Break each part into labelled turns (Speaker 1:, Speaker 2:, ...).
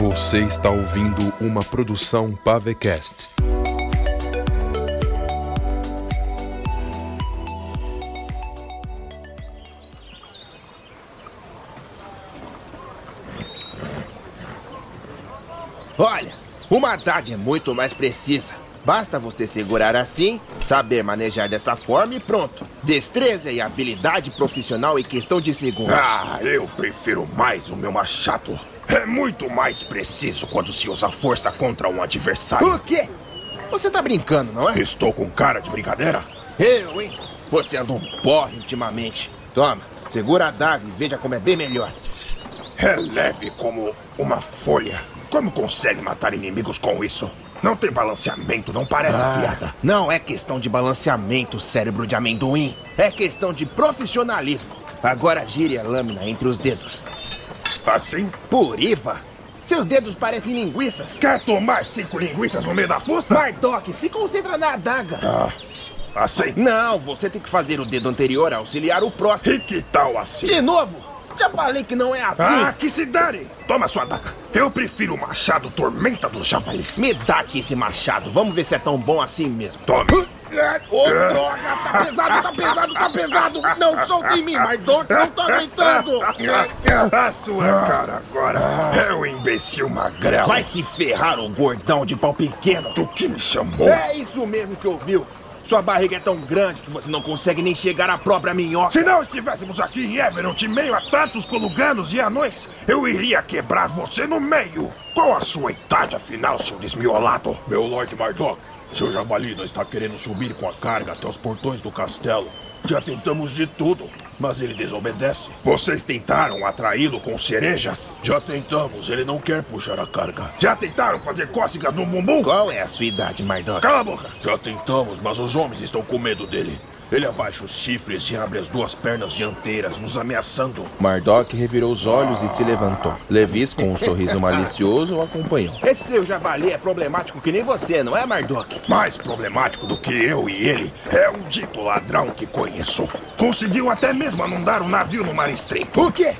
Speaker 1: Você está ouvindo uma produção Pavecast.
Speaker 2: Olha, uma adaga é muito mais precisa. Basta você segurar assim, saber manejar dessa forma e pronto. Destreza e habilidade profissional em questão de segundos.
Speaker 3: Ah, eu prefiro mais o meu machado. É muito mais preciso quando se usa força contra um adversário.
Speaker 2: O quê? Você tá brincando, não é?
Speaker 3: Estou com cara de brincadeira?
Speaker 2: Eu, hein? Você anda um porre ultimamente. Toma, segura a adaga e veja como é bem melhor.
Speaker 3: É leve como uma folha. Como consegue matar inimigos com isso? Não tem balanceamento, não parece afiada.
Speaker 2: Não é questão de balanceamento, cérebro de amendoim. É questão de profissionalismo. Agora gire a lâmina entre os dedos.
Speaker 3: Assim?
Speaker 2: Puriva! Seus dedos parecem linguiças.
Speaker 3: Quer tomar cinco linguiças no meio da fuça?
Speaker 2: Mardock, se concentra na adaga.
Speaker 3: Ah, assim?
Speaker 2: Não, você tem que fazer o dedo anterior auxiliar o próximo.
Speaker 3: E que tal assim?
Speaker 2: De novo? Já falei que não é assim.
Speaker 3: Ah, que se dane! Toma sua daga. Eu prefiro o machado Tormenta dos Javalis.
Speaker 2: Me dá aqui esse machado. Vamos ver se é tão bom assim mesmo.
Speaker 3: Tome.
Speaker 2: Ô, droga! Tá pesado, tá pesado, tá pesado! Não solta em mim, Mardock! Não tô aguentando!
Speaker 3: A sua cara agora é o imbecil magrelo.
Speaker 2: Vai se ferrar, ô gordão de pau pequeno!
Speaker 3: Do que me chamou?
Speaker 2: É isso mesmo que ouviu! Sua barriga é tão grande que você não consegue nem chegar à própria minhoca.
Speaker 3: Se não estivéssemos aqui em Everett, em meio a tantos coluganos e anões, eu iria quebrar você no meio. Qual a sua idade, afinal, seu desmiolado?
Speaker 4: Meu Lord Mardock, seu javali não está querendo subir com a carga até os portões do castelo. Já tentamos de tudo, mas ele desobedece.
Speaker 3: Vocês tentaram atraí-lo com cerejas?
Speaker 4: Já tentamos, ele não quer puxar a carga.
Speaker 3: Já tentaram fazer cócegas no bumbum?
Speaker 2: Qual é a sua idade, Mardock?
Speaker 3: Cala a boca!
Speaker 4: Já tentamos, mas os homens estão com medo dele. Ele abaixa os chifres e abre as duas pernas dianteiras, nos ameaçando.
Speaker 5: Mardock revirou os olhos e se levantou. Levis, com um sorriso malicioso, o acompanhou.
Speaker 2: Esse seu javali é problemático que nem você, não é, Mardock?
Speaker 3: Mais problemático do que eu e ele é um dito ladrão que conheço. Conseguiu até mesmo inundar um navio no mar estreito.
Speaker 2: O quê?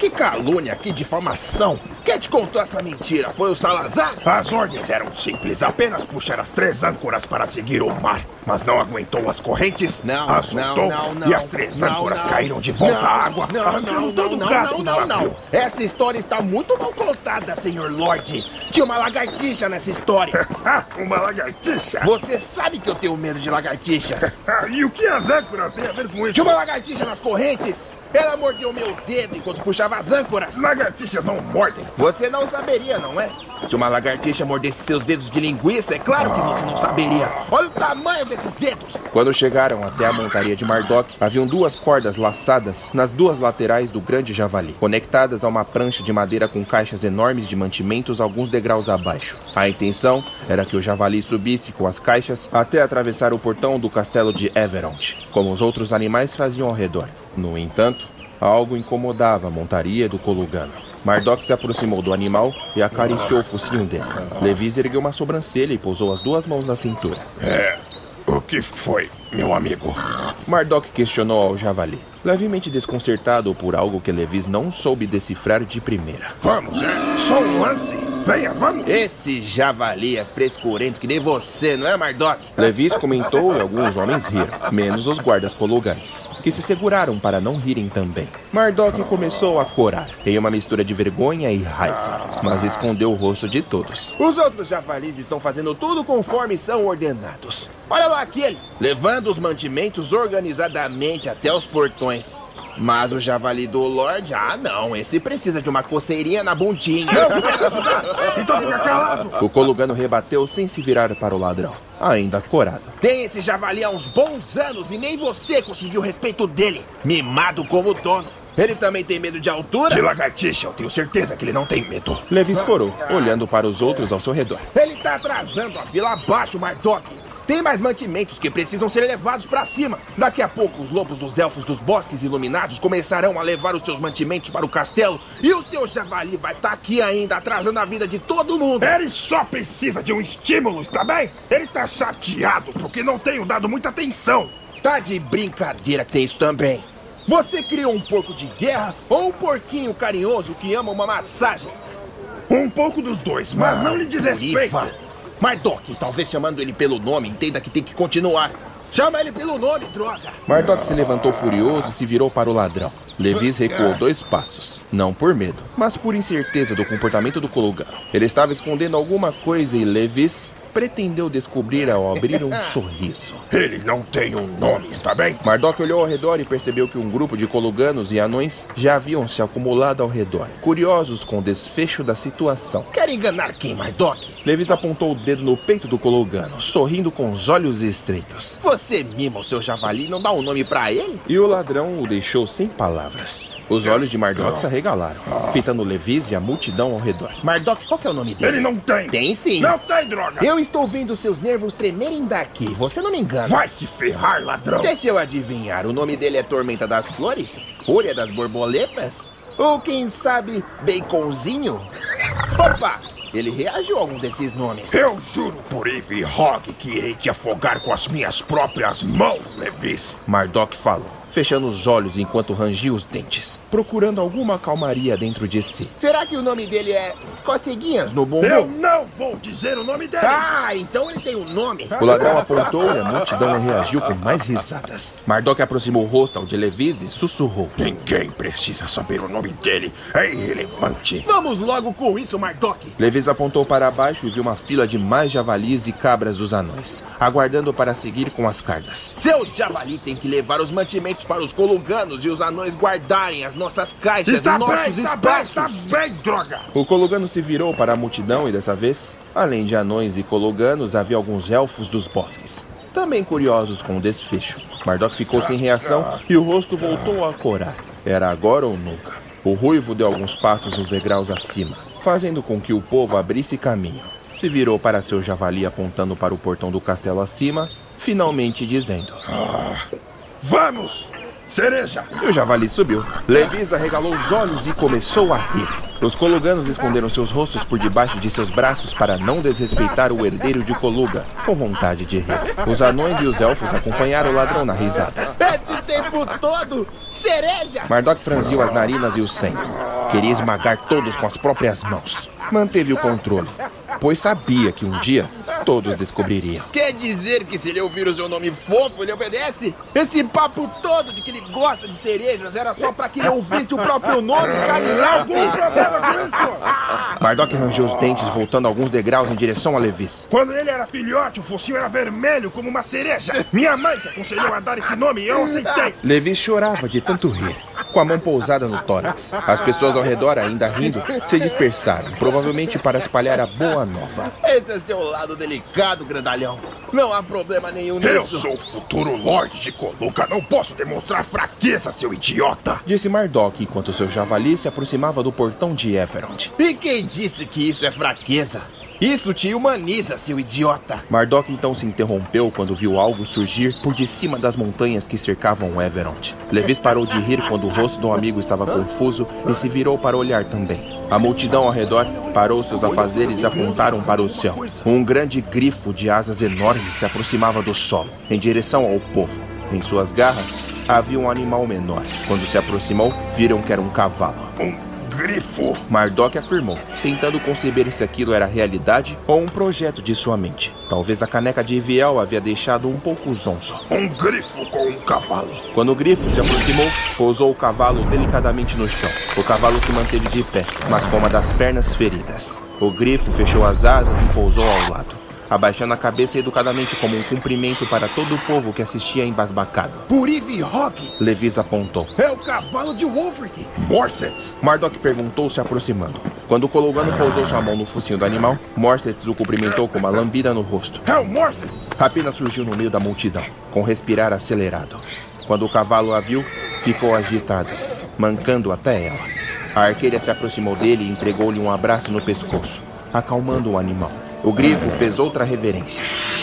Speaker 2: Que calúnia, que difamação! Quem te contou essa mentira? Foi o Salazar?
Speaker 3: As ordens eram simples, apenas puxar as três âncoras para seguir o mar. Mas não aguentou as correntes,
Speaker 2: Não,
Speaker 3: assustou
Speaker 2: não, não,
Speaker 3: e
Speaker 2: não.
Speaker 3: as três
Speaker 2: Não,
Speaker 3: âncoras caíram de volta à água,
Speaker 2: Não,
Speaker 3: arrancando
Speaker 2: não,
Speaker 3: todo o
Speaker 2: não,
Speaker 3: casco
Speaker 2: não,
Speaker 3: do
Speaker 2: não,
Speaker 3: navio.
Speaker 2: Essa história está muito mal contada, senhor Lorde. Tinha uma lagartixa nessa história.
Speaker 3: Uma lagartixa?
Speaker 2: Você sabe que eu tenho medo de lagartixas.
Speaker 3: Ah, e o que as âncoras têm a ver com isso?
Speaker 2: Tinha uma lagartixa nas correntes. Ela mordeu meu dedo enquanto puxava as âncoras.
Speaker 3: Lagartixas não mordem.
Speaker 2: Você não saberia, não é? Se uma lagartixa mordesse seus dedos de linguiça, é claro que você não saberia. Olha o tamanho desses dedos.
Speaker 5: Quando chegaram até a montaria de Mardock, haviam duas cordas laçadas nas duas laterais do grande javali, conectadas a uma prancha de madeira com caixas enormes de mantimentos alguns degraus abaixo. A intenção era que o javali subisse com as caixas até atravessar o portão do castelo de Everont, como os outros animais faziam ao redor. No entanto, algo incomodava a montaria do Colugano. Mardock se aproximou do animal e acariciou o focinho dele. Levis ergueu uma sobrancelha e pousou as duas mãos na cintura.
Speaker 3: É. O que foi, meu amigo?
Speaker 5: Mardock questionou ao javali, levemente desconcertado por algo que Levis não soube decifrar de primeira.
Speaker 3: Vamos, é? Só um lance. Venha, vamos.
Speaker 2: Esse javali é frescurento que nem você, não é, Mardock?
Speaker 5: Levis comentou e alguns homens riram, menos os guardas coluganes, que se seguraram para não rirem também. Mardock começou a corar, em uma mistura de vergonha e raiva, mas escondeu o rosto de todos.
Speaker 2: Os outros javalis estão fazendo tudo conforme são ordenados. Olha lá aquele, levando os mantimentos organizadamente até os portões. Mas o javali do Lorde, ah não, esse precisa de uma coceirinha na bundinha.
Speaker 3: Então fica calado.
Speaker 5: O colugano rebateu sem se virar para o ladrão, ainda corado.
Speaker 2: Tem esse javali há uns bons anos e nem você conseguiu o respeito dele. Mimado como dono. Ele também tem medo de altura?
Speaker 3: De lagartixa, eu tenho certeza que ele não tem medo.
Speaker 5: Levis corou, olhando para os outros ao seu redor.
Speaker 2: Ele tá atrasando a fila abaixo, Mardock. Tem mais mantimentos que precisam ser levados pra cima. Daqui a pouco, os lobos dos elfos dos bosques iluminados começarão a levar os seus mantimentos para o castelo e o seu javali vai estar aqui ainda, atrasando a vida de todo mundo.
Speaker 3: Ele só precisa de um estímulo, está bem? Ele tá chateado porque não tenho dado muita atenção.
Speaker 2: Tá de brincadeira que tem isso também. Você criou um porco de guerra ou um porquinho carinhoso que ama uma massagem?
Speaker 6: Um pouco dos dois, mas não lhe desrespeita.
Speaker 7: Mardok, talvez chamando ele pelo nome, entenda que tem que continuar. Chama ele pelo nome, droga!
Speaker 2: Mardok se levantou furioso e se virou para o ladrão. Levis recuou dois passos, não por medo, mas por incerteza do comportamento do Colugano. Ele estava escondendo alguma coisa e Levis pretendeu descobrir ao abrir um sorriso.
Speaker 6: Ele não tem um nome, está bem?
Speaker 2: Mardok olhou ao redor e percebeu que um grupo de coluganos e anões já haviam se acumulado ao redor, curiosos com o desfecho da situação.
Speaker 7: Quer enganar quem, Mardok?
Speaker 2: Levis apontou o dedo no peito do colugano, sorrindo com os olhos estreitos.
Speaker 7: Você mima o seu javali e não dá um nome pra ele?
Speaker 2: E o ladrão o deixou sem palavras. Os olhos de Mardok se arregalaram, fitando Levis e a multidão ao redor.
Speaker 7: Mardok, qual que é o nome dele?
Speaker 6: Ele não tem.
Speaker 7: Tem sim.
Speaker 6: Não tem, droga.
Speaker 7: Eu estou vendo seus nervos tremerem daqui. Você não me engana.
Speaker 6: Vai se ferrar, ladrão.
Speaker 7: Deixa eu adivinhar. O nome dele é Tormenta das Flores? Fúria das Borboletas? Ou quem sabe, Baconzinho? Opa! Ele reagiu a algum desses nomes.
Speaker 6: Eu juro por Eve Hog que irei te afogar com as minhas próprias mãos, Levis.
Speaker 2: Mardok falou, fechando os olhos enquanto rangia os dentes, procurando alguma calmaria dentro de si.
Speaker 7: Será que o nome dele é Coceguinhas no Bumbum?
Speaker 6: Eu não vou dizer o nome dele.
Speaker 7: Ah, então ele tem um nome.
Speaker 2: O ladrão apontou e a multidão reagiu com mais risadas. Mardok aproximou o rosto ao de Levis e sussurrou.
Speaker 6: Ninguém precisa saber o nome dele. É irrelevante.
Speaker 7: Vamos logo com isso, Mardok.
Speaker 2: Levis apontou para baixo e viu uma fila de mais javalis e cabras dos anões, aguardando para seguir com as cargas.
Speaker 7: Seus javali têm que levar os mantimentos para os coluganos e os anões guardarem as nossas caixas
Speaker 6: Está
Speaker 7: e nossos
Speaker 6: bem, está bem,
Speaker 7: espaços.
Speaker 6: está bem, droga.
Speaker 2: O colugano se virou para a multidão e dessa vez, além de anões e coluganos, havia alguns elfos dos bosques, também curiosos com o desfecho. Mardok ficou sem reação e o rosto voltou a corar. Era agora ou nunca. O ruivo deu alguns passos nos degraus acima, fazendo com que o povo abrisse caminho. Se virou para seu javali apontando para o portão do castelo acima, finalmente dizendo:
Speaker 6: Vamos, cereja.
Speaker 2: E o javali subiu. Levis arregalou os olhos e começou a rir. Os coluganos esconderam seus rostos por debaixo de seus braços para não desrespeitar o herdeiro de Coluga, com vontade de rir. Os anões e os elfos acompanharam o ladrão na risada.
Speaker 7: Esse tempo todo, cereja!
Speaker 2: Mardok franziu as narinas e o senho. Queria esmagar todos com as próprias mãos. Manteve o controle, pois sabia que um dia todos descobririam.
Speaker 7: Quer dizer que se ele ouvir o seu nome fofo, ele obedece? Esse papo todo de que ele gosta de cerejas era só pra que ele ouvisse o próprio nome e caminhasse.
Speaker 6: Algum problema com isso?
Speaker 2: Mardok rangeu os dentes, voltando alguns degraus em direção a Levis.
Speaker 6: Quando ele era filhote, o focinho era vermelho como uma cereja. Minha mãe que aconselhou a dar esse nome e eu aceitei.
Speaker 2: Levi chorava de tanto rir, com a mão pousada no tórax. As pessoas ao redor, ainda rindo, se dispersaram, provavelmente para espalhar a boa nova.
Speaker 7: Esse é seu lado delicado, grandalhão. Não há problema nenhum
Speaker 6: Eu
Speaker 7: nisso.
Speaker 6: sou o futuro Lorde de Coluca. Não posso demonstrar fraqueza, seu idiota.
Speaker 2: Disse Mardok enquanto seu javali se aproximava do portão de Everond.
Speaker 7: E quem disse que isso é fraqueza? Isso te humaniza, seu idiota.
Speaker 2: Mardok então se interrompeu quando viu algo surgir por de cima das montanhas que cercavam Everond. Levis parou de rir quando o rosto do amigo estava confuso e se virou para olhar também. A multidão ao redor parou seus afazeres e apontaram para o céu. Um grande grifo de asas enormes se aproximava do solo, em direção ao povo. Em suas garras havia um animal menor. Quando se aproximou, viram que era um cavalo.
Speaker 6: Um grifo.
Speaker 2: Mardok afirmou, tentando conceber se aquilo era realidade ou um projeto de sua mente. Talvez a caneca de Eviel havia deixado um pouco zonzo.
Speaker 6: Um grifo com um cavalo.
Speaker 2: Quando o grifo se aproximou, pousou o cavalo delicadamente no chão. O cavalo se manteve de pé, mas com uma das pernas feridas. O grifo fechou as asas e pousou ao lado, abaixando a cabeça educadamente como um cumprimento para todo o povo que assistia embasbacado.
Speaker 7: Por Ivy Hog,
Speaker 2: Levis apontou.
Speaker 7: é o cavalo de Wolfric.
Speaker 6: Morsets.
Speaker 2: Mardok perguntou, se aproximando. Quando o Colugano pousou sua mão no focinho do animal, Morsets o cumprimentou com uma lambida no rosto.
Speaker 6: É o Morsets.
Speaker 2: Rapina surgiu no meio da multidão, com respirar acelerado. Quando o cavalo a viu, ficou agitado, mancando até ela. A arqueira se aproximou dele e entregou-lhe um abraço no pescoço, acalmando o animal. O grifo fez outra reverência.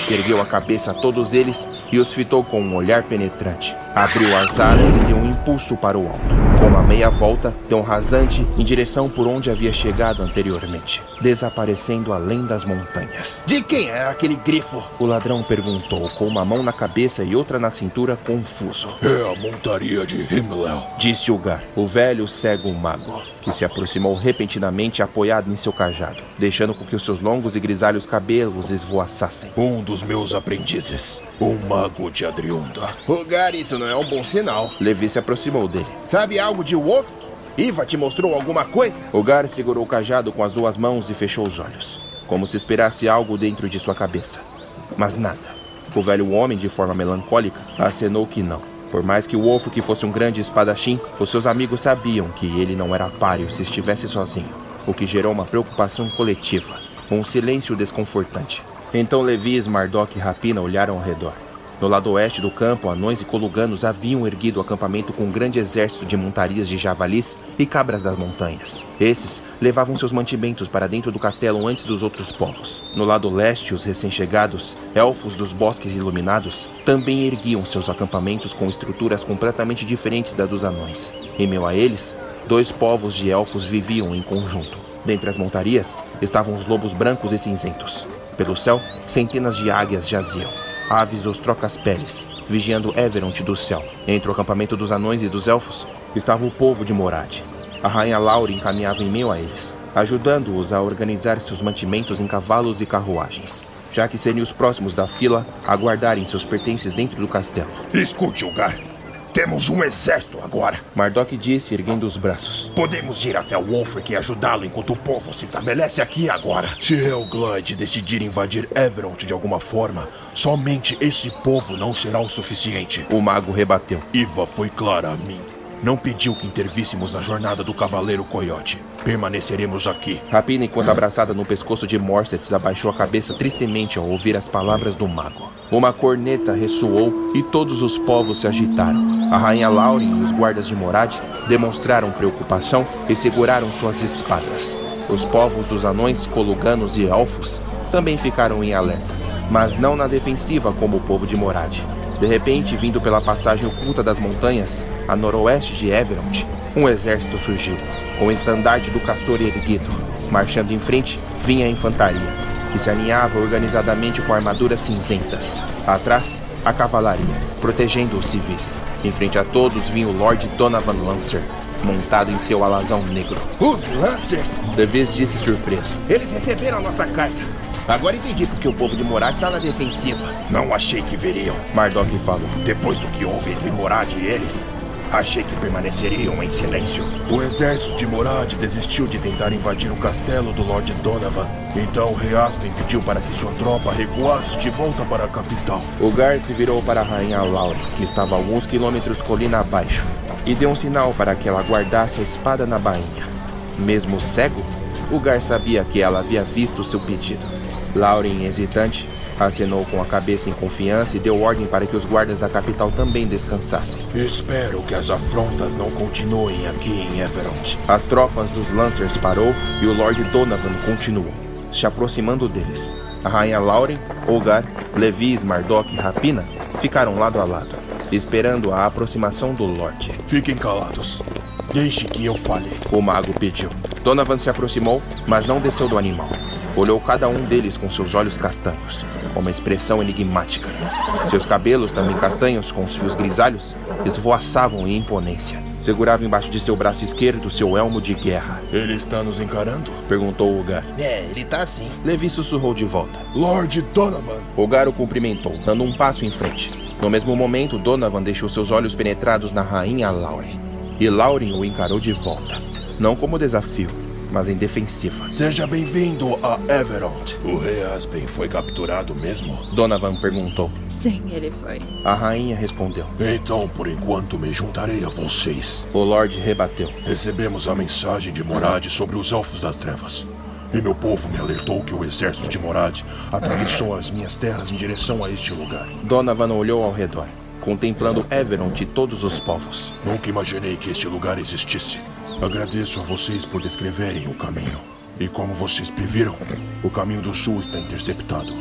Speaker 2: Ergueu a cabeça a todos eles e os fitou com um olhar penetrante. Abriu as asas e deu um impulso para o alto. Com uma meia volta, deu um rasante em direção por onde havia chegado anteriormente, desaparecendo além das montanhas.
Speaker 7: De quem era aquele grifo?
Speaker 2: O ladrão perguntou, com uma mão na cabeça e outra na cintura, confuso.
Speaker 8: É a montaria de Himmel.
Speaker 2: Disse Ugar, o velho cego mago. Que se aproximou repentinamente apoiado em seu cajado, deixando com que os seus longos e grisalhos cabelos esvoaçassem.
Speaker 3: Um dos meus aprendizes, o mago de Adriunda.
Speaker 9: Rugar, isso não é um bom sinal.
Speaker 2: Levi se aproximou dele.
Speaker 9: Sabe algo de Wolf? Iva te mostrou alguma coisa?
Speaker 2: Gar segurou o cajado com as duas mãos e fechou os olhos, como se esperasse algo dentro de sua cabeça. Mas nada. O velho homem, de forma melancólica, acenou que não. Por mais que o Wolf que fosse um grande espadachim, os seus amigos sabiam que ele não era páreo se estivesse sozinho, o que gerou uma preocupação coletiva, um silêncio desconfortante. Então Levi, Mardok e Rapina olharam ao redor. No lado oeste do campo, anões e coluganos haviam erguido o acampamento com um grande exército de montarias de javalis e cabras das montanhas. Esses levavam seus mantimentos para dentro do castelo antes dos outros povos. No lado leste, os recém-chegados, elfos dos bosques iluminados, também erguiam seus acampamentos com estruturas completamente diferentes da dos anões. Em meio a eles, dois povos de elfos viviam em conjunto. Dentre as montarias estavam os lobos brancos e cinzentos. Pelo céu, centenas de águias jaziam aves os trocas-peles, vigiando Everont do céu. Entre o acampamento dos anões e dos elfos estava o povo de Morad. A rainha Lauren caminhava em meio a eles, ajudando-os a organizar seus mantimentos em cavalos e carruagens, já que seriam os próximos da fila a guardarem seus pertences dentro do castelo.
Speaker 10: Escute, Ugar. Temos um exército agora.
Speaker 2: Mardok disse, erguendo os braços.
Speaker 10: Podemos ir até o Wolfric e ajudá-lo enquanto o povo se estabelece aqui agora.
Speaker 3: Se Helglide decidir invadir Everont de alguma forma, somente esse povo não será o suficiente.
Speaker 2: O mago rebateu.
Speaker 3: Iva foi clara a mim. Não pediu que intervíssemos na jornada do Cavaleiro Coyote. Permaneceremos aqui.
Speaker 2: Rapina, enquanto abraçada no pescoço de Morsets, abaixou a cabeça tristemente ao ouvir as palavras do mago. Uma corneta ressoou e todos os povos se agitaram. A rainha Lauren e os guardas de Morad demonstraram preocupação e seguraram suas espadas. Os povos dos anões, coluganos e elfos também ficaram em alerta, mas não na defensiva como o povo de Morad. De repente, vindo pela passagem oculta das montanhas, a noroeste de Everond, um exército surgiu, com o estandarte do castor erguido. Marchando em frente, vinha a infantaria, que se alinhava organizadamente com armaduras cinzentas. Atrás, a cavalaria, protegendo os civis. Em frente a todos vinha o Lord Donovan Lancer, montado em seu alazão negro.
Speaker 9: Os Lancers?
Speaker 2: Deves disse surpreso.
Speaker 9: Eles receberam a nossa carta. Agora entendi porque o povo de Morad está na defensiva.
Speaker 10: Não achei que veriam.
Speaker 2: Mardok falou.
Speaker 10: Depois do que houve entre Morad e eles, achei que permaneceriam em silêncio.
Speaker 3: O exército de Morad desistiu de tentar invadir o castelo do Lord Donovan. Então o rei Aspen pediu para que sua tropa recuasse de volta para a capital.
Speaker 2: O Gar se virou para a rainha Laura, que estava a alguns quilômetros colina abaixo, e deu um sinal para que ela guardasse a espada na bainha. Mesmo cego, o Gar sabia que ela havia visto seu pedido. Lauren, hesitante, acenou com a cabeça em confiança e deu ordem para que os guardas da capital também descansassem.
Speaker 3: Espero que as afrontas não continuem aqui em Everont.
Speaker 2: As tropas dos Lancers parou e o Lord Donovan continuou, se aproximando deles. A rainha Lauren, Olgar, Levi, Smardock e Rapina ficaram lado a lado, esperando a aproximação do Lorde.
Speaker 3: Fiquem calados. Deixe que eu fale.
Speaker 2: O mago pediu. Donovan se aproximou, mas não desceu do animal. Olhou cada um deles com seus olhos castanhos, com uma expressão enigmática. Seus cabelos, também castanhos, com os fios grisalhos, esvoaçavam em imponência. Segurava embaixo de seu braço esquerdo seu elmo de guerra.
Speaker 3: Ele está nos encarando?
Speaker 2: Perguntou Ugar.
Speaker 9: É, ele tá assim.
Speaker 2: Levi sussurrou de volta.
Speaker 3: Lord Donovan!
Speaker 2: Ugar o cumprimentou, dando um passo em frente. No mesmo momento, Donovan deixou seus olhos penetrados na rainha Lauren. E Lauren o encarou de volta. Não como desafio, mas em defensiva.
Speaker 3: Seja bem-vindo a Everont. O rei Aspen foi capturado mesmo?
Speaker 2: Donovan perguntou.
Speaker 11: Sim, ele foi.
Speaker 2: A rainha respondeu.
Speaker 3: Então, por enquanto, me juntarei a vocês.
Speaker 2: O Lorde rebateu.
Speaker 3: Recebemos a mensagem de Morad sobre os Elfos das Trevas. E meu povo me alertou que o exército de Morad atravessou as minhas terras em direção a este lugar.
Speaker 2: Donovan olhou ao redor, contemplando Everont e todos os povos.
Speaker 3: Nunca imaginei que este lugar existisse. Agradeço a vocês por descreverem o caminho. E como vocês previram, o caminho do sul está interceptado.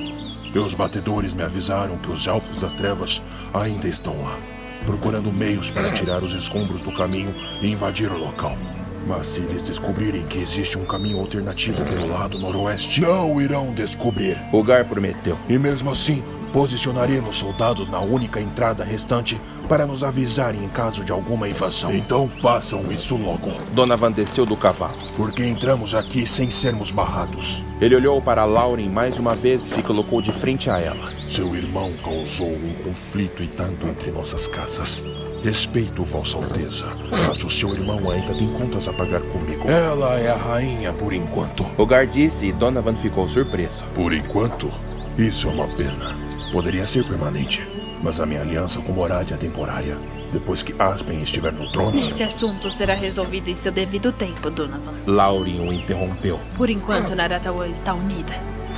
Speaker 3: Meus batedores me avisaram que os elfos das trevas ainda estão lá, procurando meios para tirar os escombros do caminho e invadir o local. Mas se eles descobrirem que existe um caminho alternativo pelo lado noroeste, não irão descobrir.
Speaker 2: O Gar prometeu.
Speaker 3: E mesmo assim, Posicionaremos soldados na única entrada restante para nos avisarem em caso de alguma invasão. Então façam isso logo.
Speaker 2: Donovan desceu do cavalo.
Speaker 3: Porque entramos aqui sem sermos barrados.
Speaker 2: Ele olhou para Lauren mais uma vez e se colocou de frente a ela.
Speaker 3: Seu irmão causou um conflito e tanto entre nossas casas. Respeito Vossa Alteza, mas o seu irmão ainda tem contas a pagar comigo. Ela é a rainha por enquanto.
Speaker 2: Hogar disse e Donovan ficou surpreso.
Speaker 3: Por enquanto? Isso é uma pena. Poderia ser permanente, mas a minha aliança com Morad é temporária. Depois que Aspen estiver no trono.
Speaker 11: Esse assunto será resolvido em seu devido tempo, Donovan.
Speaker 2: Lauren o interrompeu.
Speaker 11: Por enquanto, Naratawan está unida.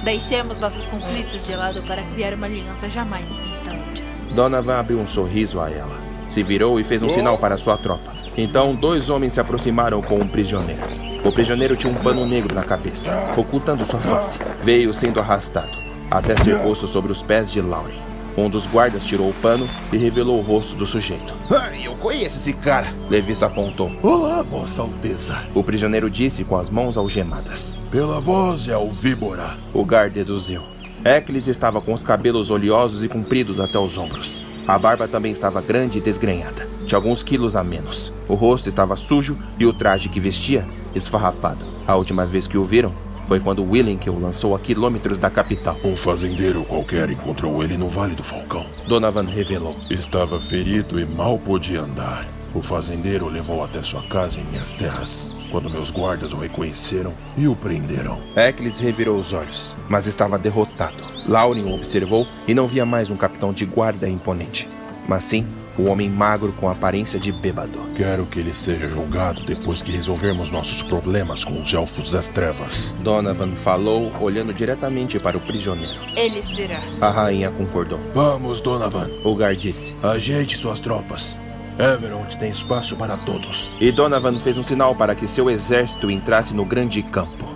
Speaker 11: Deixemos nossos conflitos de lado para criar uma aliança jamais vista antes.
Speaker 2: Donovan abriu um sorriso a ela. Se virou e fez um sinal para sua tropa. Então, dois homens se aproximaram com um prisioneiro. O prisioneiro tinha um pano negro na cabeça, ocultando sua face. Veio sendo arrastado até ser posto sobre os pés de Lauren. Um dos guardas tirou o pano e revelou o rosto do sujeito.
Speaker 12: Ah, eu conheço esse cara.
Speaker 2: Levis apontou.
Speaker 3: Olá, Vossa Alteza.
Speaker 2: O prisioneiro disse com as mãos algemadas.
Speaker 3: Pela voz é o víbora.
Speaker 2: O guarda deduziu. Eccles estava com os cabelos oleosos e compridos até os ombros. A barba também estava grande e desgrenhada. Tinha alguns quilos a menos. O rosto estava sujo e o traje que vestia esfarrapado. A última vez que o viram, foi quando Willink o lançou a quilômetros da capital.
Speaker 3: Um fazendeiro qualquer encontrou ele no Vale do Falcão.
Speaker 2: Donovan revelou.
Speaker 3: Estava ferido e mal podia andar. O fazendeiro o levou até sua casa em minhas terras, quando meus guardas o reconheceram e o prenderam.
Speaker 2: Eccles revirou os olhos, mas estava derrotado. Lauren o observou e não via mais um capitão de guarda imponente, mas sim o homem magro com aparência de bêbado.
Speaker 3: Quero que ele seja julgado depois que resolvermos nossos problemas com os elfos das trevas.
Speaker 2: Donovan falou, olhando diretamente para o prisioneiro.
Speaker 11: Ele será.
Speaker 2: A rainha concordou.
Speaker 3: Vamos, Donovan.
Speaker 2: Olgar disse.
Speaker 3: Ajeite suas tropas. Everond tem espaço para todos.
Speaker 2: E Donovan fez um sinal para que seu exército entrasse no grande campo.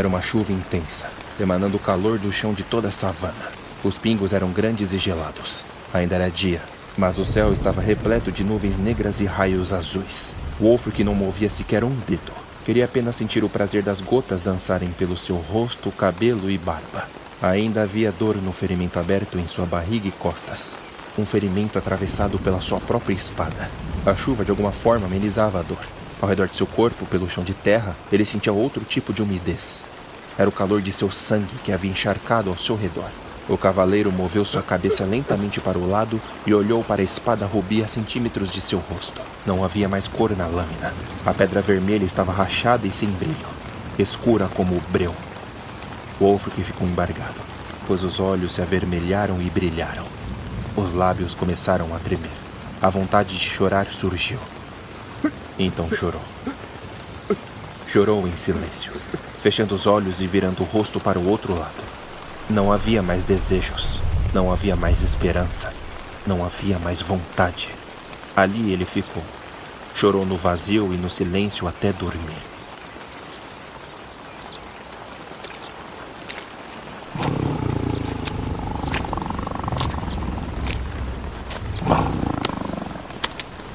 Speaker 2: Era uma chuva intensa, emanando o calor do chão de toda a savana. Os pingos eram grandes e gelados. Ainda era dia, mas o céu estava repleto de nuvens negras e raios azuis. Wolfric não movia sequer um dedo. Queria apenas sentir o prazer das gotas dançarem pelo seu rosto, cabelo e barba. Ainda havia dor no ferimento aberto em sua barriga e costas. Um ferimento atravessado pela sua própria espada. A chuva de alguma forma amenizava a dor. Ao redor de seu corpo, pelo chão de terra, ele sentia outro tipo de umidez. Era o calor de seu sangue que havia encharcado ao seu redor. O cavaleiro moveu sua cabeça lentamente para o lado e olhou para a espada rubi a centímetros de seu rosto. Não havia mais cor na lâmina. A pedra vermelha estava rachada e sem brilho, escura como o breu. Wolfric ficou embargado, pois os olhos se avermelharam e brilharam. Os lábios começaram a tremer. A vontade de chorar surgiu. Então chorou. Chorou em silêncio, fechando os olhos e virando o rosto para o outro lado. Não havia mais desejos, não havia mais esperança, não havia mais vontade. Ali ele ficou. Chorou no vazio e no silêncio até dormir.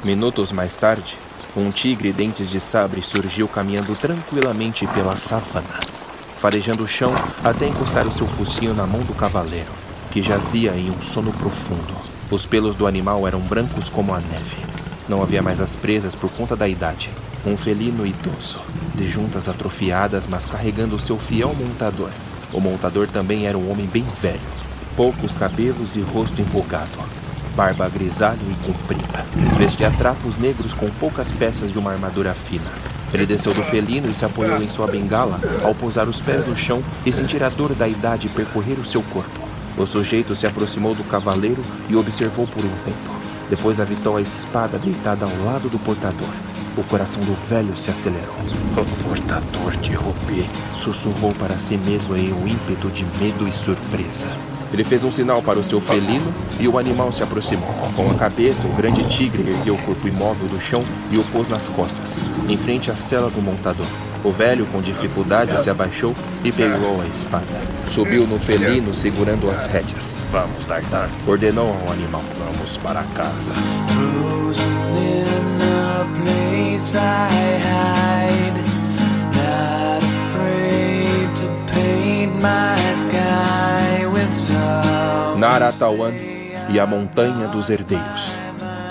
Speaker 2: Minutos mais tarde, um tigre dentes de sabre surgiu caminhando tranquilamente pela savana, farejando o chão até encostar o seu focinho na mão do cavaleiro, que jazia em um sono profundo. Os pelos do animal eram brancos como a neve. Não havia mais as presas por conta da idade. Um felino idoso, de juntas atrofiadas, mas carregando seu fiel montador. O montador também era um homem bem velho, poucos cabelos e rosto enrugado. Barba grisalha e comprida. Vestia trapos negros com poucas peças de uma armadura fina. Ele desceu do felino e se apoiou em sua bengala ao pousar os pés no chão e sentir a dor da idade percorrer o seu corpo. O sujeito se aproximou do cavaleiro e observou por um tempo. Depois avistou a espada deitada ao lado do portador. O coração do velho se acelerou.
Speaker 6: O portador de Rubi
Speaker 2: sussurrou para si mesmo em um ímpeto de medo e surpresa. Ele fez um sinal para o seu felino e o animal se aproximou. Com a cabeça, o grande tigre ergueu o corpo imóvel do chão e o pôs nas costas, em frente à cela do montador. O velho, com dificuldade, se abaixou e pegou a espada. Subiu no felino, segurando as rédeas.
Speaker 6: Vamos, D'Artagnan.
Speaker 2: Ordenou ao animal.
Speaker 6: Vamos para casa.
Speaker 2: Naratawan e a Montanha dos Herdeiros.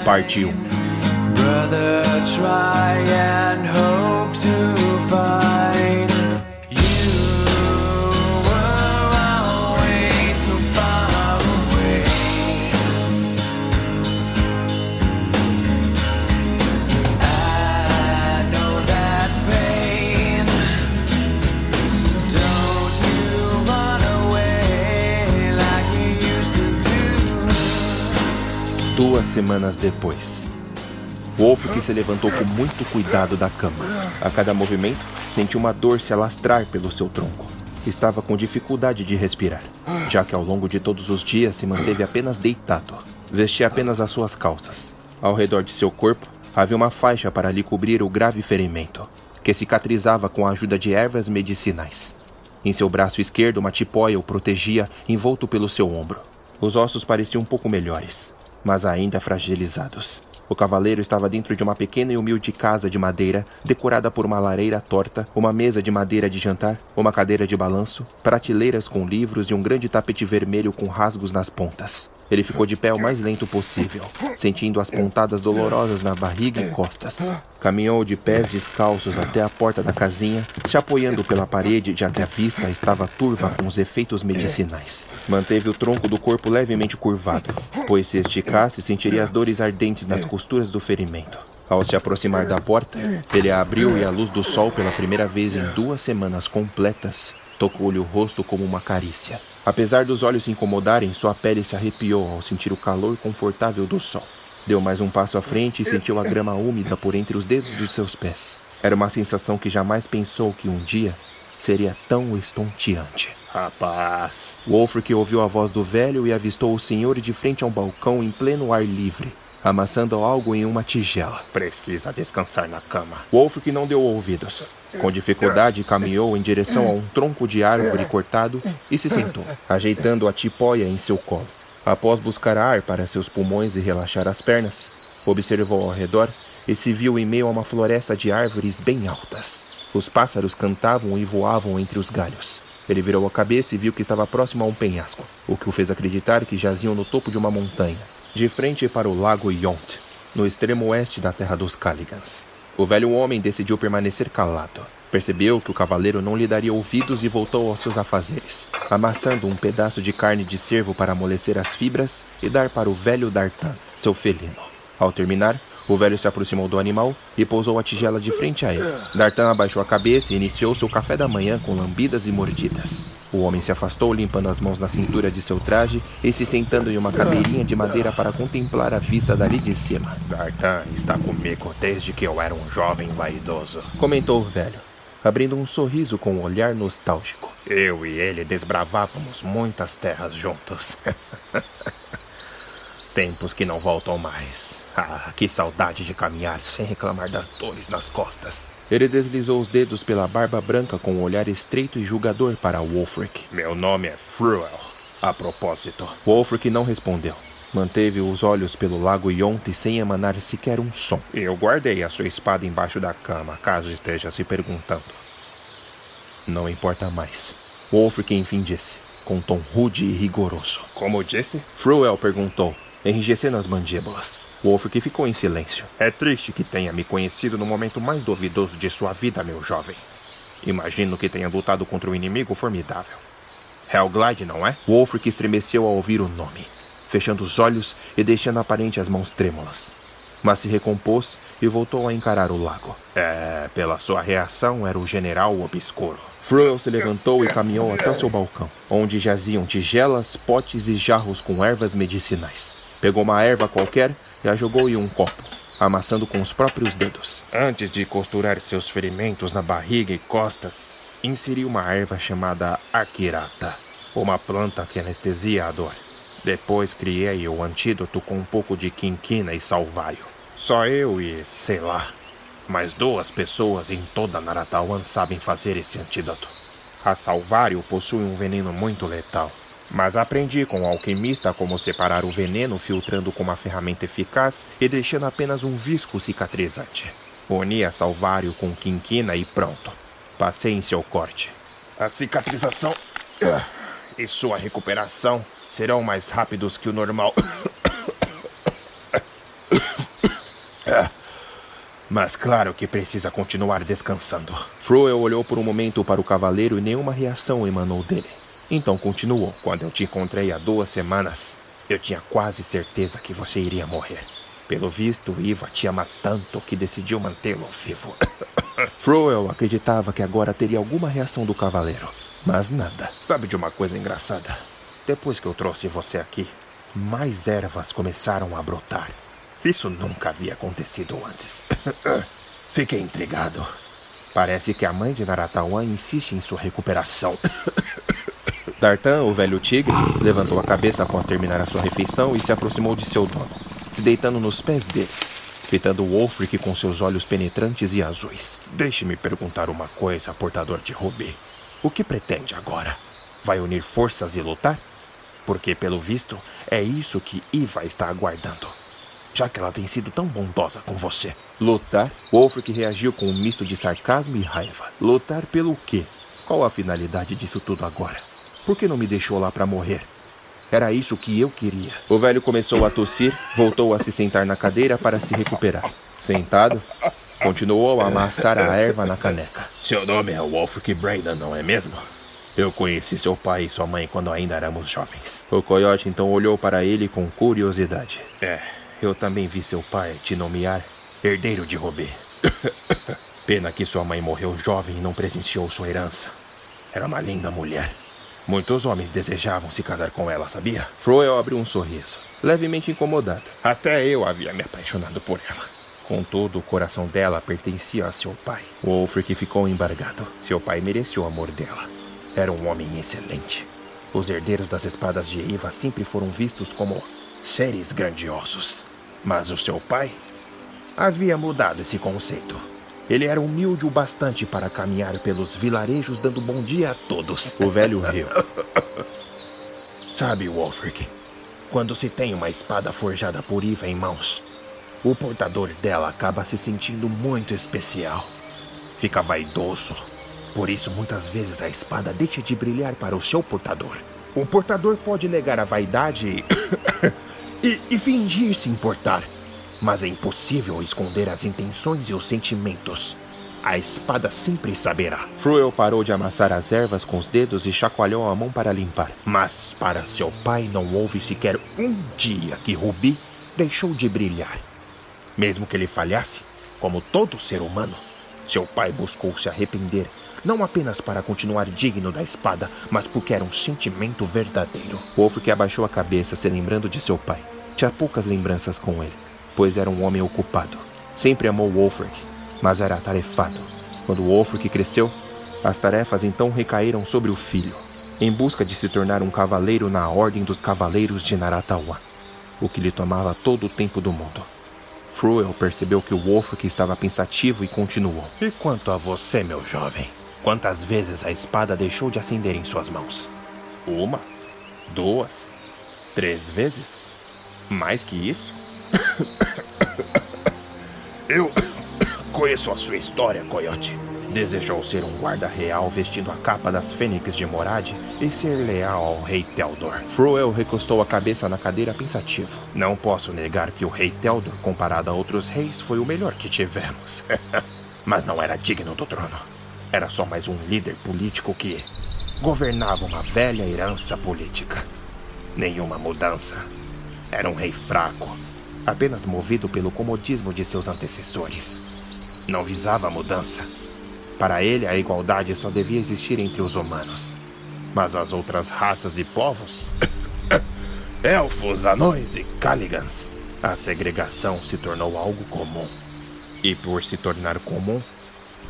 Speaker 2: Parte 1 Brother, Duas semanas depois, Wolf que se levantou com muito cuidado da cama. A cada movimento, sentiu uma dor se alastrar pelo seu tronco. Estava com dificuldade de respirar, já que ao longo de todos os dias se manteve apenas deitado. Vestia apenas as suas calças. Ao redor de seu corpo havia uma faixa para lhe cobrir o grave ferimento, que cicatrizava com a ajuda de ervas medicinais. Em seu braço esquerdo, uma tipóia o protegia, envolto pelo seu ombro. Os ossos pareciam um pouco melhores, mas ainda fragilizados. O cavaleiro estava dentro de uma pequena e humilde casa de madeira, decorada por uma lareira torta, uma mesa de madeira de jantar, uma cadeira de balanço, prateleiras com livros e um grande tapete vermelho com rasgos nas pontas. Ele ficou de pé o mais lento possível, sentindo as pontadas dolorosas na barriga e costas. Caminhou de pés descalços até a porta da casinha, se apoiando pela parede, já que a vista estava turva com os efeitos medicinais. Manteve o tronco do corpo levemente curvado, pois se esticasse sentiria as dores ardentes nas costuras do ferimento. Ao se aproximar da porta, ele a abriu e a luz do sol pela primeira vez em duas semanas completas tocou-lhe o rosto como uma carícia. Apesar dos olhos se incomodarem, sua pele se arrepiou ao sentir o calor confortável do sol. Deu mais um passo à frente e sentiu a grama úmida por entre os dedos de seus pés. Era uma sensação que jamais pensou que um dia seria tão estonteante.
Speaker 6: Rapaz.
Speaker 2: Wolfric ouviu a voz do velho e avistou o senhor de frente a um balcão em pleno ar livre, amassando algo em uma tigela.
Speaker 6: Precisa descansar na cama.
Speaker 2: Wolfric não deu ouvidos. Com dificuldade, caminhou em direção a um tronco de árvore cortado e se sentou, ajeitando a tipóia em seu colo. Após buscar ar para seus pulmões e relaxar as pernas, observou ao redor e se viu em meio a uma floresta de árvores bem altas. Os pássaros cantavam e voavam entre os galhos. Ele virou a cabeça e viu que estava próximo a um penhasco, o que o fez acreditar que jaziam no topo de uma montanha, de frente para o lago Yont, no extremo oeste da terra dos Caligans. O velho homem decidiu permanecer calado. Percebeu que o cavaleiro não lhe daria ouvidos e voltou aos seus afazeres, amassando um pedaço de carne de cervo para amolecer as fibras e dar para o velho Dartan, seu felino. Ao terminar, o velho se aproximou do animal e pousou a tigela de frente a ele. Dartan abaixou a cabeça e iniciou seu café da manhã com lambidas e mordidas. O homem se afastou, limpando as mãos na cintura de seu traje e se sentando em uma cadeirinha de madeira para contemplar a vista dali de cima.
Speaker 6: Dartan está comigo desde que eu era um jovem vaidoso,
Speaker 2: comentou o velho, abrindo um sorriso com um olhar nostálgico.
Speaker 6: Eu e ele desbravávamos muitas terras juntos. Tempos que não voltam mais. Ah, que saudade de caminhar sem reclamar das dores nas costas.
Speaker 2: Ele deslizou os dedos pela barba branca com um olhar estreito e julgador para Wolfric.
Speaker 6: Meu nome é Fruel. A propósito.
Speaker 2: Wolfric não respondeu. Manteve os olhos pelo lago Yonte sem emanar sequer um som.
Speaker 6: Eu guardei a sua espada embaixo da cama, caso esteja se perguntando.
Speaker 2: Não importa mais. Wolfric enfim disse, com um tom rude e rigoroso.
Speaker 6: Como disse?
Speaker 2: Fruel perguntou, enrijecendo as mandíbulas. Wolfric ficou em silêncio.
Speaker 6: É triste que tenha me conhecido no momento mais duvidoso de sua vida, meu jovem. Imagino que tenha lutado contra um inimigo formidável. Helglide, não é?
Speaker 2: Wolfric estremeceu ao ouvir o nome. fechando os olhos e deixando aparente as mãos trêmulas. Mas se recompôs e voltou a encarar o lago. É, pela sua reação, era o general obscuro. Fruel se levantou e caminhou até seu balcão, onde jaziam tigelas, potes e jarros com ervas medicinais. Pegou uma erva qualquer a jogou em um copo, amassando com os próprios dedos. Antes de costurar seus ferimentos na barriga e costas, inseriu uma erva chamada Akirata, uma planta que anestesia a dor. Depois criei o antídoto com um pouco de quinquina e salvaio. Só eu e, sei lá, mais duas pessoas em toda Naratawan sabem fazer esse antídoto. A Salvário possui um veneno muito letal, mas aprendi com o alquimista como separar o veneno filtrando com uma ferramenta eficaz e deixando apenas um visco cicatrizante. Uni a Salvário com quinquina e pronto. Passei em seu corte. A cicatrização ah, e sua recuperação serão mais rápidos que o normal. Mas claro que precisa continuar descansando. Froel olhou por um momento para o cavaleiro e nenhuma reação emanou dele. Então continuou. Quando eu te encontrei há duas semanas, eu tinha quase certeza que você iria morrer. Pelo visto, Iva te ama tanto que decidiu mantê-lo vivo. Froel acreditava que agora teria alguma reação do cavaleiro. Mas nada. Sabe de uma coisa engraçada? Depois que eu trouxe você aqui, mais ervas começaram a brotar. Isso nunca havia acontecido antes. Fiquei intrigado. Parece que a mãe de Naratawan insiste em sua recuperação. Dartan, o velho tigre, levantou a cabeça após terminar a sua refeição e se aproximou de seu dono, se deitando nos pés dele, fitando Wolfric com seus olhos penetrantes e azuis. Deixe-me perguntar uma coisa, portador de Rubi. O que pretende agora? Vai unir forças e lutar? Porque, pelo visto, é isso que Iva está aguardando já que ela tem sido tão bondosa com você. Lutar? Wolfric reagiu com um misto de sarcasmo e raiva. Lutar pelo quê? Qual a finalidade disso tudo agora? Por que não me deixou lá para morrer? Era isso que eu queria. O velho começou a tossir, voltou a se sentar na cadeira para se recuperar. Sentado, continuou a amassar a erva na caneca. Seu nome é Wolfric Brandon, não é mesmo? Eu conheci seu pai e sua mãe quando ainda éramos jovens. O coiote então olhou para ele com curiosidade. É, eu também vi seu pai te nomear herdeiro de Robê. Pena que sua mãe morreu jovem e não presenciou sua herança. Era uma linda mulher. Muitos homens desejavam se casar com ela, sabia? Froel abriu um sorriso, levemente incomodado. Até eu havia me apaixonado por ela. Contudo, o coração dela pertencia a seu pai. Wolfric ficou embargado. Seu pai merecia o amor dela. Era um homem excelente. Os herdeiros das espadas de Eva sempre foram vistos como seres grandiosos. Mas o seu pai havia mudado esse conceito. Ele era humilde o bastante para caminhar pelos vilarejos dando bom dia a todos. O velho riu. Sabe, Wolfric, quando se tem uma espada forjada por Iva em mãos, o portador dela acaba se sentindo muito especial. Fica vaidoso. Por isso, muitas vezes a espada deixa de brilhar para o seu portador. O portador pode negar a vaidade e, e fingir se importar. Mas é impossível esconder as intenções e os sentimentos. A espada sempre saberá. Fruel parou de amassar as ervas com os dedos e chacoalhou a mão para limpar. Mas para seu pai não houve sequer um dia que Rubi deixou de brilhar. Mesmo que ele falhasse, como todo ser humano, seu pai buscou se arrepender, não apenas para continuar digno da espada, mas porque era um sentimento verdadeiro. Wolf que abaixou a cabeça, se lembrando de seu pai. Tinha poucas lembranças com ele, pois era um homem ocupado. Sempre amou Wolfric, mas era atarefado. Quando Wolfric cresceu, as tarefas então recaíram sobre o filho, em busca de se tornar um cavaleiro na Ordem dos Cavaleiros de Naratawa, o que lhe tomava todo o tempo do mundo. Fruel percebeu que Wolfric estava pensativo e continuou. E quanto a você, meu jovem? Quantas vezes a espada deixou de acender em suas mãos? Uma? Duas? Três vezes? Mais que isso? Eu conheço a sua história, Coyote. Desejou ser um guarda real vestindo a capa das fênix de Morad e ser leal ao rei Teldor. Fruel recostou a cabeça na cadeira pensativo. Não posso negar que o rei Teldor, comparado a outros reis, foi o melhor que tivemos. Mas não era digno do trono. Era só mais um líder político que governava uma velha herança política. Nenhuma mudança
Speaker 3: Era um rei fraco, apenas movido pelo comodismo de seus antecessores. Não visava mudança. Para ele, a igualdade só devia existir entre os humanos. Mas as outras raças e povos elfos, anões e caligans. A segregação se tornou algo comum. E por se tornar comum,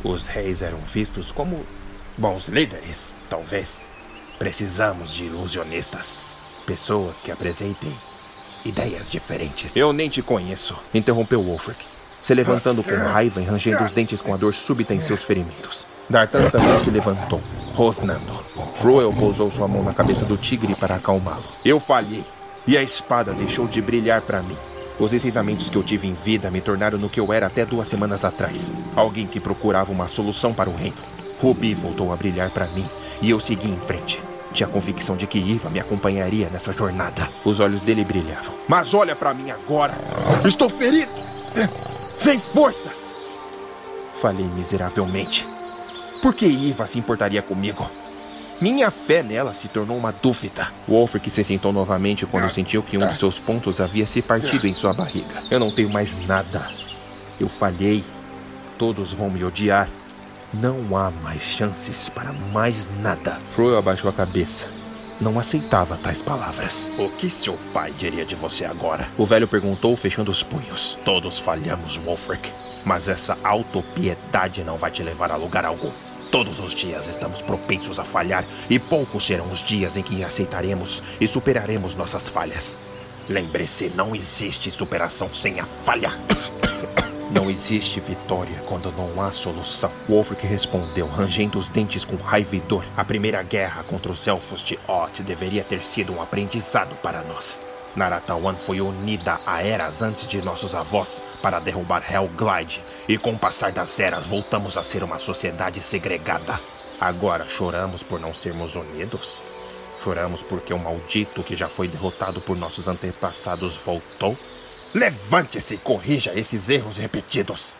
Speaker 3: os reis eram vistos como bons líderes, talvez. Precisamos de ilusionistas. Pessoas que apresentem ideias diferentes.
Speaker 2: Eu nem te conheço, interrompeu Wolfric, se levantando com raiva e rangendo os dentes com a dor súbita em seus ferimentos. D'Artan também se levantou, rosnando. Froel pousou sua mão na cabeça do tigre para acalmá-lo. Eu falhei, e a espada deixou de brilhar para mim. Os ensinamentos que eu tive em vida me tornaram no que eu era até duas semanas atrás. Alguém que procurava uma solução para o reino. Ruby voltou a brilhar para mim e eu segui em frente. Tinha a convicção de que Iva me acompanharia nessa jornada. Os olhos dele brilhavam. Mas olha para mim agora. Estou ferido. Sem forças. Falei miseravelmente. Por que Iva se importaria comigo? Minha fé nela se tornou uma dúvida. Wolfric se sentou novamente quando sentiu que um de seus pontos havia se partido em sua barriga. Eu não tenho mais nada. Eu falhei. Todos vão me odiar. Não há mais chances para mais nada. Froyo abaixou a cabeça. Não aceitava tais palavras.
Speaker 3: O que seu pai diria de você agora?
Speaker 2: O velho perguntou, fechando os punhos.
Speaker 3: Todos falhamos, Wolfric. Mas essa autopiedade não vai te levar a lugar algum. Todos os dias estamos propensos a falhar e poucos serão os dias em que aceitaremos e superaremos nossas falhas. Lembre-se, não existe superação sem a falha.
Speaker 2: Não existe vitória quando não há solução. Wolfric respondeu, rangendo os dentes com raiva e dor.
Speaker 3: A primeira guerra contra os elfos de Oth deveria ter sido um aprendizado para nós. Naratawan foi unida a eras antes de nossos avós para derrubar Hellglide, e com o passar das eras voltamos a ser uma sociedade segregada. Agora choramos por não sermos unidos? Choramos porque o maldito que já foi derrotado por nossos antepassados voltou? Levante-se e corrija esses erros repetidos.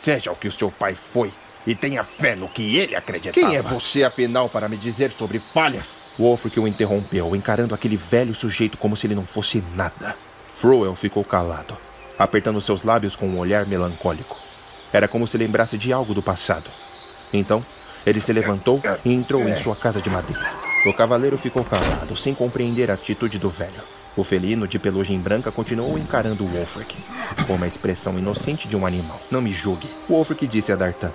Speaker 3: Seja o que o seu pai foi e tenha fé no que ele acreditava.
Speaker 2: Quem é você, afinal, para me dizer sobre falhas? Wolfric o interrompeu, encarando aquele velho sujeito como se ele não fosse nada. Froel ficou calado, apertando seus lábios com um olhar melancólico. Era como se lembrasse de algo do passado. Então, ele se levantou e entrou em sua casa de madeira. O cavaleiro ficou calado, sem compreender a atitude do velho. O felino de pelugem branca continuou encarando Wolfric, com uma expressão inocente de um animal. Não me julgue, Wolfric disse a D'Artan,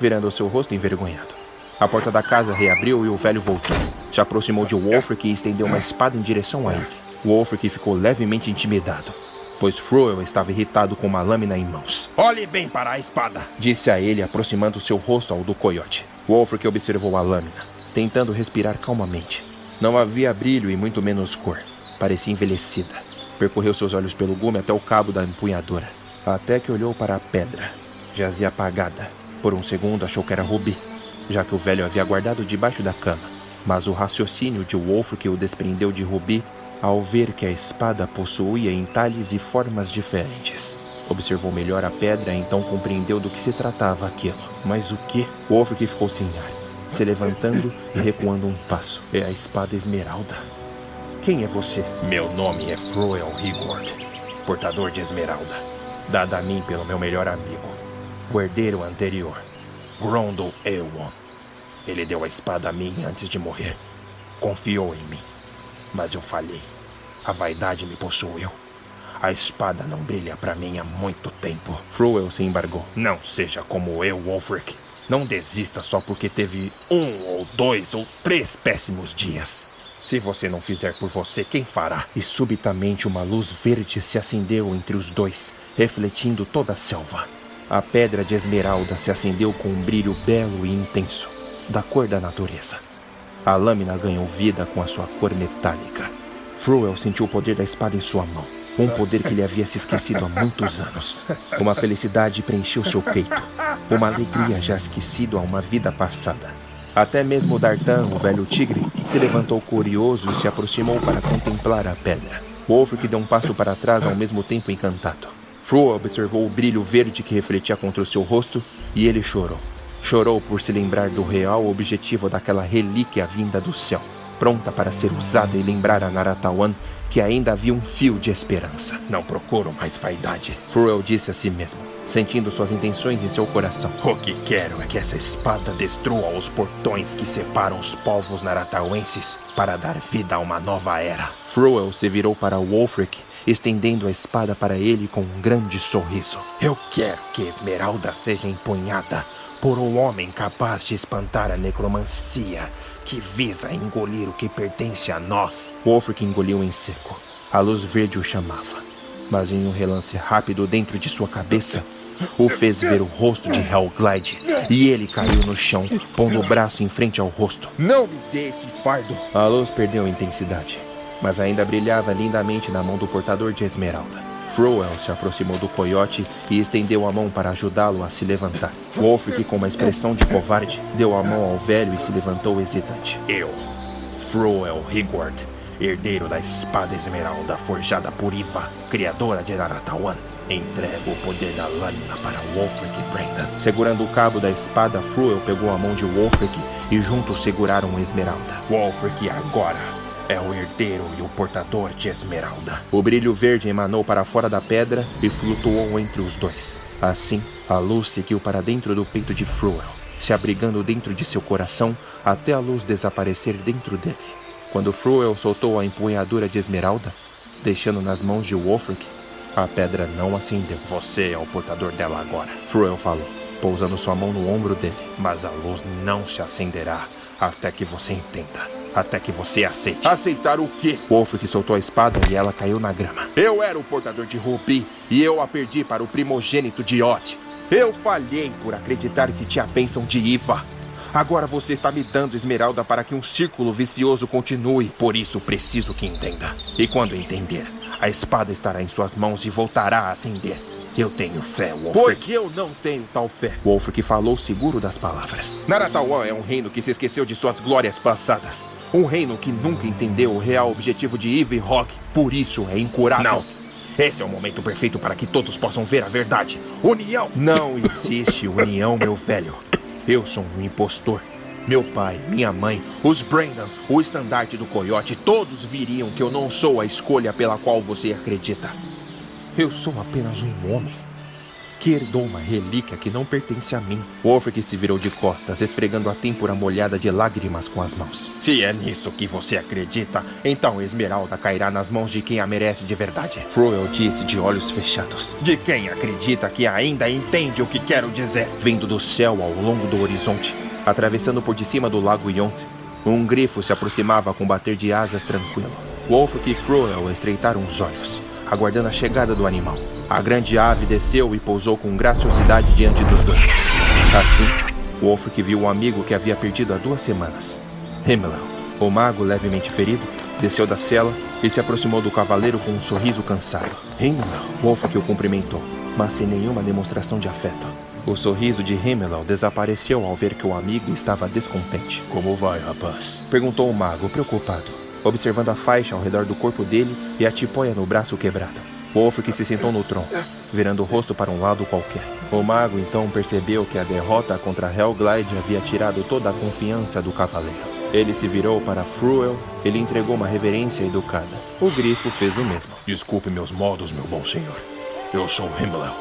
Speaker 2: virando seu rosto envergonhado. A porta da casa reabriu e o velho voltou. Se aproximou de Wolfric e estendeu uma espada em direção a ele. Wolfric ficou levemente intimidado, pois Froel estava irritado com uma lâmina em mãos.
Speaker 3: Olhe bem para a espada,
Speaker 2: disse a ele, aproximando seu rosto ao do coiote. Wolfric observou a lâmina, tentando respirar calmamente. Não havia brilho e muito menos cor. Parecia envelhecida. Percorreu seus olhos pelo gume até o cabo da empunhadora, até que olhou para a pedra. Jazia apagada. Por um segundo achou que era rubi já que o velho havia guardado debaixo da cama. Mas o raciocínio de Wolfric o desprendeu de Rubi ao ver que a espada possuía entalhes e formas diferentes. Observou melhor a pedra então compreendeu do que se tratava aquilo. Mas o que? Wolfric ficou sem ar, se levantando e recuando um passo. É a espada esmeralda. Quem é você?
Speaker 3: Meu nome é Froel Rigord, portador de esmeralda, dada a mim pelo meu melhor amigo, o herdeiro anterior. Grondel Eowon. Ele deu a espada a mim antes de morrer. Confiou em mim. Mas eu falhei. A vaidade me possuiu. A espada não brilha para mim há muito tempo.
Speaker 2: Froel se embargou.
Speaker 3: Não seja como eu, Wolfric. Não desista só porque teve um ou dois ou três péssimos dias. Se você não fizer por você, quem fará?
Speaker 2: E subitamente uma luz verde se acendeu entre os dois, refletindo toda a selva. A pedra de esmeralda se acendeu com um brilho belo e intenso, da cor da natureza. A lâmina ganhou vida com a sua cor metálica. Fruel sentiu o poder da espada em sua mão, um poder que lhe havia se esquecido há muitos anos. Uma felicidade preencheu seu peito, uma alegria já esquecida há uma vida passada. Até mesmo D'Artan, o velho tigre, se levantou curioso e se aproximou para contemplar a pedra. Wolfric deu um passo para trás ao mesmo tempo encantado. Froa observou o brilho verde que refletia contra o seu rosto e ele chorou. Chorou por se lembrar do real objetivo daquela relíquia vinda do céu.
Speaker 3: pronta para ser usada e lembrar a Naratawan que ainda havia um fio de esperança. Não procuro mais vaidade, Fruel disse a si mesmo, sentindo suas intenções em seu coração. O que quero é que essa espada destrua os portões que separam os povos naratauenses para dar vida a uma nova era. Fruel se virou para Wolfric estendendo a espada para ele com um grande sorriso. Eu quero que Esmeralda seja empunhada por um homem capaz de espantar a necromancia que visa engolir o que pertence a nós. Wolfric engoliu em seco. A luz verde o chamava. Mas em um relance rápido dentro de sua cabeça, o fez ver o rosto de Hellglide e ele caiu no chão, pondo o braço em frente ao rosto.
Speaker 2: Não me dê esse fardo!
Speaker 3: A luz perdeu a intensidade, mas ainda brilhava lindamente na mão do portador de esmeralda. Froel se aproximou do coiote e estendeu a mão para ajudá-lo a se levantar. Wolfric, com uma expressão de covarde, deu a mão ao velho e se levantou hesitante. Eu, Froel Higward, herdeiro da espada esmeralda forjada por Iva, criadora de Naratawan, entrego o poder da lâmina para Wolfric Brendan. Segurando o cabo da espada, Froel pegou a mão de Wolfric e juntos seguraram a esmeralda. Wolfric agora é o herdeiro e o portador de Esmeralda. O brilho verde emanou para fora da pedra e flutuou entre os dois. Assim, a luz seguiu para dentro do peito de Fruel, se abrigando dentro de seu coração até a luz desaparecer dentro dele. Quando Fruel soltou a empunhadura de Esmeralda, deixando nas mãos de Wolfric, a pedra não acendeu. Você é o portador dela agora, Fruel falou, pousando sua mão no ombro dele. Mas a luz não se acenderá até que você entenda até que você aceite.
Speaker 2: Aceitar o quê?
Speaker 3: Wolfric soltou a espada e ela caiu na grama.
Speaker 2: Eu era o portador de Rubi e eu a perdi para o primogênito de Ot. Eu falhei por acreditar que tinha a bênção de Iva. Agora você está me dando esmeralda para que um círculo vicioso continue. Por isso preciso que entenda. E quando entender, a espada estará em suas mãos e voltará a acender. Eu tenho fé, Wolfric.
Speaker 3: Pois eu não tenho tal fé. Wolfric falou seguro das palavras.
Speaker 2: Naratawan é um reino que se esqueceu de suas glórias passadas. Um reino que nunca entendeu o real objetivo de Eve Rock. Por isso é incurável.
Speaker 3: Não. Esse é o momento perfeito para que todos possam ver a verdade. União!
Speaker 2: Não existe união, meu velho. Eu sou um impostor. Meu pai, minha mãe, os Brandon, o estandarte do coiote, todos viriam que eu não sou a escolha pela qual você acredita. Eu sou apenas um homem que herdou uma relíquia que não pertence a mim. Wolfric se virou de costas, esfregando a têmpora molhada de lágrimas com as mãos.
Speaker 3: Se é nisso que você acredita, então Esmeralda cairá nas mãos de quem a merece de verdade.
Speaker 2: Froel disse de olhos fechados.
Speaker 3: De quem acredita que ainda entende o que quero dizer.
Speaker 2: Vindo do céu ao longo do horizonte, atravessando por de cima do lago Yont, um grifo se aproximava com bater de asas tranquilo. Wolfric e Froel estreitaram os olhos aguardando a chegada do animal. A grande ave desceu e pousou com graciosidade diante dos dois. Assim, Wolfric viu o amigo que havia perdido há duas semanas. Himmler, o mago levemente ferido, desceu da cela e se aproximou do cavaleiro com um sorriso cansado. Himmler, Wolfric o cumprimentou, mas sem nenhuma demonstração de afeto. O sorriso de Himmler desapareceu ao ver que o amigo estava descontente.
Speaker 13: Como vai, rapaz?
Speaker 2: Perguntou o mago, preocupado observando a faixa ao redor do corpo dele e a tipóia no braço quebrado. Wolfric se sentou no tronco, virando o rosto para um lado qualquer. O mago então percebeu que a derrota contra Hellglide havia tirado toda a confiança do cavaleiro. Ele se virou para Fruel e lhe entregou uma reverência educada. O grifo fez o mesmo.
Speaker 13: Desculpe meus modos, meu bom senhor. Eu sou Himmler,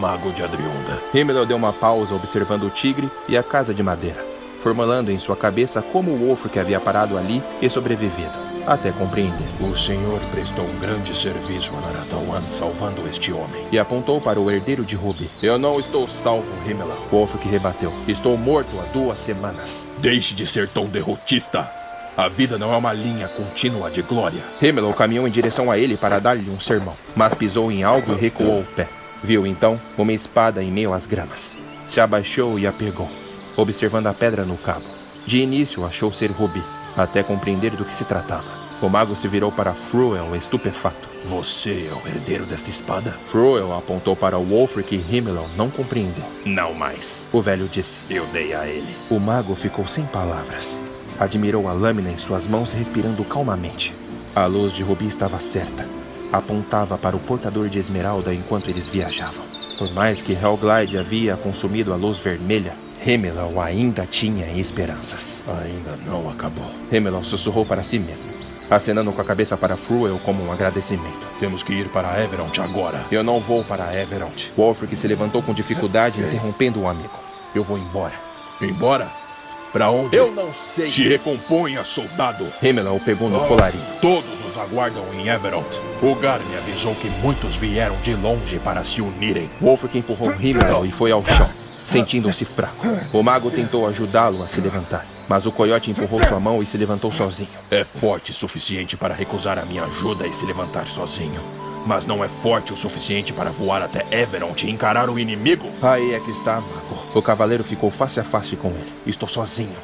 Speaker 13: mago de Adrionda.
Speaker 2: Himmler deu uma pausa observando o tigre e a casa de madeira, formulando em sua cabeça como o Wolfric havia parado ali e sobrevivido até compreender.
Speaker 13: O senhor prestou um grande serviço a Naratawan salvando este homem.
Speaker 2: E apontou para o herdeiro de Ruby. Eu não estou salvo, Himmela. Wolf que rebateu. Estou morto há duas semanas.
Speaker 13: Deixe de ser tão derrotista. A vida não é uma linha contínua de glória.
Speaker 2: Himmel caminhou em direção a ele para dar-lhe um sermão, mas pisou em algo e recuou o pé. Viu então uma espada em meio às gramas. Se abaixou e a pegou, observando a pedra no cabo. De início achou ser Ruby, até compreender do que se tratava. O mago se virou para Fruel estupefato.
Speaker 13: Você é o herdeiro desta espada?
Speaker 2: Fruel apontou para Wolfric e Himmel não compreendeu.
Speaker 3: Não mais.
Speaker 2: O velho disse.
Speaker 3: Eu dei a ele.
Speaker 2: O mago ficou sem palavras. Admirou a lâmina em suas mãos respirando calmamente. A luz de Rubi estava certa. Apontava para o portador de esmeralda enquanto eles viajavam. Por mais que Hellglide havia consumido a luz vermelha, Hemelau ainda tinha esperanças.
Speaker 3: Ainda não acabou.
Speaker 2: Hemelau sussurrou para si mesmo, acenando com a cabeça para Fruel como um agradecimento.
Speaker 3: Temos que ir para Everont agora.
Speaker 2: Eu não vou para Everont. Wolfric se levantou com dificuldade, interrompendo o amigo. Eu vou embora.
Speaker 3: Embora? Para onde?
Speaker 14: Eu não sei.
Speaker 3: Se recomponha, soldado.
Speaker 2: Hemelau pegou no
Speaker 3: Oh,
Speaker 2: colarinho.
Speaker 3: Todos os aguardam em Everont. O Gar me avisou que muitos vieram de longe para se unirem.
Speaker 2: Wolfric empurrou Hemelau e foi ao chão, sentindo-se fraco. O mago tentou ajudá-lo a se levantar, mas o coiote empurrou sua mão e se levantou sozinho.
Speaker 3: É forte o suficiente para recusar a minha ajuda e se levantar sozinho. Mas não é forte o suficiente para voar até Everont e encarar o inimigo.
Speaker 2: Aí é que está, mago. O cavaleiro ficou face a face com ele. Estou sozinho.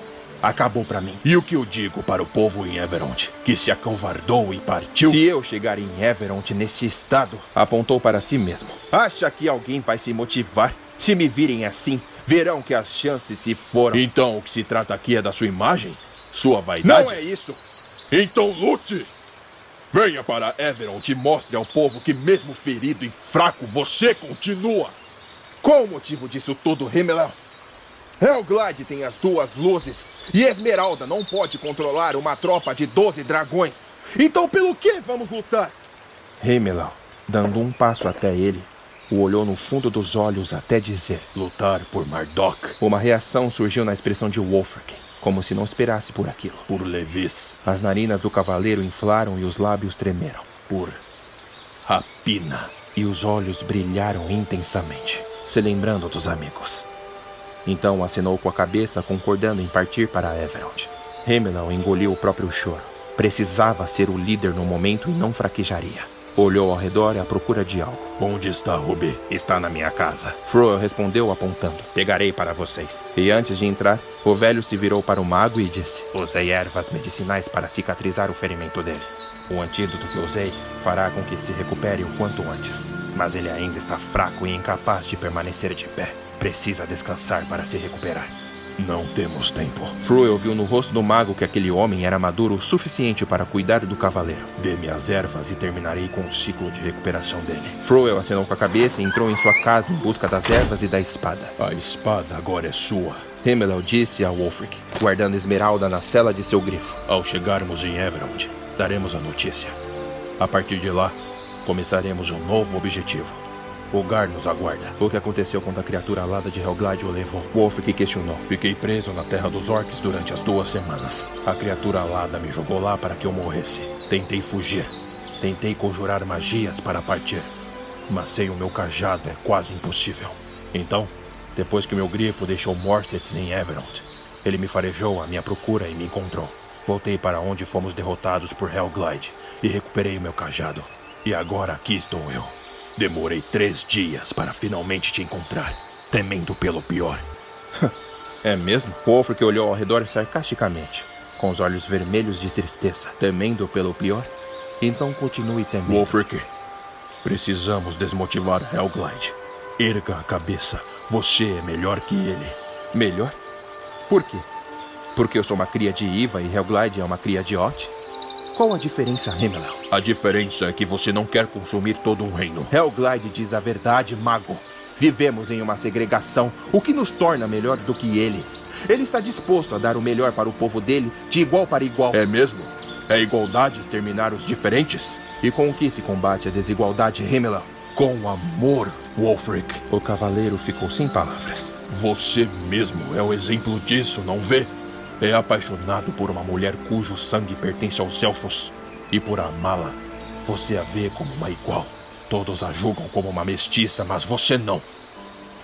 Speaker 2: Acabou pra mim.
Speaker 3: E o que eu digo para o povo em Everont? Que se acovardou e partiu?
Speaker 2: Se eu chegar em Everont nesse estado, apontou para si mesmo. Acha que alguém vai se motivar? Se me virem assim, verão que as chances se foram.
Speaker 3: Então o que se trata aqui é da sua imagem? Sua vaidade?
Speaker 2: Não é isso.
Speaker 3: Então lute! Venha para Everont e mostre ao povo que, mesmo ferido e fraco, você continua!
Speaker 14: Qual o motivo disso tudo, Himmel? Helglide tem as duas luzes e Esmeralda não pode controlar uma tropa de 12 dragões. Então pelo que vamos lutar?
Speaker 2: Hemelau, dando um passo até ele, o olhou no fundo dos olhos até dizer.
Speaker 3: Lutar por Mardok,
Speaker 2: Uma reação surgiu na expressão de Wolfric, como se não esperasse por aquilo.
Speaker 3: por Levis,
Speaker 2: As narinas do cavaleiro inflaram e os lábios tremeram.
Speaker 3: por Rapina.
Speaker 2: E os olhos brilharam intensamente, se lembrando dos amigos. Então acenou com a cabeça, concordando em partir para Everond. Hemelau engoliu o próprio choro. Precisava ser o líder no momento e não fraquejaria. Olhou ao redor à procura de algo.
Speaker 3: Onde está Ruby?
Speaker 2: Está na minha casa. Froel respondeu apontando. Pegarei para vocês. E antes de entrar, o velho se virou para o mago e disse: Usei ervas medicinais para cicatrizar o ferimento dele. O antídoto que usei fará com que se recupere o quanto antes. Mas ele ainda está fraco e incapaz de permanecer de pé. Precisa descansar para se recuperar.
Speaker 3: Não temos tempo.
Speaker 2: Froel viu no rosto do mago que aquele homem era maduro o suficiente para cuidar do cavaleiro.
Speaker 3: Dê-me as ervas e terminarei com o ciclo de recuperação dele.
Speaker 2: Froel acenou com a cabeça e entrou em sua casa em busca das ervas e da espada.
Speaker 3: A espada agora é sua.
Speaker 2: Hemelau disse a Wolfric, guardando Esmeralda na cela de seu grifo.
Speaker 3: Ao chegarmos em Everond, daremos a notícia. A partir de lá, começaremos um novo objetivo. O Gar nos aguarda.
Speaker 2: O que aconteceu quando a criatura alada de Helglide o levou? Wolfric questionou.
Speaker 3: Fiquei preso na terra dos orcs durante as duas semanas. A criatura alada me jogou lá para que eu morresse. Tentei fugir. Tentei conjurar magias para partir. Mas sem o meu cajado é quase impossível. Então, depois que meu grifo deixou Morsets em Everond, ele me farejou à minha procura e me encontrou. Voltei para onde fomos derrotados por Helglide e recuperei o meu cajado. E agora aqui estou eu. Demorei três dias para finalmente te encontrar, temendo pelo pior.
Speaker 2: É mesmo? Wolfric olhou ao redor sarcasticamente, com os olhos vermelhos de tristeza, temendo pelo pior. Então continue temendo.
Speaker 3: Wolfric, precisamos desmotivar Helglide. Erga a cabeça. Você é melhor que ele.
Speaker 2: Melhor? Por quê? Porque eu sou uma cria de Iva e Helglide é uma cria de Ot? Qual a diferença, Hemelau?
Speaker 3: A diferença é que você não quer consumir todo um reino.
Speaker 2: Helglide diz a verdade, mago. Vivemos em uma segregação, o que nos torna melhor do que ele. Ele está disposto a dar o melhor para o povo dele, de igual para igual.
Speaker 3: É mesmo? É igualdade exterminar os diferentes?
Speaker 2: E com o que se combate a desigualdade, Hemelau?
Speaker 3: Com amor, Wolfric.
Speaker 2: O cavaleiro ficou sem palavras.
Speaker 3: Você mesmo é o exemplo disso, não vê? É apaixonado por uma mulher cujo sangue pertence aos elfos. E por amá-la, você a vê como uma igual. Todos a julgam como uma mestiça, mas você não.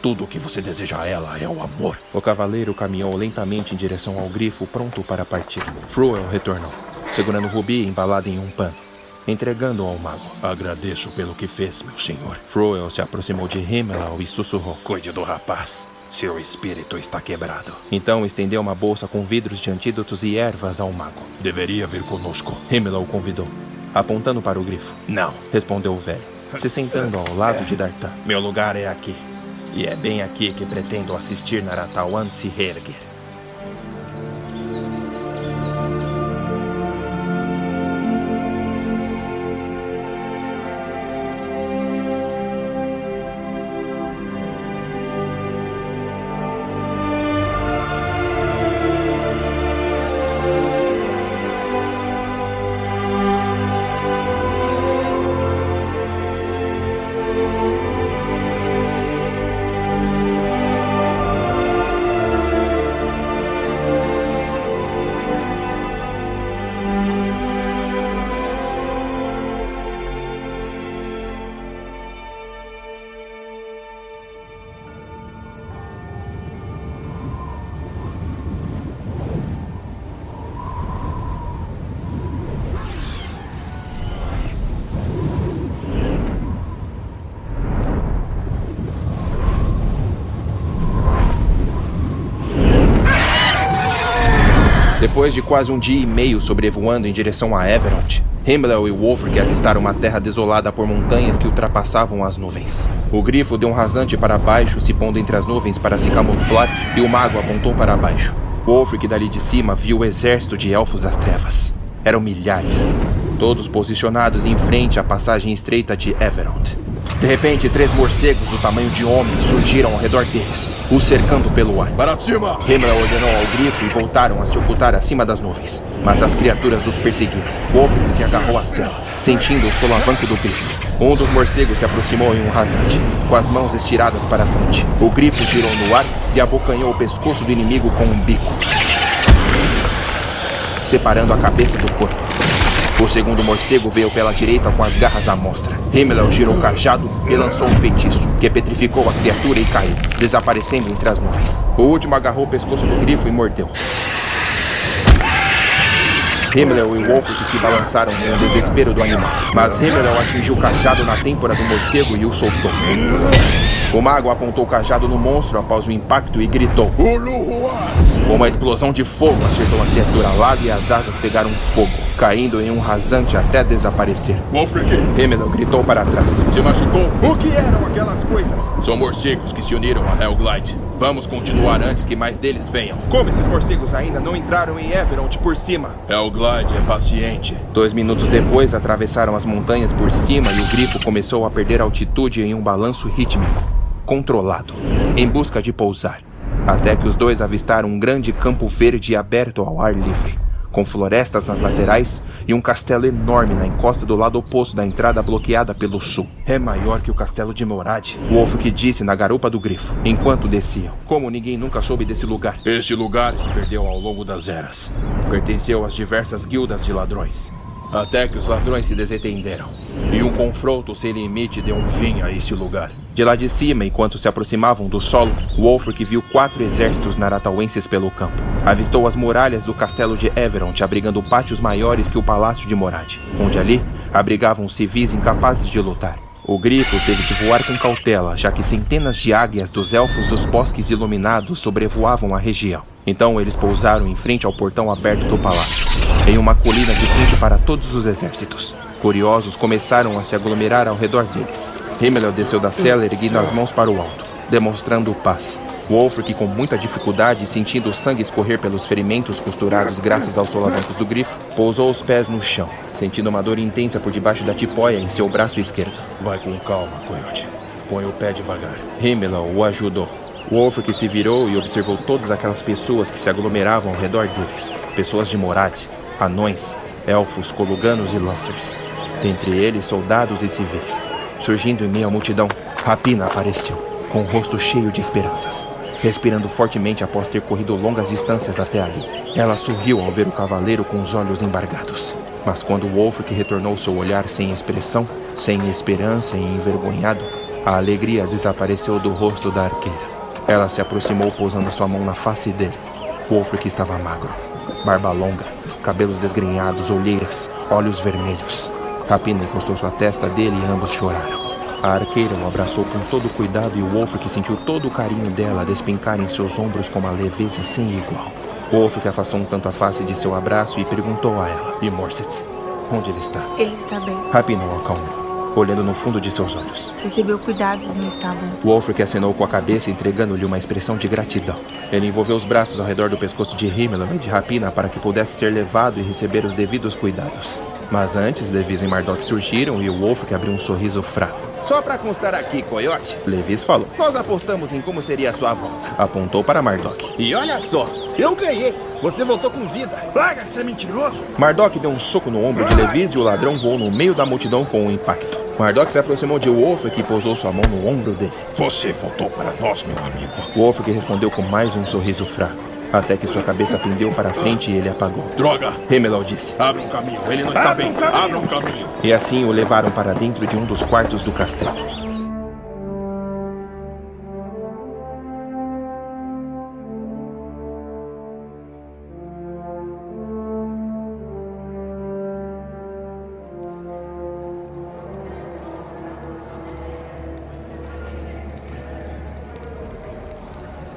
Speaker 3: Tudo o que você deseja a ela é o amor.
Speaker 2: O cavaleiro caminhou lentamente em direção ao grifo, pronto para partir. Fruel retornou, segurando o rubi embalado em um pano, entregando-o ao mago.
Speaker 3: Agradeço pelo que fez, meu senhor.
Speaker 2: Fruel se aproximou de Hemelau e sussurrou.
Speaker 3: Cuide do rapaz. Seu espírito está quebrado.
Speaker 2: Então estendeu uma bolsa com vidros de antídotos e ervas ao mago.
Speaker 3: Deveria vir conosco.
Speaker 2: Hemelau o convidou, apontando para o grifo.
Speaker 3: Não.
Speaker 2: Respondeu o velho, se sentando ao lado de Dartan.
Speaker 3: Meu lugar é aqui.
Speaker 2: E é bem aqui que pretendo assistir Naratawan se reerguer. Depois de quase um dia e meio sobrevoando em direção a Everond, Himmler e Wolfric avistaram uma terra desolada por montanhas que ultrapassavam as nuvens. O grifo deu um rasante para baixo, se pondo entre as nuvens para se camuflar, e o mago apontou para baixo. Wolfric dali de cima viu o exército de elfos das trevas. Eram milhares, todos posicionados em frente à passagem estreita de Everond. De repente, três morcegos do tamanho de homens surgiram ao redor deles, os cercando pelo ar.
Speaker 8: Para cima!
Speaker 2: Himmler ordenou ao grifo e voltaram a se ocultar acima das nuvens. Mas as criaturas os perseguiram. Wolfric se agarrou à cela, sentindo o solavanco do grifo. Um dos morcegos se aproximou em um rasante, com as mãos estiradas para a frente. O grifo girou no ar e abocanhou o pescoço do inimigo com um bico, separando a cabeça do corpo. O segundo morcego veio pela direita com as garras à mostra. Himmler girou o cajado e lançou um feitiço, que petrificou a criatura e caiu, desaparecendo entre as nuvens. O último agarrou o pescoço do grifo e mordeu. Himmler e Wolfric se balançaram com o desespero do animal, mas Himmler atingiu o cajado na têmpora do morcego e o soltou. O mago apontou o cajado no monstro após o impacto e gritou. Uma explosão de fogo acertou a criatura alada e as asas pegaram fogo, caindo em um rasante até desaparecer.
Speaker 8: Wolfric,
Speaker 2: Himmler gritou para trás.
Speaker 8: se machucou?
Speaker 7: O que eram aquelas coisas?
Speaker 8: São morcegos que se uniram a Hellglide. Vamos continuar antes que mais deles venham.
Speaker 2: Como esses morcegos ainda não entraram em Everond por cima?
Speaker 8: Hellglide é paciente.
Speaker 2: Dois minutos depois, atravessaram as montanhas por cima e o grifo começou a perder altitude em um balanço rítmico, controlado, em busca de pousar. Até que os dois avistaram um grande campo verde aberto ao ar livre, com florestas nas laterais e um castelo enorme na encosta do lado oposto da entrada bloqueada pelo sul. É maior que o castelo de Morad, que disse na garupa do grifo, enquanto desciam. Como ninguém nunca soube desse lugar.
Speaker 8: Este lugar se perdeu ao longo das eras.
Speaker 2: Pertenceu às diversas guildas de ladrões. Até que os ladrões se desentenderam.
Speaker 8: E um confronto sem limite deu um fim a este lugar.
Speaker 2: De lá de cima, enquanto se aproximavam do solo, Wolfric viu quatro exércitos naratauenses pelo campo. Avistou as muralhas do castelo de Everond abrigando pátios maiores que o palácio de Morad, onde ali abrigavam civis incapazes de lutar. O grifo teve que voar com cautela, já que centenas de águias dos elfos dos bosques iluminados sobrevoavam a região. Então eles pousaram em frente ao portão aberto do palácio, em uma colina de frente para todos os exércitos. Curiosos começaram a se aglomerar ao redor deles. Himmler desceu da cela erguendo as mãos para o alto, demonstrando paz. Wolfric, com muita dificuldade, sentindo o sangue escorrer pelos ferimentos costurados graças aos solavancos do grifo, pousou os pés no chão, sentindo uma dor intensa por debaixo da tipóia em seu braço esquerdo.
Speaker 8: Vai com calma, coiote. Põe o pé devagar.
Speaker 2: Himmler o ajudou. Wolfric se virou e observou todas aquelas pessoas que se aglomeravam ao redor deles. Pessoas de Morad, anões, elfos, coluganos e lancers. Dentre eles, soldados e civis. Surgindo em meio à multidão, Rapina apareceu, com o rosto cheio de esperanças. Respirando fortemente após ter corrido longas distâncias até ali. Ela sorriu ao ver o cavaleiro com os olhos embargados. Mas quando Wolfric retornou seu olhar sem expressão, sem esperança e envergonhado, a alegria desapareceu do rosto da arqueira. Ela se aproximou pousando sua mão na face dele. Wolfric estava magro. Barba longa, cabelos desgrenhados, olheiras, olhos vermelhos. Rapina encostou sua testa dele e ambos choraram. A arqueira o abraçou com todo cuidado e o Wolfric sentiu todo o carinho dela despencar em seus ombros com uma leveza sem igual. Wolfric afastou um tanto a face de seu abraço e perguntou a ela: E Morsitz? Onde ele está?
Speaker 15: Ele está bem.
Speaker 2: Rapina o acalmou, olhando no fundo de seus olhos.
Speaker 15: Recebeu cuidados no estábulo.
Speaker 2: Wolfric acenou com a cabeça, entregando-lhe uma expressão de gratidão. Ele envolveu os braços ao redor do pescoço de Himmler e de Rapina para que pudesse ser levado e receber os devidos cuidados. Mas antes, Levis e Mardok surgiram e o Wolfric abriu um sorriso fraco.
Speaker 7: Só pra constar aqui, Coyote,
Speaker 2: Levis falou.
Speaker 7: nós apostamos em como seria a sua volta.
Speaker 2: Apontou para Mardok.
Speaker 7: E olha só, eu ganhei. Você voltou com vida.
Speaker 6: Larga de ser mentiroso.
Speaker 2: Mardok deu um soco no ombro de Levis e o ladrão voou no meio da multidão com um impacto. Mardok se aproximou de Wolfric e pousou sua mão no ombro dele.
Speaker 6: Você voltou para nós, meu amigo.
Speaker 2: Wolfric respondeu com mais um sorriso fraco, até que sua cabeça pendeu para frente e ele apagou.
Speaker 8: Droga!
Speaker 2: Hemelal disse.
Speaker 8: Abra um caminho. Ele não está
Speaker 6: Abra
Speaker 8: bem.
Speaker 6: um.
Speaker 8: Abra um caminho.
Speaker 2: E assim o levaram para dentro de um dos quartos do castelo.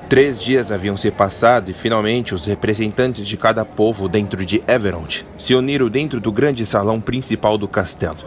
Speaker 2: Três dias haviam se passado e finalmente os representantes de cada povo dentro de Everond se uniram dentro do grande salão principal do castelo.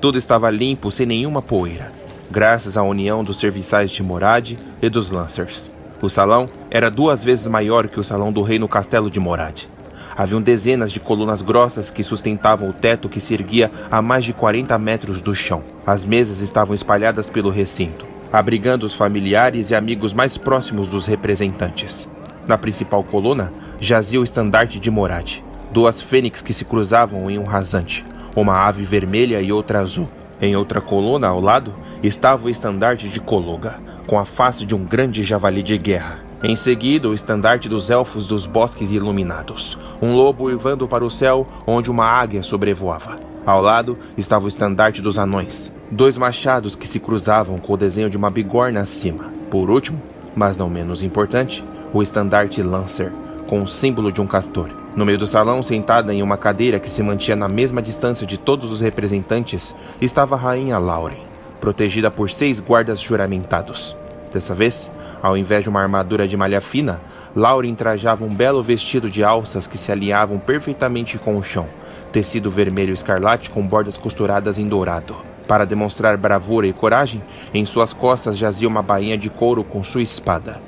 Speaker 2: Tudo estava limpo, sem nenhuma poeira, graças à união dos serviçais de Morad e dos Lancers. O salão era duas vezes maior que o salão do rei no castelo de Morad. Haviam dezenas de colunas grossas que sustentavam o teto que se erguia a mais de 40 metros do chão. As mesas estavam espalhadas pelo recinto abrigando os familiares e amigos mais próximos dos representantes. Na principal coluna jazia o estandarte de Morad, duas fênix que se cruzavam em um rasante, uma ave vermelha e outra azul. Em outra coluna ao lado estava o estandarte de Kologa, com a face de um grande javali de guerra. Em seguida, o estandarte dos elfos dos bosques iluminados, um lobo uivando para o céu, onde uma águia sobrevoava. Ao lado estava o estandarte dos anões, dois machados que se cruzavam com o desenho de uma bigorna acima. Por último, mas não menos importante, o estandarte Lancer, com o símbolo de um castor. No meio do salão, sentada em uma cadeira que se mantinha na mesma distância de todos os representantes, estava a rainha Lauren, protegida por seis guardas juramentados. Dessa vez, ao invés de uma armadura de malha fina, Lauren trajava um belo vestido de alças que se alinhavam perfeitamente com o chão, tecido vermelho escarlate com bordas costuradas em dourado. Para demonstrar bravura e coragem, em suas costas jazia uma bainha de couro com sua espada.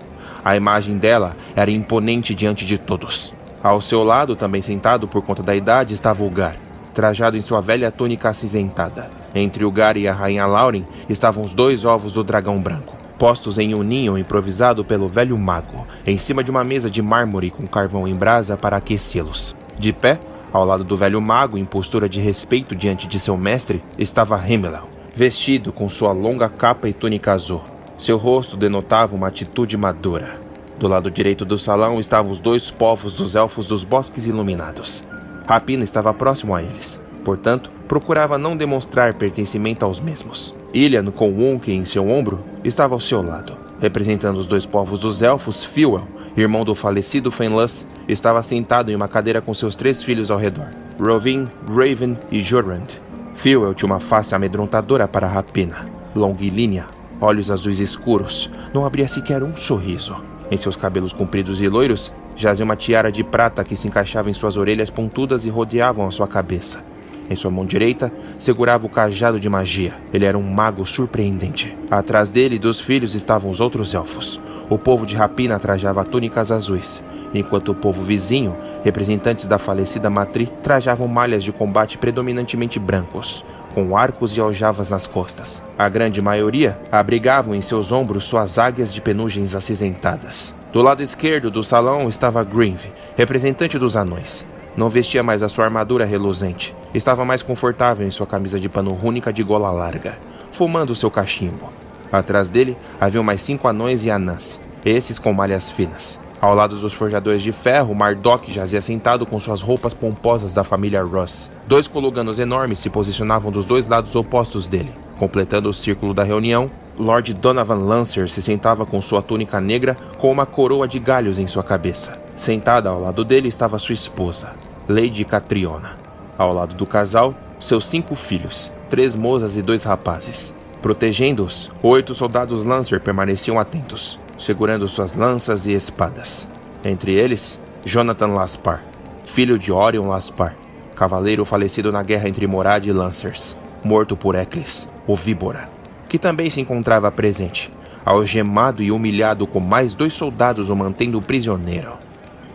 Speaker 2: A imagem dela era imponente diante de todos. Ao seu lado, também sentado por conta da idade, estava o Gar, trajado em sua velha túnica acinzentada. Entre o Gar e a Rainha Lauren estavam os dois ovos do dragão branco, postos em um ninho improvisado pelo velho mago, em cima de uma mesa de mármore com carvão em brasa para aquecê-los. De pé, ao lado do velho mago, em postura de respeito diante de seu mestre, estava Himmel, vestido com sua longa capa e túnica azul. Seu rosto denotava uma atitude madura. Do lado direito do salão estavam os dois povos dos elfos dos bosques iluminados. Rapina estava próximo a eles, portanto, procurava não demonstrar pertencimento aos mesmos. Ilian, com Wonk em seu ombro, estava ao seu lado. Representando os dois povos dos elfos, Fuel irmão do falecido Fenlus, estava sentado em uma cadeira com seus três filhos ao redor: Rovin, Raven e Jorand. Fuel tinha uma face amedrontadora para a rapina, longilínea, olhos azuis escuros, não abria sequer um sorriso. Em seus cabelos compridos e loiros jazia uma tiara de prata que se encaixava em suas orelhas pontudas e rodeavam a sua cabeça. Em sua mão direita, segurava o cajado de magia. Ele era um mago surpreendente. Atrás dele e dos filhos estavam os outros elfos. O povo de Rapina trajava túnicas azuis, enquanto o povo vizinho, representantes da falecida Matri, trajavam malhas de combate predominantemente brancos, com arcos e aljavas nas costas. A grande maioria abrigavam em seus ombros suas águias de penugens acinzentadas. Do lado esquerdo do salão estava Grinve, representante dos anões. Não vestia mais a sua armadura reluzente. Estava mais confortável em sua camisa de pano rúnica de gola larga, fumando seu cachimbo. Atrás dele haviam mais cinco anões e anãs, esses com malhas finas. Ao lado dos forjadores de ferro, Mardok jazia sentado com suas roupas pomposas da família Ross. Dois coluganos enormes se posicionavam dos dois lados opostos dele. Completando o círculo da reunião, Lord Donovan Lancer se sentava com sua túnica negra com uma coroa de galhos em sua cabeça. Sentada ao lado dele estava sua esposa, Lady Catriona. Ao lado do casal, seus cinco filhos, três mozas e dois rapazes. Protegendo-os, oito soldados Lancer permaneciam atentos, segurando suas lanças e espadas. Entre eles, Jonathan Laspar, filho de Orion Laspar, cavaleiro falecido na guerra entre Morad e Lancers, morto por Eccles, o Víbora, que também se encontrava presente, algemado e humilhado com mais dois soldados o mantendo prisioneiro.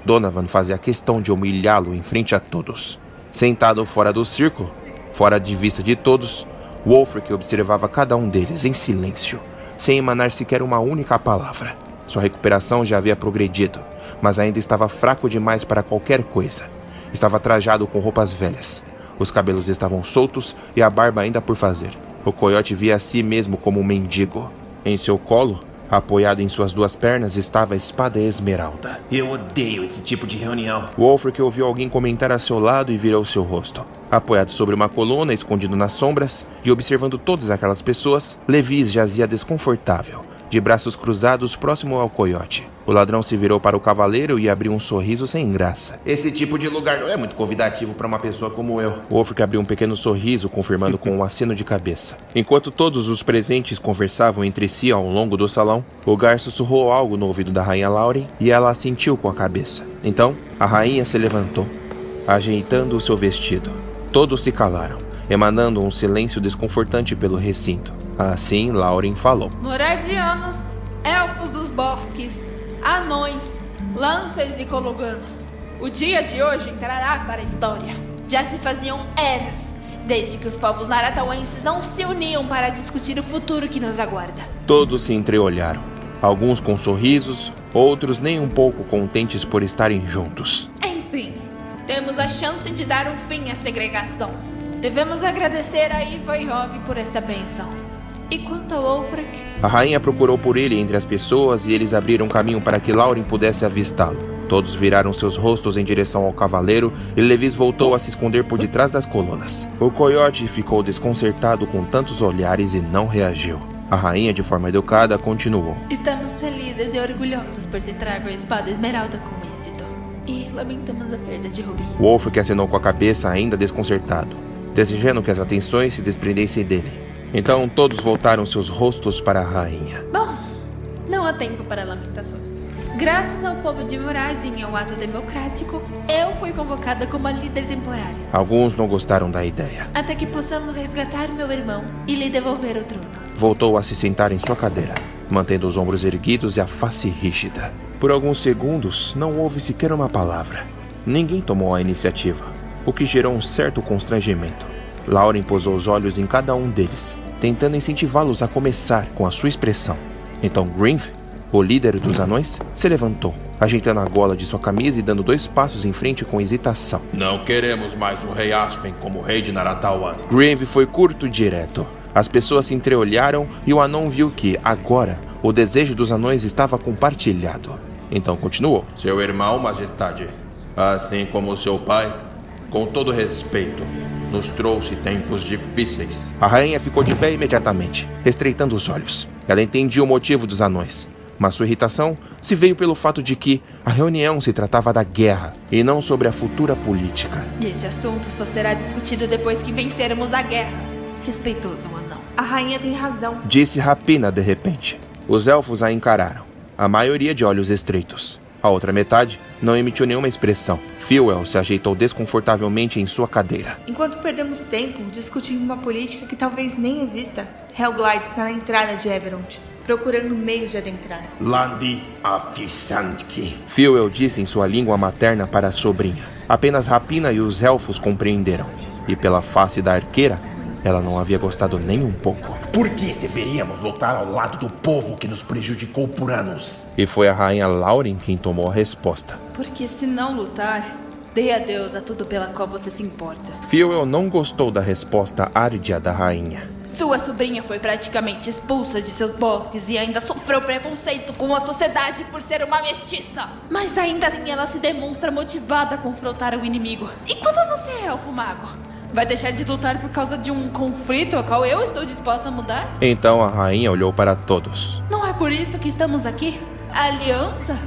Speaker 2: Donovan fazia questão de humilhá-lo em frente a todos. Sentado fora do círculo, fora de vista de todos, Wolfric observava cada um deles em silêncio, sem emanar sequer uma única palavra. Sua recuperação já havia progredido, mas ainda estava fraco demais para qualquer coisa. Estava trajado com roupas velhas. Os cabelos estavam soltos e a barba ainda por fazer. O coiote via a si mesmo como um mendigo. Em seu colo, apoiado em suas duas pernas, estava a espada esmeralda.
Speaker 16: Eu odeio esse tipo de reunião.
Speaker 2: Wolfric ouviu alguém comentar a seu lado e virou seu rosto. Apoiado sobre uma coluna, escondido nas sombras, e observando todas aquelas pessoas, Levis jazia desconfortável, de braços cruzados próximo ao coiote. O ladrão se virou para o cavaleiro e abriu um sorriso sem graça.
Speaker 16: Esse tipo de lugar não é muito convidativo para uma pessoa como eu.
Speaker 2: Wolfric abriu um pequeno sorriso, confirmando com um aceno de cabeça. Enquanto todos os presentes conversavam entre si ao longo do salão, o gar sussurrou algo no ouvido da rainha Lauren e ela assentiu com a cabeça. Então, a rainha se levantou, ajeitando o seu vestido. Todos se calaram, emanando um silêncio desconfortante pelo recinto. Assim, Lauren falou:
Speaker 11: Moradianos, elfos dos bosques, anões, lancers e cologanos. O dia de hoje entrará para a história. Já se faziam eras, desde que os povos naratauenses não se uniam para discutir o futuro que nos aguarda.
Speaker 2: Todos se entreolharam, alguns com sorrisos, outros nem um pouco contentes por estarem juntos.
Speaker 11: Enfim, temos a chance de dar um fim à segregação. Devemos agradecer a Iva e Rog por essa benção. E quanto ao Wolfric?
Speaker 2: A rainha procurou por ele entre as pessoas e eles abriram caminho para que Lauren pudesse avistá-lo. Todos viraram seus rostos em direção ao cavaleiro e Levis voltou a se esconder por detrás das colunas. O coiote ficou desconcertado com tantos olhares e não reagiu. A rainha, de forma educada, continuou.
Speaker 11: Estamos felizes e orgulhosos por ter trago a espada esmeralda com êxito. E lamentamos a perda de Rubi.
Speaker 2: Wolfric acenou com a cabeça, ainda desconcertado, desejando que as atenções se desprendessem dele. Então todos voltaram seus rostos para a rainha.
Speaker 11: Bom, não há tempo para lamentações. Graças ao povo de Moragem e ao ato democrático, eu fui convocada como a líder temporária.
Speaker 2: Alguns não gostaram da ideia.
Speaker 11: Até que possamos resgatar meu irmão e lhe devolver o trono.
Speaker 2: Voltou a se sentar em sua cadeira, mantendo os ombros erguidos e a face rígida. Por alguns segundos, não houve sequer uma palavra. Ninguém tomou a iniciativa, o que gerou um certo constrangimento. Lauren posou os olhos em cada um deles, tentando incentivá-los a começar com a sua expressão. Então Grinf, o líder dos anões, se levantou, ajeitando a gola de sua camisa e dando dois passos em frente com hesitação.
Speaker 8: Não queremos mais o rei Aspen como rei de Naratawan.
Speaker 2: Grave foi curto e direto. As pessoas se entreolharam e o anão viu que, agora, o desejo dos anões estava compartilhado. Então continuou.
Speaker 8: Seu irmão, majestade, assim como seu pai, com todo respeito, nos trouxe tempos difíceis.
Speaker 2: A rainha ficou de pé imediatamente, estreitando os olhos. Ela entendia o motivo dos anões, mas sua irritação se veio pelo fato de que a reunião se tratava da guerra e não sobre a futura política.
Speaker 11: Esse assunto só será discutido depois que vencermos a guerra. Respeitoso anão.
Speaker 15: A rainha tem razão.
Speaker 2: Disse Rapina de repente. Os elfos a encararam, a maioria de olhos estreitos. A outra metade não emitiu nenhuma expressão. Fuel se ajeitou desconfortavelmente em sua cadeira.
Speaker 15: Enquanto perdemos tempo discutindo uma política que talvez nem exista, Hellglide está na entrada de Everond, procurando meios de adentrar.
Speaker 6: Landi Afisantki.
Speaker 2: Fuel disse em sua língua materna para a sobrinha. Apenas Rapina e os elfos compreenderam. E pela face da arqueira, ela não havia gostado nem um pouco.
Speaker 6: Por que deveríamos lutar ao lado do povo que nos prejudicou por anos?
Speaker 2: E foi a rainha Lauren quem tomou a resposta.
Speaker 11: Porque se não lutar, dê adeus a tudo pela qual você se importa.
Speaker 2: Fuel não gostou da resposta árdia da rainha.
Speaker 11: Sua sobrinha foi praticamente expulsa de seus bosques e ainda sofreu preconceito com a sociedade por ser uma mestiça. Mas ainda assim ela se demonstra motivada a confrontar o inimigo. E quanto a você, elfo mago? Vai deixar de lutar por causa de um conflito a qual eu estou disposta a mudar?
Speaker 2: Então a rainha olhou para todos.
Speaker 11: Não é por isso que estamos aqui? A aliança?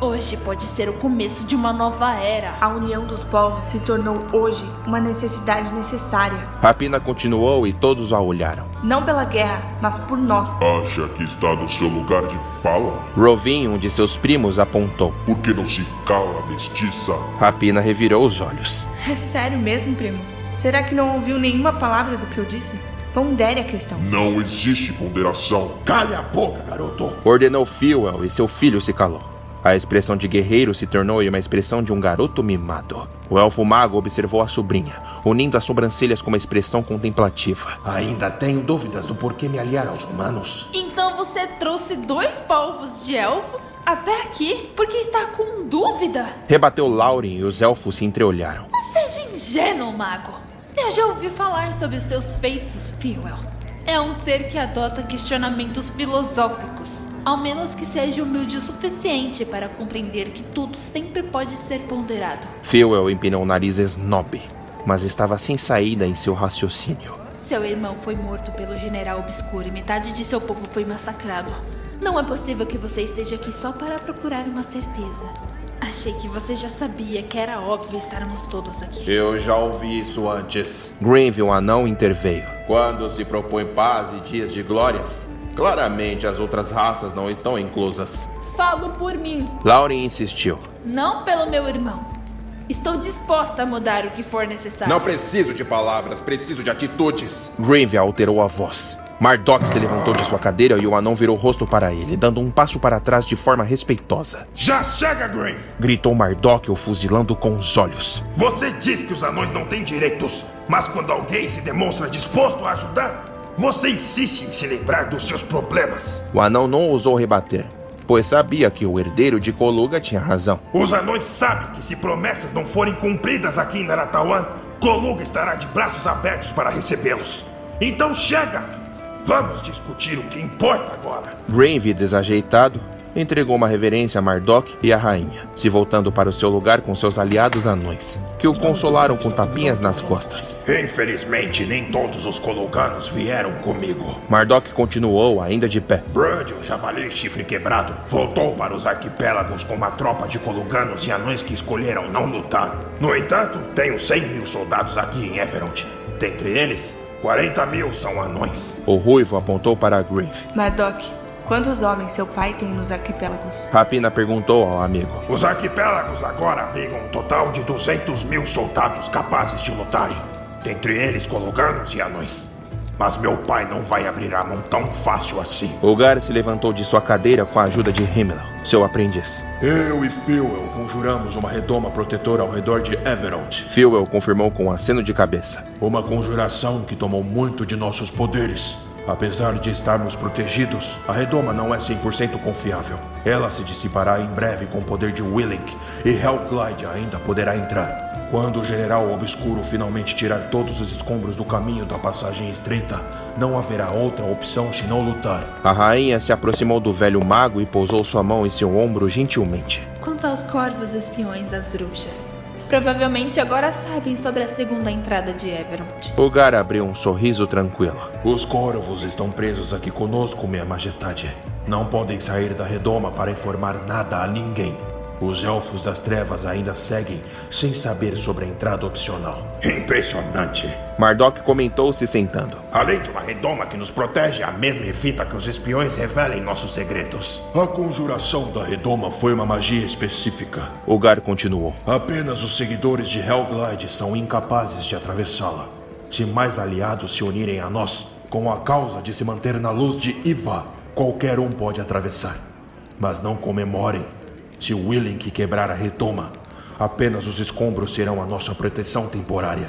Speaker 11: Hoje pode ser o começo de uma nova era.
Speaker 15: A união dos povos se tornou hoje uma necessidade necessária.
Speaker 2: Rapina continuou e todos a olharam.
Speaker 15: Não pela guerra, mas por nós.
Speaker 3: Acha que está no seu lugar de fala?
Speaker 2: Rovin, um de seus primos, apontou.
Speaker 3: Por que não se cala, mestiça?
Speaker 2: Rapina revirou os olhos.
Speaker 15: É sério mesmo, primo? Será que não ouviu nenhuma palavra do que eu disse? Pondere a questão.
Speaker 3: Não existe ponderação.
Speaker 6: Calha a boca, garoto.
Speaker 2: Ordenou Fuel e seu filho se calou. A expressão de guerreiro se tornou uma expressão de um garoto mimado. O elfo mago observou a sobrinha, unindo as sobrancelhas com uma expressão contemplativa.
Speaker 6: Ainda tenho dúvidas do porquê me aliar aos humanos.
Speaker 11: Então você trouxe dois povos de elfos até aqui porque está com dúvida?
Speaker 2: Rebateu Lauren e os elfos se entreolharam.
Speaker 11: Não seja ingênuo, mago. Eu já ouvi falar sobre seus feitos, Fuel. É um ser que adota questionamentos filosóficos. Ao menos que seja humilde o suficiente para compreender que tudo sempre pode ser ponderado.
Speaker 2: Fuel empinou o nariz snob, mas estava sem saída em seu raciocínio.
Speaker 11: Seu irmão foi morto pelo general obscuro e metade de seu povo foi massacrado. Não é possível que você esteja aqui só para procurar uma certeza. Achei que você já sabia que era óbvio estarmos todos aqui.
Speaker 2: Eu já ouvi isso antes. Greenville, anão, interveio. Quando se propõe paz e dias de glórias, claramente as outras raças não estão inclusas.
Speaker 11: Falo por mim,
Speaker 2: Lauren insistiu.
Speaker 11: não pelo meu irmão. Estou disposta a mudar o que for necessário.
Speaker 2: Não preciso de palavras, preciso de atitudes. Greenville alterou a voz. Mardok se levantou de sua cadeira e o anão virou o rosto para ele, dando um passo para trás de forma respeitosa.
Speaker 17: Já chega, Grave!
Speaker 2: Gritou Mardok, o fuzilando com os olhos.
Speaker 17: Você diz que os anões não têm direitos, mas quando alguém se demonstra disposto a ajudar, você insiste em se lembrar dos seus problemas.
Speaker 2: O anão não ousou rebater, pois sabia que o herdeiro de Koluga tinha razão.
Speaker 17: Os anões sabem que se promessas não forem cumpridas aqui em Naratawan, Koluga estará de braços abertos para recebê-los. Então chega! Vamos discutir o que importa agora.
Speaker 2: Greenville, desajeitado, entregou uma reverência a Mardok e a rainha, se voltando para o seu lugar com seus aliados anões, que o consolaram com tapinhas nas costas.
Speaker 17: Infelizmente, nem todos os cologanos vieram comigo.
Speaker 2: Mardok continuou, ainda de pé.
Speaker 17: Brud, o javali chifre quebrado, voltou para os arquipélagos com uma tropa de coluganos e anões que escolheram não lutar. No entanto, tenho 100 mil soldados aqui em Everont. Dentre eles, 40 mil são anões.
Speaker 2: O ruivo apontou para Grave.
Speaker 15: Mardok, quantos homens seu pai tem nos arquipélagos?
Speaker 2: Rapina perguntou ao amigo.
Speaker 17: Os arquipélagos agora abrigam um total de 200 mil soldados capazes de lutarem. Dentre eles, cologanos e anões. Mas meu pai não vai abrir a mão tão fácil assim.
Speaker 2: Gar se levantou de sua cadeira com a ajuda de Himmel, seu aprendiz.
Speaker 3: Eu e Philwell conjuramos uma redoma protetora ao redor de Everont.
Speaker 2: Philwell confirmou com um aceno de cabeça.
Speaker 3: Uma conjuração que tomou muito de nossos poderes. Apesar de estarmos protegidos, a redoma não é 100% confiável. Ela se dissipará em breve com o poder de Willink e Hellglide ainda poderá entrar. Quando o general obscuro finalmente tirar todos os escombros do caminho da passagem estreita, não haverá outra opção senão lutar.
Speaker 2: A rainha se aproximou do velho mago e pousou sua mão em seu ombro gentilmente.
Speaker 11: Quanto aos corvos espiões das bruxas. Provavelmente agora sabem sobre a segunda entrada de Everont.
Speaker 2: Gar abriu um sorriso tranquilo.
Speaker 3: Os corvos estão presos aqui conosco, Minha Majestade. Não podem sair da redoma para informar nada a ninguém. Os elfos das trevas ainda seguem sem saber sobre a entrada opcional.
Speaker 17: Impressionante.
Speaker 2: Mardok comentou se sentando.
Speaker 17: Além de uma redoma que nos protege, a mesma evita que os espiões revelem nossos segredos.
Speaker 3: A conjuração da redoma foi uma magia específica.
Speaker 2: Gar continuou.
Speaker 3: Apenas os seguidores de Hellglide são incapazes de atravessá-la. Se mais aliados se unirem a nós, com a causa de se manter na luz de Iva, qualquer um pode atravessar. Mas não comemorem. Se o Willink quebrar a redoma, apenas os escombros serão a nossa proteção temporária.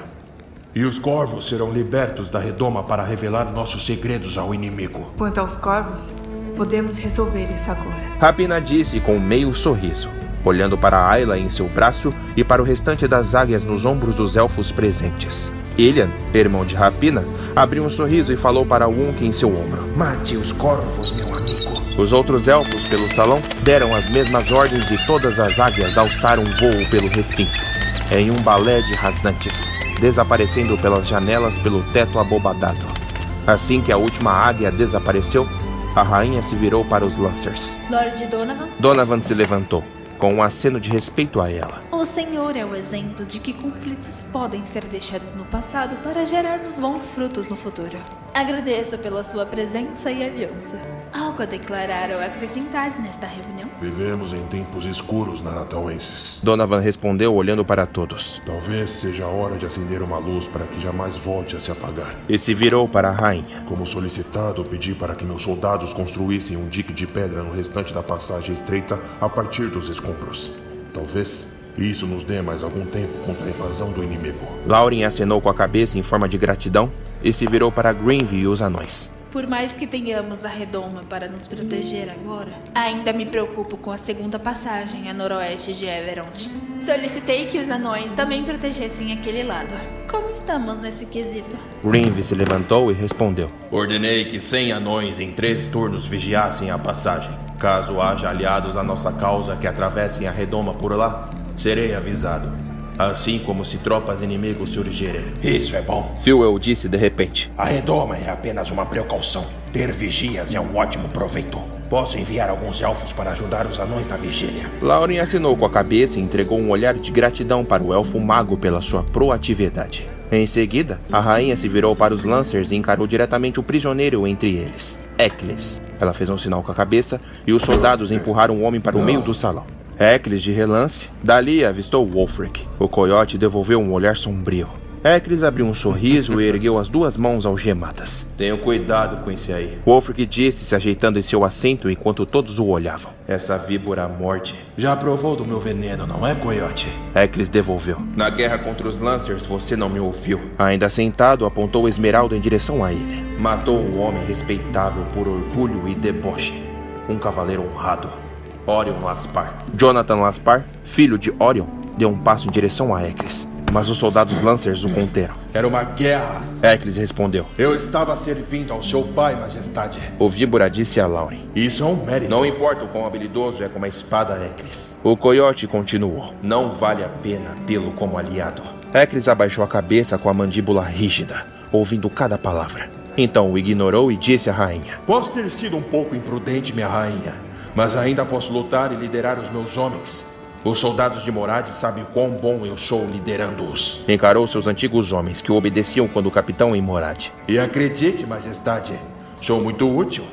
Speaker 3: E os corvos serão libertos da redoma para revelar nossos segredos ao inimigo.
Speaker 15: Quanto aos corvos, podemos resolver isso agora.
Speaker 2: Rapina disse com meio sorriso, olhando para Ayla em seu braço e para o restante das águias nos ombros dos elfos presentes. Ilian, irmão de Rapina, abriu um sorriso e falou para Wunk em seu ombro.
Speaker 18: Mate os corvos, meu amigo.
Speaker 2: Os outros elfos pelo salão deram as mesmas ordens e todas as águias alçaram voo pelo recinto, em um balé de rasantes, desaparecendo pelas janelas pelo teto abobadado. Assim que a última águia desapareceu, a rainha se virou para os Lancers.
Speaker 11: Lord Donovan,
Speaker 2: Donovan se levantou, com um aceno de respeito a ela.
Speaker 11: o senhor é o exemplo de que conflitos podem ser deixados no passado para gerarmos bons frutos no futuro. Agradeço pela sua presença e aliança. Algo a declarar ou acrescentar nesta reunião?
Speaker 3: Vivemos em tempos escuros, Naratauenses.
Speaker 2: Donovan respondeu olhando para todos,
Speaker 3: Talvez seja a hora de acender uma luz para que jamais volte a se apagar.
Speaker 2: e se virou para a rainha.
Speaker 3: Como solicitado, pedi para que meus soldados construíssem um dique de pedra no restante da passagem estreita a partir dos escombros. Talvez isso nos dê mais algum tempo contra a invasão do inimigo.
Speaker 2: Lauren acenou com a cabeça em forma de gratidão e se virou para Greenville e os anões.
Speaker 11: Por mais que tenhamos a redoma para nos proteger agora, ainda me preocupo com a segunda passagem a noroeste de Everont. Solicitei que os anões também protegessem aquele lado. Como estamos nesse quesito?
Speaker 2: Greenville se levantou e respondeu.
Speaker 19: Ordenei que 100 anões em três turnos vigiassem a passagem. Caso haja aliados à nossa causa que atravessem a redoma por lá, serei avisado. Assim como se tropas inimigos se urgirem.
Speaker 17: Isso é bom.
Speaker 2: Philwell disse de repente.
Speaker 17: A redoma é apenas uma precaução. Ter vigias é um ótimo proveito.
Speaker 6: Posso enviar alguns elfos para ajudar os anões na vigília.
Speaker 2: Lauren assinou com a cabeça e entregou um olhar de gratidão para o elfo mago pela sua proatividade. Em seguida, a rainha se virou para os Lancers e encarou diretamente o prisioneiro entre eles, Eccles. Ela fez um sinal com a cabeça e os soldados empurraram o homem para o meio do salão. Eccles, de relance, dali avistou Wolfric. O coiote devolveu um olhar sombrio. Eccles abriu um sorriso e ergueu as duas mãos algemadas. Tenham cuidado com esse aí. Wolfric disse, se ajeitando em seu assento enquanto todos o olhavam. Essa víbora morte já provou do meu veneno, não é, coiote? Eccles devolveu. Na guerra contra os Lancers, você não me ouviu. Ainda sentado, apontou Esmeralda em direção a ele. Matou um homem respeitável por orgulho e deboche. Um cavaleiro honrado. Orion Laspar. Jonathan Laspar, filho de Orion, deu um passo em direção a Eccles mas os soldados Lancers o conteram.
Speaker 20: Era uma guerra.
Speaker 2: Eccles respondeu.
Speaker 20: Eu estava servindo ao seu pai, majestade.
Speaker 2: O víbora disse a Lauren.
Speaker 20: Isso é um mérito.
Speaker 2: Não importa o quão habilidoso é com uma espada, Eccles. O coiote continuou. Não vale a pena tê-lo como aliado. Eccles abaixou a cabeça com a mandíbula rígida, ouvindo cada palavra. Então o ignorou e disse à rainha:
Speaker 20: Posso ter sido um pouco imprudente, minha rainha, mas ainda posso lutar e liderar os meus homens. Os soldados de Morad sabem quão bom eu sou liderando-os.
Speaker 2: Encarou seus antigos homens que o obedeciam quando capitão em Morad.
Speaker 20: E acredite, majestade, sou muito útil.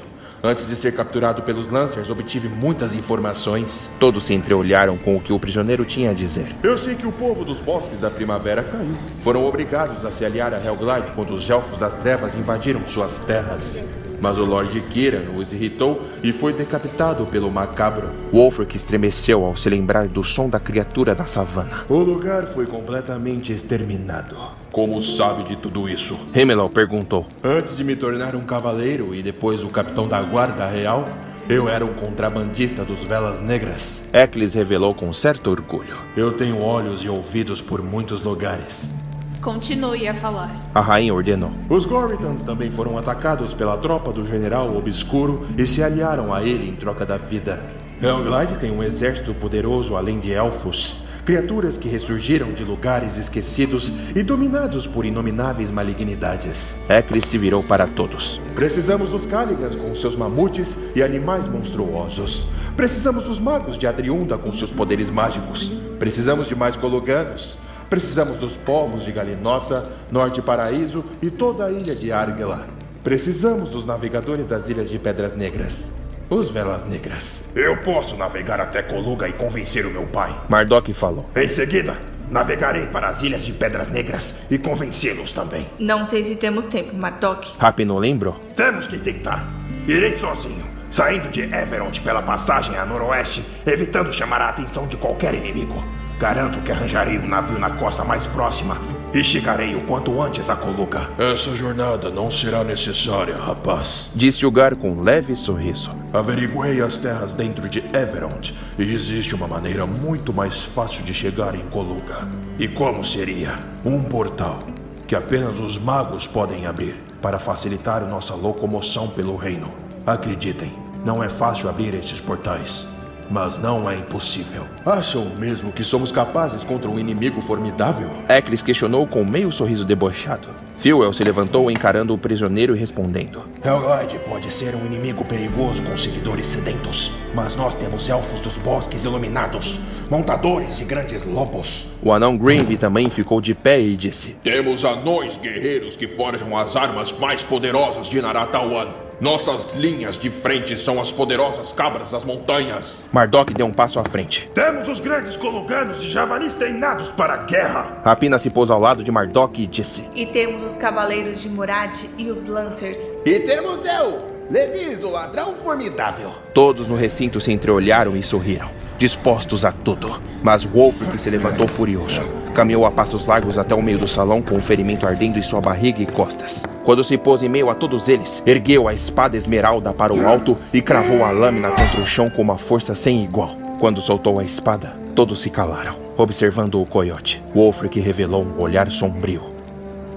Speaker 20: Antes de ser capturado pelos Lancers, obtive muitas informações.
Speaker 2: Todos se entreolharam com o que o prisioneiro tinha a dizer.
Speaker 20: Eu sei que o povo dos bosques da primavera caiu. Foram obrigados a se aliar a Helglide quando os elfos das trevas invadiram suas terras. Mas o Lord Kiran os irritou e foi decapitado pelo macabro.
Speaker 2: Wolfric estremeceu ao se lembrar do som da criatura da savana.
Speaker 20: O lugar foi completamente exterminado. Como sabe de tudo isso?
Speaker 2: Hemelau perguntou.
Speaker 20: Antes de me tornar um cavaleiro e depois o capitão da guarda real, eu era um contrabandista dos Velas Negras.
Speaker 2: Eccles revelou com certo orgulho.
Speaker 20: Eu tenho olhos e ouvidos por muitos lugares.
Speaker 11: Continue a falar.
Speaker 2: A rainha ordenou.
Speaker 20: Os Goritans também foram atacados pela tropa do general Obscuro e se aliaram a ele em troca da vida. Helglide tem um exército poderoso além de elfos. Criaturas que ressurgiram de lugares esquecidos e dominados por inomináveis malignidades.
Speaker 2: Eccles se virou para todos.
Speaker 20: Precisamos dos Caligans com seus mamutes e animais monstruosos. Precisamos dos magos de Adriunda com seus poderes mágicos. Precisamos de mais Cologanos. Precisamos dos povos de Galinota, Norte Paraíso e toda a ilha de Argela. Precisamos dos navegadores das Ilhas de Pedras Negras. Os Velas Negras.
Speaker 6: Eu posso navegar até Coluga e convencer o meu pai.
Speaker 2: Mardok falou.
Speaker 6: Em seguida, navegarei para as Ilhas de Pedras Negras e convencê-los também.
Speaker 15: Não sei se temos tempo, Mardok.
Speaker 2: Rapino lembrou.
Speaker 6: Temos que tentar. Irei sozinho, saindo de Everont pela passagem a noroeste, evitando chamar a atenção de qualquer inimigo. Garanto que arranjarei um navio na costa mais próxima e chegarei o quanto antes a Coluca.
Speaker 8: Essa jornada não será necessária, rapaz.
Speaker 2: Disse o Gar com um leve sorriso.
Speaker 8: Averiguei as terras dentro de Everont e existe uma maneira muito mais fácil de chegar em Coluca.
Speaker 6: E como seria?
Speaker 8: Um portal que apenas os magos podem abrir para facilitar nossa locomoção pelo reino. Acreditem, não é fácil abrir esses portais mas não é impossível.
Speaker 20: Acham mesmo que somos capazes contra um inimigo formidável?
Speaker 2: Eccles questionou com meio sorriso debochado. Fuel se levantou encarando o prisioneiro e respondendo.
Speaker 6: Helglide pode ser um inimigo perigoso com seguidores sedentos, mas nós temos elfos dos bosques iluminados, montadores de grandes lobos.
Speaker 2: O anão Greenvy também ficou de pé e disse:
Speaker 3: Temos anões guerreiros que forjam as armas mais poderosas de Naratawan. Nossas linhas de frente são as poderosas cabras das montanhas.
Speaker 2: Mardok deu um passo à frente.
Speaker 6: Temos os grandes coluganos e javalis treinados para a guerra.
Speaker 2: Rapina se pôs ao lado de Mardok e disse:
Speaker 15: E temos os cavaleiros de Murad e os Lancers.
Speaker 7: E temos eu, Levis, o ladrão formidável.
Speaker 2: Todos no recinto se entreolharam e sorriram, dispostos a tudo. Mas Wolfric se levantou furioso. Caminhou a passos largos até o meio do salão com um ferimento ardendo em sua barriga e costas. Quando se pôs em meio a todos eles, ergueu a espada esmeralda para o alto e cravou a lâmina contra o chão com uma força sem igual. Quando soltou a espada, todos se calaram, observando o coiote. Wolfric revelou um olhar sombrio.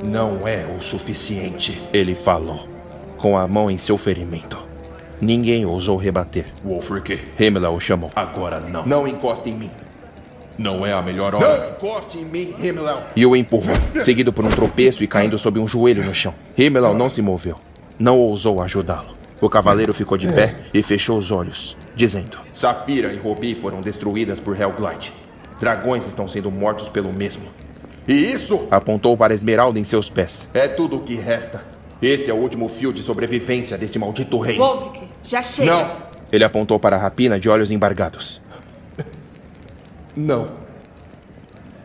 Speaker 20: Não é o suficiente,
Speaker 2: ele falou, com a mão em seu ferimento. Ninguém ousou rebater.
Speaker 20: Wolfric.
Speaker 2: Himmler o chamou.
Speaker 20: Agora não.
Speaker 7: Não encoste em mim.
Speaker 20: Não é a melhor hora.
Speaker 7: Não encoste em mim, Himmler.
Speaker 2: E o empurrou, seguido por um tropeço e caindo sob um joelho no chão. Himmler não se moveu. Não ousou ajudá-lo. O cavaleiro ficou de pé e fechou os olhos, dizendo:
Speaker 20: Safira e Rubi foram destruídas por Hellglide. Dragões estão sendo mortos pelo mesmo. E isso
Speaker 2: Apontou para esmeralda em seus pés.
Speaker 20: é tudo o que resta. Esse é o último fio de sobrevivência desse maldito reino.
Speaker 15: Wolfric, já chega.
Speaker 20: Não,
Speaker 2: Ele apontou para a rapina de olhos embargados.
Speaker 20: não.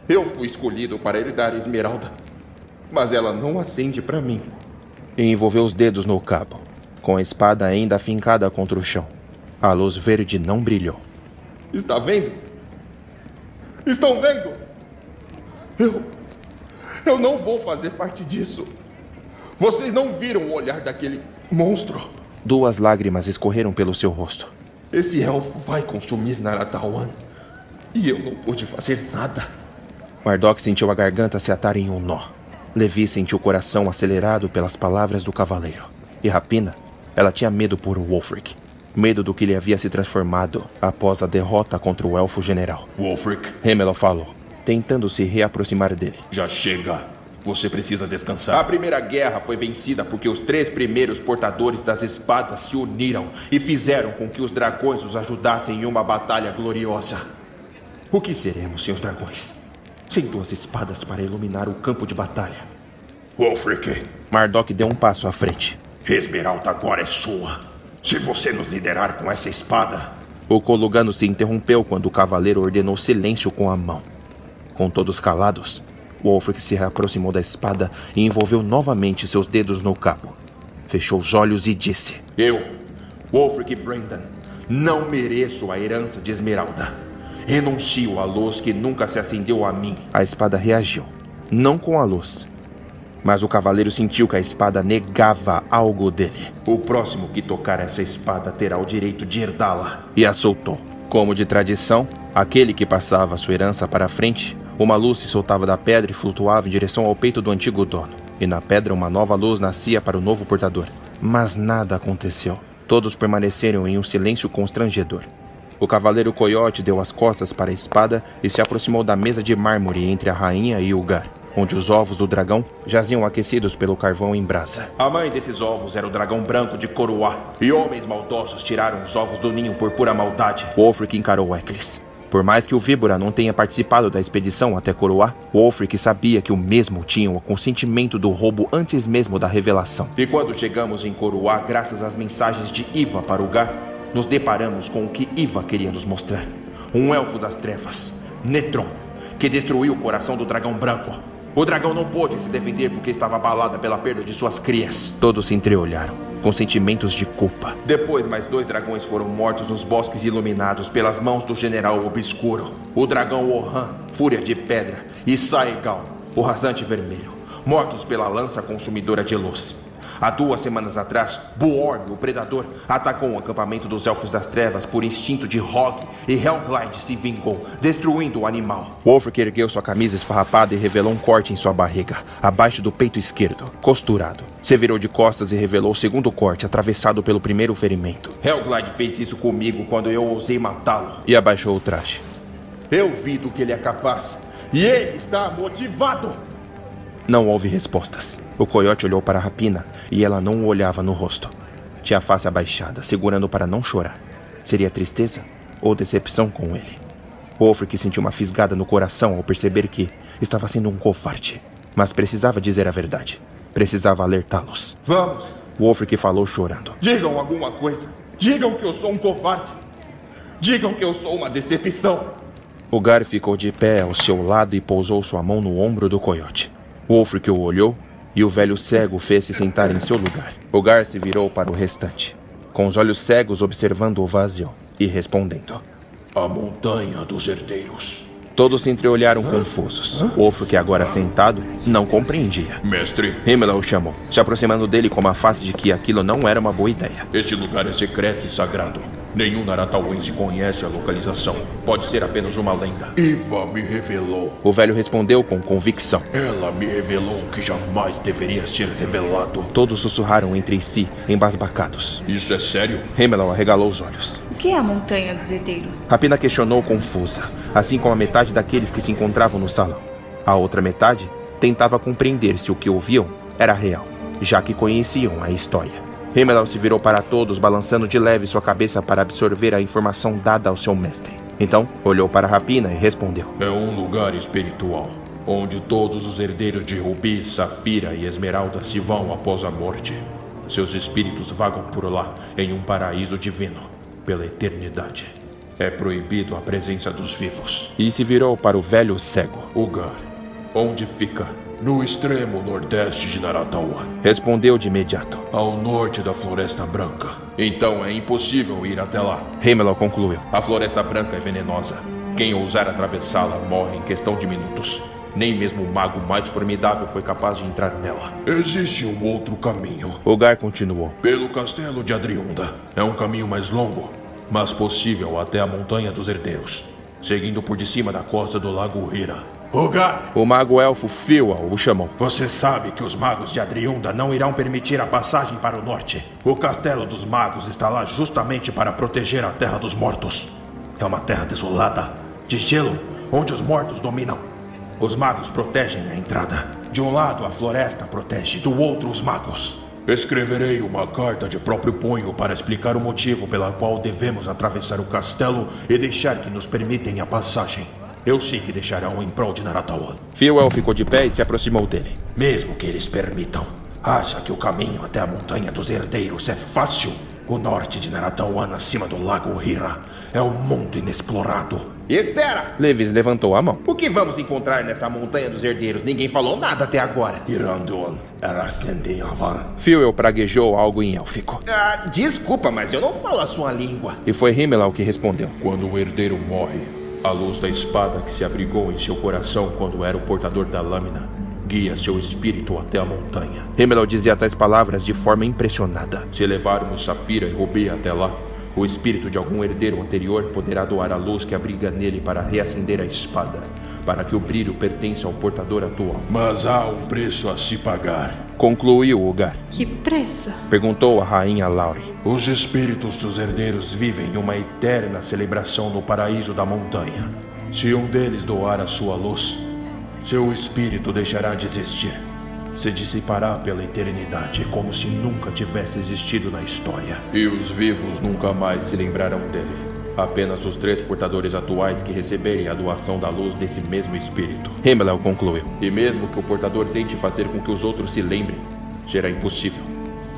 Speaker 20: Eu fui escolhido para herdar a esmeralda. Mas ela não acende para mim.
Speaker 2: E envolveu os dedos no cabo, com a espada ainda afincada contra o chão. A luz verde não brilhou.
Speaker 20: Está vendo? Estão vendo? Eu. Eu não vou fazer parte disso. Vocês não viram o olhar daquele monstro.
Speaker 2: Duas lágrimas escorreram pelo seu rosto.
Speaker 20: Esse elfo vai consumir Naratawan. E eu não pude fazer nada.
Speaker 2: Mardok sentiu a garganta se atar em um nó. Levi sentiu o coração acelerado pelas palavras do cavaleiro. E Rapina, ela tinha medo por Wolfric. Medo do que ele havia se transformado após a derrota contra o elfo general.
Speaker 3: Wolfric,
Speaker 2: Hemelo falou, tentando se reaproximar dele.
Speaker 3: já chega. Você precisa
Speaker 20: A
Speaker 3: descansar.
Speaker 20: primeira guerra foi vencida porque os três primeiros portadores das espadas se uniram e fizeram com que os dragões os ajudassem em uma batalha gloriosa. O que seremos sem os dragões? Sem duas espadas para iluminar o campo de batalha.
Speaker 3: Wolfric,
Speaker 2: Mardok deu um passo à frente.
Speaker 3: Esmeralda agora é sua. Se você nos liderar com essa espada,
Speaker 2: O Colugano se interrompeu quando o cavaleiro ordenou silêncio com a mão. Com todos calados, Wolfric se reaproximou da espada e envolveu novamente seus dedos no cabo. Fechou os olhos e disse:
Speaker 20: Eu, Wolfric Brendan, não mereço a herança de Esmeralda. Renuncio à luz que nunca se acendeu a mim.
Speaker 2: A espada reagiu, não com a luz. Mas o cavaleiro sentiu que a espada negava algo dele
Speaker 20: O próximo que tocar essa espada terá o direito de herdá-la.
Speaker 2: e a soltou. Como de tradição, aquele que passava sua herança para a frente, uma luz se soltava da pedra e flutuava em direção ao peito do antigo dono. E na pedra uma nova luz nascia para o novo portador. Mas nada aconteceu. Todos permaneceram em um silêncio constrangedor. O cavaleiro Coyote deu as costas para a espada e se aproximou da mesa de mármore entre a rainha e o Gar, onde os ovos do dragão jaziam aquecidos pelo carvão em brasa.
Speaker 20: A mãe desses ovos era o dragão branco de Coroá, e homens maldosos tiraram os ovos do ninho por pura maldade.
Speaker 2: Wolfric encarou Eccles. Por mais que o Víbora não tenha participado da expedição até Coroá, Wolfric sabia que o mesmo tinha o consentimento do roubo antes mesmo da revelação.
Speaker 20: E quando chegamos em Coroá, graças às mensagens de Iva para o Gar, nos deparamos com o que Iva queria nos mostrar. Um elfo das trevas, Netron, que destruiu o coração do dragão branco. O dragão não pôde se defender porque estava abalada pela perda de suas crias.
Speaker 2: Todos se entreolharam, com sentimentos de culpa.
Speaker 20: Depois, mais dois dragões foram mortos nos bosques iluminados pelas mãos do general Obscuro. O dragão Ohan, Fúria de Pedra, e Saegal, o rasante vermelho, mortos pela lança consumidora de luz. Há duas semanas atrás, Buorn, o predador, atacou o acampamento dos Elfos das Trevas por instinto de Hog e Hellglide se vingou, destruindo o animal.
Speaker 2: Wolfric ergueu sua camisa esfarrapada e revelou um corte em sua barriga, abaixo do peito esquerdo, costurado. Se virou de costas e revelou o segundo corte, atravessado pelo primeiro ferimento,
Speaker 20: Hellglide fez isso comigo quando eu ousei matá-lo.
Speaker 2: e abaixou o traje.
Speaker 20: Eu vi do que ele é capaz. E ele está motivado.
Speaker 2: Não houve respostas. O coiote olhou para a rapina e ela não o olhava no rosto. Tinha a face abaixada, segurando para não chorar. Seria tristeza ou decepção com ele? Wolfric sentiu uma fisgada no coração ao perceber que estava sendo um covarde. Mas precisava dizer a verdade. Precisava alertá-los.
Speaker 20: Vamos,
Speaker 2: Wolfric falou chorando.
Speaker 20: digam alguma coisa. Digam que eu sou um covarde. Digam que eu sou uma decepção.
Speaker 2: O Gar ficou de pé ao seu lado e pousou sua mão no ombro do coiote. Wolfric o olhou e o velho cego fez-se sentar em seu lugar. O Gar se virou para o restante, com os olhos cegos observando o vazio e respondendo.
Speaker 3: a montanha dos herdeiros.
Speaker 2: Todos se entreolharam confusos. Wolfric, agora sentado, não compreendia.
Speaker 3: Mestre,
Speaker 2: Himmler o chamou, se aproximando dele com uma face de que aquilo não era uma boa ideia.
Speaker 3: este lugar é secreto e sagrado. Nenhum Naratauense conhece a localização.
Speaker 20: Pode ser apenas uma lenda.
Speaker 3: Iva me revelou.
Speaker 2: O velho respondeu com convicção.
Speaker 3: Ela me revelou o que jamais deveria ser revelado.
Speaker 2: Todos sussurraram entre si, embasbacados.
Speaker 3: Isso é sério?
Speaker 2: Himmler arregalou os olhos.
Speaker 15: O que é a Montanha dos Herdeiros?
Speaker 2: Rapina questionou confusa, assim como a metade daqueles que se encontravam no salão. A outra metade tentava compreender se o que ouviam era real, já que conheciam a história. Himmel se virou para todos, balançando de leve sua cabeça para absorver a informação dada ao seu mestre. Então, olhou para Rapina e respondeu:
Speaker 21: É um lugar espiritual, onde todos os herdeiros de Rubi, Safira e Esmeralda se vão após a morte. Seus espíritos vagam por lá, em um paraíso divino, pela eternidade. É proibido a presença dos vivos.
Speaker 2: E se virou para o velho cego.
Speaker 21: Lugar. Onde fica? No extremo nordeste de Naratawan.
Speaker 2: Respondeu de imediato.
Speaker 21: Ao norte da Floresta Branca. Então é impossível ir até lá.
Speaker 2: Himmel concluiu.
Speaker 21: A Floresta Branca é venenosa. Quem ousar atravessá-la morre em questão de minutos. Nem mesmo o mago mais formidável foi capaz de entrar nela. Existe um outro caminho.
Speaker 2: Ogar continuou.
Speaker 21: Pelo castelo de Adriunda. É um caminho mais longo, mas possível até a Montanha dos Herdeiros, seguindo por de cima da costa do Lago Hira.
Speaker 2: O mago elfo Fiual o chamou.
Speaker 3: Você sabe que os magos de Adriunda não irão permitir a passagem para o norte. O castelo dos magos está lá justamente para proteger a Terra dos Mortos. É uma terra desolada, de gelo, onde os mortos dominam. Os magos protegem a entrada. De um lado, a floresta protege, do outro, os magos.
Speaker 21: Escreverei uma carta de próprio punho para explicar o motivo pela qual devemos atravessar o castelo e deixar que nos permitem a passagem. Eu sei que deixarão em prol de Naratawan.
Speaker 2: Fiuel ficou de pé e se aproximou dele.
Speaker 3: Mesmo que eles permitam, acha que o caminho até a Montanha dos Herdeiros é fácil? O norte de Naratawan, acima do Lago Hira, é um mundo inexplorado.
Speaker 22: Espera!
Speaker 2: Levis levantou a mão.
Speaker 22: O que vamos encontrar nessa Montanha dos Herdeiros? Ninguém falou nada até agora.
Speaker 3: Iranduan, Erastendiavan.
Speaker 2: Fiuel praguejou algo em élfico.
Speaker 22: Ah, desculpa, mas eu não falo a sua língua.
Speaker 2: E foi Himmel que respondeu.
Speaker 21: Quando o herdeiro morre, a luz da espada que se abrigou em seu coração quando era o portador da lâmina guia seu espírito até a montanha.
Speaker 2: Himmel dizia tais palavras de forma impressionada.
Speaker 21: Se levarmos Safira e Rubi até lá, o espírito de algum herdeiro anterior poderá doar a luz que abriga nele para reacender a espada, para que o brilho pertença ao portador atual. Mas há um preço a se pagar.
Speaker 2: Concluiu Ugar.
Speaker 11: Que preço?
Speaker 2: Perguntou a rainha Lauri.
Speaker 21: Os espíritos dos herdeiros vivem uma eterna celebração no paraíso da montanha. Se um deles doar a sua luz, seu espírito deixará de existir. Se dissipará pela eternidade, como se nunca tivesse existido na história. E os vivos nunca mais se lembrarão dele. Apenas os três portadores atuais que receberem a doação da luz desse mesmo espírito.
Speaker 2: Himmel concluiu.
Speaker 21: E mesmo que o portador tente fazer com que os outros se lembrem, será impossível.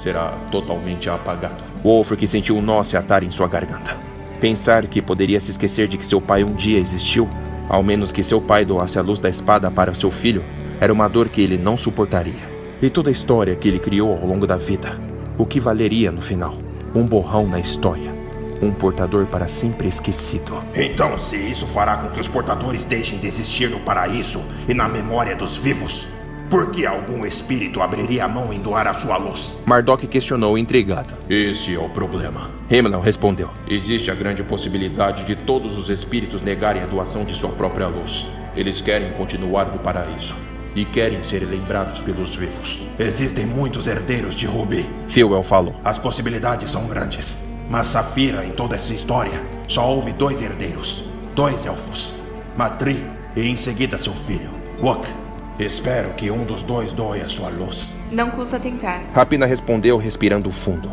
Speaker 21: Será totalmente apagado.
Speaker 2: Wolfric sentiu um nó se atar em sua garganta. Pensar que poderia se esquecer de que seu pai um dia existiu ao menos que seu pai doasse a luz da espada para seu filho, era uma dor que ele não suportaria. E toda a história que ele criou ao longo da vida, o que valeria no final? Um borrão na história. Um portador para sempre esquecido.
Speaker 3: Então, se isso fará com que os portadores deixem de existir no paraíso e na memória dos vivos, por que algum espírito abriria a mão em doar a sua luz?
Speaker 2: Mardok questionou intrigado.
Speaker 21: Esse é o problema.
Speaker 2: Himmel respondeu.
Speaker 21: Existe a grande possibilidade de todos os espíritos negarem a doação de sua própria luz. Eles querem continuar no paraíso. E querem ser lembrados pelos vivos.
Speaker 3: Existem muitos herdeiros de Ruby.
Speaker 2: Fiuel falou.
Speaker 3: As possibilidades são grandes. Mas Safira, em toda essa história, só houve dois herdeiros. Dois elfos. Matri e em seguida seu filho, Wok. Espero que um dos dois doe a sua luz.
Speaker 15: Não custa tentar.
Speaker 2: Rapina respondeu respirando fundo.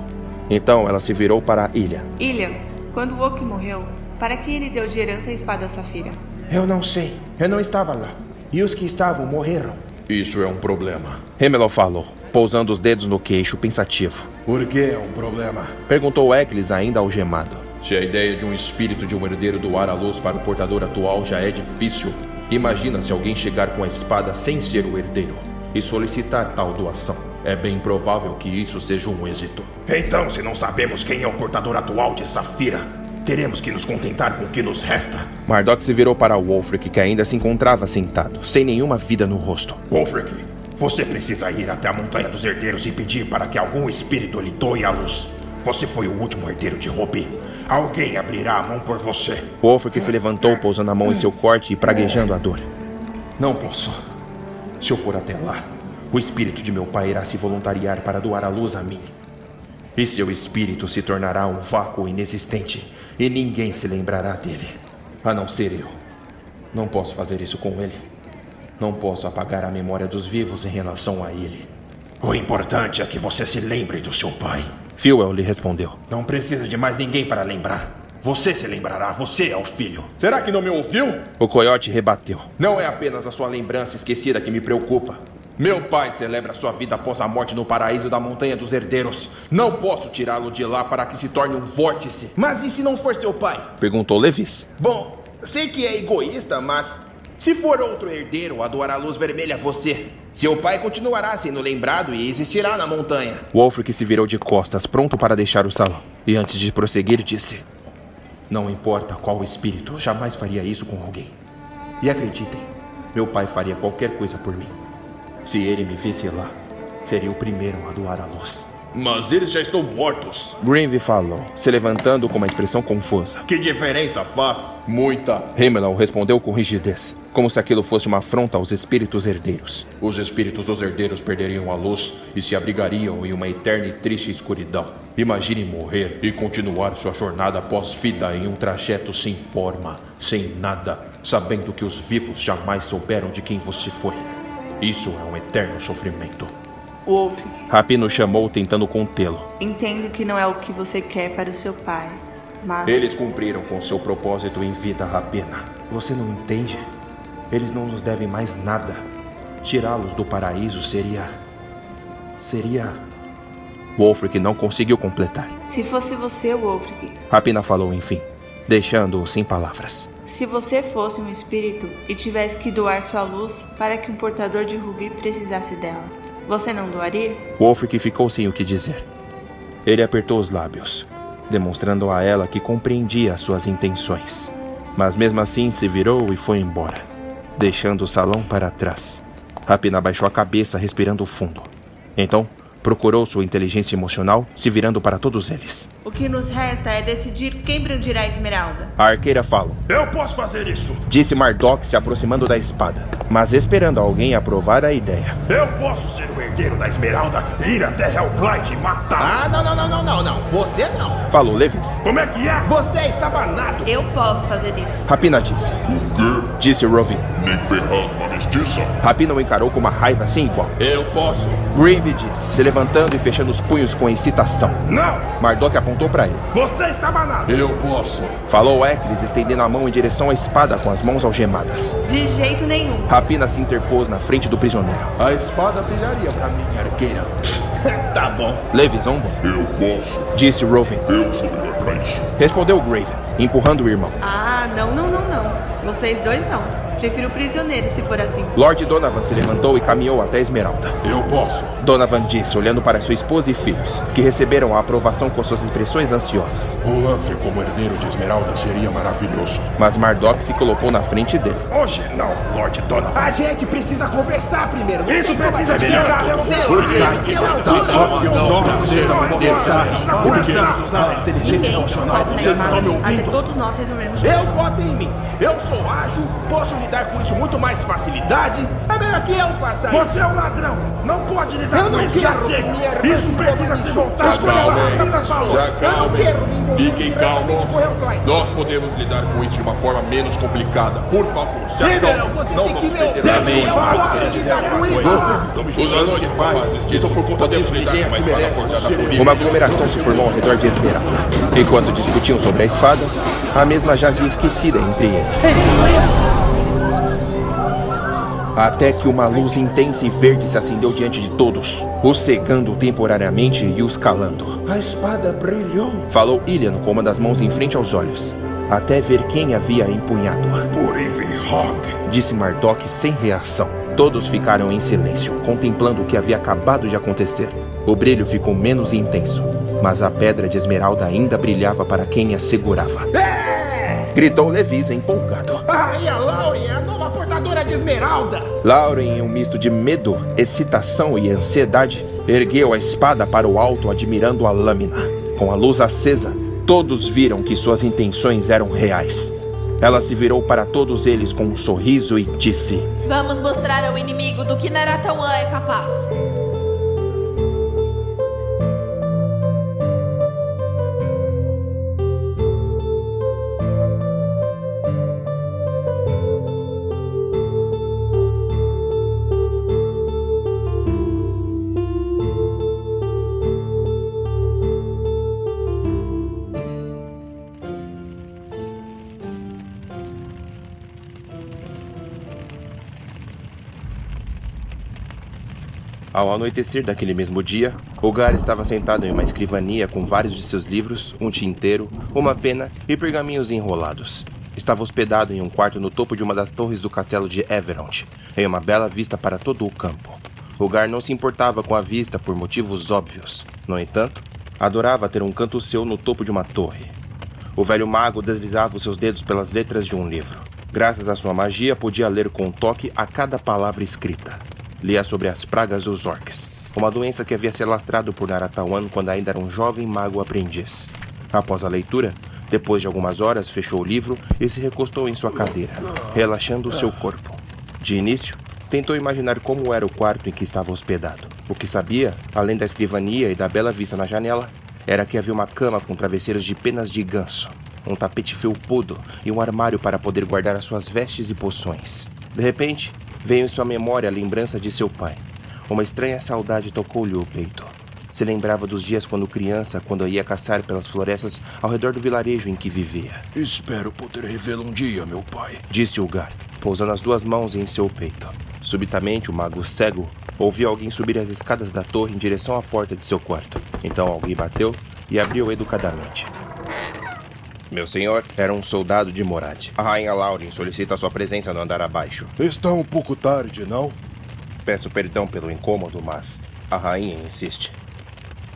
Speaker 2: Então ela se virou para a ilha.
Speaker 15: Ilha, quando Wok morreu, para que ele deu de herança a espada Safira?
Speaker 22: Eu não sei. Eu não estava lá. E os que estavam morreram.
Speaker 21: Isso é um problema.
Speaker 2: Hemelon falou, pousando os dedos no queixo, pensativo.
Speaker 3: Por que é um problema?
Speaker 2: Perguntou Eklis, ainda algemado.
Speaker 21: Se a ideia de um espírito de um herdeiro doar a luz para o portador atual já é difícil, imagina se alguém chegar com a espada sem ser o herdeiro e solicitar tal doação. É bem provável que isso seja um êxito.
Speaker 3: Então, se não sabemos quem é o portador atual de Safira, teremos que nos contentar com o que nos resta.
Speaker 2: Mardok se virou para Wolfric, que ainda se encontrava sentado, sem nenhuma vida no rosto.
Speaker 3: Wolfric, você precisa ir até a Montanha dos Herdeiros e pedir para que algum espírito lhe doe a luz. Você foi o último herdeiro de Ruby. Alguém abrirá a mão por você.
Speaker 2: Wolfric se levantou, pousando a mão em seu corte e praguejando a dor.
Speaker 3: Não posso. Se eu for até lá, o espírito de meu pai irá se voluntariar para doar a luz a mim. E seu espírito se tornará um vácuo inexistente e ninguém se lembrará dele, a não ser eu. Não posso fazer isso com ele. Não posso apagar a memória dos vivos em relação a ele. O importante é que você se lembre do seu pai.
Speaker 2: Fuel lhe respondeu.
Speaker 6: Não precisa de mais ninguém para lembrar. Você se lembrará, você é o filho.
Speaker 20: Será que não me ouviu?
Speaker 2: O coiote rebateu.
Speaker 7: Não é apenas a sua lembrança esquecida que me preocupa. Meu pai celebra sua vida após a morte no paraíso da Montanha dos Herdeiros. Não posso tirá-lo de lá para que se torne um vórtice. Mas e se não for seu pai?
Speaker 2: Perguntou Levis.
Speaker 7: Bom, sei que é egoísta, mas se for outro herdeiro a doar a luz vermelha a você, seu pai continuará sendo lembrado e existirá na montanha.
Speaker 2: Wolfric se virou de costas, pronto para deixar o salão. E antes de prosseguir, disse: Não importa qual espírito, jamais faria isso com alguém. E acreditem, meu pai faria qualquer coisa por mim. Se ele me visse lá, seria o primeiro a doar a luz.
Speaker 3: Mas eles já estão mortos.
Speaker 2: Grinvy falou, se levantando com uma expressão confusa.
Speaker 3: Que diferença faz?
Speaker 20: Muita.
Speaker 2: Himmel respondeu com rigidez, como se aquilo fosse uma afronta aos espíritos herdeiros.
Speaker 8: Os espíritos dos herdeiros perderiam a luz e se abrigariam em uma eterna e triste escuridão. Imagine morrer e continuar sua jornada pós-vida em um trajeto sem forma, sem nada, sabendo que os vivos jamais souberam de quem você foi. Isso é um eterno sofrimento.
Speaker 15: Wolfric,
Speaker 2: Rapino chamou, tentando contê-lo.
Speaker 15: entendo que não é o que você quer para o seu pai, mas.
Speaker 2: Eles cumpriram com seu propósito em vida, Rapina. Você não entende? Eles não nos devem mais nada. Tirá-los do paraíso seria. seria. Wolfric não conseguiu completar.
Speaker 15: Se fosse você, Wolfric,
Speaker 2: Rapina falou, enfim, deixando-o sem palavras.
Speaker 15: se você fosse um espírito e tivesse que doar sua luz para que um portador de rubi precisasse dela, você não doaria?
Speaker 2: Wolfric ficou sem o que dizer. Ele apertou os lábios, demonstrando a ela que compreendia suas intenções. Mas mesmo assim se virou e foi embora, deixando o salão para trás. Rapina baixou a cabeça, respirando fundo. Então, procurou sua inteligência emocional, se virando para todos eles.
Speaker 15: O que nos resta é decidir quem brandirá a esmeralda.
Speaker 2: A arqueira falou,
Speaker 6: Eu posso fazer isso.
Speaker 2: disse Mardok se aproximando da espada, mas esperando alguém aprovar a ideia.
Speaker 6: Eu posso ser o herdeiro da esmeralda, ir até Hellglide e matar.
Speaker 7: Ah, não, não, não, não, não, não. Você não.
Speaker 2: Falou Levis.
Speaker 6: Como é que é?
Speaker 7: Você está banado.
Speaker 15: Eu posso fazer isso.
Speaker 2: Rapina disse. Disse Rovin.
Speaker 3: Nem ferrando uma mestiça.
Speaker 2: Rapina o encarou com uma raiva sem igual.
Speaker 3: Eu posso.
Speaker 2: Grieve disse, se levantando e fechando os punhos com excitação.
Speaker 6: Não!
Speaker 2: Mardok apontou para ele.
Speaker 6: Você está banado!
Speaker 3: Eu posso.
Speaker 2: Falou Eklis, estendendo a mão em direção à espada com as mãos algemadas.
Speaker 15: De jeito nenhum.
Speaker 2: Rapina se interpôs na frente do prisioneiro.
Speaker 20: A espada brilharia pra mim, arqueira.
Speaker 7: tá bom.
Speaker 2: Zombou,
Speaker 3: Eu posso.
Speaker 2: disse Rovin.
Speaker 3: Eu sou melhor pra isso.
Speaker 2: Respondeu Graven, empurrando o irmão.
Speaker 15: Ah, não, não, não, não. Vocês dois não. Prefiro prisioneiro se for assim.
Speaker 2: Lord Donovan se levantou e caminhou até a Esmeralda.
Speaker 3: Eu posso.
Speaker 2: Donovan disse, olhando para sua esposa e filhos, que receberam a aprovação com suas expressões ansiosas.
Speaker 8: Um Lancer como herdeiro de Esmeralda seria maravilhoso.
Speaker 2: Mas Mardok se colocou na frente dele.
Speaker 6: Hoje não, Lord Donovan.
Speaker 7: A gente precisa conversar primeiro. Não
Speaker 6: Isso precisa
Speaker 7: você.
Speaker 6: Por
Speaker 7: você-
Speaker 6: quê?
Speaker 7: pela sua-
Speaker 20: Precisamos usar a inteligência emocional. Vocês estão me ouvindo?
Speaker 15: Até todos nós resolvemos.
Speaker 7: Eu voto em mim. Eu sou ágil, posso lidar com isso muito mais facilidade. É melhor que eu faça isso.
Speaker 6: Você é um ladrão! Não pode lidar
Speaker 7: Eu
Speaker 6: com
Speaker 7: não
Speaker 6: isso, já
Speaker 7: irmã
Speaker 6: Isso precisa
Speaker 7: envolva
Speaker 6: se
Speaker 7: nisso.
Speaker 6: voltar
Speaker 7: Escolha
Speaker 6: para
Speaker 7: falando.
Speaker 3: Já
Speaker 7: Eu não
Speaker 3: calmem.
Speaker 7: quero me
Speaker 3: Fiquem calmos. Nós podemos lidar com isso de uma forma menos complicada. Por favor, acalmem.
Speaker 7: você
Speaker 3: Não
Speaker 7: tem que
Speaker 3: vamos
Speaker 7: me
Speaker 3: perder
Speaker 7: ouvir.
Speaker 3: tempo.
Speaker 7: Eu posso lidar com isso.
Speaker 3: Vocês estão me capazes disso.
Speaker 20: Então, por conta
Speaker 3: podemos
Speaker 20: disso,
Speaker 3: lidar
Speaker 20: ninguém
Speaker 3: com uma
Speaker 20: aqui
Speaker 3: espada
Speaker 20: merece
Speaker 3: forjada
Speaker 20: você.
Speaker 3: por
Speaker 2: Uma aglomeração se formou ao redor de Esmeralda. Enquanto discutiam sobre a espada, a mesma jazia esquecida entre eles. Até que uma luz intensa e verde se acendeu diante de todos, os cegando temporariamente e os calando.
Speaker 7: A espada brilhou.
Speaker 2: Falou Ilian com uma das mãos em frente aos olhos, até ver quem havia empunhado-a.
Speaker 6: Por Ivy Hog.
Speaker 2: Disse Mardok sem reação. Todos ficaram em silêncio, contemplando o que havia acabado de acontecer. O brilho ficou menos intenso, mas a pedra de esmeralda ainda brilhava para quem a segurava. Gritou Levis empolgado.
Speaker 7: Ah, e a Lauren, a nova portadora de esmeralda.
Speaker 2: Lauren, em um misto de medo, excitação e ansiedade, ergueu a espada para o alto, admirando a lâmina. Com a luz acesa, todos viram que suas intenções eram reais. Ela se virou para todos eles com um sorriso e disse:
Speaker 11: Vamos mostrar ao inimigo do que Naratawan é capaz.
Speaker 2: Ao anoitecer daquele mesmo dia, Ogar estava sentado em uma escrivania com vários de seus livros, um tinteiro, uma pena e pergaminhos enrolados. Estava hospedado em um quarto no topo de uma das torres do castelo de Everont, em uma bela vista para todo o campo. Ogar não se importava com a vista por motivos óbvios. No entanto, adorava ter um canto seu no topo de uma torre. O velho mago deslizava os seus dedos pelas letras de um livro. Graças à sua magia, podia ler com um toque a cada palavra escrita lia sobre as pragas dos orcs, uma doença que havia se alastrado por Naratawan quando ainda era um jovem mago aprendiz. Após a leitura, depois de algumas horas, fechou o livro e se recostou em sua cadeira, relaxando o seu corpo. De início, tentou imaginar como era o quarto em que estava hospedado. O que sabia, além da escrivania e da bela vista na janela, era que havia uma cama com travesseiros de penas de ganso, um tapete felpudo e um armário para poder guardar as suas vestes e poções. De repente, Veio em sua memória a lembrança de seu pai. Uma estranha saudade tocou-lhe o peito. Se lembrava dos dias quando criança, quando ia caçar pelas florestas ao redor do vilarejo em que vivia.
Speaker 8: Espero poder revê-lo um dia, meu pai,
Speaker 2: disse Ugar, pousando as duas mãos em seu peito. Subitamente, o mago cego ouviu alguém subir as escadas da torre em direção à porta de seu quarto. Então alguém bateu e abriu educadamente. Meu senhor, era um soldado de Morad. A rainha Lauren solicita sua presença no andar abaixo.
Speaker 8: Está um pouco tarde, não?
Speaker 2: Peço perdão pelo incômodo, mas a rainha insiste.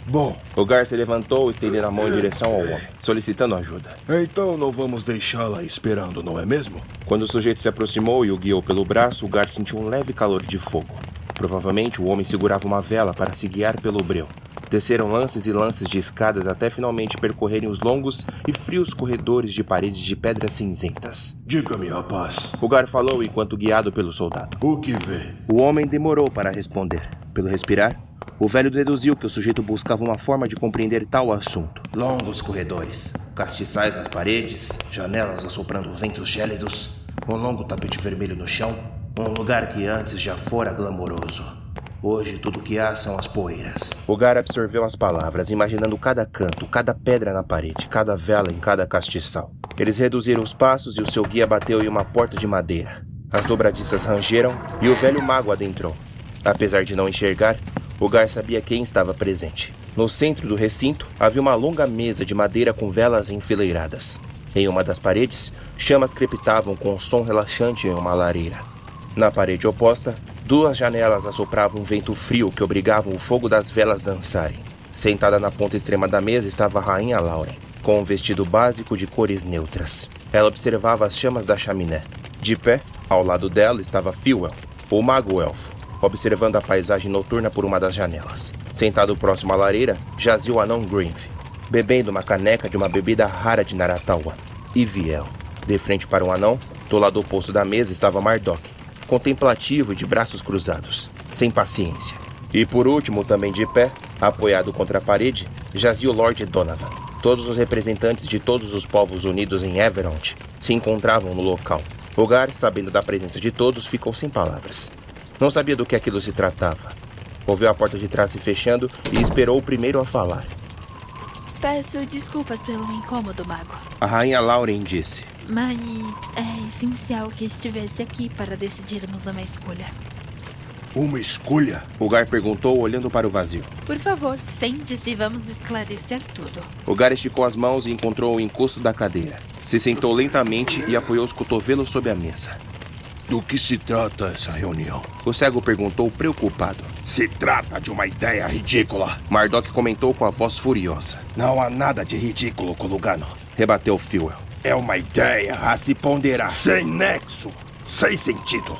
Speaker 8: Bom.
Speaker 2: O Gar se levantou e estendeu a mão em direção ao homem, solicitando ajuda.
Speaker 8: Então não vamos deixá-la esperando, não é mesmo?
Speaker 2: Quando o sujeito se aproximou e o guiou pelo braço, o Gar sentiu um leve calor de fogo. Provavelmente o homem segurava uma vela para se guiar pelo breu. Desceram lances e lances de escadas até finalmente percorrerem os longos e frios corredores de paredes de pedras cinzentas.
Speaker 8: Diga-me, rapaz.
Speaker 2: O Gar falou enquanto guiado pelo soldado.
Speaker 8: O que vê?
Speaker 2: O homem demorou para responder. Pelo respirar, o velho deduziu que o sujeito buscava uma forma de compreender tal assunto. Longos corredores, castiçais nas paredes, janelas assoprando ventos gélidos, um longo tapete vermelho no chão, um lugar que antes já fora glamouroso. Hoje tudo que há são as poeiras. O Gar absorveu as palavras, imaginando cada canto, cada pedra na parede, cada vela em cada castiçal. Eles reduziram os passos e o seu guia bateu em uma porta de madeira. As dobradiças rangeram e o velho mago adentrou. Apesar de não enxergar, o Gar sabia quem estava presente. No centro do recinto havia uma longa mesa de madeira com velas enfileiradas. Em uma das paredes, chamas crepitavam com um som relaxante em uma lareira. Na parede oposta, Duas janelas assopravam um vento frio que obrigavam o fogo das velas dançarem. Sentada na ponta extrema da mesa estava a rainha Lauren, com um vestido básico de cores neutras. Ela observava as chamas da chaminé. De pé, ao lado dela estava Fewell, o mago elfo, observando a paisagem noturna por uma das janelas. Sentado próximo à lareira, jazia o anão Grinf, bebendo uma caneca de uma bebida rara de Naratawa, e Viel. De frente para o anão, do lado oposto da mesa estava Mardok, contemplativo e de braços cruzados, sem paciência. E por último, também de pé, apoiado contra a parede, jazia o Lord Donovan. Todos os representantes de todos os povos unidos em Everont se encontravam no local. Hogar, sabendo da presença de todos, ficou sem palavras. Não sabia do que aquilo se tratava. Ouviu a porta de trás se fechando e esperou o primeiro a falar.
Speaker 11: Peço desculpas pelo incômodo, mago.
Speaker 2: A rainha Lauren disse.
Speaker 11: Mas é essencial que estivesse aqui para decidirmos uma escolha.
Speaker 8: Uma escolha?
Speaker 2: O Gar perguntou, olhando para o vazio.
Speaker 11: Por favor, sente-se e vamos esclarecer tudo.
Speaker 2: O Gar esticou as mãos e encontrou o encosto da cadeira. Se sentou lentamente e apoiou os cotovelos sobre a mesa.
Speaker 8: Do que se trata essa reunião?
Speaker 2: O cego perguntou, preocupado.
Speaker 6: Se trata de uma ideia ridícula.
Speaker 2: Mardok comentou com a voz furiosa.
Speaker 6: Não há nada de ridículo, Kolugano.
Speaker 2: Rebateu Fewell.
Speaker 6: É uma ideia a se ponderar. Sem nexo, sem sentido.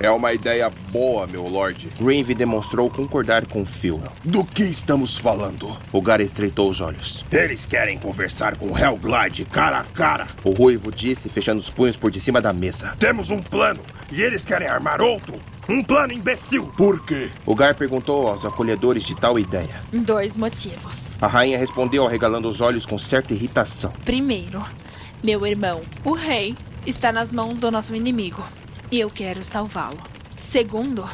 Speaker 2: É uma ideia boa, meu lord. Greenve demonstrou concordar com Phil.
Speaker 6: Do que estamos falando?
Speaker 2: O Gar estreitou os olhos.
Speaker 6: Eles querem conversar com Hellglide cara a cara.
Speaker 2: O ruivo disse, fechando os punhos por de cima da mesa.
Speaker 6: Temos um plano e eles querem armar outro. Um plano imbecil.
Speaker 8: Por quê?
Speaker 2: O Gar perguntou aos acolhedores de tal ideia.
Speaker 11: Dois motivos.
Speaker 2: A rainha respondeu, arregalando os olhos com certa irritação.
Speaker 11: Primeiro, meu irmão, o rei, está nas mãos do nosso inimigo e eu quero salvá-lo. Segundo,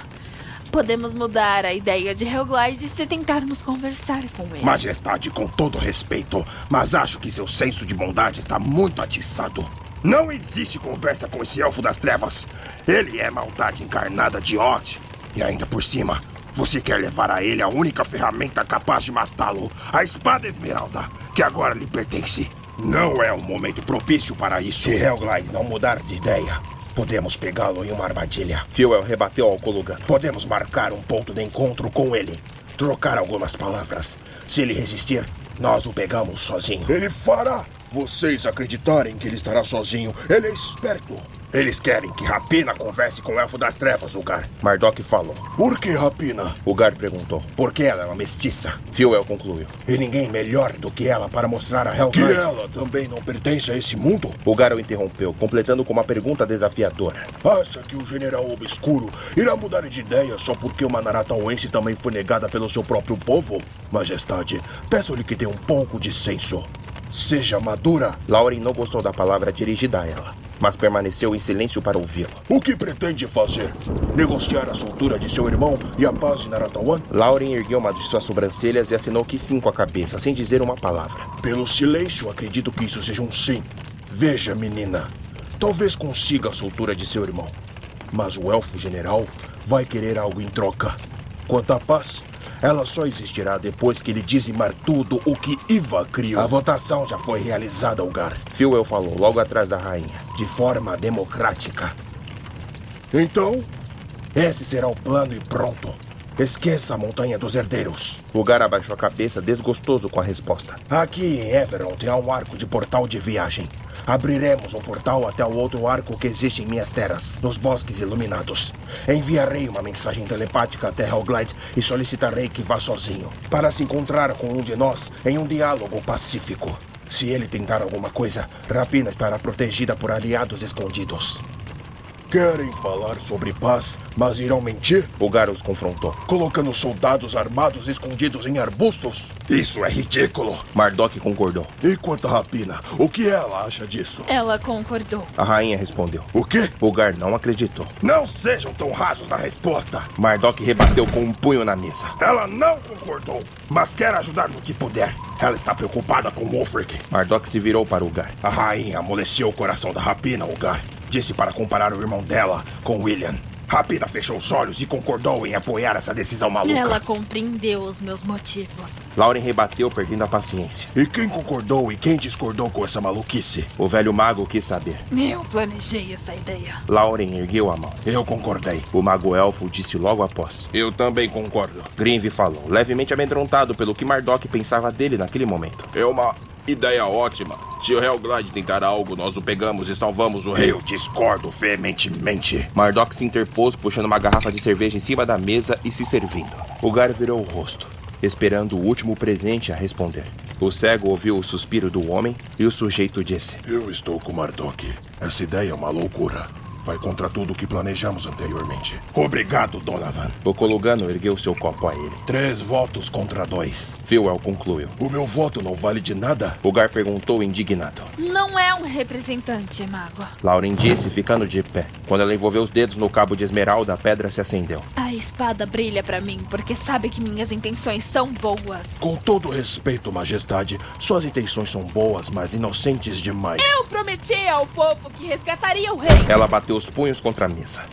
Speaker 11: podemos mudar a ideia de Hellglide se tentarmos conversar com ele.
Speaker 6: Majestade, com todo respeito, mas acho que seu senso de bondade está muito atiçado. Não existe conversa com esse elfo das trevas. Ele é maldade encarnada de Ot. E ainda por cima, Você quer levar a ele a única ferramenta capaz de matá-lo, a espada esmeralda, que agora lhe pertence. Não é um momento propício para isso. Se Hellglide não mudar de ideia, podemos pegá-lo em uma armadilha.
Speaker 2: Fuel rebateu ao Kologan.
Speaker 6: Podemos marcar um ponto de encontro com ele, trocar algumas palavras. Se ele resistir, nós o pegamos sozinho.
Speaker 3: Ele fará vocês acreditarem que ele estará sozinho. Ele é esperto.
Speaker 6: Eles querem que Rapina converse com o Elfo das Trevas, Ugar.
Speaker 2: Mardok falou.
Speaker 3: Por que Rapina?
Speaker 2: Ugar perguntou.
Speaker 6: Porque ela é uma mestiça.
Speaker 2: Fuel concluiu.
Speaker 6: E ninguém melhor do que ela para mostrar a Hellknight.
Speaker 3: Que ela também não pertence a esse mundo?
Speaker 2: Ugar o interrompeu, completando com uma pergunta desafiadora.
Speaker 3: Acha que o General Obscuro irá mudar de ideia só porque uma Naratauense também foi negada pelo seu próprio povo? Majestade, peço-lhe que tenha um pouco de senso. Seja madura.
Speaker 2: Lauren não gostou da palavra dirigida a ela, mas permaneceu em silêncio para ouvi-lo.
Speaker 3: O que pretende fazer? Negociar a soltura de seu irmão e a paz de Naratawan?
Speaker 2: Lauren ergueu uma de suas sobrancelhas e assinou que sim com a cabeça, sem dizer uma palavra.
Speaker 3: Pelo silêncio, acredito que isso seja um sim. Veja, menina. Talvez consiga a soltura de seu irmão. Mas o elfo general vai querer algo em troca. Quanto à paz, ela só existirá depois que ele dizimar tudo o que Iva criou.
Speaker 6: A votação já foi realizada, Ugar.
Speaker 2: Fuel falou, logo atrás da rainha.
Speaker 6: De forma democrática.
Speaker 3: Então?
Speaker 6: Esse será o plano e pronto. Esqueça a Montanha dos Herdeiros.
Speaker 2: Ugar abaixou a cabeça, desgostoso com a resposta.
Speaker 6: Aqui em Everond há um arco de portal de viagem. Abriremos um portal até o outro arco que existe em minhas terras, nos bosques iluminados. Enviarei uma mensagem telepática até Hellglide e solicitarei que vá sozinho, para se encontrar com um de nós em um diálogo pacífico. Se ele tentar alguma coisa, Rapina estará protegida por aliados escondidos.
Speaker 3: Querem falar sobre paz, mas irão mentir?
Speaker 2: Ugar os confrontou.
Speaker 3: Colocando soldados armados escondidos em arbustos?
Speaker 6: Isso é ridículo.
Speaker 2: Mardok concordou.
Speaker 3: E quanto a Rapina, o que ela acha disso?
Speaker 11: Ela concordou.
Speaker 2: A rainha respondeu.
Speaker 3: O quê?
Speaker 2: Ugar não acreditou.
Speaker 6: Não sejam tão rasos na resposta.
Speaker 2: Mardok rebateu com um punho na mesa.
Speaker 6: Ela não concordou, mas quer ajudar no que puder. Ela está preocupada com Wolfric.
Speaker 2: Mardok se virou para Ugar.
Speaker 6: A rainha amoleceu o coração da Rapina, Ugar. Disse para comparar o irmão dela com William. Rapina fechou os olhos e concordou em apoiar essa decisão maluca.
Speaker 11: Ela compreendeu os meus motivos.
Speaker 2: Lauren rebateu, perdendo a paciência.
Speaker 3: E quem concordou e quem discordou com essa maluquice?
Speaker 2: O velho mago quis saber.
Speaker 11: Eu planejei essa ideia.
Speaker 2: Lauren ergueu a mão.
Speaker 6: Eu concordei.
Speaker 2: O mago elfo disse logo após.
Speaker 6: Eu também concordo.
Speaker 2: Grinve falou, levemente amedrontado pelo que Mardok pensava dele naquele momento.
Speaker 3: É uma ideia ótima. Se o Hellglide tentar algo, nós o pegamos e salvamos o rei.
Speaker 6: Eu discordo veementemente.
Speaker 2: Mardok se interpôs, puxando uma garrafa de cerveja em cima da mesa e se servindo. O Gar virou o rosto, esperando o último presente a responder. O cego ouviu o suspiro do homem e o sujeito disse:
Speaker 3: Eu estou com Mardok. Essa ideia é uma loucura. Vai contra tudo o que planejamos anteriormente.
Speaker 6: Obrigado, Donovan.
Speaker 2: O Colugano ergueu seu copo a ele.
Speaker 6: Três votos contra dois.
Speaker 2: Fuel concluiu.
Speaker 3: O meu voto não vale de nada?
Speaker 2: O Gar perguntou indignado.
Speaker 11: Não é um representante, mago.
Speaker 2: Lauren disse, ficando de pé. Quando ela envolveu os dedos no cabo de esmeralda, a pedra se acendeu.
Speaker 11: A espada brilha para mim porque sabe que minhas intenções são boas.
Speaker 3: Com todo respeito, majestade, suas intenções são boas, mas inocentes demais.
Speaker 11: Eu prometi ao povo que resgataria o rei.
Speaker 2: Ela bateu os punhos contra a mesa.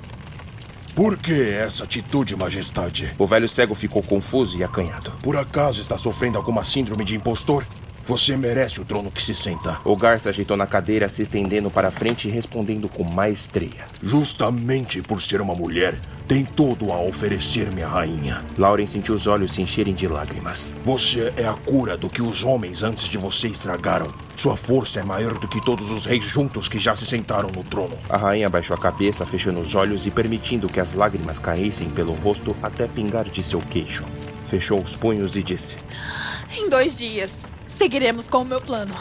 Speaker 3: Por que essa atitude, majestade?
Speaker 2: O velho cego ficou confuso e acanhado.
Speaker 3: Por acaso está sofrendo alguma síndrome de impostor? Você merece o trono que se senta.
Speaker 2: O Gar se ajeitou na cadeira, se estendendo para frente e respondendo com maestria.
Speaker 3: Justamente por ser uma mulher, tem todo a oferecer, minha rainha.
Speaker 2: Lauren sentiu os olhos se encherem de lágrimas.
Speaker 3: Você é a cura do que os homens antes de você estragaram. Sua força é maior do que todos os reis juntos que já se sentaram no trono.
Speaker 2: A rainha baixou a cabeça, fechando os olhos e permitindo que as lágrimas caíssem pelo rosto até pingar de seu queixo. Fechou os punhos e disse:
Speaker 11: Em dois dias, seguiremos com o meu plano.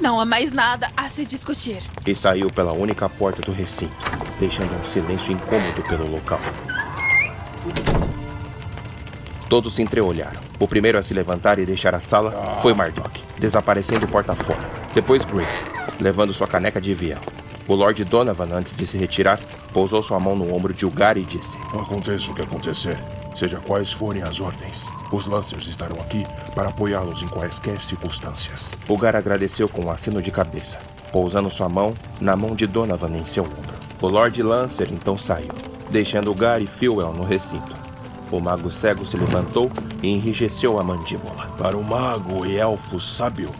Speaker 11: Não há mais nada a se discutir.
Speaker 2: E saiu pela única porta do recinto, deixando um silêncio incômodo pelo local. Todos se entreolharam. O primeiro a se levantar e deixar a sala foi Mardok, desaparecendo porta fora. Depois Grave, levando sua caneca de viel. O Lord Donovan, antes de se retirar, pousou sua mão no ombro de Ugar e disse:
Speaker 3: Aconteça o que acontecer, seja quais forem as ordens, os Lancers estarão aqui para apoiá-los em quaisquer circunstâncias.
Speaker 2: Ugar agradeceu com um aceno de cabeça, pousando sua mão na mão de Donovan em seu ombro. O Lord Lancer então saiu, deixando Ugar e Fuel no recinto. O mago cego se levantou e enrijeceu a mandíbula.
Speaker 3: Para o mago e elfo sábio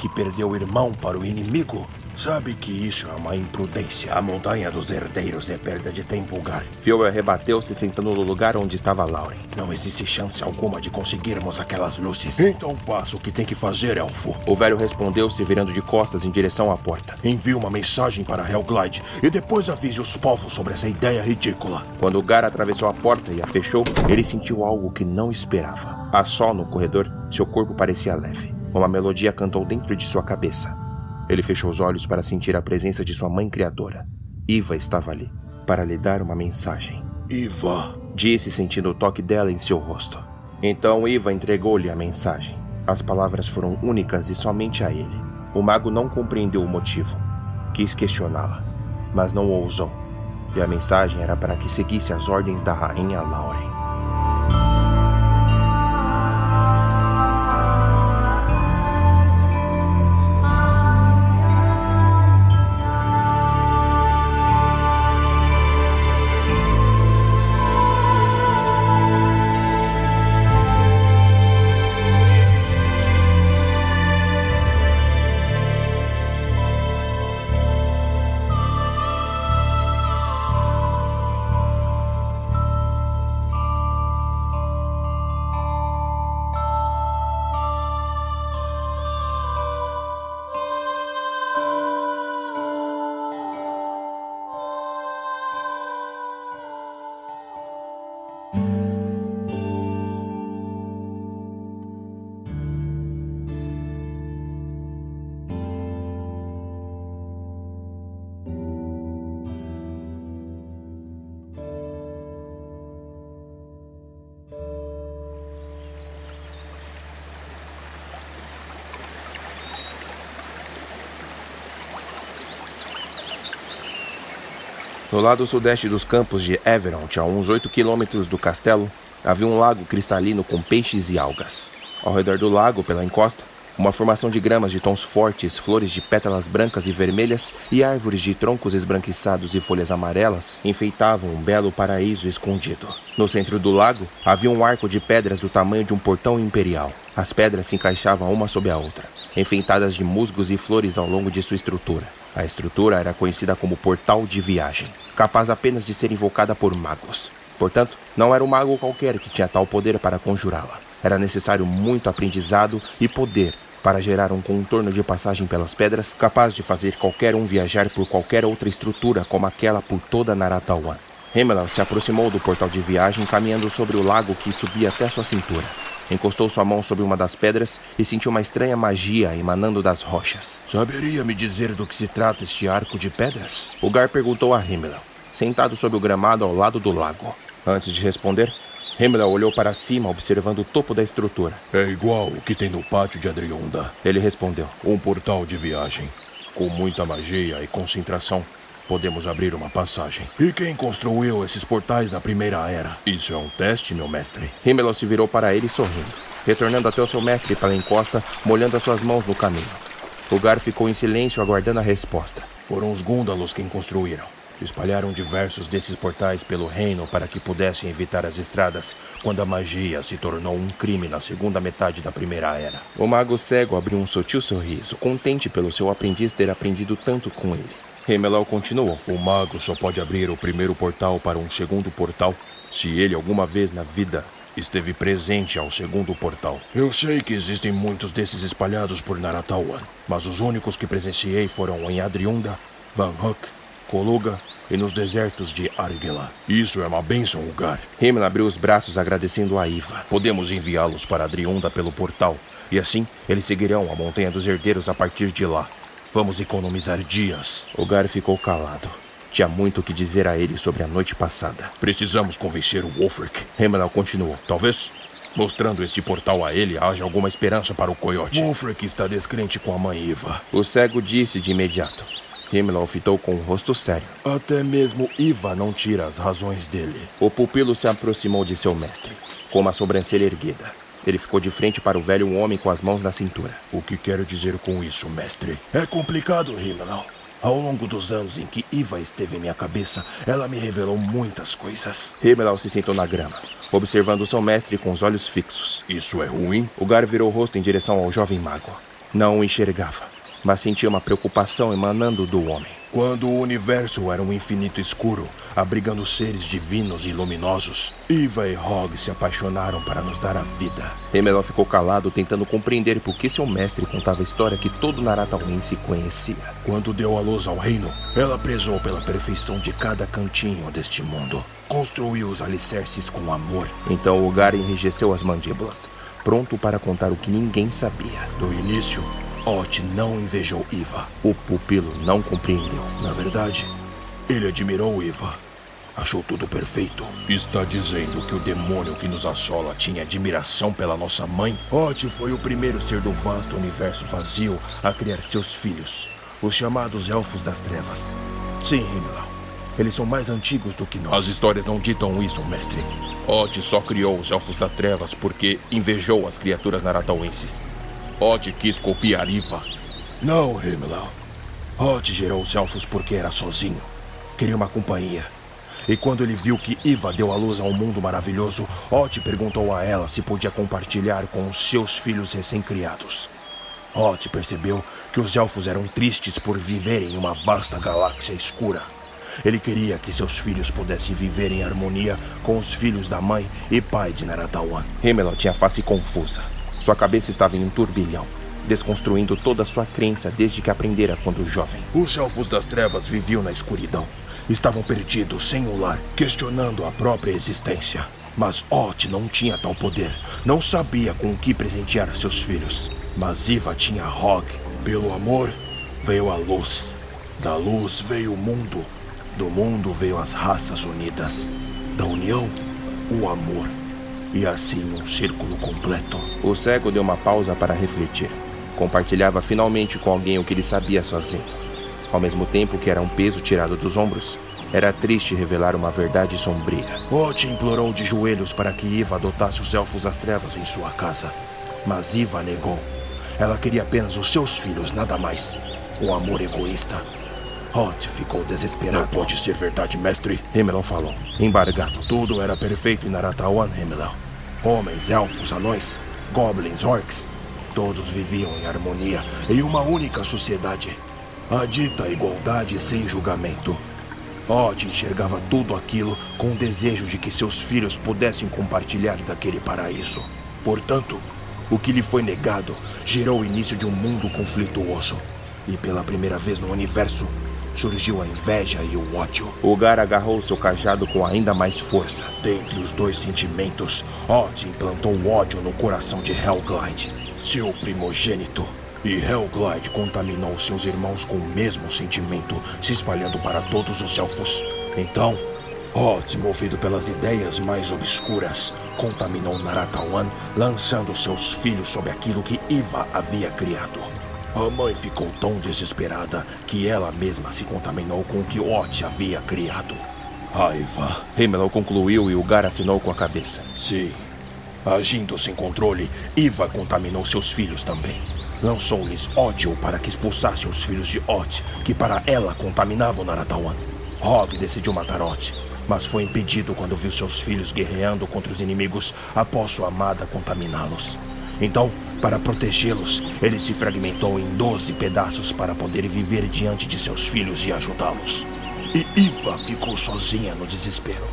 Speaker 3: que perdeu o irmão para o inimigo, Sabe que isso é uma imprudência. A montanha dos herdeiros é perda de tempo, Gar.
Speaker 2: Fioel rebateu-se sentando no lugar onde estava Lauren.
Speaker 3: Não existe chance alguma de conseguirmos aquelas luzes. Então faça o que tem que fazer, elfo.
Speaker 2: O velho respondeu, se virando de costas em direção à porta.
Speaker 3: Envie uma mensagem para Hellglide e depois avise os povos sobre essa ideia ridícula.
Speaker 2: Quando Gar atravessou a porta e a fechou, ele sentiu algo que não esperava. A sol no corredor, seu corpo parecia leve. Uma melodia cantou dentro de sua cabeça. Ele fechou os olhos para sentir a presença de sua mãe criadora. Iva estava ali, para lhe dar uma mensagem.
Speaker 3: Iva,
Speaker 2: disse sentindo o toque dela em seu rosto. Então Iva entregou-lhe a mensagem. As palavras foram únicas e somente a ele. O mago não compreendeu o motivo. Quis questioná-la, mas não ousou. E a mensagem era para que seguisse as ordens da rainha Lauren. Lado sudeste dos campos de Everont, a uns 8 quilômetros do castelo, havia um lago cristalino com peixes e algas. Ao redor do lago, pela encosta, uma formação de gramas de tons fortes, flores de pétalas brancas e vermelhas e árvores de troncos esbranquiçados e folhas amarelas enfeitavam um belo paraíso escondido. No centro do lago havia um arco de pedras do tamanho de um portão imperial. As pedras se encaixavam uma sobre a outra, enfeitadas de musgos e flores ao longo de sua estrutura. A estrutura era conhecida como Portal de Viagem capaz apenas de ser invocada por magos. Portanto, não era um mago qualquer que tinha tal poder para conjurá-la. Era necessário muito aprendizado e poder para gerar um contorno de passagem pelas pedras capaz de fazer qualquer um viajar por qualquer outra estrutura como aquela por toda Naratawan. Hemelau se aproximou do portal de viagem caminhando sobre o lago que subia até sua cintura. Encostou sua mão sobre uma das pedras e sentiu uma estranha magia emanando das rochas.
Speaker 3: Saberia me dizer do que se trata este arco de pedras?
Speaker 2: O Gar perguntou a Himmel, sentado sobre o gramado ao lado do lago. Antes de responder, Himmler olhou para cima, observando o topo da estrutura.
Speaker 3: É igual o que tem no pátio de Adrionda.
Speaker 2: Ele respondeu.
Speaker 3: Um portal de viagem. Com muita magia e concentração, podemos abrir uma passagem. E quem construiu esses portais na Primeira Era? Isso é um teste, meu mestre.
Speaker 2: Himmler se virou para ele sorrindo, retornando até o seu mestre pela encosta, molhando as suas mãos no caminho. O Gar ficou em silêncio, aguardando a resposta.
Speaker 3: Foram os Gúndalos quem construíram. Espalharam diversos desses portais pelo reino para que pudessem evitar as estradas quando a magia se tornou um crime na segunda metade da Primeira Era.
Speaker 2: O mago cego abriu um sutil sorriso, contente pelo seu aprendiz ter aprendido tanto com ele. Hemelau continuou.
Speaker 3: O mago só pode abrir o primeiro portal para um segundo portal se ele alguma vez na vida esteve presente ao segundo portal. Eu sei que existem muitos desses espalhados por Naratawan, mas os únicos que presenciei foram em Adriunda, Van Hook, Koluga e nos desertos de Argela. Isso é uma bênção, lugar.
Speaker 2: Himmel abriu os braços agradecendo a Iva.
Speaker 3: Podemos enviá-los para Adriunda pelo portal, e assim eles seguirão a Montanha dos Herdeiros a partir de lá. Vamos economizar dias.
Speaker 2: O Gar ficou calado. Tinha muito o que dizer a ele sobre a noite passada.
Speaker 3: Precisamos convencer o Wolfric.
Speaker 2: Hemenal continuou.
Speaker 3: Talvez, mostrando esse portal a ele, haja alguma esperança para o coiote.
Speaker 2: Wolfric está descrente com a mãe Iva. O cego disse de imediato. Himmler fitou com o um rosto sério.
Speaker 3: Até mesmo Iva não tira as razões dele.
Speaker 2: O pupilo se aproximou de seu mestre, com uma sobrancelha erguida. Ele ficou de frente para o velho homem com as mãos na cintura.
Speaker 3: O que quero dizer com isso, mestre? É complicado, Himmel. Ao longo dos anos em que Iva esteve em minha cabeça, ela me revelou muitas coisas.
Speaker 2: Hemelau se sentou na grama, observando seu mestre com os olhos fixos.
Speaker 3: Isso é ruim?
Speaker 2: O Gar virou o rosto em direção ao jovem mago. Não o enxergava, mas sentia uma preocupação emanando do homem.
Speaker 3: Quando o universo era um infinito escuro, abrigando seres divinos e luminosos, Iva e Hog se apaixonaram para nos dar a vida.
Speaker 2: Hemeló ficou calado, tentando compreender por que seu mestre contava a história que todo Naratauense conhecia.
Speaker 3: Quando deu a luz ao reino, ela prezou pela perfeição de cada cantinho deste mundo. Construiu os alicerces com amor.
Speaker 2: Então o Gar enrijeceu as mandíbulas, pronto para contar o que ninguém sabia.
Speaker 3: No início, Ot não invejou Iva.
Speaker 2: O pupilo não compreendeu.
Speaker 3: Na verdade, ele admirou Iva. Achou tudo perfeito. Está dizendo que o demônio que nos assola tinha admiração pela nossa mãe? Ot foi o primeiro ser do vasto universo vazio a criar seus filhos, os chamados Elfos das Trevas. Sim, Himmel. Eles são mais antigos do que nós.
Speaker 8: As histórias não ditam isso, mestre. Ot só criou os Elfos das Trevas porque invejou as criaturas naratauenses. Ot quis copiar Iva.
Speaker 3: Não, Himmel. Ot gerou os elfos porque era sozinho. Queria uma companhia. E quando ele viu que Iva deu à luz a um mundo maravilhoso, Ot perguntou a ela se podia compartilhar com os seus filhos recém-criados. Ot percebeu que os elfos eram tristes por viverem em uma vasta galáxia escura. Ele queria que seus filhos pudessem viver em harmonia com os filhos da mãe e pai de Naratawan.
Speaker 2: Himmel tinha face confusa. Sua cabeça estava em um turbilhão, desconstruindo toda a sua crença desde que aprendera quando jovem.
Speaker 3: Os elfos das trevas viviam na escuridão. Estavam perdidos, sem um lar, questionando a própria existência. Mas Ot não tinha tal poder. Não sabia com o que presentear seus filhos. Mas Iva tinha Hog. Pelo amor veio a luz. Da luz veio o mundo. Do mundo veio as raças unidas. Da união, o amor. E assim um círculo completo.
Speaker 2: O cego deu uma pausa para refletir. Compartilhava finalmente com alguém o que ele sabia sozinho. Ao mesmo tempo que era um peso tirado dos ombros, era triste revelar uma verdade sombria.
Speaker 3: Ot implorou de joelhos para que Iva adotasse os elfos das trevas em sua casa. Mas Iva negou. Ela queria apenas os seus filhos, nada mais. Um amor egoísta. Ot ficou desesperado.
Speaker 8: Não pode ser verdade, mestre.
Speaker 2: Himmel falou, embargado.
Speaker 3: Tudo era perfeito em Naratawan, Himmel. Homens, elfos, anões, goblins, orcs. Todos viviam em harmonia, em uma única sociedade. A dita igualdade sem julgamento. Ot enxergava tudo aquilo com o desejo de que seus filhos pudessem compartilhar daquele paraíso. Portanto, o que lhe foi negado gerou o início de um mundo conflituoso. E pela primeira vez no universo, surgiu a inveja e o ódio.
Speaker 2: O Gar agarrou seu cajado com ainda mais força.
Speaker 3: Dentre os dois sentimentos, Ot implantou o ódio no coração de Helglide, seu primogênito. E Helglide contaminou seus irmãos com o mesmo sentimento, se espalhando para todos os elfos. Então, Ot, movido pelas ideias mais obscuras, contaminou Naratawan, lançando seus filhos sob aquilo que Iva havia criado. A mãe ficou tão desesperada que ela mesma se contaminou com o que Ot havia criado. Raiva.
Speaker 2: Himmel concluiu e o Gar assinou com a cabeça.
Speaker 3: Sim. Agindo sem controle, Iva contaminou seus filhos também. Lançou-lhes ódio para que expulsassem os filhos de Ot, que para ela contaminavam Naratawan. Hog decidiu matar Ot, mas foi impedido quando viu seus filhos guerreando contra os inimigos após sua amada contaminá-los. Então, para protegê-los, ele se fragmentou em doze pedaços para poder viver diante de seus filhos e ajudá-los. E Iva ficou sozinha no desespero.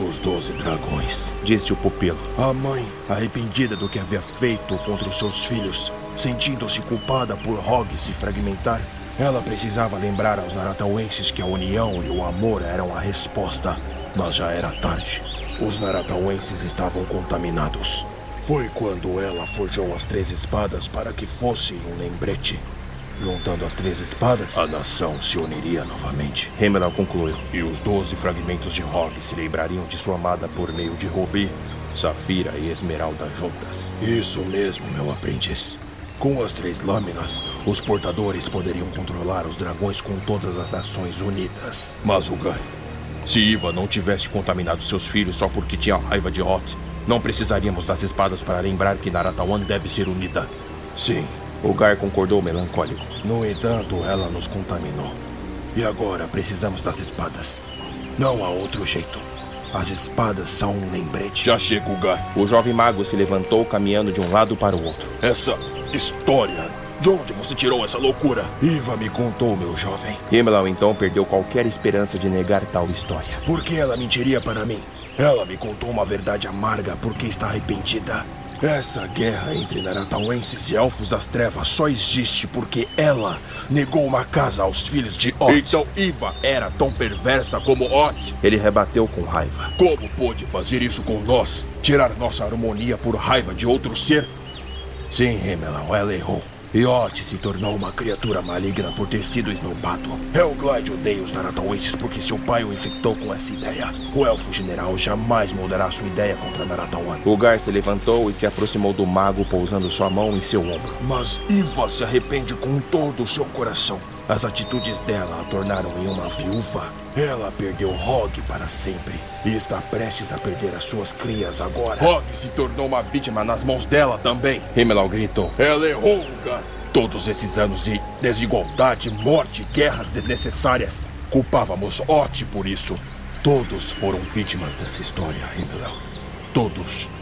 Speaker 3: Os doze dragões,
Speaker 2: disse o pupilo.
Speaker 3: A mãe, arrependida do que havia feito contra os seus filhos, sentindo-se culpada por Hog se fragmentar, ela precisava lembrar aos Naratauenses que a união e o amor eram a resposta. Mas já era tarde. Os Naratauenses estavam contaminados. Foi quando ela forjou as três espadas para que fosse um lembrete. Juntando as três espadas, a nação se uniria novamente.
Speaker 2: Hemeral concluiu.
Speaker 8: E os doze fragmentos de Hog se lembrariam de sua amada por meio de Rubi, Safira e Esmeralda juntas.
Speaker 3: Isso mesmo, meu aprendiz. Com as três lâminas, os portadores poderiam controlar os dragões com todas as nações unidas.
Speaker 8: Mas, Ugai, se Iva não tivesse contaminado seus filhos só porque tinha raiva de Hot, não precisaríamos das espadas para lembrar que Naratawan deve ser unida.
Speaker 3: Sim,
Speaker 2: Gar concordou melancólico.
Speaker 3: No entanto, ela nos contaminou. E agora precisamos das espadas. Não há outro jeito. As espadas são um lembrete.
Speaker 8: Já chega, Gar.
Speaker 2: O jovem mago se levantou caminhando de um lado para o outro.
Speaker 8: Essa história. De onde você tirou essa loucura?
Speaker 3: Iva me contou, meu jovem.
Speaker 2: Himmel então perdeu qualquer esperança de negar tal história.
Speaker 3: Por que ela mentiria para mim? Ela me contou uma verdade amarga porque está arrependida. Essa guerra entre Naratauenses e Elfos das Trevas só existe porque ela negou uma casa aos filhos de Ot.
Speaker 8: Então Iva era tão perversa como Ot.
Speaker 2: Ele rebateu com raiva.
Speaker 8: Como pôde fazer isso com nós? Tirar nossa harmonia por raiva de outro ser?
Speaker 3: Sim, Himelau, ela errou. E Ot se tornou uma criatura maligna por ter sido esnobado. Hellglide odeia os Naratauenses porque seu pai o infectou com essa ideia. O elfo general jamais moldará sua ideia contra Naratawan.
Speaker 2: O Gar se levantou e se aproximou do mago, pousando sua mão em seu ombro.
Speaker 3: Mas Iva se arrepende com todo o seu coração. As atitudes dela a tornaram em uma viúva. Ela perdeu Hog para sempre e está prestes a perder as suas crias agora.
Speaker 8: Hog se tornou uma vítima nas mãos dela também.
Speaker 2: Himelau gritou.
Speaker 8: Ela errou, Gar. Todos esses anos de desigualdade, morte, guerras desnecessárias. Culpávamos Ot por isso.
Speaker 3: Todos foram vítimas dessa história, Himelau. Todos.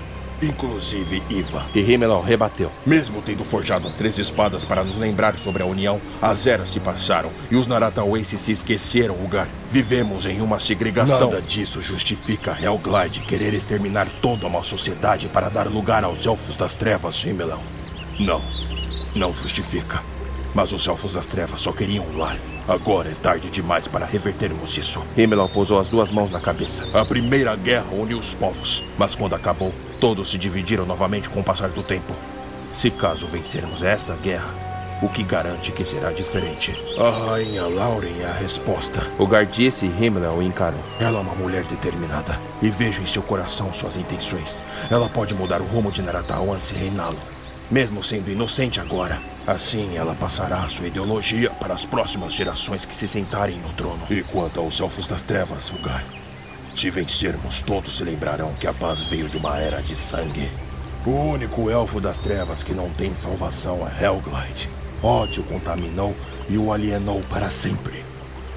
Speaker 3: Inclusive Iva.
Speaker 2: E Himelau rebateu.
Speaker 8: Mesmo tendo forjado as três espadas para nos lembrar sobre a União, as eras se passaram e os Naratauenses se esqueceram, Ugar. Vivemos em uma segregação.
Speaker 3: Nada disso justifica Hellglide querer exterminar toda uma sociedade para dar lugar aos Elfos das Trevas, Himelau. Não. Não justifica. Mas os Elfos das Trevas só queriam um lar. Agora é tarde demais para revertermos isso.
Speaker 2: Himelau pousou as duas mãos na cabeça.
Speaker 8: A primeira guerra uniu os povos, mas quando acabou, todos se dividiram novamente com o passar do tempo. Se caso vencermos esta guerra, o que garante que será diferente?
Speaker 3: A rainha Lauren é a resposta.
Speaker 2: O Gar disse e Himmler o encarou.
Speaker 3: Ela é uma mulher determinada e vejo em seu coração suas intenções. Ela pode mudar o rumo de Naratawan se reiná-lo, mesmo sendo inocente agora. Assim, ela passará sua ideologia para as próximas gerações que se sentarem no trono. E quanto aos Elfos das Trevas, Ugar, se vencermos, todos se lembrarão que a paz veio de uma era de sangue. O único Elfo das Trevas que não tem salvação é Hellglide. Ódio contaminou e o alienou para sempre.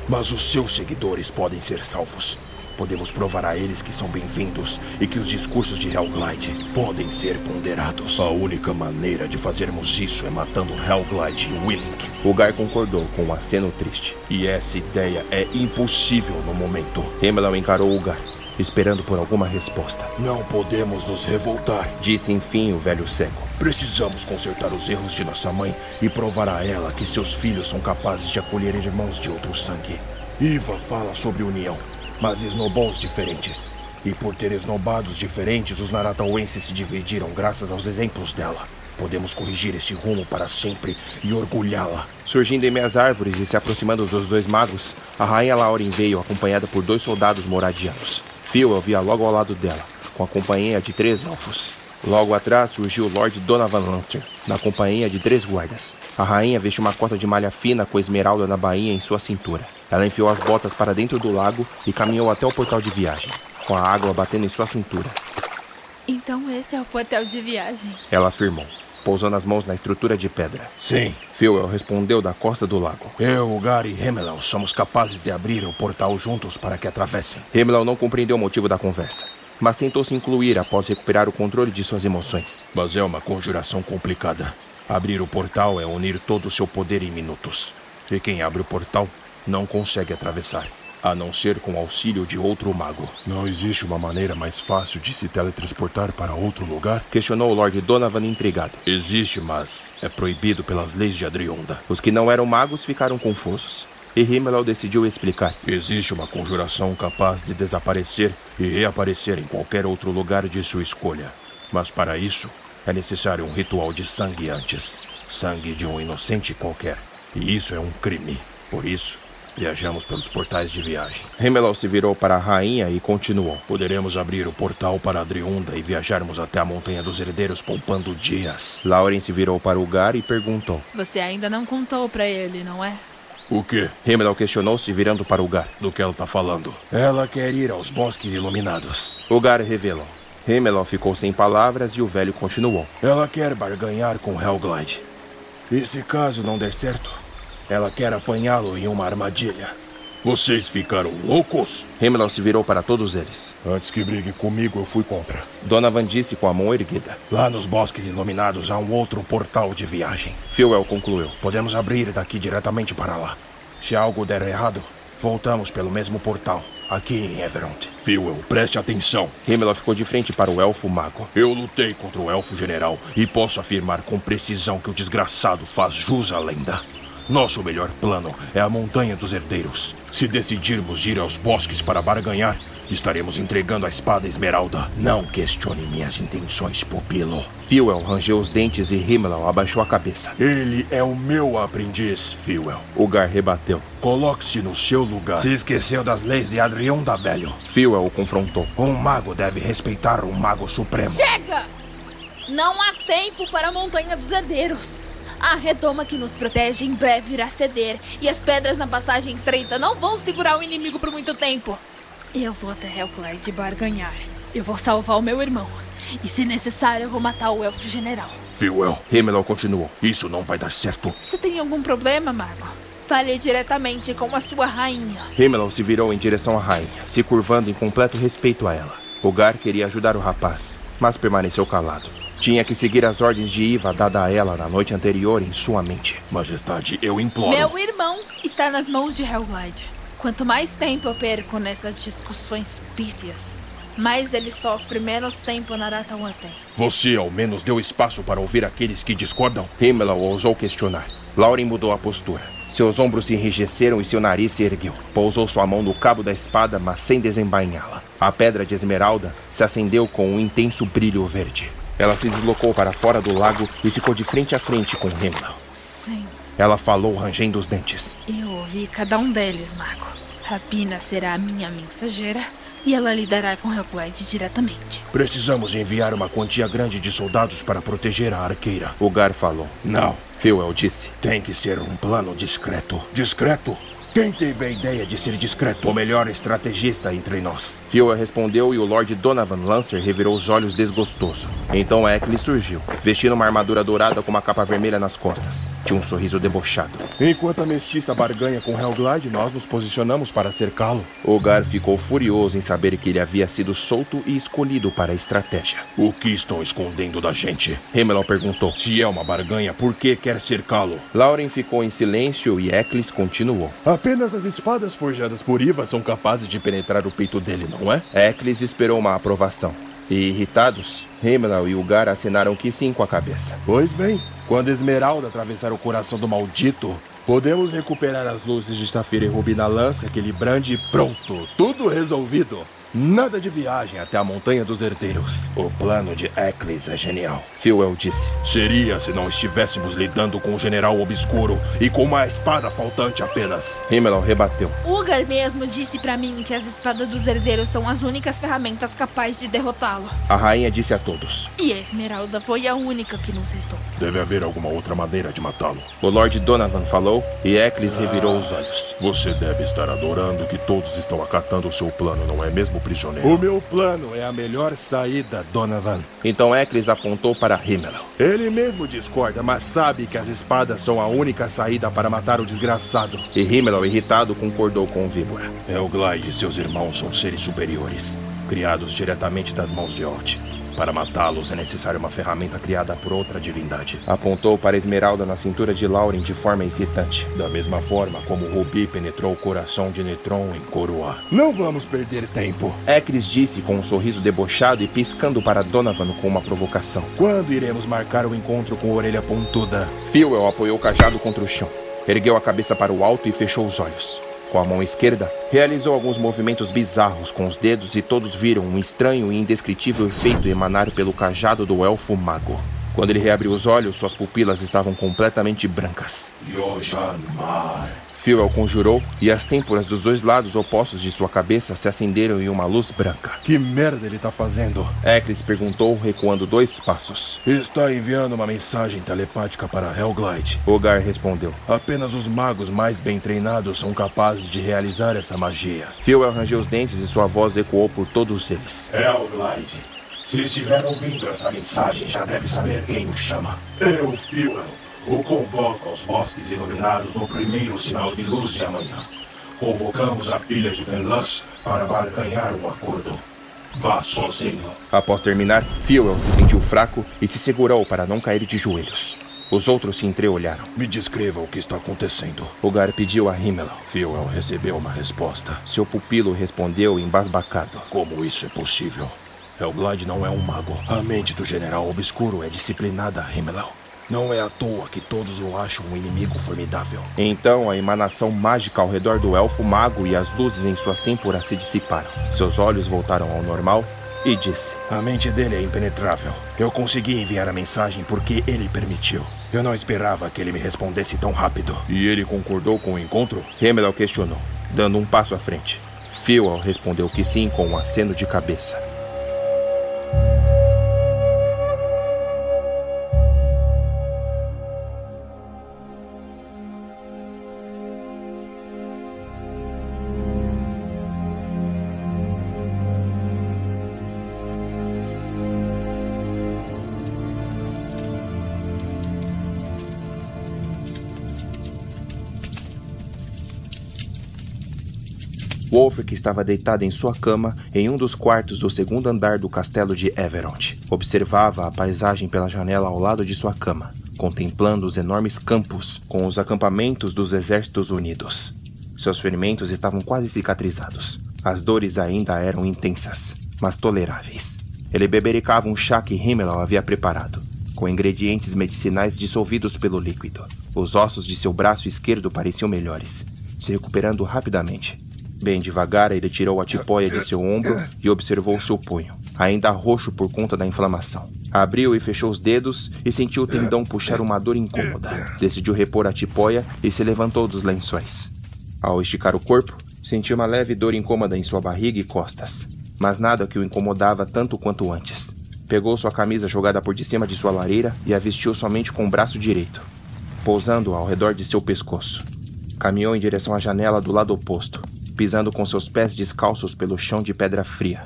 Speaker 3: Mas os seus seguidores podem ser salvos. Podemos provar a eles que são bem-vindos e que os discursos de Hellglide podem ser ponderados. A única maneira de fazermos isso é matando Hellglide e Willink.
Speaker 2: O Gar concordou com um aceno triste.
Speaker 3: E essa ideia é impossível no momento.
Speaker 2: Himmler encarou o Gar, esperando por alguma resposta.
Speaker 3: Não podemos nos revoltar,
Speaker 2: disse enfim o velho cego.
Speaker 3: Precisamos consertar os erros de nossa mãe e provar a ela que seus filhos são capazes de acolher irmãos de outro sangue. Iva fala sobre união, mas esnobou os diferentes. E por ter esnobados diferentes, os Naratauenses se dividiram graças aos exemplos dela. Podemos corrigir este rumo para sempre e orgulhá-la.
Speaker 2: Surgindo em meias árvores e se aproximando dos dois magos, a rainha Lauren veio acompanhada por dois soldados moradianos. Phil via logo ao lado dela, com a companhia de três elfos. Logo atrás surgiu o Lord Donovan Lancer, na companhia de três guardas. A rainha vestiu uma cota de malha fina com esmeralda na bainha em sua cintura. Ela enfiou as botas para dentro do lago e caminhou até o portal de viagem, com a água batendo em sua cintura.
Speaker 11: Então esse é o portal de viagem.
Speaker 2: Ela afirmou, pousando as mãos na estrutura de pedra.
Speaker 3: Sim.
Speaker 2: Phil respondeu da costa do lago.
Speaker 3: Eu, o Gar e Hemelau somos capazes de abrir o portal juntos para que atravessem.
Speaker 2: Hemelau não compreendeu o motivo da conversa mas tentou se incluir após recuperar o controle de suas emoções.
Speaker 3: Mas é uma conjuração complicada. Abrir o portal é unir todo o seu poder em minutos. E quem abre o portal não consegue atravessar, a não ser com o auxílio de outro mago.
Speaker 8: Não existe uma maneira mais fácil de se teletransportar para outro lugar?
Speaker 2: Questionou o Lord Donovan intrigado.
Speaker 3: Existe, mas é proibido pelas leis de Adrionda.
Speaker 2: Os que não eram magos ficaram confusos e Himmel decidiu explicar.
Speaker 3: Existe uma conjuração capaz de desaparecer e reaparecer em qualquer outro lugar de sua escolha. Mas para isso, é necessário um ritual de sangue antes. Sangue de um inocente qualquer. E isso é um crime. Por isso, viajamos pelos portais de viagem.
Speaker 2: Himmel se virou para a rainha e continuou.
Speaker 3: Poderemos abrir o portal para Adriunda e viajarmos até a Montanha dos Herdeiros poupando dias.
Speaker 2: Lauren se virou para o Gar e perguntou.
Speaker 11: Você ainda não contou para ele, não é?
Speaker 3: O quê?
Speaker 2: Himmel questionou-se, virando para o Gar.
Speaker 3: Do que ela está falando? Ela quer ir aos bosques iluminados.
Speaker 2: O Gar revelou. Himmel ficou sem palavras e o velho continuou.
Speaker 3: Ela quer barganhar com Hellglide. E se caso não der certo, ela quer apanhá-lo em uma armadilha.
Speaker 8: Vocês ficaram loucos?
Speaker 2: Himmler se virou para todos eles.
Speaker 3: Antes que brigue comigo, eu fui contra.
Speaker 2: Donovan disse com a mão erguida.
Speaker 3: Lá nos bosques iluminados há um outro portal de viagem.
Speaker 2: Philwell concluiu.
Speaker 3: Podemos abrir daqui diretamente para lá. Se algo der errado, voltamos pelo mesmo portal, aqui em Everond.
Speaker 8: Philwell, preste atenção.
Speaker 2: Himmler ficou de frente para o elfo mago.
Speaker 8: Eu lutei contra o elfo general e posso afirmar com precisão que o desgraçado faz jus à lenda. Nosso melhor plano é a Montanha dos Herdeiros. Se decidirmos ir aos bosques para barganhar, estaremos entregando a espada esmeralda. Não questione minhas intenções, pupilo.
Speaker 2: Philwell rangeu os dentes e Himmler abaixou a cabeça.
Speaker 8: Ele é o meu aprendiz, Philwell.
Speaker 2: Ugar rebateu.
Speaker 8: Coloque-se no seu lugar.
Speaker 3: Se esqueceu das leis de Adrionda, velho.
Speaker 2: Philwell o confrontou.
Speaker 3: Um mago deve respeitar um mago supremo.
Speaker 11: Chega! Não há tempo para a Montanha dos Herdeiros. A redoma que nos protege em breve irá ceder, e as pedras na passagem estreita não vão segurar o inimigo por muito tempo. Eu vou até Hellglide barganhar. Eu vou salvar o meu irmão. E se necessário, eu vou matar o elfo general.
Speaker 8: Philwell,
Speaker 2: Himmler continuou.
Speaker 8: isso não vai dar certo.
Speaker 11: Você tem algum problema, Mago? Fale diretamente com a sua rainha.
Speaker 2: Himmler se virou em direção à rainha, se curvando em completo respeito a ela. Ugar queria ajudar o rapaz, mas permaneceu calado. Tinha que seguir as ordens de Iva dada a ela na noite anterior em sua mente.
Speaker 8: Majestade, eu imploro.
Speaker 11: Meu irmão está nas mãos de Hellglide. Quanto mais tempo eu perco nessas discussões pífias, mais ele sofre, menos tempo Naratawa tem.
Speaker 8: Você ao menos deu espaço para ouvir aqueles que discordam?
Speaker 2: Himmler ousou questionar. Lauren mudou a postura. Seus ombros se enrijeceram e seu nariz se ergueu. Pousou sua mão no cabo da espada, mas sem desembainhá-la. A pedra de esmeralda se acendeu com um intenso brilho verde. Ela se deslocou para fora do lago e ficou de frente a frente com Himmler.
Speaker 11: Sim,
Speaker 2: Ela falou rangendo os dentes.
Speaker 11: eu ouvi cada um deles, Mago. Rapina será a minha mensageira e ela lidará com Hellglide diretamente.
Speaker 3: Precisamos enviar uma quantia grande de soldados para proteger a arqueira.
Speaker 2: Ugar falou.
Speaker 3: Não,
Speaker 2: Philwell disse.
Speaker 3: tem que ser um plano discreto.
Speaker 8: Discreto?
Speaker 3: Quem teve a ideia de ser discreto? O melhor estrategista entre nós.
Speaker 2: Philwell respondeu e o Lord Donovan Lancer revirou os olhos desgostoso. Então Eccles surgiu, vestindo uma armadura dourada com uma capa vermelha nas costas. Tinha um sorriso debochado.
Speaker 20: Enquanto a mestiça barganha com Hellglide, nós nos posicionamos para cercá-lo.
Speaker 2: Ugar ficou furioso em saber que ele havia sido solto e escolhido para a estratégia.
Speaker 8: O que estão escondendo da gente?
Speaker 2: Himmel perguntou.
Speaker 8: Se é uma barganha, por que quer cercá-lo?
Speaker 2: Lauren ficou em silêncio e Eccles continuou.
Speaker 20: Apenas as espadas forjadas por Iva são capazes de penetrar o peito dele, não é?
Speaker 2: Eccles esperou uma aprovação. E irritados, Himmel e Ugar assinaram que sim com a cabeça.
Speaker 20: Pois bem, quando Esmeralda atravessar o coração do maldito, podemos recuperar as luzes de Safira e Rubi na lança que ele brande e pronto. Tudo resolvido. Nada de viagem até a Montanha dos Herdeiros.
Speaker 3: O plano de Eccles é genial.
Speaker 2: Philwell disse.
Speaker 8: Seria se não estivéssemos lidando com o general obscuro e com uma espada faltante apenas.
Speaker 2: Himmel rebateu.
Speaker 11: Ugar mesmo disse pra mim que as espadas dos herdeiros são as únicas ferramentas capazes de derrotá-lo.
Speaker 2: A rainha disse a todos.
Speaker 11: E a Esmeralda foi a única que nos restou.
Speaker 8: Deve haver alguma outra maneira de matá-lo.
Speaker 2: O Lord Donovan falou e Eccles revirou os olhos.
Speaker 8: Você deve estar adorando que todos estão acatando o seu plano, não é mesmo, prisioneiro?
Speaker 20: O meu plano é a melhor saída, Donovan.
Speaker 2: Então Eccles apontou para Himmel.
Speaker 20: Ele mesmo discorda, mas sabe que as espadas são a única saída para matar o desgraçado.
Speaker 2: E Himmel, irritado, concordou com o Víbora.
Speaker 3: Helglide e seus irmãos são seres superiores, criados diretamente das mãos de Ot. Para matá-los é necessária uma ferramenta criada por outra divindade.
Speaker 2: Apontou para a esmeralda na cintura de Lauren de forma excitante.
Speaker 3: Da mesma forma como Rubi penetrou o coração de Netron em Coroa.
Speaker 20: Não vamos perder tempo.
Speaker 2: Eccles disse com um sorriso debochado e piscando para Donovan com uma provocação.
Speaker 20: Quando iremos marcar o encontro com a orelha pontuda?
Speaker 2: Philwell apoiou o cajado contra o chão. Ergueu a cabeça para o alto e fechou os olhos. Com a mão esquerda, realizou alguns movimentos bizarros com os dedos e todos viram um estranho e indescritível efeito emanar pelo cajado do elfo mago. Quando ele reabriu os olhos, suas pupilas estavam completamente brancas.
Speaker 8: Yojanmar.
Speaker 2: Philwell conjurou e as têmporas dos dois lados opostos de sua cabeça se acenderam em uma luz branca.
Speaker 20: Que merda ele tá fazendo?
Speaker 2: Eccles perguntou, recuando dois passos.
Speaker 3: Está enviando uma mensagem telepática para Helglide.
Speaker 2: Ogar respondeu.
Speaker 3: Apenas os magos mais bem treinados são capazes de realizar essa magia.
Speaker 2: Philwell rangeu os dentes e sua voz ecoou por todos eles.
Speaker 8: Helglide, se estiver ouvindo essa mensagem, já deve saber quem o chama. Eu, Philwell, o convoco aos bosques iluminados no primeiro sinal de luz de amanhã. Convocamos a filha de Velas para barganhar um acordo. Vá sozinho.
Speaker 2: Após terminar, Fuel se sentiu fraco e se segurou para não cair de joelhos. Os outros se entreolharam.
Speaker 3: Me descreva o que está acontecendo.
Speaker 2: Gar pediu a Himmel.
Speaker 8: Fuel recebeu uma resposta.
Speaker 2: Seu pupilo respondeu embasbacado.
Speaker 8: Como isso é possível? Hellblade não é um mago. A mente do general obscuro é disciplinada, Himmel. Não é à toa que todos o acham um inimigo formidável.
Speaker 2: Então a emanação mágica ao redor do elfo mago e as luzes em suas têmporas se dissiparam. Seus olhos voltaram ao normal e disse:
Speaker 8: A mente dele é impenetrável. Eu consegui enviar a mensagem porque ele permitiu. Eu não esperava que ele me respondesse tão rápido.
Speaker 3: E ele concordou com o encontro?
Speaker 2: Heimdall questionou, dando um passo à frente. Phil respondeu que sim com um aceno de cabeça. Wolfric estava deitado em sua cama em um dos quartos do segundo andar do castelo de Everond. Observava a paisagem pela janela ao lado de sua cama, contemplando os enormes campos com os acampamentos dos Exércitos Unidos. Seus ferimentos estavam quase cicatrizados. As dores ainda eram intensas, mas toleráveis. Ele bebericava um chá que Himmel havia preparado, com ingredientes medicinais dissolvidos pelo líquido. Os ossos de seu braço esquerdo pareciam melhores, se recuperando rapidamente. Bem devagar, ele tirou a tipóia de seu ombro e observou seu punho, ainda roxo por conta da inflamação. Abriu e fechou os dedos e sentiu o tendão puxar uma dor incômoda. Decidiu repor a tipóia e se levantou dos lençóis. Ao esticar o corpo, sentiu uma leve dor incômoda em sua barriga e costas, mas nada que o incomodava tanto quanto antes. Pegou sua camisa jogada por de cima de sua lareira e a vestiu somente com o braço direito, pousando ao redor de seu pescoço. Caminhou em direção à janela do lado oposto, pisando com seus pés descalços pelo chão de pedra fria.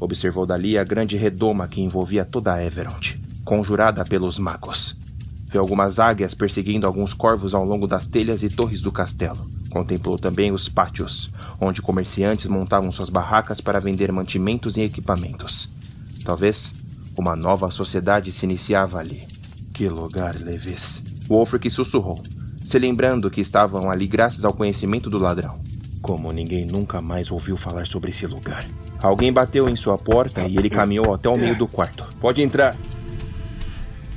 Speaker 2: Observou dali a grande redoma que envolvia toda a Everond, conjurada pelos magos. Viu algumas águias perseguindo alguns corvos ao longo das telhas e torres do castelo. Contemplou também os pátios, onde comerciantes montavam suas barracas para vender mantimentos e equipamentos. Talvez uma nova sociedade se iniciava ali. Que lugar, Levis! Wolfric sussurrou, se lembrando que estavam ali graças ao conhecimento do ladrão. Como ninguém nunca mais ouviu falar sobre esse lugar. Alguém bateu em sua porta e ele caminhou até o meio do quarto. Pode entrar.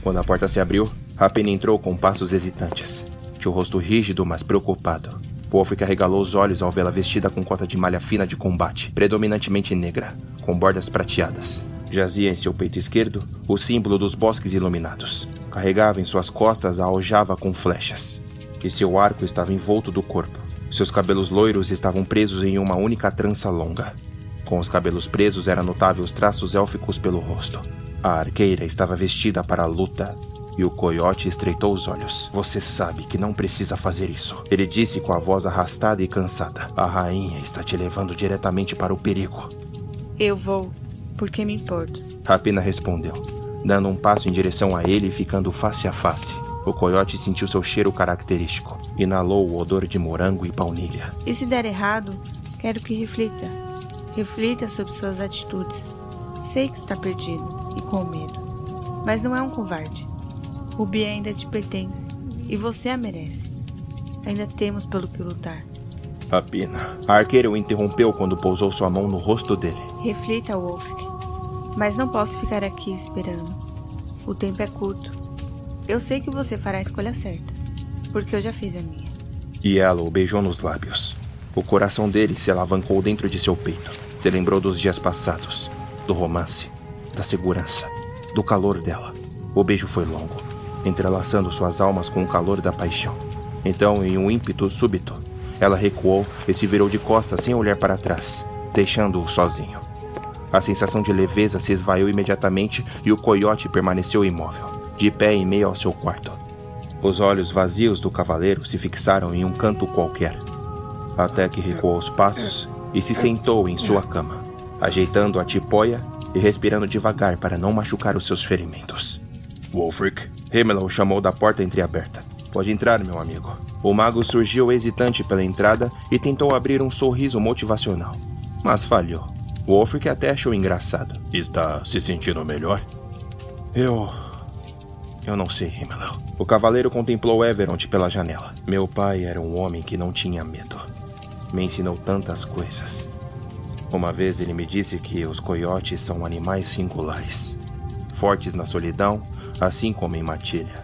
Speaker 2: Quando a porta se abriu, Rapen entrou com passos hesitantes. Tinha o rosto rígido, mas preocupado. Wolfric arregalou os olhos ao vê-la vestida com cota de malha fina de combate, predominantemente negra, com bordas prateadas. Jazia em seu peito esquerdo o símbolo dos bosques iluminados. Carregava em suas costas a aljava com flechas. E seu arco estava envolto do corpo. Seus cabelos loiros estavam presos em uma única trança longa. Com os cabelos presos era notável os traços élficos pelo rosto. A arqueira estava vestida para a luta e o coiote estreitou os olhos. Você sabe que não precisa fazer isso. Ele disse com a voz arrastada e cansada. A rainha está te levando diretamente para o perigo.
Speaker 15: Eu vou, porque me importo.
Speaker 2: Rapina respondeu, dando um passo em direção a ele e ficando face a face. O coiote sentiu seu cheiro característico. Inalou o odor de morango e baunilha.
Speaker 15: E se der errado, quero que reflita. Reflita sobre suas atitudes. Sei que está perdido e com medo. Mas não é um covarde. Rubi ainda te pertence e você a merece. Ainda temos pelo que lutar.
Speaker 2: Rapina. A arqueira o interrompeu quando pousou sua mão no rosto dele.
Speaker 15: Reflita, Wolfric. Mas não posso ficar aqui esperando. O tempo é curto. Eu sei que você fará a escolha certa, porque eu já fiz a minha.
Speaker 2: E ela o beijou nos lábios. O coração dele se alavancou dentro de seu peito. Se lembrou dos dias passados, do romance, da segurança, do calor dela. O beijo foi longo, entrelaçando suas almas com o calor da paixão. Então, em um ímpeto súbito, ela recuou e se virou de costas sem olhar para trás, deixando-o sozinho. A sensação de leveza se esvaiu imediatamente e o coiote permaneceu imóvel de pé em meio ao seu quarto. Os olhos vazios do cavaleiro se fixaram em um canto qualquer, até que recuou os passos e se sentou em sua cama, ajeitando a tipóia e respirando devagar para não machucar os seus ferimentos.
Speaker 3: Wolfric,
Speaker 2: Himmel o chamou da porta entreaberta. Pode entrar, meu amigo. O mago surgiu hesitante pela entrada e tentou abrir um sorriso motivacional, mas falhou. Wolfric até achou engraçado.
Speaker 3: Está se sentindo melhor?
Speaker 2: Eu. Eu não sei, Himmel. O cavaleiro contemplou Everont pela janela. Meu pai era um homem que não tinha medo. Me ensinou tantas coisas. Uma vez ele me disse que os coiotes são animais singulares, fortes na solidão, assim como em matilha.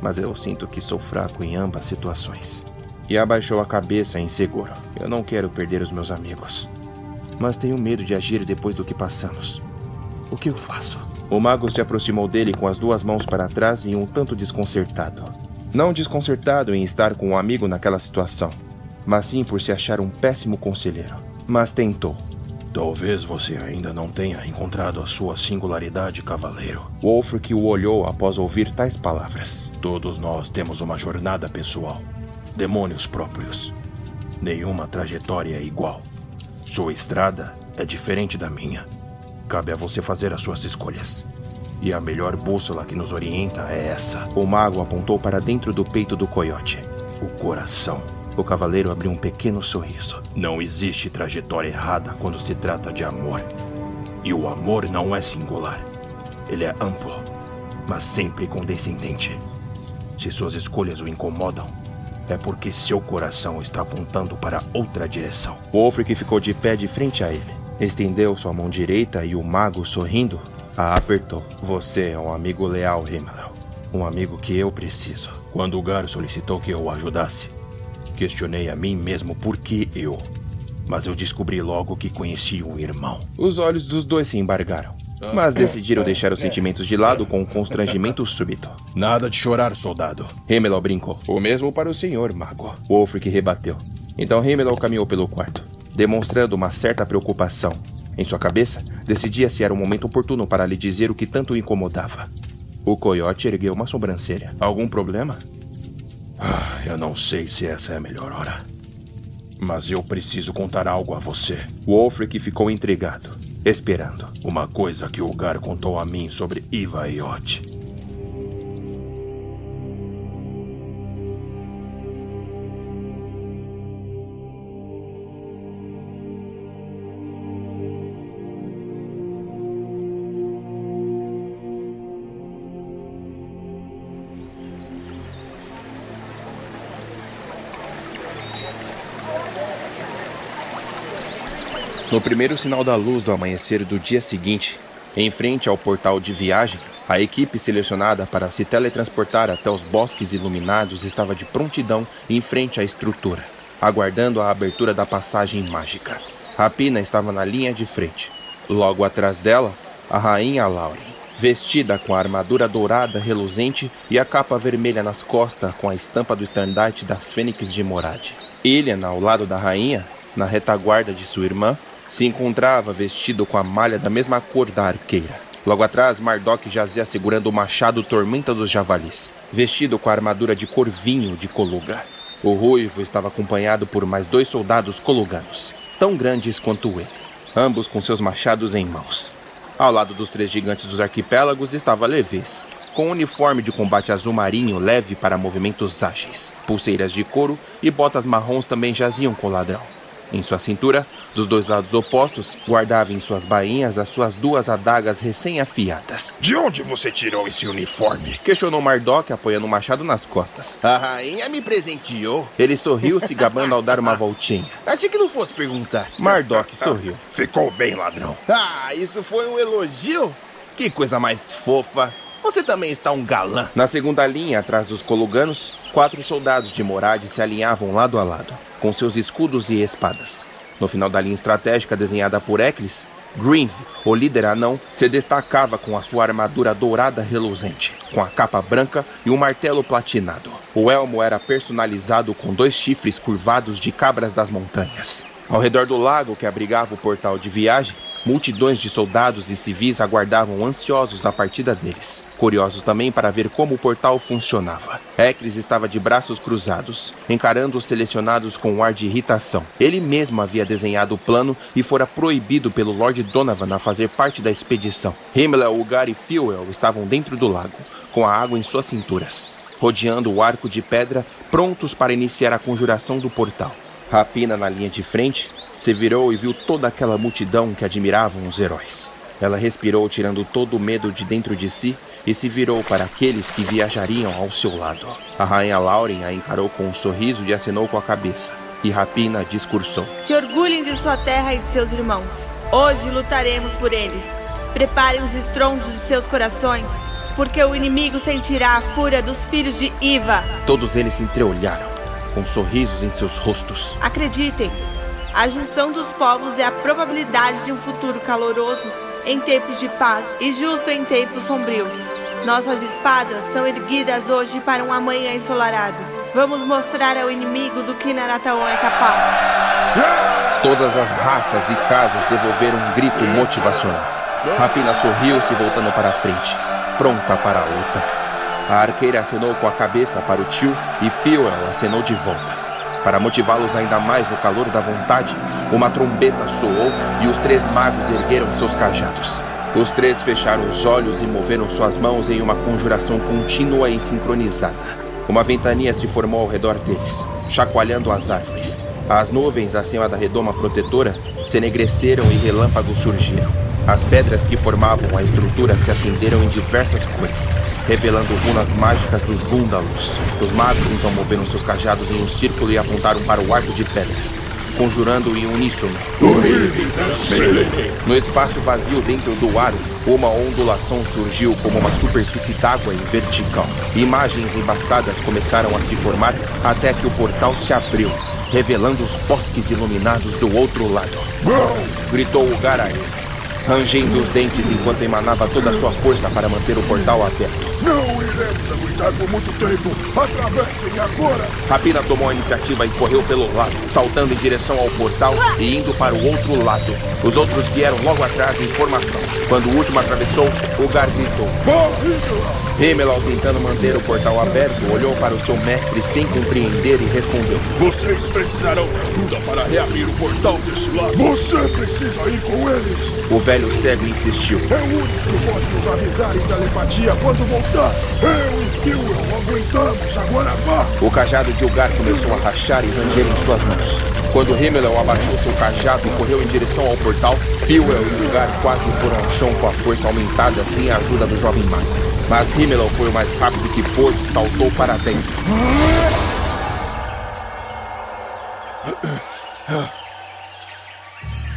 Speaker 2: Mas eu sinto que sou fraco em ambas situações. E abaixou a cabeça inseguro. Eu não quero perder os meus amigos. Mas tenho medo de agir depois do que passamos. O que eu faço? O mago se aproximou dele com as duas mãos para trás e um tanto desconcertado. Não desconcertado em estar com um amigo naquela situação, mas sim por se achar um péssimo conselheiro mas tentou.
Speaker 3: Talvez você ainda não tenha encontrado a sua singularidade, cavaleiro.
Speaker 2: Wolfric o olhou após ouvir tais palavras.
Speaker 3: Todos nós temos uma jornada pessoal, demônios próprios. Nenhuma trajetória é igual. Sua estrada é diferente da minha. Cabe a você fazer as suas escolhas. E a melhor bússola que nos orienta é essa.
Speaker 2: O mago apontou para dentro do peito do coiote.
Speaker 3: O coração.
Speaker 2: O cavaleiro abriu um pequeno sorriso.
Speaker 3: Não existe trajetória errada quando se trata de amor. E o amor não é singular. Ele é amplo, mas sempre condescendente. Se suas escolhas o incomodam, é porque seu coração está apontando para outra direção.
Speaker 2: Wolfric ficou de pé de frente a ele. Estendeu sua mão direita e o mago, sorrindo, a apertou. Você é um amigo leal, Himmel. Um amigo que eu preciso.
Speaker 3: Quando o Gar solicitou que eu o ajudasse, Questionei a mim mesmo por que eu. Mas eu descobri logo que conhecia um irmão.
Speaker 2: Os olhos dos dois se embargaram. Mas decidiram deixar os sentimentos de lado com um constrangimento súbito.
Speaker 3: Nada de chorar, soldado.
Speaker 2: Hemelal brincou. O mesmo para o senhor, mago. Wolfric rebateu. Então Hemelal caminhou pelo quarto, demonstrando uma certa preocupação. Em sua cabeça, decidia se era o momento oportuno para lhe dizer o que tanto o incomodava. O coiote ergueu uma sobrancelha. Algum problema?
Speaker 3: Ah, eu não sei se essa é a melhor hora. Mas eu preciso contar algo a você.
Speaker 2: Wolfric ficou intrigado, esperando.
Speaker 3: Uma coisa que o Gar contou a mim sobre Iva Iot.
Speaker 2: No primeiro sinal da luz do amanhecer do dia seguinte, em frente ao portal de viagem, a equipe selecionada para se teletransportar até os bosques iluminados estava de prontidão em frente à estrutura, aguardando a abertura da passagem mágica. A Pina estava na linha de frente. Logo atrás dela, a rainha Lauren, vestida com a armadura dourada reluzente e a capa vermelha nas costas com a estampa do estandarte das Fênix de Morad. Ilian, ao lado da rainha, na retaguarda de sua irmã, se encontrava vestido com a malha da mesma cor da arqueira. Logo atrás, Mardok jazia segurando o machado Tormenta dos Javalis, vestido com a armadura de corvinho de Coluga. O ruivo estava acompanhado por mais dois soldados coluganos, tão grandes quanto ele, ambos com seus machados em mãos. Ao lado dos três gigantes dos arquipélagos estava Leves, com um uniforme de combate azul marinho leve para movimentos ágeis. Pulseiras de couro e botas marrons também jaziam com o ladrão. Em sua cintura, dos dois lados opostos, guardava em suas bainhas as suas duas adagas recém-afiadas.
Speaker 23: De onde você tirou esse uniforme?
Speaker 2: Questionou Mardok, apoiando o machado nas costas.
Speaker 24: A rainha me presenteou.
Speaker 2: Ele sorriu, se gabando ao dar uma voltinha.
Speaker 24: Achei que não fosse perguntar.
Speaker 2: Mardok sorriu.
Speaker 23: Ficou bem, ladrão.
Speaker 24: Ah, isso foi um elogio? Que coisa mais fofa. Você também está um galã.
Speaker 2: Na segunda linha, atrás dos coluganos, quatro soldados de Morad se alinhavam lado a lado com seus escudos e espadas. No final da linha estratégica desenhada por Eccles, Greenv, o líder anão, se destacava com a sua armadura dourada reluzente, com a capa branca e um martelo platinado. O elmo era personalizado com dois chifres curvados de cabras das montanhas. Ao redor do lago que abrigava o portal de viagem, multidões de soldados e civis aguardavam ansiosos a partida deles curiosos também para ver como o portal funcionava. Ecris estava de braços cruzados, encarando os selecionados com um ar de irritação. Ele mesmo havia desenhado o plano e fora proibido pelo Lord Donovan a fazer parte da expedição. Himmler, Ugar e Fuel estavam dentro do lago, com a água em suas cinturas, rodeando o arco de pedra, prontos para iniciar a conjuração do portal. Rapina, na linha de frente, se virou e viu toda aquela multidão que admiravam os heróis. Ela respirou, tirando todo o medo de dentro de si, e se virou para aqueles que viajariam ao seu lado. A rainha Lauren a encarou com um sorriso e acenou com a cabeça. E Rapina discursou:
Speaker 15: Se orgulhem de sua terra e de seus irmãos. Hoje lutaremos por eles. Preparem os estrondos de seus corações, porque o inimigo sentirá a fúria dos filhos de Iva.
Speaker 2: Todos eles se entreolharam, com sorrisos em seus rostos.
Speaker 15: Acreditem, a junção dos povos é a probabilidade de um futuro caloroso em tempos de paz e justo em tempos sombrios. Nossas espadas são erguidas hoje para um amanhã ensolarado. Vamos mostrar ao inimigo do que Narataon é capaz.
Speaker 2: Todas as raças e casas devolveram um grito motivacional. Rapina sorriu-se voltando para a frente, pronta para a luta. A arqueira acenou com a cabeça para o tio e Fuel acenou de volta. Para motivá-los ainda mais no calor da vontade, uma trombeta soou e os três magos ergueram seus cajados. Os três fecharam os olhos e moveram suas mãos em uma conjuração contínua e sincronizada. Uma ventania se formou ao redor deles, chacoalhando as árvores. As nuvens acima da redoma protetora se enegreceram e relâmpagos surgiram. As pedras que formavam a estrutura se acenderam em diversas cores, revelando runas mágicas dos Gúndalos. Os magos então moveram seus cajados em um círculo e apontaram para o arco de pedras, conjurando em uníssono. No espaço vazio dentro do aro, uma ondulação surgiu como uma superfície d'água em vertical. Imagens embaçadas começaram a se formar até que o portal se abriu, revelando os bosques iluminados do outro lado. Gritou o Garaex rangendo os dentes enquanto emanava toda a sua força para manter o portal aberto.
Speaker 3: Não iremos aguentar por muito tempo. Atravessem agora.
Speaker 2: Rapina tomou a iniciativa e correu pelo lado, saltando em direção ao portal e indo para o outro lado. Os outros vieram logo atrás em formação. Quando o último atravessou, o Gar gritou. Himmel, tentando manter o portal aberto, olhou para o seu mestre sem compreender e respondeu:
Speaker 3: Vocês precisarão de ajuda para reabrir o portal desse lado. Você precisa ir com eles.
Speaker 2: O velho cego insistiu.
Speaker 3: É o único que pode nos avisar em telepatia quando voltar. Eu e Phil não aguentamos, agora vá.
Speaker 2: O cajado de Ugar começou a rachar e ranger em suas mãos. Quando Himmel abaixou seu cajado e correu em direção ao portal, Phil e Ugar quase foram ao chão com a força aumentada sem a ajuda do jovem mago. Mas Himmel foi o mais rápido que pôde e saltou para dentro.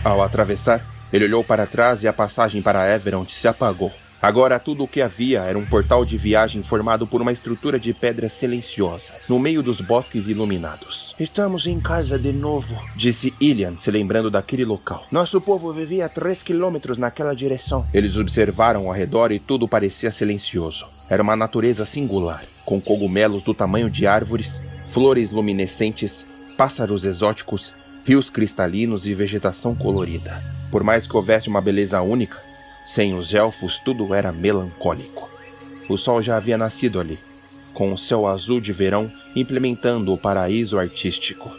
Speaker 2: Ao atravessar, ele olhou para trás e a passagem para Everont se apagou. Agora tudo o que havia era um portal de viagem formado por uma estrutura de pedra silenciosa, no meio dos bosques iluminados.
Speaker 25: Estamos em casa de novo,
Speaker 2: disse Ilian, se lembrando daquele local.
Speaker 25: Nosso povo vivia a três quilômetros naquela direção.
Speaker 2: Eles observaram ao redor e tudo parecia silencioso. Era uma natureza singular, com cogumelos do tamanho de árvores, flores luminescentes, pássaros exóticos, rios cristalinos e vegetação colorida. Por mais que houvesse uma beleza única, sem os elfos tudo era melancólico. O sol já havia nascido ali, com o céu azul de verão implementando o paraíso artístico.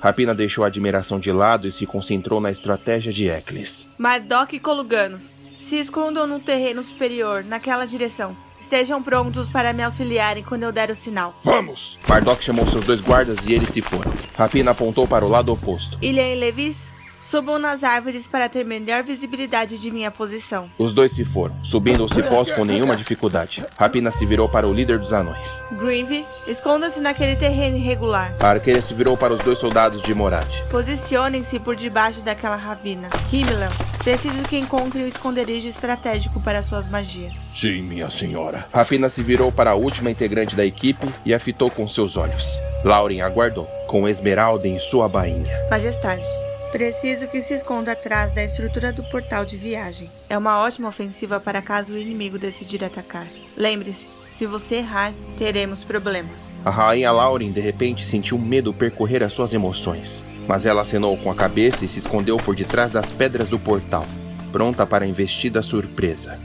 Speaker 2: Rapina deixou a admiração de lado e se concentrou na estratégia de Eccles.
Speaker 15: Mardok e Coluganos, se escondam no terreno superior, naquela direção. Estejam prontos para me auxiliarem quando eu der o sinal.
Speaker 3: Vamos!
Speaker 2: Mardok chamou seus dois guardas e eles se foram. Rapina apontou para o lado oposto.
Speaker 15: Ilha e Levis, Subam nas árvores para ter melhor visibilidade de minha posição.
Speaker 2: Os dois se foram, subindo os cipós com nenhuma dificuldade. Rapina se virou para o líder dos anões.
Speaker 15: Greenville, esconda-se naquele terreno irregular.
Speaker 2: A arqueira se virou para os dois soldados de Morad.
Speaker 15: Posicionem-se por debaixo daquela ravina. Himmler, preciso que encontrem um esconderijo estratégico para suas magias.
Speaker 3: Sim, minha senhora.
Speaker 2: Rapina se virou para a última integrante da equipe e a fitou com seus olhos. Lauren aguardou, com Esmeralda em sua bainha.
Speaker 15: Majestade, Preciso que se esconda atrás da estrutura do portal de viagem. É uma ótima ofensiva para caso o inimigo decidir atacar. Lembre-se, se você errar, teremos problemas.
Speaker 2: A rainha Lauren de repente sentiu medo percorrer as suas emoções, mas ela acenou com a cabeça e se escondeu por detrás das pedras do portal, pronta para a investida surpresa.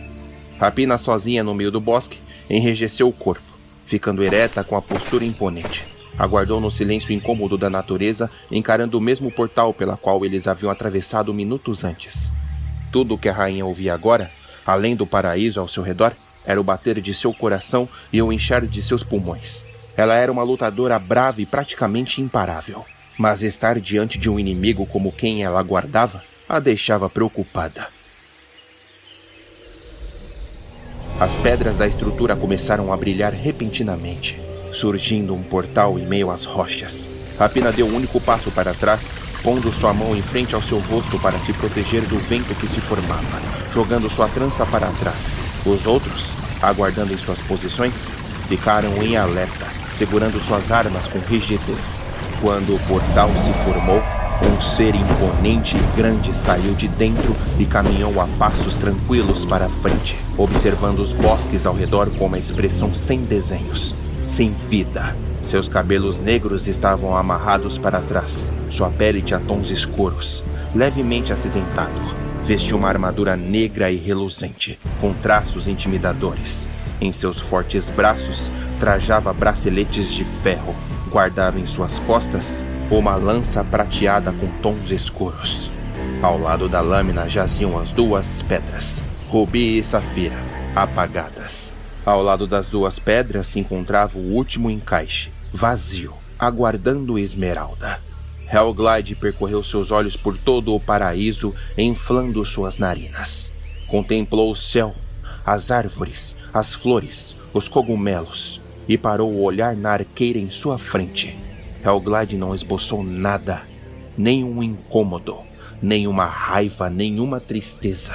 Speaker 2: Rapina sozinha no meio do bosque enrijeceu o corpo, ficando ereta com a postura imponente. Aguardou no silêncio incômodo da natureza, encarando o mesmo portal pela qual eles haviam atravessado minutos antes. Tudo o que a rainha ouvia agora, além do paraíso ao seu redor, Era o bater de seu coração e o inchar de seus pulmões. Ela era uma lutadora brava e praticamente imparável. Mas estar diante de um inimigo como quem ela guardava a deixava preocupada. As pedras da estrutura começaram a brilhar repentinamente, surgindo um portal em meio às rochas. Rapina deu um único passo para trás, pondo sua mão em frente ao seu rosto para se proteger do vento que se formava, jogando sua trança para trás. Os outros, aguardando em suas posições, ficaram em alerta, segurando suas armas com rigidez. Quando o portal se formou, um ser imponente e grande saiu de dentro e caminhou a passos tranquilos para frente, observando os bosques ao redor com uma expressão sem desenhos, sem vida. Seus cabelos negros estavam amarrados para trás, sua pele tinha tons escuros, levemente acinzentado. Vestia uma armadura negra e reluzente, com traços intimidadores. Em seus fortes braços, trajava braceletes de ferro. Guardava em suas costas uma lança prateada com tons escuros. Ao lado da lâmina jaziam as duas pedras, rubi e safira, apagadas. Ao lado das duas pedras se encontrava o último encaixe, vazio, aguardando esmeralda. Helglide percorreu seus olhos por todo o paraíso, inflando suas narinas. Contemplou o céu, as árvores, as flores, os cogumelos, e parou o olhar na arqueira em sua frente. Helglide não esboçou nada, nenhum incômodo, nenhuma raiva, nenhuma tristeza.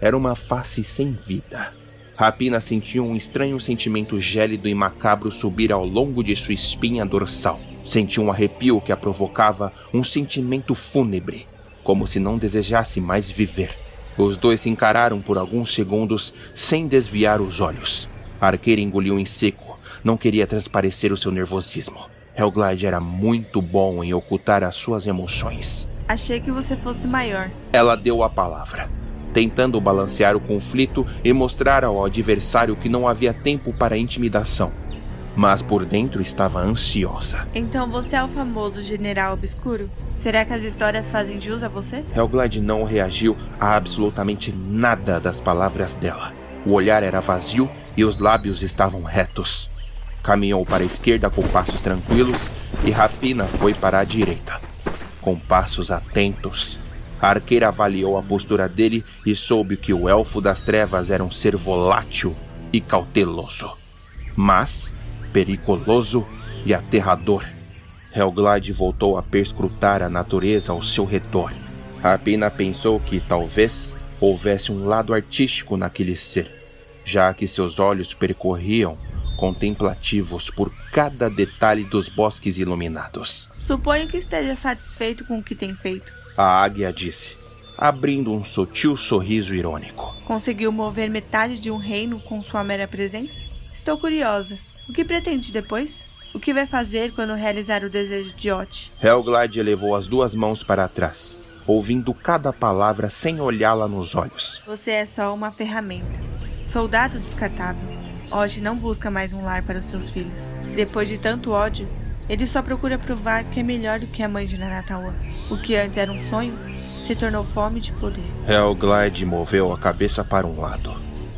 Speaker 2: Era uma face sem vida. Rapina sentiu um estranho sentimento gélido e macabro subir ao longo de sua espinha dorsal. Sentiu um arrepio que a provocava um sentimento fúnebre, como se não desejasse mais viver. Os dois se encararam por alguns segundos sem desviar os olhos. A arqueira engoliu em seco, não queria transparecer o seu nervosismo. Helglide era muito bom em ocultar as suas emoções.
Speaker 15: Achei que você fosse maior.
Speaker 2: Ela deu a palavra, tentando balancear o conflito e mostrar ao adversário que não havia tempo para intimidação. Mas por dentro estava ansiosa.
Speaker 15: Então você é o famoso General Obscuro? Será que as histórias fazem jus a você?
Speaker 2: Helglide não reagiu a absolutamente nada das palavras dela. O olhar era vazio e os lábios estavam retos. Caminhou para a esquerda com passos tranquilos e Rapina foi para a direita, com passos atentos. A arqueira avaliou a postura dele e soube que o elfo das trevas era um ser volátil e cauteloso, mas periculoso e aterrador. Helglide voltou a perscrutar a natureza ao seu redor. Rapina pensou que talvez houvesse um lado artístico naquele ser, já que seus olhos percorriam contemplativos por cada detalhe dos bosques iluminados.
Speaker 15: Suponho que esteja satisfeito com o que tem feito.
Speaker 2: A águia disse, abrindo um sutil sorriso irônico.
Speaker 15: Conseguiu mover metade de um reino com sua mera presença? Estou curiosa. O que pretende depois? O que vai fazer quando realizar o desejo de Ot?
Speaker 2: Helglide elevou as duas mãos para trás, ouvindo cada palavra sem olhá-la nos olhos.
Speaker 15: Você é só uma ferramenta. Soldado descartável. Odd não busca mais um lar para os seus filhos. Depois de tanto ódio, ele só procura provar que é melhor do que a mãe de Nanatawa. O que antes era um sonho se tornou fome de poder.
Speaker 2: Helglide moveu a cabeça para um lado,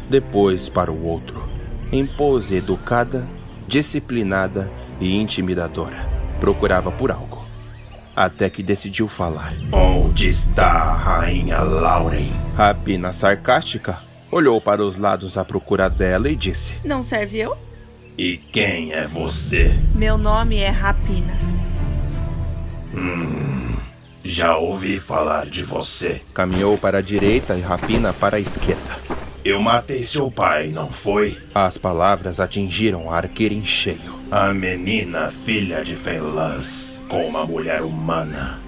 Speaker 2: depois para o outro, em pose educada, disciplinada e intimidadora. Procurava por algo. Até que decidiu falar.
Speaker 6: Onde está a Rainha Lauren?
Speaker 2: Rapina sarcástica olhou para os lados à procura dela e disse:
Speaker 15: Não serve eu?
Speaker 6: E quem é você?
Speaker 15: Meu nome é Rapina.
Speaker 6: Hum, já ouvi falar de você.
Speaker 2: Caminhou para a direita e Rapina para a esquerda.
Speaker 6: Eu matei seu pai, não foi?
Speaker 2: As palavras atingiram a arqueira em cheio.
Speaker 6: A menina, filha de Felas, com uma mulher humana.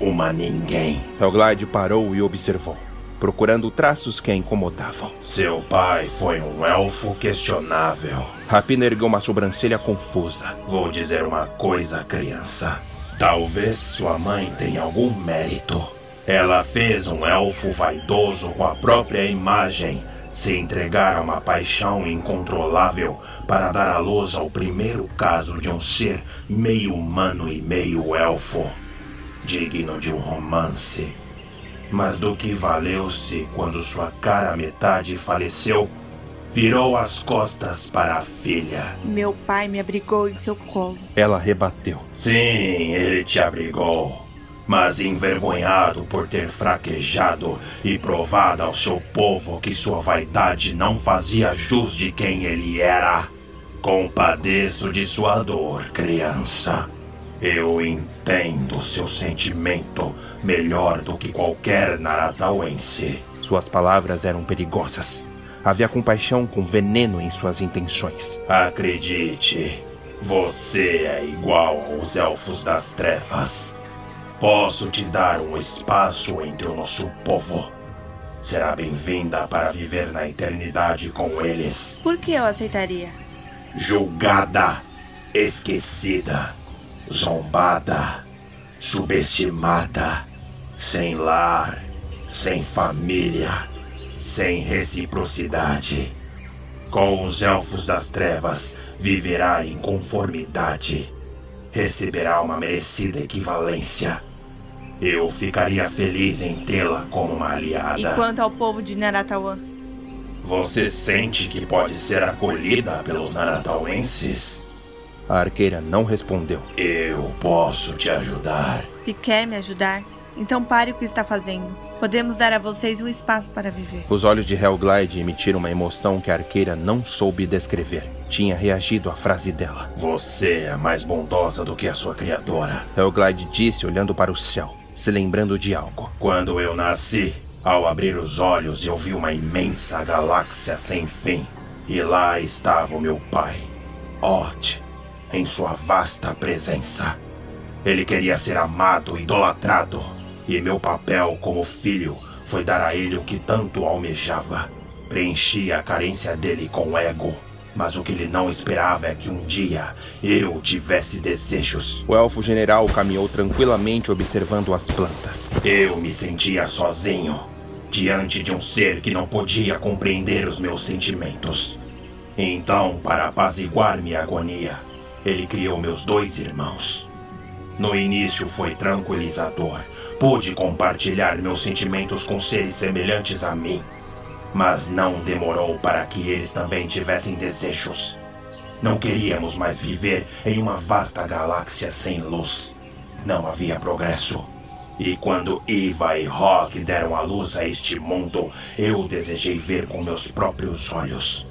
Speaker 6: Uma ninguém.
Speaker 2: Helglide parou e observou procurando traços que a incomodavam.
Speaker 6: Seu pai foi um elfo questionável.
Speaker 2: Rapina ergueu uma sobrancelha confusa.
Speaker 6: Vou dizer uma coisa, criança. Talvez sua mãe tenha algum mérito. Ela fez um elfo vaidoso com a própria imagem se entregar a uma paixão incontrolável para dar à luz ao primeiro caso de um ser meio humano e meio elfo, digno de um romance. Mas do que valeu-se quando sua cara metade faleceu,
Speaker 3: Virou as costas para a filha.
Speaker 15: Meu pai me abrigou em seu colo.
Speaker 2: Ela rebateu.
Speaker 3: Sim, ele te abrigou. Mas envergonhado por ter fraquejado e provado ao seu povo que sua vaidade não fazia jus de quem ele era. Compadeço de sua dor, criança. Eu entendo seu sentimento melhor do que qualquer naratauense.
Speaker 2: Suas palavras eram perigosas. Havia compaixão com veneno em suas intenções.
Speaker 3: Acredite, você é igual aos elfos das trevas. Posso te dar um espaço entre o nosso povo. Será bem-vinda para viver na eternidade com eles.
Speaker 15: Por que eu aceitaria?
Speaker 3: Julgada, esquecida, zombada, subestimada, sem lar, sem família, sem reciprocidade. Com os elfos das trevas, viverá em conformidade. Receberá uma merecida equivalência. Eu ficaria feliz em tê-la como uma aliada.
Speaker 15: E quanto ao povo de Naratawan?
Speaker 3: Você sente que pode ser acolhida pelos naratauenses?
Speaker 2: A arqueira não respondeu.
Speaker 3: Eu posso te ajudar.
Speaker 15: Se quer me ajudar, então pare o que está fazendo. Podemos dar a vocês um espaço para viver.
Speaker 2: Os olhos de Hellglide emitiram uma emoção que a arqueira não soube descrever. Tinha reagido à frase dela.
Speaker 3: Você é mais bondosa do que a sua criadora.
Speaker 2: Hellglide disse olhando para o céu, se lembrando de algo.
Speaker 3: Quando eu nasci, ao abrir os olhos, eu vi uma imensa galáxia sem fim. E lá estava o meu pai, Ot, em sua vasta presença. Ele queria ser amado, idolatrado, e meu papel como filho foi dar a ele o que tanto almejava. Preenchi a carência dele com ego, mas o que ele não esperava é que um dia eu tivesse desejos.
Speaker 2: O elfo general caminhou tranquilamente observando as plantas.
Speaker 3: Eu me sentia sozinho, diante de um ser que não podia compreender os meus sentimentos. Então, para apaziguar minha agonia, ele criou meus dois irmãos. No início foi tranquilizador. Pude compartilhar meus sentimentos com seres semelhantes a mim. Mas não demorou para que eles também tivessem desejos. Não queríamos mais viver em uma vasta galáxia sem luz. Não havia progresso. E quando Eva e Rock deram a luz a este mundo, eu desejei ver com meus próprios olhos.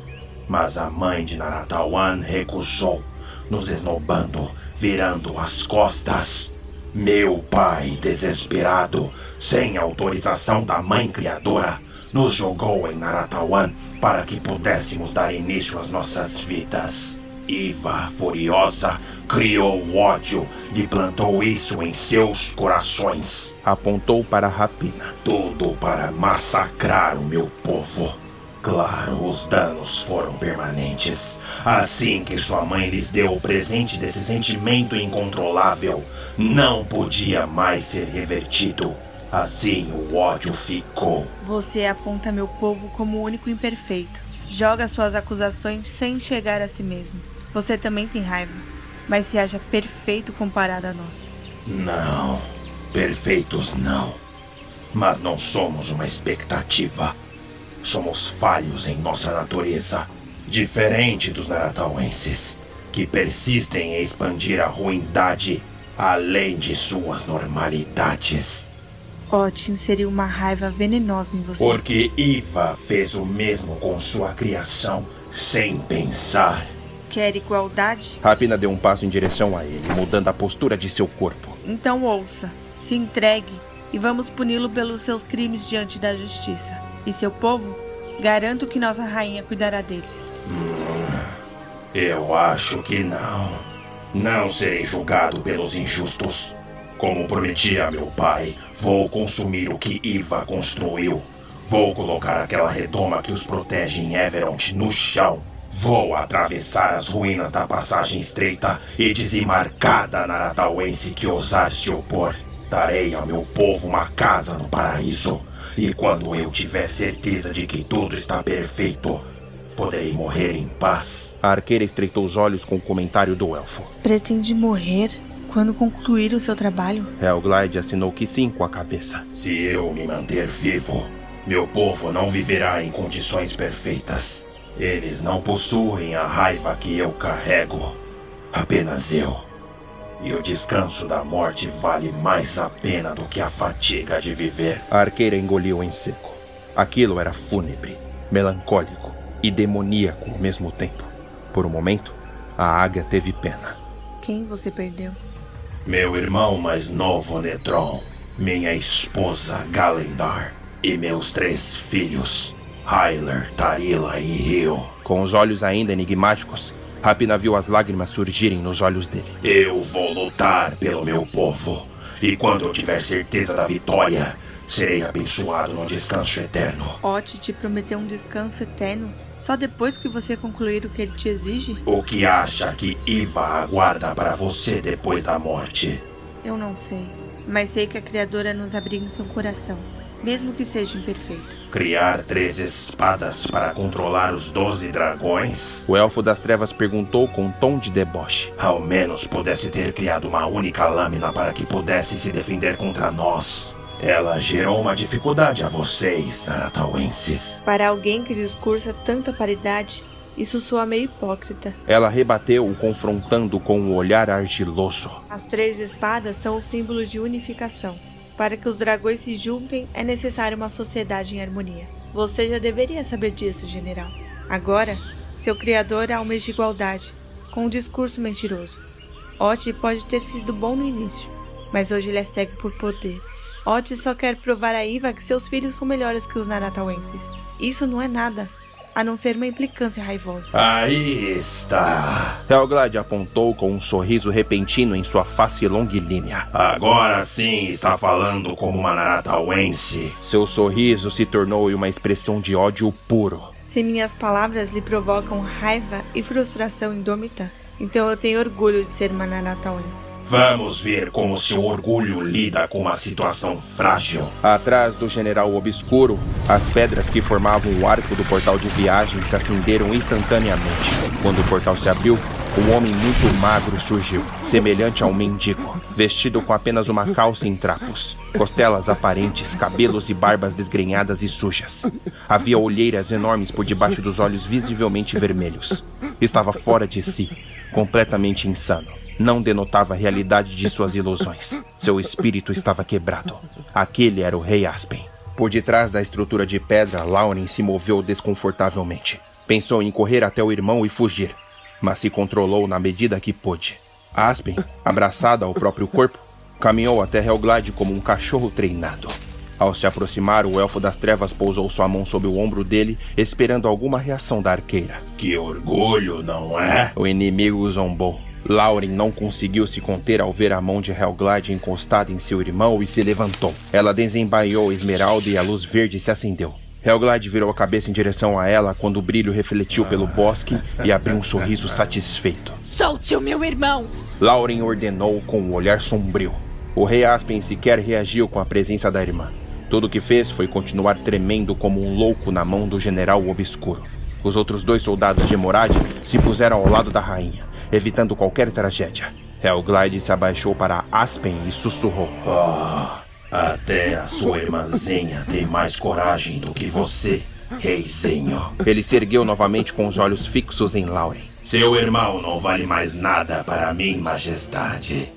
Speaker 3: Mas a mãe de Naratawan recusou, nos esnobando, virando as costas. Meu pai, desesperado, sem autorização da mãe criadora, nos jogou em Naratawan para que pudéssemos dar início às nossas vidas. Iva, furiosa, criou o ódio e plantou isso em seus corações.
Speaker 2: Apontou para a rapina.
Speaker 3: Tudo para massacrar o meu povo. Claro, os danos foram permanentes. Assim que sua mãe lhes deu o presente desse sentimento incontrolável, não podia mais ser revertido. Assim o ódio ficou.
Speaker 15: Você aponta meu povo como o único imperfeito. Joga suas acusações sem enxergar a si mesmo. Você também tem raiva, mas se acha perfeito comparado a nós.
Speaker 3: Não, perfeitos não. Mas não somos uma expectativa. Somos falhos em nossa natureza, diferente dos naratauenses, que persistem em expandir a ruindade além de suas normalidades.
Speaker 15: Ot inseriu uma raiva venenosa em você.
Speaker 3: Porque Iva fez o mesmo com sua criação, sem pensar.
Speaker 15: Quer igualdade?
Speaker 2: Rapina deu um passo em direção a ele, mudando a postura de seu corpo.
Speaker 15: Então ouça, se entregue e vamos puni-lo pelos seus crimes diante da justiça. E seu povo, garanto que nossa rainha cuidará deles.
Speaker 3: Eu acho que não. Não serei julgado pelos injustos. Como prometi a meu pai, vou consumir o que Iva construiu. Vou colocar aquela redoma que os protege em Everont no chão. Vou atravessar as ruínas da passagem estreita e dizimar cada naratauense que ousar se opor. Darei ao meu povo uma casa no paraíso. E quando eu tiver certeza de que tudo está perfeito, poderei morrer em paz.
Speaker 2: A arqueira estreitou os olhos com o comentário do elfo.
Speaker 15: Pretende morrer quando concluir o seu trabalho?
Speaker 2: Helglide assinou que sim com a cabeça.
Speaker 3: Se eu me manter vivo, meu povo não viverá em condições perfeitas. Eles não possuem a raiva que eu carrego. Apenas eu. E o descanso da morte vale mais a pena do que a fatiga de viver.
Speaker 2: A arqueira engoliu em seco. Aquilo era fúnebre, melancólico e demoníaco ao mesmo tempo. Por um momento, a águia teve pena.
Speaker 15: Quem você perdeu?
Speaker 3: Meu irmão mais novo, Netron. Minha esposa, Galendar. E meus três filhos, Hyler, Tarila e Rio.
Speaker 2: Com os olhos ainda enigmáticos, Rapina viu as lágrimas surgirem nos olhos dele.
Speaker 3: Eu vou lutar pelo meu povo. E quando eu tiver certeza da vitória, serei abençoado no descanso eterno.
Speaker 15: Ot te prometeu um descanso eterno só depois que você concluir o que ele te exige?
Speaker 3: O que acha que Iva aguarda para você depois da morte?
Speaker 15: Eu não sei, mas sei que a Criadora nos abriga em seu coração, mesmo que seja imperfeito.
Speaker 3: Criar três espadas para controlar os doze dragões?
Speaker 2: O elfo das trevas perguntou com um tom de deboche.
Speaker 3: Ao menos pudesse ter criado uma única lâmina para que pudesse se defender contra nós. Ela gerou uma dificuldade a vocês, Naratauenses.
Speaker 15: Para alguém que discursa tanta paridade, isso soa meio hipócrita.
Speaker 2: Ela rebateu, o confrontando com um olhar argiloso.
Speaker 15: As três espadas são o símbolo de unificação. Para que os dragões se juntem, é necessária uma sociedade em harmonia. Você já deveria saber disso, general. Agora, seu criador almeja igualdade, com um discurso mentiroso. Ot pode ter sido bom no início, mas hoje ele é cego por poder. Ot só quer provar a Iva que seus filhos são melhores que os Naratauenses. Isso não é nada, a não ser uma implicância raivosa.
Speaker 3: Aí está.
Speaker 2: Helglad apontou com um sorriso repentino em sua face longilínea.
Speaker 3: Agora sim está falando como uma Naratauense.
Speaker 2: Seu sorriso se tornou uma expressão de ódio puro.
Speaker 15: Se minhas palavras lhe provocam raiva e frustração indômita, então eu tenho orgulho de ser uma Naratauense.
Speaker 3: Vamos ver como seu orgulho lida com uma situação frágil.
Speaker 2: Atrás do general obscuro, as pedras que formavam o arco do portal de viagem se acenderam instantaneamente. Quando o portal se abriu, um homem muito magro surgiu, semelhante a um mendigo, vestido com apenas uma calça em trapos, costelas aparentes, cabelos e barbas desgrenhadas e sujas. Havia olheiras enormes por debaixo dos olhos visivelmente vermelhos. Estava fora de si, completamente insano não denotava a realidade de suas ilusões. Seu espírito estava quebrado. Aquele era o Rei Aspen. Por detrás da estrutura de pedra, Lauren se moveu desconfortavelmente. Pensou em correr até o irmão e fugir, mas se controlou na medida que pôde. Aspen, abraçado ao próprio corpo, caminhou até Helglade como um cachorro treinado. Ao se aproximar, o elfo das trevas pousou sua mão sobre o ombro dele, esperando alguma reação da arqueira.
Speaker 3: Que orgulho, não é?
Speaker 2: O inimigo zombou. Lauren não conseguiu se conter ao ver a mão de Helglide encostada em seu irmão e se levantou. Ela desembaiou a esmeralda e a luz verde se acendeu. Helglide virou a cabeça em direção a ela quando o brilho refletiu pelo bosque e abriu um sorriso satisfeito.
Speaker 11: Solte o meu irmão!
Speaker 2: Lauren ordenou com um olhar sombrio. O rei Aspen sequer reagiu com a presença da irmã. Tudo o que fez foi continuar tremendo como um louco na mão do general obscuro. Os outros dois soldados de Morad se puseram ao lado da rainha evitando qualquer tragédia. Helglide se abaixou para Aspen e sussurrou:
Speaker 3: Oh, até a sua irmãzinha tem mais coragem do que você, reizinho.
Speaker 2: Ele se ergueu novamente com os olhos fixos em Lauren.
Speaker 3: Seu irmão não vale mais nada para mim, majestade.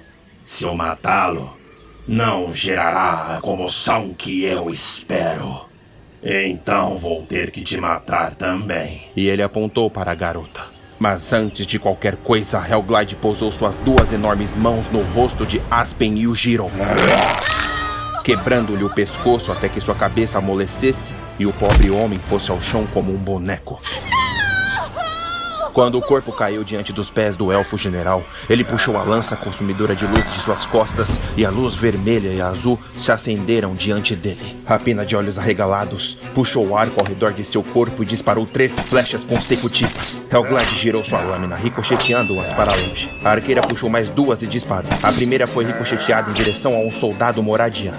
Speaker 3: Se eu matá-lo, não gerará a comoção que eu espero. Então vou ter que te matar também.
Speaker 2: E ele apontou para a garota. Mas antes de qualquer coisa, Helglide pousou suas duas enormes mãos no rosto de Aspen e o girou, quebrando-lhe o pescoço até que sua cabeça amolecesse e o pobre homem fosse ao chão como um boneco. Quando o corpo caiu diante dos pés do elfo general, ele puxou a lança consumidora de luz de suas costas e a luz vermelha e azul se acenderam diante dele. Rapina de olhos arregalados puxou o arco ao redor de seu corpo e disparou três flechas consecutivas. Helglad girou sua lâmina, ricocheteando-as para longe. A arqueira puxou mais duas e disparou. A primeira foi ricocheteada em direção a um soldado moradiano,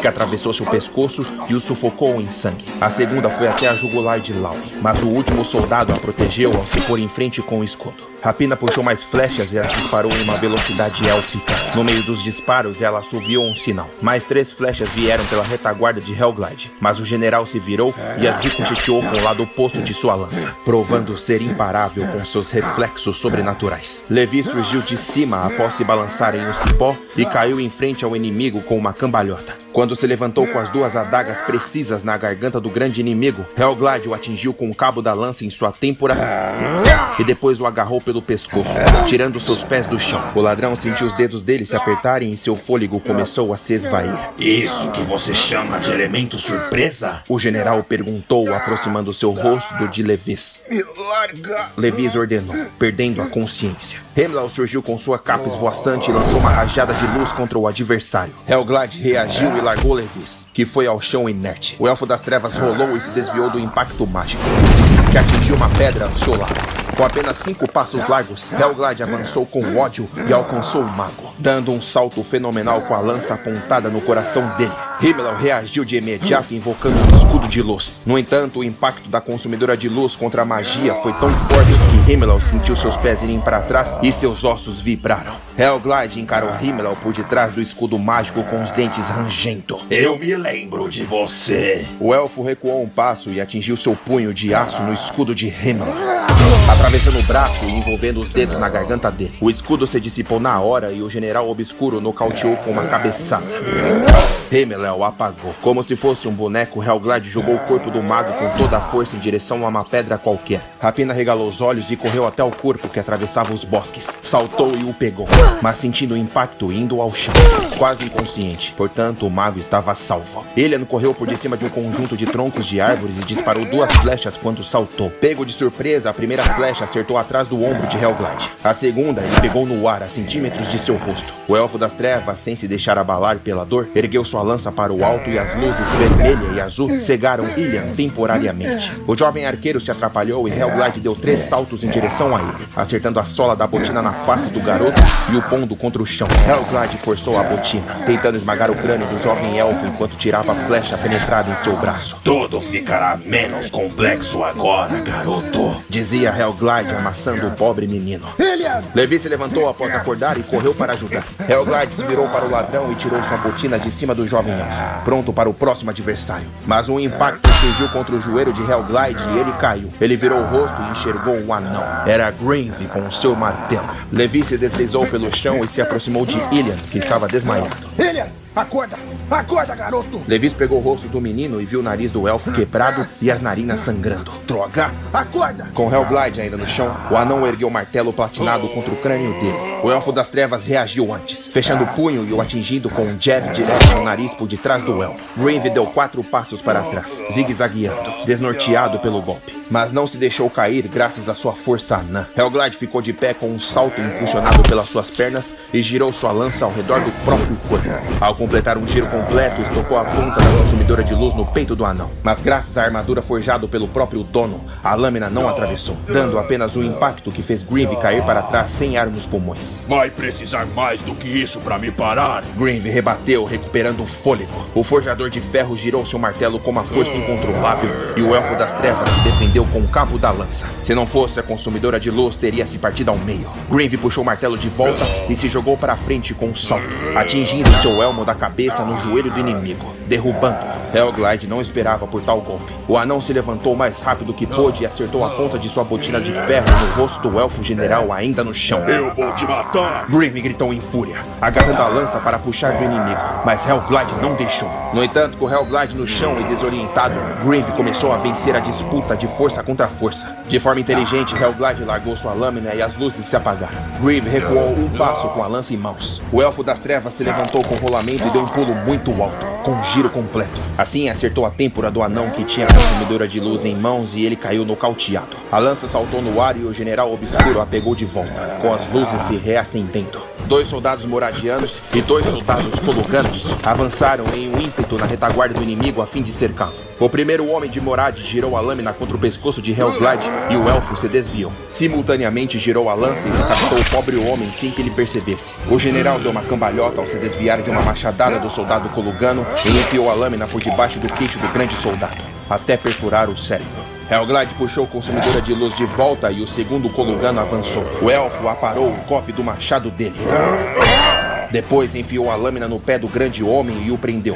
Speaker 2: que atravessou seu pescoço e o sufocou em sangue. A segunda foi até a jugular de Lau, mas o último soldado a protegeu ao se pôr em frente com o escudo. Rapina puxou mais flechas e as disparou em uma velocidade élfica. No meio dos disparos, ela assoviou um sinal. Mais três flechas vieram pela retaguarda de Hellglide, mas o general se virou e as ricocheteou com o lado oposto de sua lança, provando ser imparável com seus reflexos sobrenaturais. Levi surgiu de cima após se balançar em um cipó e caiu em frente ao inimigo com uma cambalhota. Quando se levantou com as duas adagas precisas na garganta do grande inimigo, Hellglide o atingiu com o cabo da lança em sua têmpora e depois o agarrou pelo pescoço, tirando seus pés do chão. O ladrão sentiu os dedos dele se apertarem e seu fôlego começou a se esvair.
Speaker 6: Isso que você chama de elemento surpresa?
Speaker 2: O general perguntou, aproximando seu rosto do de Levis.
Speaker 7: Me larga!
Speaker 2: Levis ordenou, perdendo a consciência. Hemlau surgiu com sua capa esvoaçante e lançou uma rajada de luz contra o adversário. Hellglide reagiu e largou Levis, que foi ao chão inerte. O Elfo das Trevas rolou e se desviou do impacto mágico, que atingiu uma pedra ao seu lado. Com apenas cinco passos largos, Hellglide avançou com ódio e alcançou o mago, dando um salto fenomenal com a lança apontada no coração dele. Himmel reagiu de imediato invocando um escudo de luz. No entanto, o impacto da consumidora de luz contra a magia foi tão forte que Himmel sentiu seus pés irem para trás e seus ossos vibraram. Hellglide encarou Himmel por detrás do escudo mágico com os dentes rangendo.
Speaker 6: Eu me lembro de você.
Speaker 2: O elfo recuou um passo e atingiu seu punho de aço no escudo de Himmel, atravessando o braço e envolvendo os dedos na garganta dele. O escudo se dissipou na hora e o general obscuro nocauteou com uma cabeçada. Himmel o apagou. Como se fosse um boneco, Hellglide jogou o corpo do mago com toda a força em direção a uma pedra qualquer. Rapina regalou os olhos e correu até o corpo que atravessava os bosques. Saltou e o pegou, mas sentindo o impacto indo ao chão. Quase inconsciente, portanto o mago estava salvo. Elian correu por cima de um conjunto de troncos de árvores e disparou duas flechas quando saltou. Pego de surpresa, a primeira flecha acertou atrás do ombro de Hellglide. A segunda ele pegou no ar a centímetros de seu rosto. O elfo das trevas, sem se deixar abalar pela dor, ergueu sua lança para o alto e as luzes vermelha e azul cegaram Ilian temporariamente. O jovem arqueiro se atrapalhou e Hellglide deu três saltos em direção a ele, acertando a sola da botina na face do garoto e o pondo contra o chão. Hellglide forçou a botina, tentando esmagar o crânio do jovem elfo enquanto tirava a flecha penetrada em seu braço.
Speaker 6: Tudo ficará menos complexo agora, garoto.
Speaker 2: Dizia Hellglide amassando o pobre menino. Levi se levantou após acordar e correu para ajudar. Hellglide se virou para o ladrão e tirou sua botina de cima do jovem elfo pronto para o próximo adversário. Mas um impacto surgiu contra o joelho de Hellglide e ele caiu. Ele virou o rosto e enxergou um anão. Era Grinve com o seu martelo. Levi se deslizou pelo chão e se aproximou de Ilian, que estava desmaiado.
Speaker 7: Ilian, acorda! Acorda, garoto!
Speaker 2: Levis pegou o rosto do menino e viu o nariz do elfo quebrado e as narinas sangrando. Droga!
Speaker 7: Acorda!
Speaker 2: Com Hellglide ainda no chão, o anão ergueu o martelo platinado contra o crânio dele. O elfo das trevas reagiu antes, fechando o punho e o atingindo com um jab direto no nariz por detrás do elfo. Grinve deu quatro passos para trás, zigue-zagueando, desnorteado pelo golpe. Mas não se deixou cair graças à sua força anã. Hellglide ficou de pé com um salto impulsionado pelas suas pernas e girou sua lança ao redor do próprio corpo. Ao completar um giro completo, estocou a ponta da consumidora de luz no peito do anão. Mas graças à armadura forjada pelo próprio dono, a lâmina não atravessou, dando apenas um impacto que fez Grinve cair para trás sem ar nos pulmões.
Speaker 6: Vai precisar mais do que isso para me parar.
Speaker 2: Grinve rebateu, recuperando o fôlego. O forjador de ferro girou seu martelo com uma força incontrolável e o elfo das trevas se defendeu com o cabo da lança. Se não fosse a consumidora de luz, teria se partido ao meio. Grinve puxou o martelo de volta e se jogou para frente com um salto, atingindo seu elmo da cabeça no joelho do inimigo, derrubando. Hellglide não esperava por tal golpe. O anão se levantou o mais rápido que pôde e acertou a ponta de sua botina de ferro no rosto do elfo general ainda no chão.
Speaker 6: Eu vou te matar!
Speaker 2: Grinve gritou em fúria, agarrando a lança para puxar do inimigo, mas Hellglide não deixou. No entanto, com Hellglide no chão e desorientado, Grinve começou a vencer a disputa de força contra força. De forma inteligente, Hellglide largou sua lâmina e as luzes se apagaram. Grieve recuou um passo com a lança em mãos. O elfo das trevas se levantou com rolamento e deu um pulo muito alto, com um giro completo. Assim acertou a têmpora do anão que tinha a consumidora de luz em mãos e ele caiu nocauteado. A lança saltou no ar e o general obscuro a pegou de volta, com as luzes se reacendendo. Dois soldados moradianos e dois soldados colocanos avançaram em um ímpeto na retaguarda do inimigo a fim de cercá-lo. O primeiro homem de Morad girou a lâmina contra o pescoço de Hellglide e o elfo se desviou. Simultaneamente girou a lança e decapitou o pobre homem sem que ele percebesse. O general deu uma cambalhota ao se desviar de uma machadada do soldado colugano e enfiou a lâmina por debaixo do queixo do grande soldado, até perfurar o cérebro. Hellglide puxou a consumidora de luz de volta e o segundo Kolugano avançou. O elfo aparou o golpe do machado dele. Depois enfiou a lâmina no pé do grande homem e o prendeu.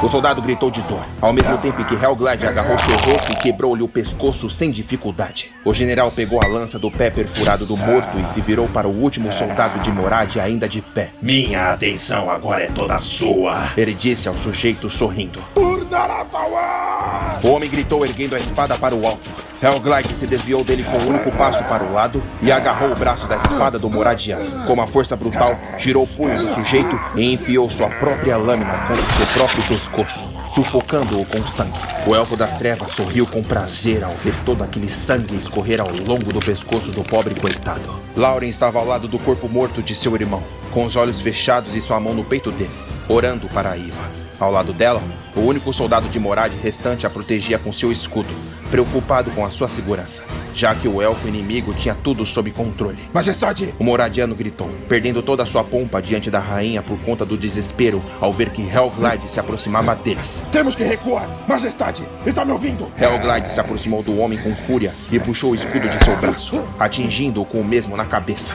Speaker 2: O soldado gritou de dor, ao mesmo tempo que Hellglide agarrou seu rosto e quebrou-lhe o pescoço sem dificuldade. O general pegou a lança do pé perfurado do morto e se virou para o último soldado de Morad ainda de pé.
Speaker 6: Minha atenção agora é toda sua.
Speaker 2: Ele disse ao sujeito sorrindo.
Speaker 6: Por Naratawa!
Speaker 2: O homem gritou erguendo a espada para o alto. Hellglide se desviou dele com um único passo para o lado e agarrou o braço da espada do Moradiano. Com uma força brutal, girou o punho do sujeito e enfiou sua própria lâmina contra seu próprio pescoço, sufocando-o com sangue. O Elfo das Trevas sorriu com prazer ao ver todo aquele sangue escorrer ao longo do pescoço do pobre coitado. Lauren estava ao lado do corpo morto de seu irmão, com os olhos fechados e sua mão no peito dele, orando para a Iva. Ao lado dela, o único soldado de Morad restante a protegia com seu escudo, preocupado com a sua segurança, já que o elfo inimigo tinha tudo sob controle.
Speaker 6: Majestade!
Speaker 2: O Moradiano gritou, perdendo toda a sua pompa diante da rainha por conta do desespero ao ver que Hellglide se aproximava deles.
Speaker 6: Temos que recuar! Majestade, está me ouvindo?
Speaker 2: Hellglide se aproximou do homem com fúria e puxou o escudo de seu braço, atingindo-o com o mesmo na cabeça.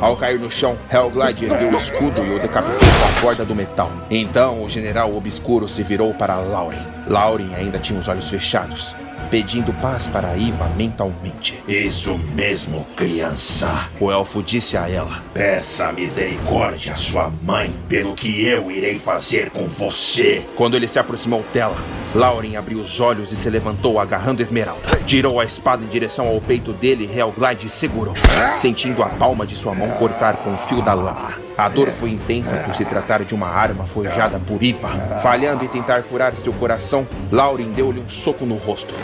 Speaker 2: Ao cair no chão, Hellglide ergueu o escudo e o decapitou com a corda do metal. Então o general obscuro se virou para Lauren. Lauren ainda tinha os olhos fechados, pedindo paz para Iva mentalmente.
Speaker 6: Isso mesmo, criança.
Speaker 2: O elfo disse a ela:
Speaker 6: Peça misericórdia à sua mãe pelo que eu irei fazer com você.
Speaker 2: Quando ele se aproximou dela, Lauren abriu os olhos e se levantou agarrando Esmeralda. Girou a espada em direção ao peito dele e Hellglide segurou, sentindo a palma de sua mão cortar com o fio da lâmina. A dor foi intensa por se tratar de uma arma forjada por Iva. Falhando em tentar furar seu coração, Lauren deu-lhe um soco no rosto.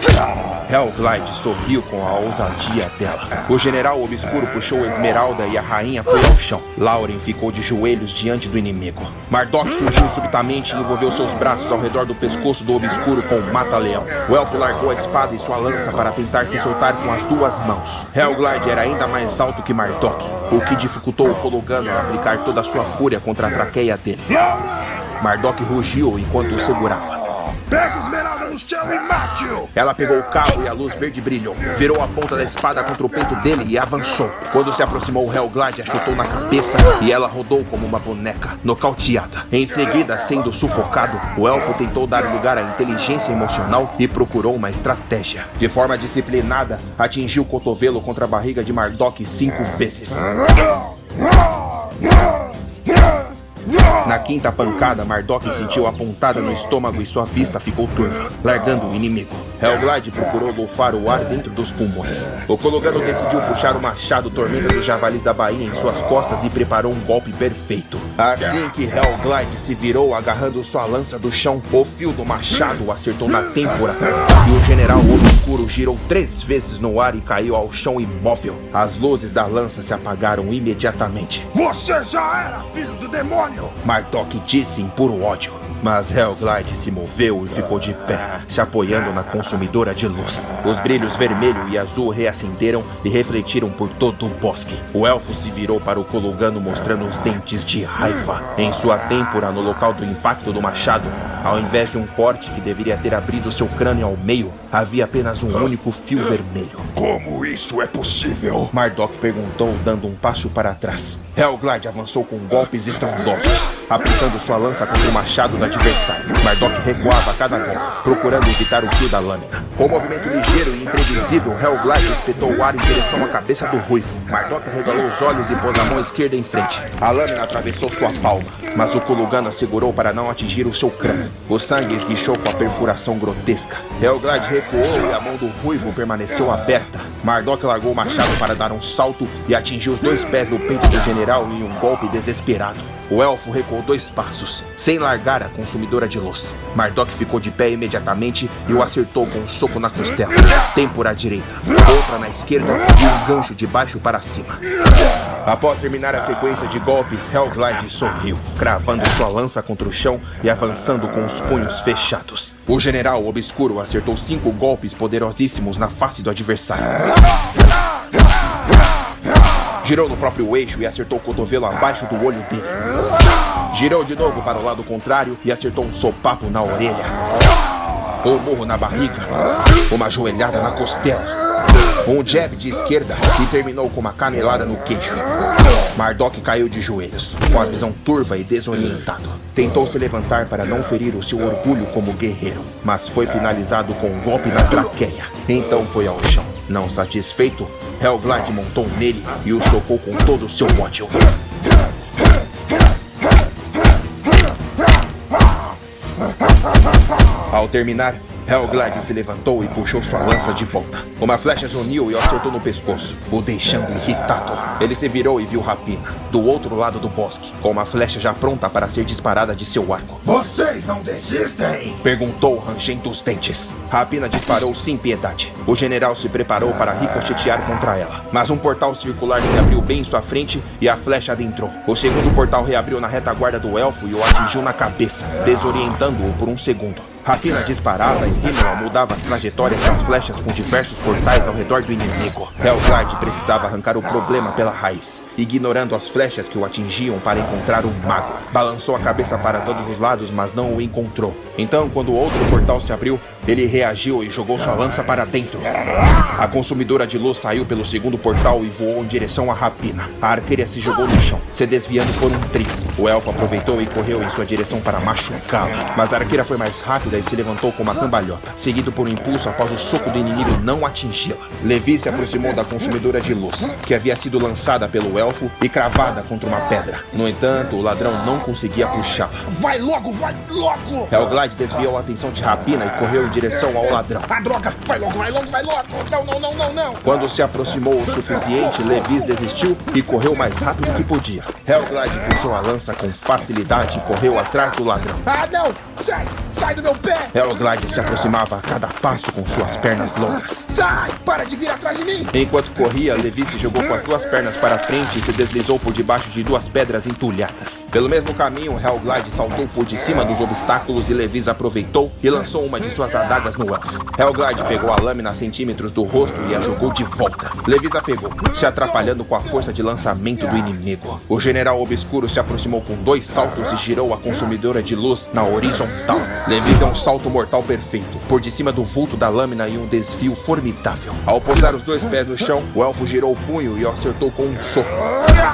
Speaker 2: Hellglide sorriu com a ousadia dela. O general obscuro puxou Esmeralda e a rainha foi ao chão. Lauren ficou de joelhos diante do inimigo. Mardok surgiu subitamente e envolveu seus braços ao redor do pescoço do obscuro com o mata-leão. O elfo largou a espada e sua lança para tentar se soltar com as duas mãos. Hellglide era ainda mais alto que Mardok, o que dificultou o Kolugano a aplicar toda a sua fúria contra a traqueia dele. Mardok rugiu enquanto o segurava.
Speaker 6: Pega Esmeralda no chão e mate-o!
Speaker 2: Ela pegou o cabo e a luz verde brilhou. Virou a ponta da espada contra o peito dele e avançou. Quando se aproximou, Hellglide a chutou na cabeça e ela rodou como uma boneca, nocauteada. Em seguida, sendo sufocado, o elfo tentou dar lugar à inteligência emocional e procurou uma estratégia. De forma disciplinada, atingiu o cotovelo contra a barriga de Mardok cinco vezes. Na quinta pancada, Mardok sentiu a pontada no estômago e sua vista ficou turva, largando o inimigo. Hellglide procurou golfar o ar dentro dos pulmões. O Kologano decidiu puxar o machado Tormenta dos Javalis da Bahia em suas costas e preparou um golpe perfeito. Assim que Hellglide se virou agarrando sua lança do chão, o fio do machado acertou na têmpora e o general obscuro girou três vezes no ar e caiu ao chão imóvel. As luzes da lança se apagaram imediatamente.
Speaker 6: Você já era filho do demônio!
Speaker 2: Mardok disse em puro ódio. Mas Hellglide se moveu e ficou de pé, se apoiando na consumidora de luz. Os brilhos vermelho e azul reacenderam e refletiram por todo o bosque. O elfo se virou para o Kolugano mostrando os dentes de raiva. Em sua têmpora, no local do impacto do machado, ao invés de um corte que deveria ter abrido seu crânio ao meio, havia apenas um único fio vermelho.
Speaker 6: Como isso é possível?
Speaker 2: Mardok perguntou, dando um passo para trás. Hellglide avançou com golpes estrondosos, aplicando sua lança contra o machado do adversário. Mardok recuava a cada golpe, procurando evitar o fio da lâmina. Com um movimento ligeiro e imprevisível, Hellglide espetou o ar em direção à cabeça do ruivo. Mardok regalou os olhos e pôs a mão esquerda em frente. A lâmina atravessou sua palma, mas o Kulugano a segurou para não atingir o seu crânio. O sangue esguichou com a perfuração grotesca. Hellglide recuou e a mão do ruivo permaneceu aberta. Mardok largou o machado para dar um salto e atingiu os dois pés do peito do general em um golpe desesperado. O elfo recuou dois passos, sem largar a consumidora de luz. Mardok ficou de pé imediatamente e o acertou com um soco na costela. Têmpora à direita, outra na esquerda e um gancho de baixo para cima. Após terminar a sequência de golpes, Hellglide sorriu, cravando sua lança contra o chão e avançando com os punhos fechados. O general obscuro acertou cinco golpes poderosíssimos na face do adversário. Girou no próprio eixo e acertou o cotovelo abaixo do olho dele. Girou de novo para o lado contrário e acertou um sopapo na orelha.
Speaker 7: um murro na barriga, uma joelhada na costela, um jab de esquerda e terminou com uma canelada no queixo. Mardok caiu de joelhos, com a visão turva e desorientado. Tentou se levantar para não ferir o seu orgulho como guerreiro, mas foi finalizado com um golpe na traqueia. Então foi ao chão. Não satisfeito, Hellglide montou nele e o chocou com todo o seu ódio. Ao terminar, Hellglide se levantou e puxou sua lança de volta. Uma flecha zuniu e o acertou no pescoço, o deixando irritado. Ele se virou e viu Rapina, do outro lado do bosque, com uma flecha já pronta para ser disparada de seu arco.
Speaker 6: Vocês não desistem?
Speaker 7: Perguntou rangendo os dentes. Rapina disparou sem piedade. O general se preparou para ricochetear contra ela, mas um portal circular se abriu bem em sua frente e a flecha adentrou. O segundo portal reabriu na retaguarda do elfo e o atingiu na cabeça, desorientando-o por um segundo. Rapina disparava e Himmel mudava as trajetórias das flechas com diversos portais ao redor do inimigo. Hellglide precisava arrancar o problema pela raiz, ignorando as flechas que o atingiam para encontrar o mago. Balançou a cabeça para todos os lados, mas não o encontrou. Então, quando outro portal se abriu, ele reagiu e jogou sua lança para dentro. A consumidora de luz saiu pelo segundo portal e voou em direção à rapina. A arqueira se jogou no chão, se desviando por um tris. O elfo aproveitou e correu em sua direção para machucá-la. Mas a arqueira foi mais rápida e se levantou com uma cambalhota, seguido por um impulso após o soco do inimigo não atingi-la. Levi se aproximou da consumidora de luz, que havia sido lançada pelo elfo e cravada contra uma pedra. No entanto, o ladrão não conseguia puxá-la. Vai logo, vai logo! Hellglide desviou a atenção de Rapina e correu em direção ao ladrão. Ah, droga! Vai logo, vai logo, vai logo! Não, não, não, não, não!
Speaker 2: Quando se aproximou o suficiente, Levis desistiu e correu mais rápido que podia. Hellglide puxou a lança com facilidade e correu atrás do ladrão.
Speaker 7: Ah, não! Sai! Sai do meu pé!
Speaker 2: Hellglide se aproximava a cada passo com suas pernas longas.
Speaker 7: Sai! Para de vir atrás de mim!
Speaker 2: Enquanto corria, Levi se jogou com as duas pernas para frente e se deslizou por debaixo de duas pedras entulhadas. Pelo mesmo caminho, Hellglide saltou por de cima dos obstáculos e Levis aproveitou e lançou uma de suas adagas no elfo. Hellglide pegou a lâmina a centímetros do rosto e a jogou de volta. Levis a pegou, se atrapalhando com a força de lançamento do inimigo. O general obscuro se aproximou com dois saltos e girou a consumidora de luz na horizontal. Levis deu um salto mortal perfeito, por de cima do vulto da lâmina e um desvio formidável. Ao posar os dois pés no chão, o elfo girou o punho e o acertou com um soco.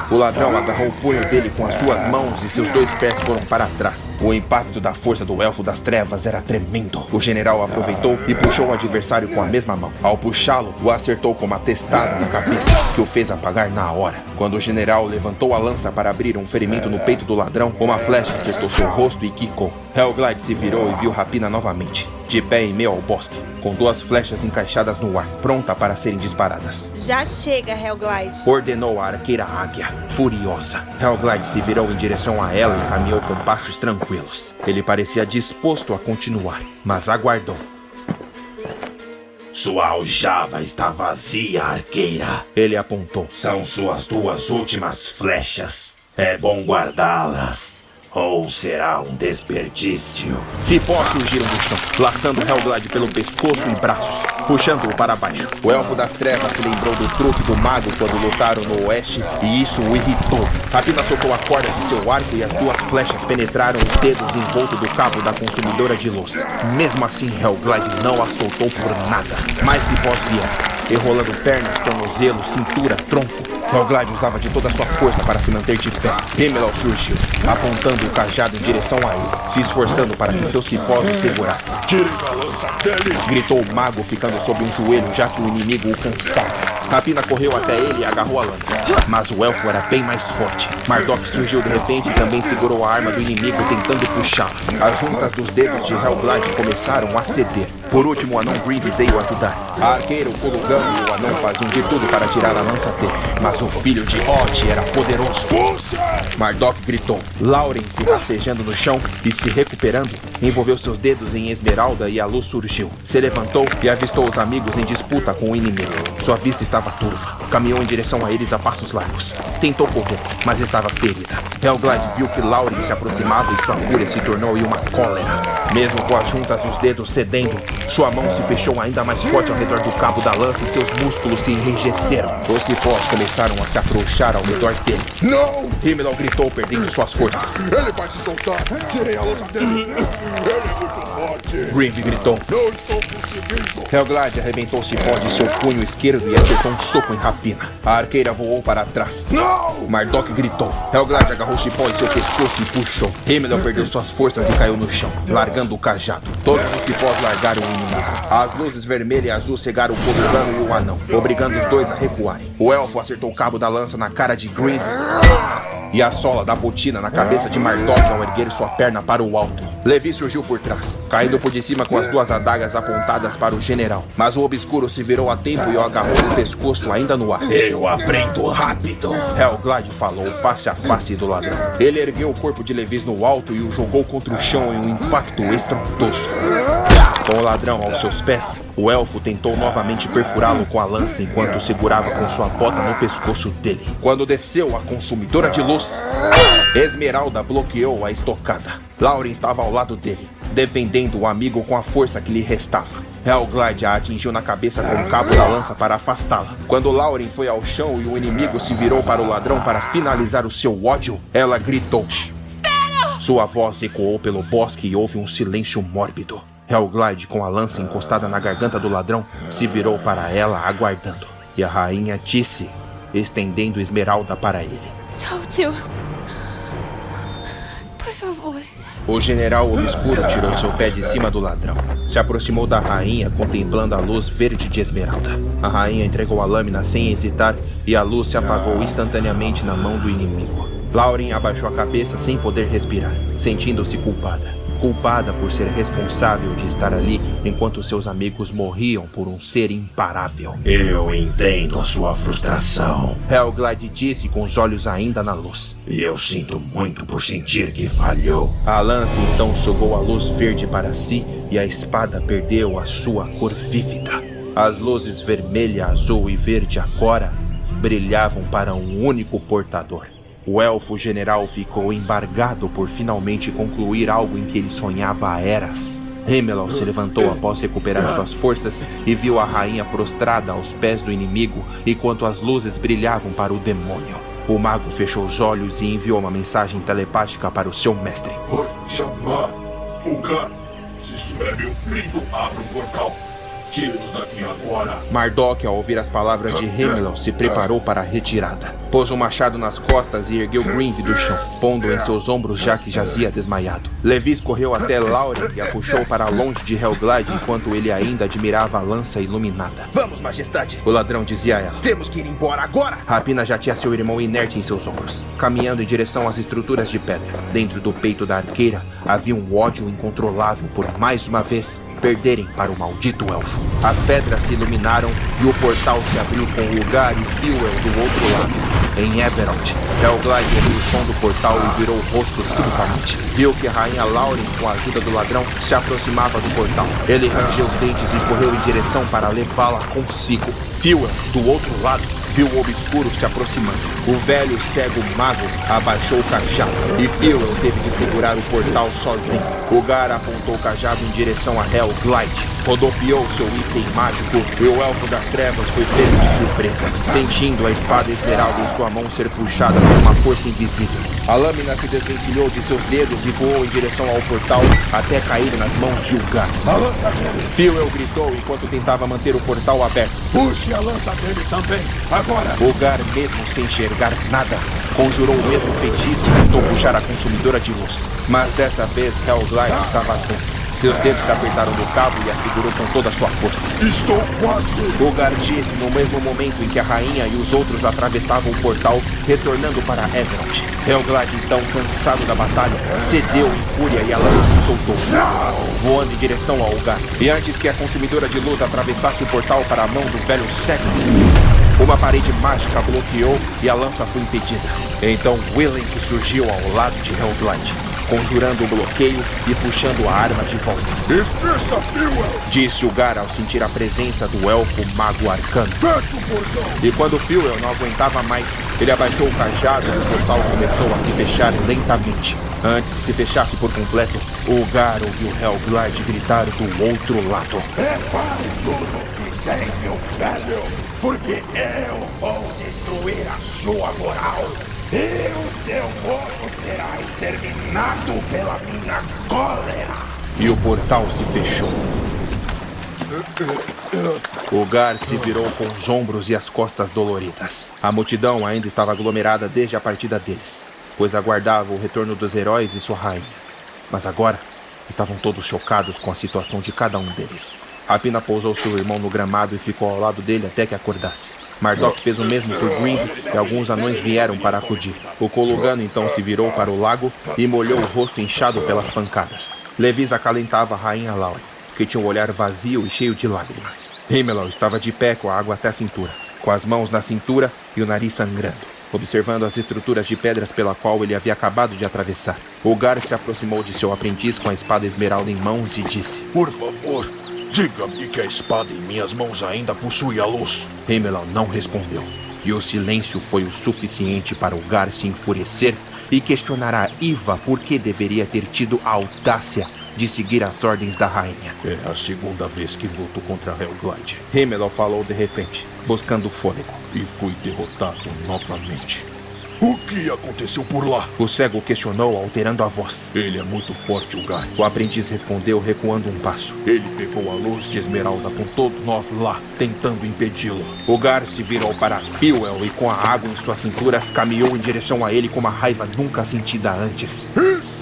Speaker 2: O ladrão agarrou o punho dele com as duas mãos e seus dois pés foram para trás. O impacto da força do elfo das trevas era tremendo. O general aproveitou e puxou o adversário com a mesma mão. Ao puxá-lo, o acertou com uma testada na cabeça, que o fez apagar na hora. Quando o general levantou a lança para abrir um ferimento no peito do ladrão, uma flecha acertou seu rosto e quicou. Hellglide se virou e viu Rapina novamente, de pé em meio ao bosque, com duas flechas encaixadas no ar, pronta para serem disparadas.
Speaker 15: Já chega, Hellglide.
Speaker 2: Ordenou a arqueira águia, furiosa. Hellglide se virou em direção a ela e caminhou com passos tranquilos. Ele parecia disposto a continuar, mas aguardou.
Speaker 6: Sua aljava está vazia, arqueira.
Speaker 2: Ele apontou.
Speaker 6: São suas duas últimas flechas. É bom guardá-las. Ou será um desperdício?
Speaker 2: Cipós surgiram do chão, laçando Hellglide pelo pescoço e braços, puxando-o para baixo. O Elfo das Trevas se lembrou do truque do mago quando lutaram no oeste e isso o irritou. Rapina soltou a corda de seu arco e as duas flechas penetraram os dedos em volta do cabo da consumidora de luz. Mesmo assim, Hellglide não a soltou por nada. Mais cipós vieram, enrolando pernas, tornozelo, cintura, tronco. Hellglide usava de toda a sua força para se manter de pé. Himmel surgiu, apontando o cajado em direção a ele, se esforçando para que seus cipós o segurassem. Gritou o mago, ficando sob um joelho, já que o inimigo o cansava. Rapina correu até ele e agarrou a lâmina. Mas o elfo era bem mais forte. Mardok surgiu de repente e também segurou a arma do inimigo, tentando puxá-la. As juntas dos dedos de Hellglide começaram a ceder. Por último, o anão Grieve veio ajudar. A arqueira, o Kulugan e o anão faziam de tudo para tirar a lança dele. Mas o filho de Ot era poderoso. Mardok gritou. Lauren, se rastejando no chão e se recuperando, envolveu seus dedos em esmeralda e a luz surgiu. Se levantou e avistou os amigos em disputa com o inimigo. Sua vista estava estava turva. Caminhou em direção a eles a passos largos. Tentou correr, mas estava ferida. Helglide viu que Lauren se aproximava e sua fúria se tornou em uma cólera. Mesmo com as juntas dos dedos cedendo, sua mão se fechou ainda mais forte ao redor do cabo da lança e seus músculos se enrijeceram. Os cipós começaram a se afrouxar ao redor dele.
Speaker 3: Não!
Speaker 2: Himmel gritou, perdendo suas forças.
Speaker 3: Ele vai se soltar! Tirei a lança dele! Ele é muito forte!
Speaker 2: Grieve gritou.
Speaker 3: Não estou conseguindo!
Speaker 2: Helglide arrebentou o cipó de seu punho esquerdo e acertou um soco em rapina. A arqueira voou para trás.
Speaker 3: Não!
Speaker 2: Mardok gritou. Helglide agarrou o cipó em seu pescoço e puxou. Himmel perdeu suas forças e caiu no chão, largando o cajado. Todos os cipós largaram o inimigo. As luzes vermelha e azul cegaram o Colorano e o anão, obrigando os dois a recuarem. O elfo acertou o cabo da lança na cara de Grieve e a sola da botina na cabeça de Mardok ao erguer sua perna para o alto. Levi surgiu por trás, caindo por de cima com as duas adagas apontadas para o general. Mas o obscuro se virou a tempo e o agarrou no pescoço ainda no ar.
Speaker 6: Eu aprendo rápido.
Speaker 2: Helglide falou face a face do ladrão. Ele ergueu o corpo de Levis no alto e o jogou contra o chão em um impacto estrondoso. Com o ladrão aos seus pés, o elfo tentou novamente perfurá-lo com a lança enquanto segurava com sua bota no pescoço dele. Quando desceu a consumidora de luz, Esmeralda bloqueou a estocada. Lauren estava ao lado dele, defendendo o amigo com a força que lhe restava. Helglide a atingiu na cabeça com o cabo da lança para afastá-la. Quando Lauren foi ao chão e o inimigo se virou para o ladrão para finalizar o seu ódio, ela gritou.
Speaker 11: Espera!
Speaker 2: Sua voz ecoou pelo bosque e houve um silêncio mórbido. Helglide, com a lança encostada na garganta do ladrão, se virou para ela aguardando. E a rainha disse, estendendo Esmeralda para ele.
Speaker 11: Solte-o. Por favor.
Speaker 2: O general obscuro tirou seu pé de cima do ladrão. Se aproximou da rainha, contemplando a luz verde de esmeralda. A rainha entregou a lâmina sem hesitar e a luz se apagou instantaneamente na mão do inimigo. Lauren abaixou a cabeça sem poder respirar, sentindo-se culpada. Culpada por ser responsável de estar ali enquanto seus amigos morriam por um ser imparável.
Speaker 6: Eu entendo a sua frustração.
Speaker 2: Helglide disse com os olhos ainda na luz.
Speaker 6: E eu sinto muito por sentir que falhou.
Speaker 2: A lança então sugou a luz verde para si e a espada perdeu a sua cor vívida. As luzes vermelha, azul e verde agora brilhavam para um único portador. O elfo general ficou embargado por finalmente concluir algo em que ele sonhava há eras. Hemelon se levantou após recuperar suas forças e viu a rainha prostrada aos pés do inimigo enquanto as luzes brilhavam para o demônio. O mago fechou os olhos e enviou uma mensagem telepática para o seu mestre.
Speaker 8: Por chamar o Gar. Se estiver meu perigo, abra o portal. Tire-nos daqui agora.
Speaker 2: Mardok, ao ouvir as palavras de Hemelon, se preparou para a retirada. Pôs um machado nas costas e ergueu Greenve do chão, pondo em seus ombros já que jazia desmaiado. Levis correu até Lauren e a puxou para longe de Helglide enquanto ele ainda admirava a lança iluminada.
Speaker 7: Vamos, majestade.
Speaker 2: O ladrão dizia a ela.
Speaker 7: Temos que ir embora agora.
Speaker 2: Rapina já tinha seu irmão inerte em seus ombros, caminhando em direção às estruturas de pedra. Dentro do peito da arqueira havia um ódio incontrolável por mais uma vez perderem para o maldito elfo. As pedras se iluminaram e o portal se abriu com o lugar e Fuel do outro lado. Em Everett, Helglide ouviu o som do portal e virou o rosto subitamente. Viu que a rainha Lauren, com a ajuda do ladrão, se aproximava do portal. Ele rangeu os dentes e correu em direção para levá-la consigo. Fuel, do outro lado, viu o obscuro se aproximando. O velho cego mago abaixou o cajado e Fuel teve que segurar o portal sozinho. O Gar apontou o cajado em direção a Hellglide, rodopiou seu item mágico e o Elfo das Trevas foi pego de surpresa, sentindo a espada esmeralda em sua mão ser puxada por uma força invisível. A lâmina se desvencilhou de seus dedos e voou em direção ao portal até cair nas mãos de Ugar.
Speaker 3: A lança dele!
Speaker 2: Fuel gritou enquanto tentava manter o portal aberto.
Speaker 3: Puxe a lança dele também! Agora!
Speaker 2: Ugar, mesmo sem enxergar nada, conjurou o mesmo feitiço e tentou puxar a consumidora de luz. Mas dessa vez Hellglide estava atento. Seus dedos se apertaram no cabo e a segurou com toda a sua força.
Speaker 3: Estou quase!
Speaker 2: Disse no mesmo momento em que a rainha e os outros atravessavam o portal, retornando para Everett. Hellglide, então, cansado da batalha, cedeu em fúria e a lança se soltou, voando em direção ao Ugar. E antes que a consumidora de luz atravessasse o portal para a mão do velho cego, uma parede mágica bloqueou e a lança foi impedida. Então que surgiu ao lado de Hellglide. Conjurando o bloqueio e puxando a arma de volta. Disse o Gar ao sentir a presença do elfo mago arcano.
Speaker 3: Feche o portão!
Speaker 2: E quando Phil não aguentava mais, ele abaixou o cajado e o portal começou a se fechar lentamente. Antes que se fechasse por completo, o Gar ouviu Hellglide gritar do outro lado.
Speaker 6: Prepare tudo que tem, meu velho, porque eu vou destruir a sua moral. E o seu povo será exterminado pela minha cólera.
Speaker 2: E o portal se fechou. O Gar se virou com os ombros e as costas doloridas. A multidão ainda estava aglomerada desde a partida deles, pois aguardava o retorno dos heróis e sua rainha. Mas agora estavam todos chocados com a situação de cada um deles. A Pina pousou seu irmão no gramado e ficou ao lado dele até que acordasse. Mardok fez o mesmo por Green e alguns anões vieram para acudir. O Colugano então se virou para o lago e molhou o rosto inchado pelas pancadas. Levis acalentava a rainha Laura, que tinha um olhar vazio e cheio de lágrimas. Himelau estava de pé com a água até a cintura, com as mãos na cintura e o nariz sangrando, observando as estruturas de pedras pela qual ele havia acabado de atravessar. O Gar se aproximou de seu aprendiz com a espada esmeralda em mãos e disse:
Speaker 3: Por favor, Diga-me que a espada em minhas mãos ainda possui a luz.
Speaker 2: Hemelau não respondeu. E o silêncio foi o suficiente para o Gar se enfurecer e questionar a Iva por que deveria ter tido a audácia de seguir as ordens da rainha.
Speaker 3: É a segunda vez que luto contra Hellglide.
Speaker 2: Hemelau falou de repente, buscando fôlego.
Speaker 3: E fui derrotado novamente. O que aconteceu por lá?
Speaker 2: O cego questionou, alterando a voz.
Speaker 3: Ele é muito forte, o Gar.
Speaker 2: O aprendiz respondeu, recuando um passo.
Speaker 3: Ele pegou a luz de esmeralda com todos nós lá, tentando impedi-lo.
Speaker 2: O Gar se virou para Fuel e, com a água em suas cinturas, caminhou em direção a ele com uma raiva nunca sentida antes.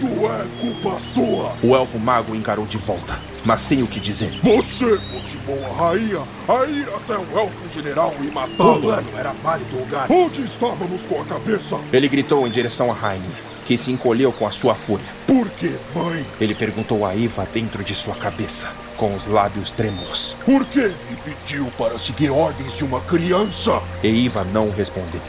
Speaker 3: Isso é culpa sua!
Speaker 2: O elfo mago encarou de volta, mas sem o que dizer.
Speaker 3: Você motivou a rainha a ir até o elfo general e matá-lo.
Speaker 2: O plano era válido, o Gar.
Speaker 3: Onde estávamos com a cabeça?
Speaker 2: Ele gritou em direção à rainha, que se encolheu com a sua fúria.
Speaker 3: Por que, mãe?
Speaker 2: Ele perguntou a Iva dentro de sua cabeça, com os lábios trêmulos.
Speaker 3: Por que me pediu para seguir ordens de uma criança?
Speaker 2: E Iva não respondeu.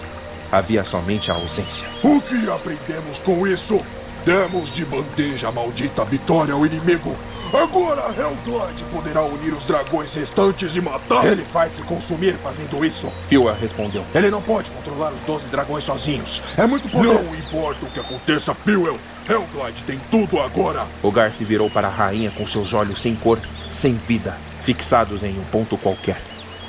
Speaker 2: Havia somente a ausência.
Speaker 3: O que aprendemos com isso? Demos de bandeja a maldita vitória ao inimigo. Agora Hellglide poderá unir os dragões restantes e matar.
Speaker 7: Ele vai se consumir fazendo isso.
Speaker 2: Phil respondeu.
Speaker 7: Ele não pode controlar os 12 dragões sozinhos. É muito poder.
Speaker 3: Não importa o que aconteça, Phil. Hellglide tem tudo agora.
Speaker 2: O Gar se virou para a rainha com seus olhos sem cor, sem vida, fixados em um ponto qualquer.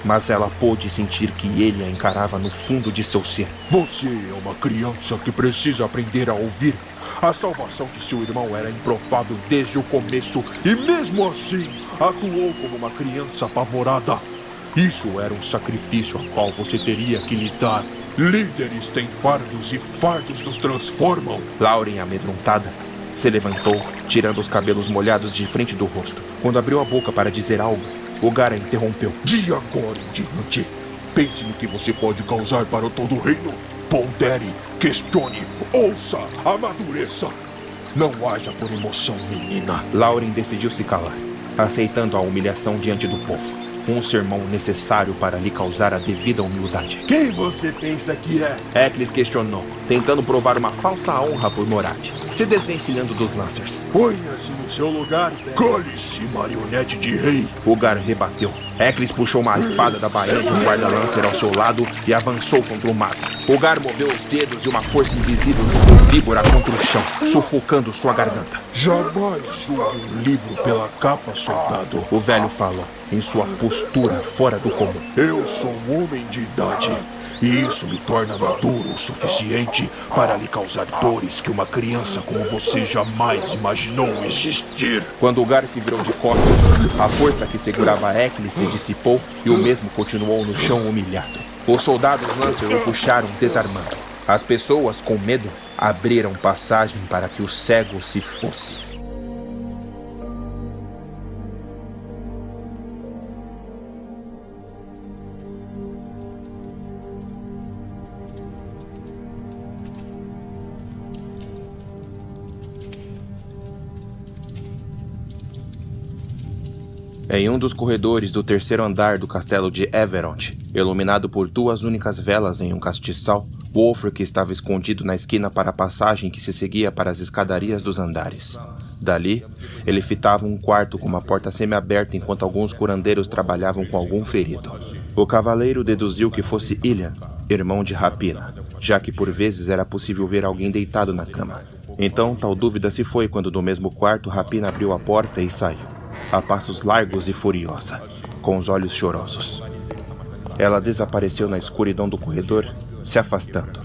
Speaker 2: Mas ela pôde sentir que ele a encarava no fundo de seu ser.
Speaker 3: Você é uma criança que precisa aprender a ouvir. A salvação de seu irmão era improvável desde o começo e, mesmo assim, atuou como uma criança apavorada. Isso era um sacrifício a qual você teria que lidar. Líderes têm fardos e fardos nos transformam.
Speaker 2: Lauren, amedrontada, se levantou, tirando os cabelos molhados de frente do rosto. Quando abriu a boca para dizer algo, o Gara interrompeu.
Speaker 3: De agora em diante, pense no que você pode causar para todo o reino. Pondere, questione, ouça, amadureça. Não haja por emoção, menina.
Speaker 2: Lauren decidiu se calar, aceitando a humilhação diante do povo. Um sermão necessário para lhe causar a devida humildade.
Speaker 7: Quem você pensa que é?
Speaker 2: Eccles questionou, tentando provar uma falsa honra por Morad, se desvencilhando dos Lancers.
Speaker 3: Ponha-se no seu lugar. Cole-se, marionete de rei.
Speaker 2: O Gar rebateu. Eccles puxou uma espada da bainha de um guarda-lancer ao seu lado e avançou contra o mago. O Gar moveu os dedos e uma força invisível jogou víbora contra o chão, sufocando sua garganta.
Speaker 3: Jamais julgue um livro pela capa, soldado.
Speaker 2: O velho falou, em sua postura fora do comum.
Speaker 3: Eu sou um homem de idade. E isso me torna maduro o suficiente para lhe causar dores que uma criança como você jamais imaginou existir.
Speaker 2: Quando o Gar se virou de costas, a força que segurava Eccles se dissipou e o mesmo continuou no chão humilhado. Os soldados Lancer o puxaram desarmando. As pessoas, com medo, abriram passagem para que o cego se fosse. Em um dos corredores do terceiro andar do castelo de Everont, iluminado por duas únicas velas em um castiçal, Wolfric estava escondido na esquina para a passagem que se seguia para as escadarias dos andares. Dali, ele fitava um quarto com uma porta semi-aberta enquanto alguns curandeiros trabalhavam com algum ferido. O cavaleiro deduziu que fosse Ilian, irmão de Rapina, já que por vezes era possível ver alguém deitado na cama. Então, tal dúvida se foi quando do mesmo quarto Rapina abriu a porta e saiu, a passos largos e furiosa, com os olhos chorosos. Ela desapareceu na escuridão do corredor se afastando.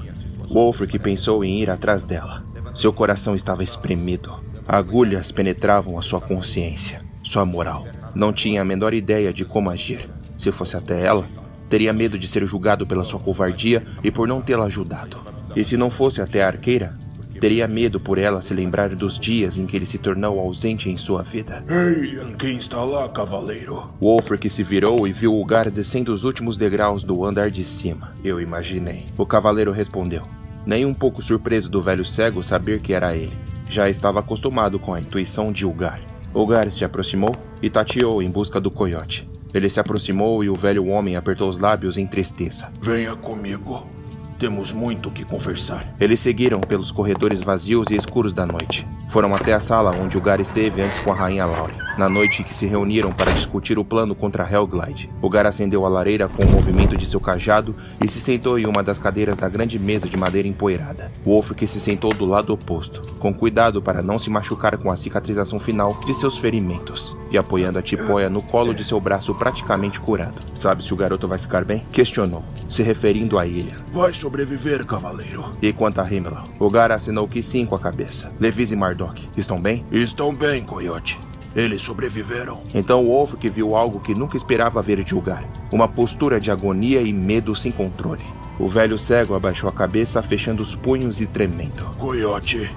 Speaker 2: Wolfric pensou em ir atrás dela. Seu coração estava espremido. Agulhas penetravam a sua consciência, sua moral. Não tinha a menor ideia de como agir. Se fosse até ela, teria medo de ser julgado pela sua covardia e por não tê-la ajudado. E se não fosse até a arqueira, teria medo por ela se lembrar dos dias em que ele se tornou ausente em sua vida.
Speaker 3: Ei, quem está lá, cavaleiro?
Speaker 2: Wolfric se virou e viu o Gar descendo os últimos degraus do andar de cima. Eu imaginei. O cavaleiro respondeu, nem um pouco surpreso do velho cego saber que era ele. Já estava acostumado com a intuição de Ugar. Ugar se aproximou e tateou em busca do coiote. Ele se aproximou e o velho homem apertou os lábios em tristeza.
Speaker 3: Venha comigo. Temos muito o que conversar.
Speaker 2: Eles seguiram pelos corredores vazios e escuros da noite. Foram até a sala onde o Gar esteve antes com a rainha Laure, na noite que se reuniram para discutir o plano contra Hellglide. O Gar acendeu a lareira com o um movimento de seu cajado e se sentou em uma das cadeiras da grande mesa de madeira empoeirada. Wolfric se sentou do lado oposto, com cuidado para não se machucar com a cicatrização final de seus ferimentos, e apoiando a tipóia no colo de seu braço praticamente curado. Sabe se o garoto vai ficar bem? Questionou, se referindo a Ilha.
Speaker 3: Vai sobreviver, cavaleiro.
Speaker 2: E quanto a Himmler? O Gar assinou que sim com a cabeça. Levis e Mardok, estão bem?
Speaker 3: Estão bem, coiote. Eles sobreviveram.
Speaker 2: Então Wolfric viu algo que nunca esperava ver de Ugar. Uma postura de agonia e medo sem controle. O velho cego abaixou a cabeça, fechando os punhos e tremendo.
Speaker 3: Coiote,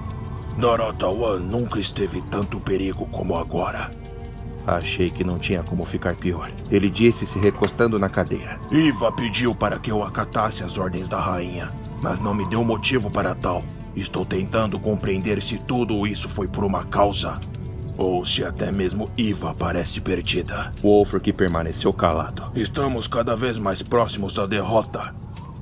Speaker 3: Naratawan nunca esteve tanto perigo como agora.
Speaker 2: Achei que não tinha como ficar pior. Ele disse, se recostando na cadeira.
Speaker 3: Iva pediu para que eu acatasse as ordens da rainha, mas não me deu motivo para tal. Estou tentando compreender se tudo isso foi por uma causa. Ou se até mesmo Iva parece perdida.
Speaker 2: Wolfric permaneceu calado.
Speaker 3: Estamos cada vez mais próximos da derrota.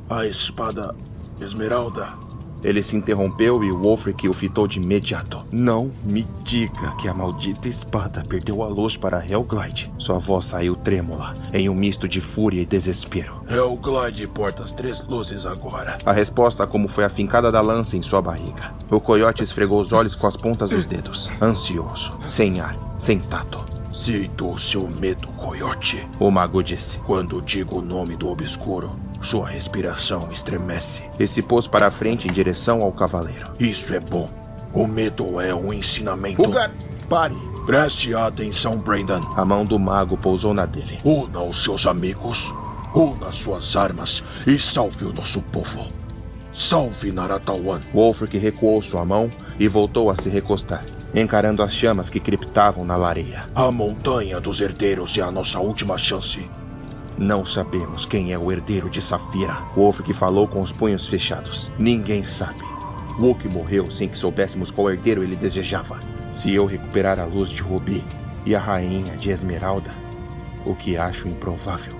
Speaker 3: A espada Esmeralda
Speaker 2: ele se interrompeu e Wolfric o fitou de imediato. Não me diga que a maldita espada perdeu a luz para Hellglide. Sua voz saiu trêmula, em um misto de fúria e desespero.
Speaker 3: Hellglide porta as três luzes agora.
Speaker 2: A resposta como foi a fincada da lança em sua barriga. O coiote esfregou os olhos com as pontas dos dedos, ansioso, sem ar, sem tato.
Speaker 3: Sinto o seu medo, coiote.
Speaker 2: O mago disse.
Speaker 3: Quando digo o nome do obscuro, sua respiração estremece.
Speaker 2: E se pôs para a frente em direção ao cavaleiro.
Speaker 3: Isso é bom. O medo é um ensinamento.
Speaker 7: Ugar, pare.
Speaker 3: Preste atenção, Brandon.
Speaker 2: A mão do mago pousou na dele.
Speaker 3: Una os seus amigos, una suas armas e salve o nosso povo. Salve Naratawan.
Speaker 2: Wolfric recuou sua mão e voltou a se recostar, encarando as chamas que criptavam na lareira.
Speaker 3: A montanha dos herdeiros é a nossa última chance.
Speaker 2: Não sabemos quem é o herdeiro de Safira. Wolfric falou com os punhos fechados. Ninguém sabe. Wook morreu sem que soubéssemos qual herdeiro ele desejava. Se eu recuperar a luz de Rubi e a rainha de Esmeralda, o que acho improvável,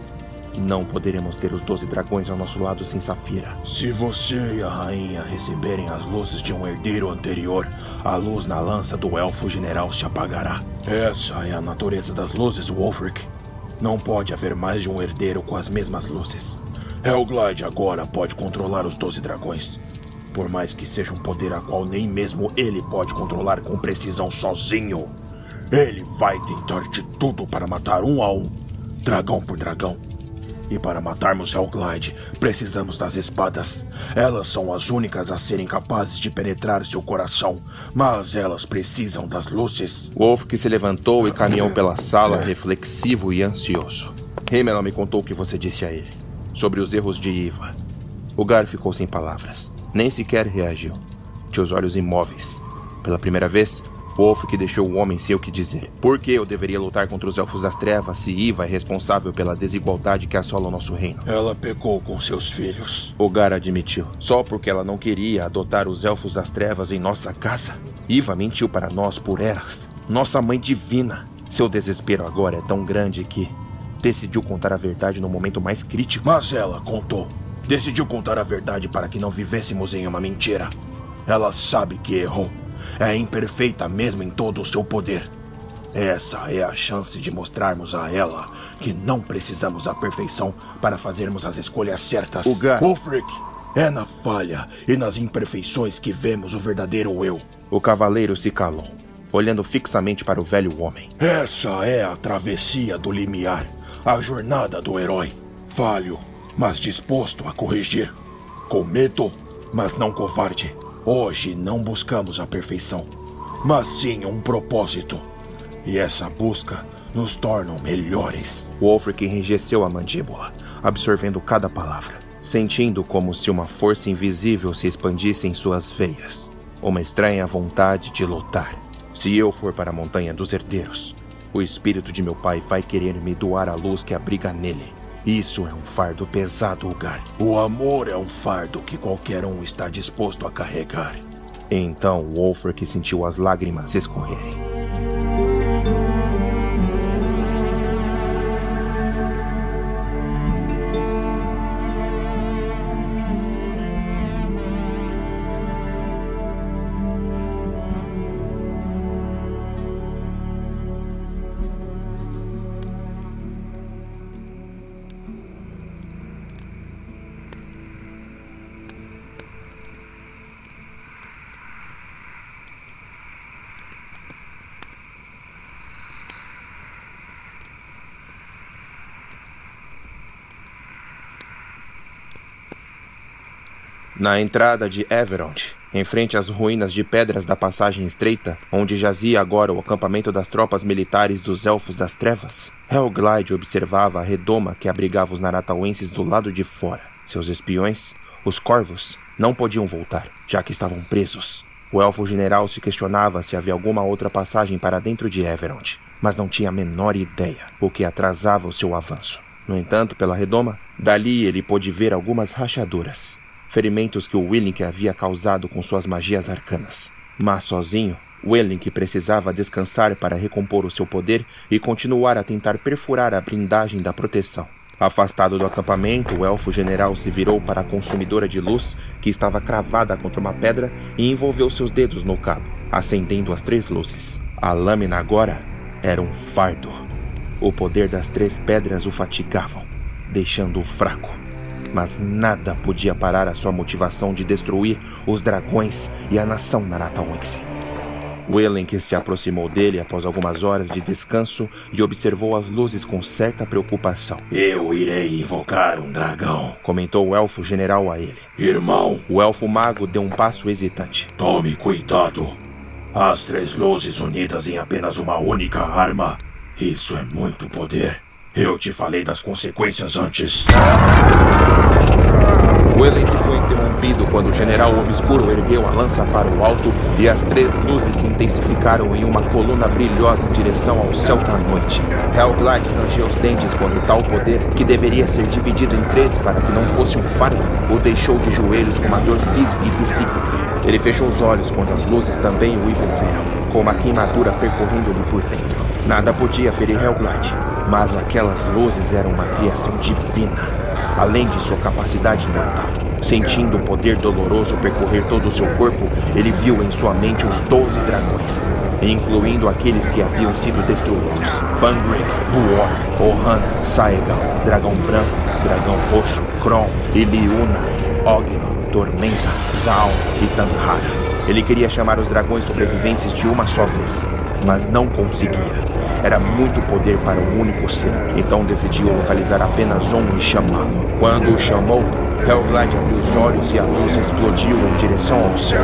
Speaker 2: não poderemos ter os doze dragões ao nosso lado sem Safira.
Speaker 3: Se você e a rainha receberem as luzes de um herdeiro anterior, a luz na lança do elfo general se apagará. Essa é a natureza das luzes, Wolfric. Não pode haver mais de um herdeiro com as mesmas luzes. Hellglide agora pode controlar os Doze Dragões. Por mais que seja um poder a qual nem mesmo ele pode controlar com precisão sozinho, ele vai tentar de tudo para matar um a um, dragão por dragão. E para matarmos Hellglide, precisamos das espadas. Elas são as únicas a serem capazes de penetrar seu coração, mas elas precisam das luzes.
Speaker 2: Wolf que se levantou e caminhou pela sala, reflexivo e ansioso. Himmel me contou o que você disse a ele, sobre os erros de Iva. O Gar ficou sem palavras. Nem sequer reagiu. Tinha os olhos imóveis. Pela primeira vez, Wolf que deixou o homem sem o que dizer. Por que eu deveria lutar contra os Elfos das Trevas se Iva é responsável pela desigualdade que assola o nosso reino?
Speaker 3: Ela pecou com seus filhos.
Speaker 2: Ogar admitiu. Só porque ela não queria adotar os Elfos das Trevas em nossa casa. Iva mentiu para nós por eras. Nossa mãe divina. Seu desespero agora é tão grande que decidiu contar a verdade no momento mais crítico.
Speaker 3: Mas ela contou. Decidiu contar a verdade para que não vivêssemos em uma mentira. Ela sabe que errou. É imperfeita mesmo em todo o seu poder. Essa é a chance de mostrarmos a ela que não precisamos da perfeição para fazermos as escolhas certas.
Speaker 2: O Gar...
Speaker 3: Ulfric, é na falha e nas imperfeições que vemos o verdadeiro eu.
Speaker 2: O cavaleiro se calou, olhando fixamente para o velho homem.
Speaker 3: Essa é a travessia do limiar, a jornada do herói. Falho, mas disposto a corrigir. Com medo, mas não covarde. Hoje não buscamos a perfeição, mas sim um propósito. E essa busca nos torna melhores.
Speaker 2: Wolfric enrijeceu a mandíbula, absorvendo cada palavra, sentindo como se uma força invisível se expandisse em suas veias. Uma estranha vontade de lutar. Se eu for para a Montanha dos Herdeiros, o espírito de meu pai vai querer me doar a luz que abriga nele. Isso é um fardo pesado, Ugar.
Speaker 3: O amor é um fardo que qualquer um está disposto a carregar.
Speaker 2: Então Wolfric sentiu as lágrimas escorrerem. Na entrada de Everond, em frente às ruínas de pedras da passagem estreita, onde jazia agora o acampamento das tropas militares dos Elfos das Trevas, Helglide observava a redoma que abrigava os naratauenses do lado de fora. Seus espiões, os corvos, não podiam voltar, já que estavam presos. O elfo general se questionava se havia alguma outra passagem para dentro de Everond, mas não tinha a menor ideia, o que atrasava o seu avanço. No entanto, pela redoma, dali ele pôde ver algumas rachaduras ferimentos que o Willink havia causado com suas magias arcanas. Mas sozinho, Willink precisava descansar para recompor o seu poder e continuar a tentar perfurar a blindagem da proteção. Afastado do acampamento, o elfo general se virou para a consumidora de luz, que estava cravada contra uma pedra, e envolveu seus dedos no cabo, acendendo as três luzes. A lâmina agora era um fardo. O poder das três pedras o fatigavam, deixando-o fraco mas nada podia parar a sua motivação de destruir os dragões e a nação Naratawense. Willink se aproximou dele após algumas horas de descanso e observou as luzes com certa preocupação.
Speaker 3: Eu irei invocar um dragão,
Speaker 2: comentou o elfo general a ele.
Speaker 3: Irmão,
Speaker 2: o elfo mago deu um passo hesitante.
Speaker 3: Tome cuidado. As três luzes unidas em apenas uma única arma. Isso é muito poder. Eu te falei das consequências antes.
Speaker 2: O elenco foi interrompido quando o general obscuro ergueu a lança para o alto e as três luzes se intensificaram em uma coluna brilhosa em direção ao céu da noite. Hellglide rangeu os dentes quando tal poder, que deveria ser dividido em três para que não fosse um fardo, o deixou de joelhos com uma dor física e psíquica. Ele fechou os olhos quando as luzes também o envolveram, com uma queimadura percorrendo-lhe por dentro. Nada podia ferir Hellglide, mas aquelas luzes eram uma criação divina além de sua capacidade mental. Sentindo um poder doloroso percorrer todo o seu corpo, ele viu em sua mente os doze dragões, incluindo aqueles que haviam sido destruídos: Fangrik, Buor, Ohan, Saegal, Dragão Branco, Dragão Roxo, Kron, Iliuna, Ogno, Tormenta, Zaun e Tanhara. Ele queria chamar os dragões sobreviventes de uma só vez, mas não conseguia. Era muito poder para um único ser, então decidiu localizar apenas um e chamá-lo. Quando o chamou, Hellglide abriu os olhos e a luz explodiu em direção ao céu.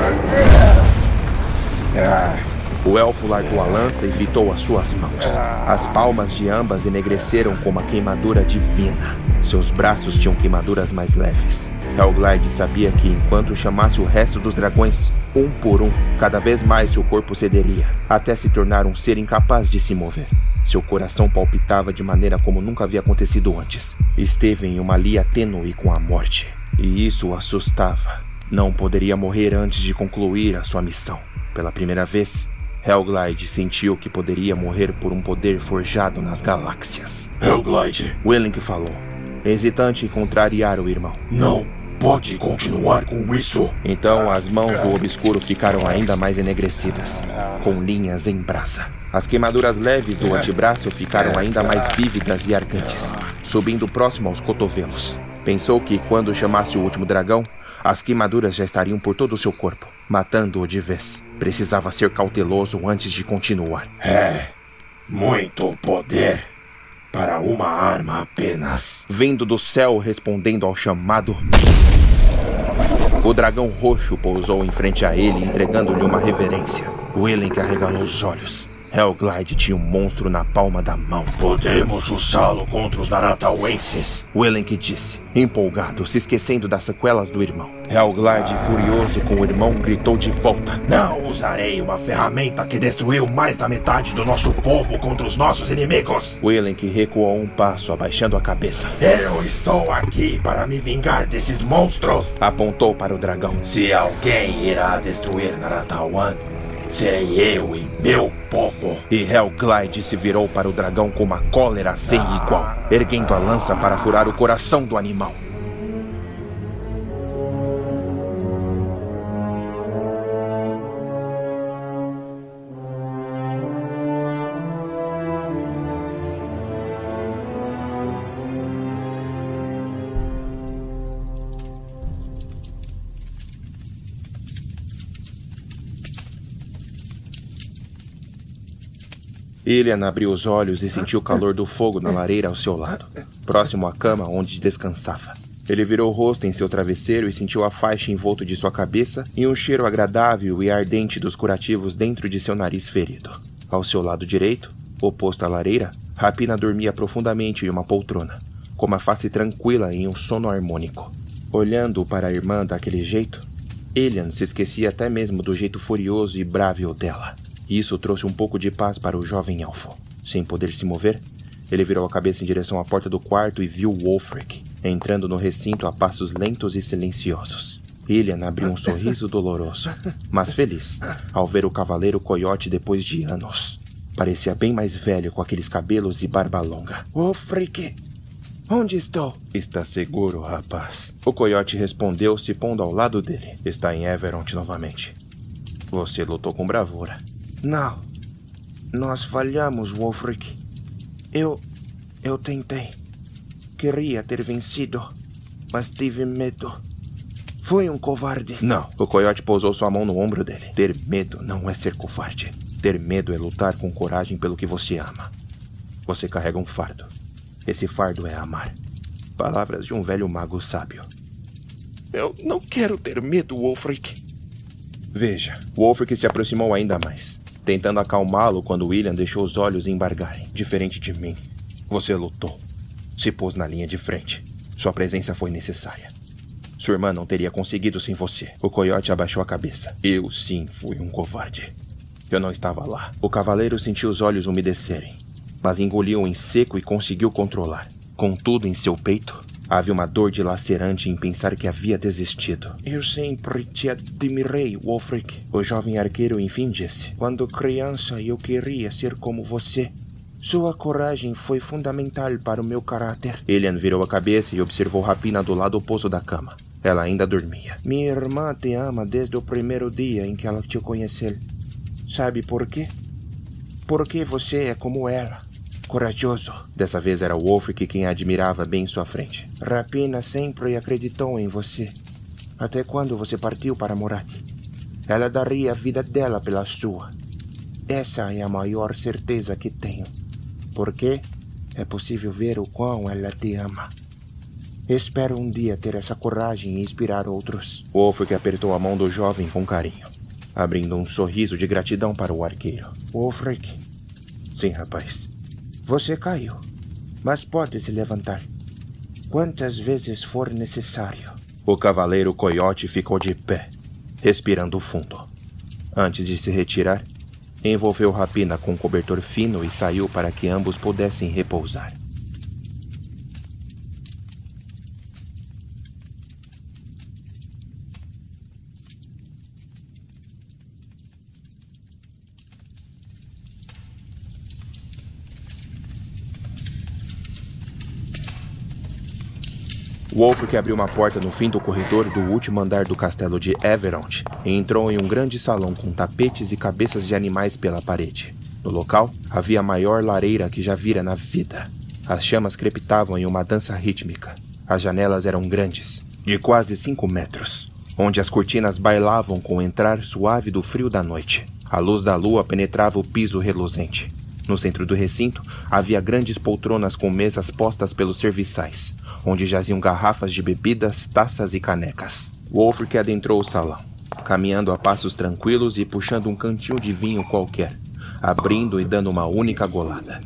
Speaker 2: O elfo largou a lança e fitou as suas mãos. As palmas de ambas enegreceram com uma queimadura divina. Seus braços tinham queimaduras mais leves. Hellglide sabia que enquanto chamasse o resto dos dragões, um por um, cada vez mais seu corpo cederia, até se tornar um ser incapaz de se mover. Seu coração palpitava de maneira como nunca havia acontecido antes. Esteve em uma lia tênue com a morte, e isso o assustava. Não poderia morrer antes de concluir a sua missão. Pela primeira vez, Hellglide sentiu que poderia morrer por um poder forjado nas galáxias.
Speaker 8: Hellglide.
Speaker 2: Willink falou, hesitante em contrariar o irmão.
Speaker 8: Não pode continuar com isso.
Speaker 2: Então as mãos do obscuro ficaram ainda mais enegrecidas, com linhas em brasa. As queimaduras leves do antebraço ficaram ainda mais vívidas e ardentes, subindo próximo aos cotovelos. Pensou que quando chamasse o último dragão, as queimaduras já estariam por todo o seu corpo, matando-o de vez. Precisava ser cauteloso antes de continuar.
Speaker 8: É. Muito poder. Para uma arma apenas.
Speaker 2: Vindo do céu respondendo ao chamado. O dragão roxo pousou em frente a ele, entregando-lhe uma reverência. Willink arregalou os olhos. Hellglide tinha um monstro na palma da mão.
Speaker 8: Podemos usá-lo contra os Naratauenses.
Speaker 2: Willink disse, empolgado, se esquecendo das sequelas do irmão. Hellglide, furioso com o irmão, gritou de volta.
Speaker 6: Não usarei uma ferramenta que destruiu mais da metade do nosso povo contra os nossos inimigos.
Speaker 2: Willink recuou um passo, abaixando a cabeça.
Speaker 6: Eu estou aqui para me vingar desses monstros.
Speaker 2: Apontou para o dragão.
Speaker 6: Se alguém irá destruir Naratawan, serei eu e meu povo.
Speaker 2: E Hellglide se virou para o dragão com uma cólera sem igual, erguendo a lança para furar o coração do animal. Ilian abriu os olhos e sentiu o calor do fogo na lareira ao seu lado, próximo à cama onde descansava. Ele virou o rosto em seu travesseiro e sentiu a faixa em volta de sua cabeça e um cheiro agradável e ardente dos curativos dentro de seu nariz ferido. Ao seu lado direito, oposto à lareira, Rapina dormia profundamente em uma poltrona, com uma face tranquila em um sono harmônico. Olhando para a irmã daquele jeito, Elian se esquecia até mesmo do jeito furioso e brávio dela. Isso trouxe um pouco de paz para o jovem elfo. Sem poder se mover, ele virou a cabeça em direção à porta do quarto e viu Wolfric entrando no recinto a passos lentos e silenciosos. Ilian abriu um sorriso doloroso, mas feliz, ao ver o cavaleiro coiote depois de anos. Parecia bem mais velho com aqueles cabelos e barba longa.
Speaker 25: Wolfric, onde estou?
Speaker 2: Está seguro, rapaz. O coiote respondeu, se pondo ao lado dele. Está em Everont novamente. Você lutou com bravura.
Speaker 25: Não. Nós falhamos, Wolfric. Eu. Eu tentei. Queria ter vencido, mas tive medo. Fui um covarde.
Speaker 2: Não. O coiote pousou sua mão no ombro dele. Ter medo não é ser covarde. Ter medo é lutar com coragem pelo que você ama. Você carrega um fardo. Esse fardo é amar. Palavras de um velho mago sábio.
Speaker 25: Eu não quero ter medo, Wolfric.
Speaker 2: Veja, Wolfric se aproximou ainda mais tentando acalmá-lo quando William deixou os olhos embargarem. Diferente de mim, você lutou. Se pôs na linha de frente. Sua presença foi necessária. Sua irmã não teria conseguido sem você. O coiote abaixou a cabeça. Eu sim fui um covarde. Eu não estava lá. O cavaleiro sentiu os olhos umedecerem, mas engoliu em seco e conseguiu controlar. Contudo, em seu peito, Havia uma dor dilacerante em pensar que havia desistido.
Speaker 25: Eu sempre te admirei, Wolfric.
Speaker 2: O jovem arqueiro enfim disse.
Speaker 25: Quando criança eu queria ser como você. Sua coragem foi fundamental para o meu caráter.
Speaker 2: Elian virou a cabeça e observou Rapina do lado oposto da cama. Ela ainda dormia.
Speaker 25: Minha irmã te ama desde o primeiro dia em que ela te conheceu. Sabe por quê? Porque você é como ela corajoso.
Speaker 2: Dessa vez era Wolfric quem a admirava bem em sua frente.
Speaker 25: Rapina sempre acreditou em você. Até quando você partiu para Morat. Ela daria a vida dela pela sua. Essa é a maior certeza que tenho. Porque é possível ver o quão ela te ama. Espero um dia ter essa coragem e inspirar outros.
Speaker 2: Wolfric apertou a mão do jovem com carinho, abrindo um sorriso de gratidão para o arqueiro.
Speaker 25: Wolfric.
Speaker 2: Sim, rapaz.
Speaker 25: Você caiu, mas pode se levantar. Quantas vezes for necessário.
Speaker 2: O cavaleiro coiote ficou de pé, respirando fundo. Antes de se retirar, envolveu Rapina com um cobertor fino e saiu para que ambos pudessem repousar. Wolfric abriu uma porta no fim do corredor do último andar do castelo de Everond e entrou em um grande salão com tapetes e cabeças de animais pela parede. No local, havia a maior lareira que já vira na vida. As chamas crepitavam em uma dança rítmica. As janelas eram grandes, de quase cinco metros, onde as cortinas bailavam com o entrar suave do frio da noite. A luz da lua penetrava o piso reluzente. No centro do recinto havia grandes poltronas com mesas postas pelos serviçais, onde jaziam garrafas de bebidas, taças e canecas. Wolfric adentrou o salão, caminhando a passos tranquilos e puxando um cantil de vinho qualquer, abrindo e dando uma única golada.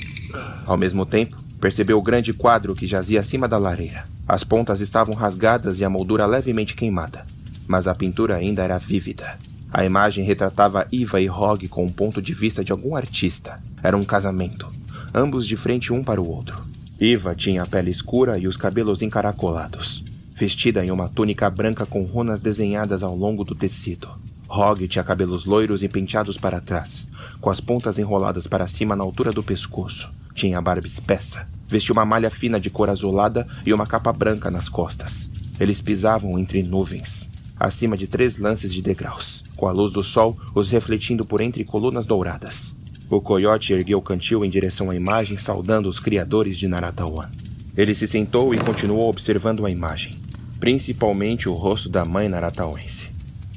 Speaker 2: Ao mesmo tempo, percebeu o grande quadro que jazia acima da lareira. As pontas estavam rasgadas e a moldura levemente queimada, mas a pintura ainda era vívida. A imagem retratava Iva e Hogg com um ponto de vista de algum artista. Era um casamento, ambos de frente um para o outro. Iva tinha a pele escura e os cabelos encaracolados, vestida em uma túnica branca com runas desenhadas ao longo do tecido. Hogg tinha cabelos loiros e penteados para trás, com as pontas enroladas para cima na altura do pescoço. Tinha a barba espessa, vestia uma malha fina de cor azulada e uma capa branca nas costas. Eles pisavam entre nuvens, acima de três lances de degraus, com a luz do sol os refletindo por entre colunas douradas. O coiote ergueu o cantil em direção à imagem, saudando os criadores de Naratawan. Ele se sentou e continuou observando a imagem, principalmente o rosto da mãe naratauense.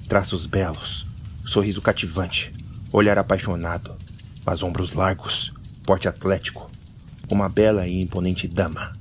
Speaker 2: Traços belos, sorriso cativante, olhar apaixonado, mas ombros largos, porte atlético, uma bela e imponente dama.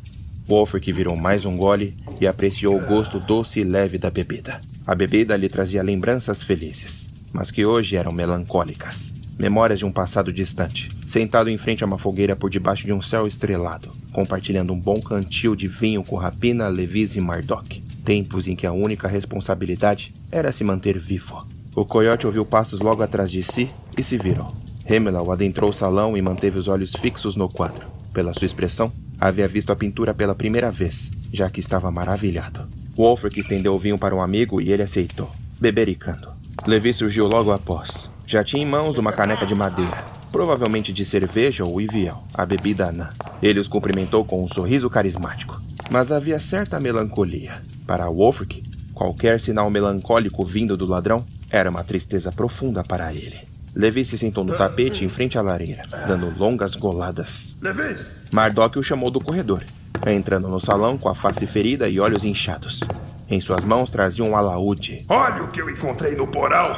Speaker 2: Wolfric virou mais um gole e apreciou o gosto doce e leve da bebida. A bebida lhe trazia lembranças felizes, mas que hoje eram melancólicas. Memórias de um passado distante, sentado em frente a uma fogueira por debaixo de um céu estrelado, compartilhando um bom cantil de vinho com Rapina, Levis e Mardok. Tempos em que a única responsabilidade era se manter vivo. O coiote ouviu passos logo atrás de si e se virou. Hemelau adentrou o salão e manteve os olhos fixos no quadro. Pela sua expressão, havia visto a pintura pela primeira vez, já que estava maravilhado. Wolfric estendeu o vinho para um amigo e ele aceitou, bebericando. Levi surgiu logo após. Já tinha em mãos uma caneca de madeira, provavelmente de cerveja ou iviel, a bebida anã. Ele os cumprimentou com um sorriso carismático. Mas havia certa melancolia. Para Wolfric, qualquer sinal melancólico vindo do ladrão era uma tristeza profunda para ele. Levi se sentou no tapete em frente à lareira, dando longas goladas.
Speaker 6: Levi!
Speaker 2: Mardok o chamou do corredor entrando no salão com a face ferida e olhos inchados. Em suas mãos trazia um alaúde.
Speaker 6: Olha o que eu encontrei no porão!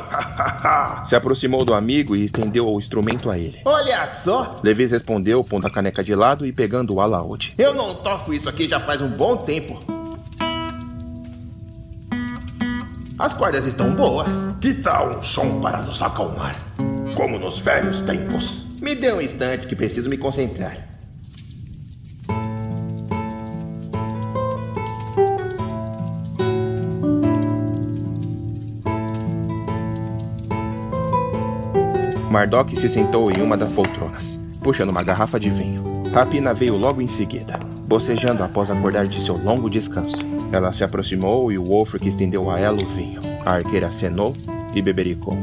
Speaker 2: Se aproximou do amigo e estendeu o instrumento a ele.
Speaker 16: Olha só!
Speaker 2: Levis respondeu, pondo a caneca de lado e pegando o alaúde.
Speaker 16: Eu não toco isso aqui já faz um bom tempo. As cordas estão boas.
Speaker 6: Que tal um som para nos acalmar? Como nos velhos tempos.
Speaker 16: Me dê um instante que preciso me concentrar.
Speaker 2: Mardok se sentou em uma das poltronas, puxando uma garrafa de vinho. Rapina veio logo em seguida, bocejando após acordar de seu longo descanso. Ela se aproximou e o Wolfric estendeu a ela o vinho. A arqueira acenou e bebericou.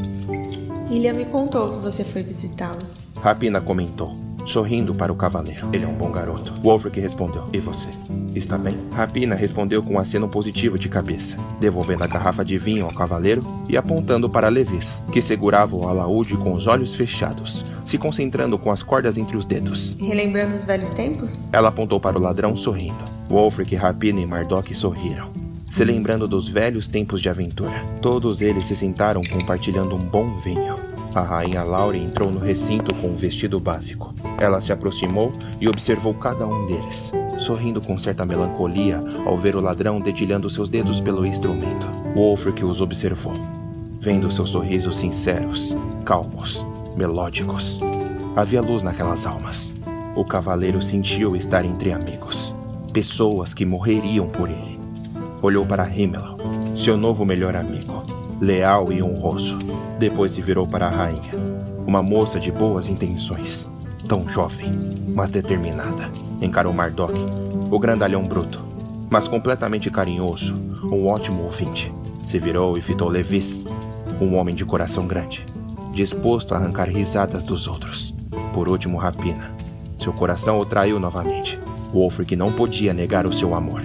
Speaker 15: Ilha me contou que você foi visitá-lo.
Speaker 2: Rapina comentou sorrindo para o cavaleiro. Ele é um bom garoto. Wolfric respondeu: E você? Está bem? Rapina respondeu com um aceno positivo de cabeça, devolvendo a garrafa de vinho ao cavaleiro e apontando para Levis, que segurava o alaúde com os olhos fechados, se concentrando com as cordas entre os dedos.
Speaker 15: Relembrando os velhos tempos?
Speaker 2: Ela apontou para o ladrão sorrindo. Wolfric, Rapina e Mardok sorriram se lembrando dos velhos tempos de aventura. Todos eles se sentaram compartilhando um bom vinho. A rainha Laure entrou no recinto com um vestido básico. Ela se aproximou e observou cada um deles, sorrindo com certa melancolia ao ver o ladrão dedilhando seus dedos pelo instrumento. Wolfric os observou, vendo seus sorrisos sinceros, calmos, melódicos. Havia luz naquelas almas. O cavaleiro sentiu estar entre amigos, pessoas que morreriam por ele. Olhou para Himmel, seu novo melhor amigo, leal e honroso. Depois se virou para a rainha, uma moça de boas intenções tão jovem, mas determinada. Encarou Mardok, o grandalhão bruto, mas completamente carinhoso, um ótimo ouvinte. Se virou e fitou Levis, um homem de coração grande, disposto a arrancar risadas dos outros. Por último, Rapina. Seu coração o traiu novamente. Wolfric não podia negar o seu amor.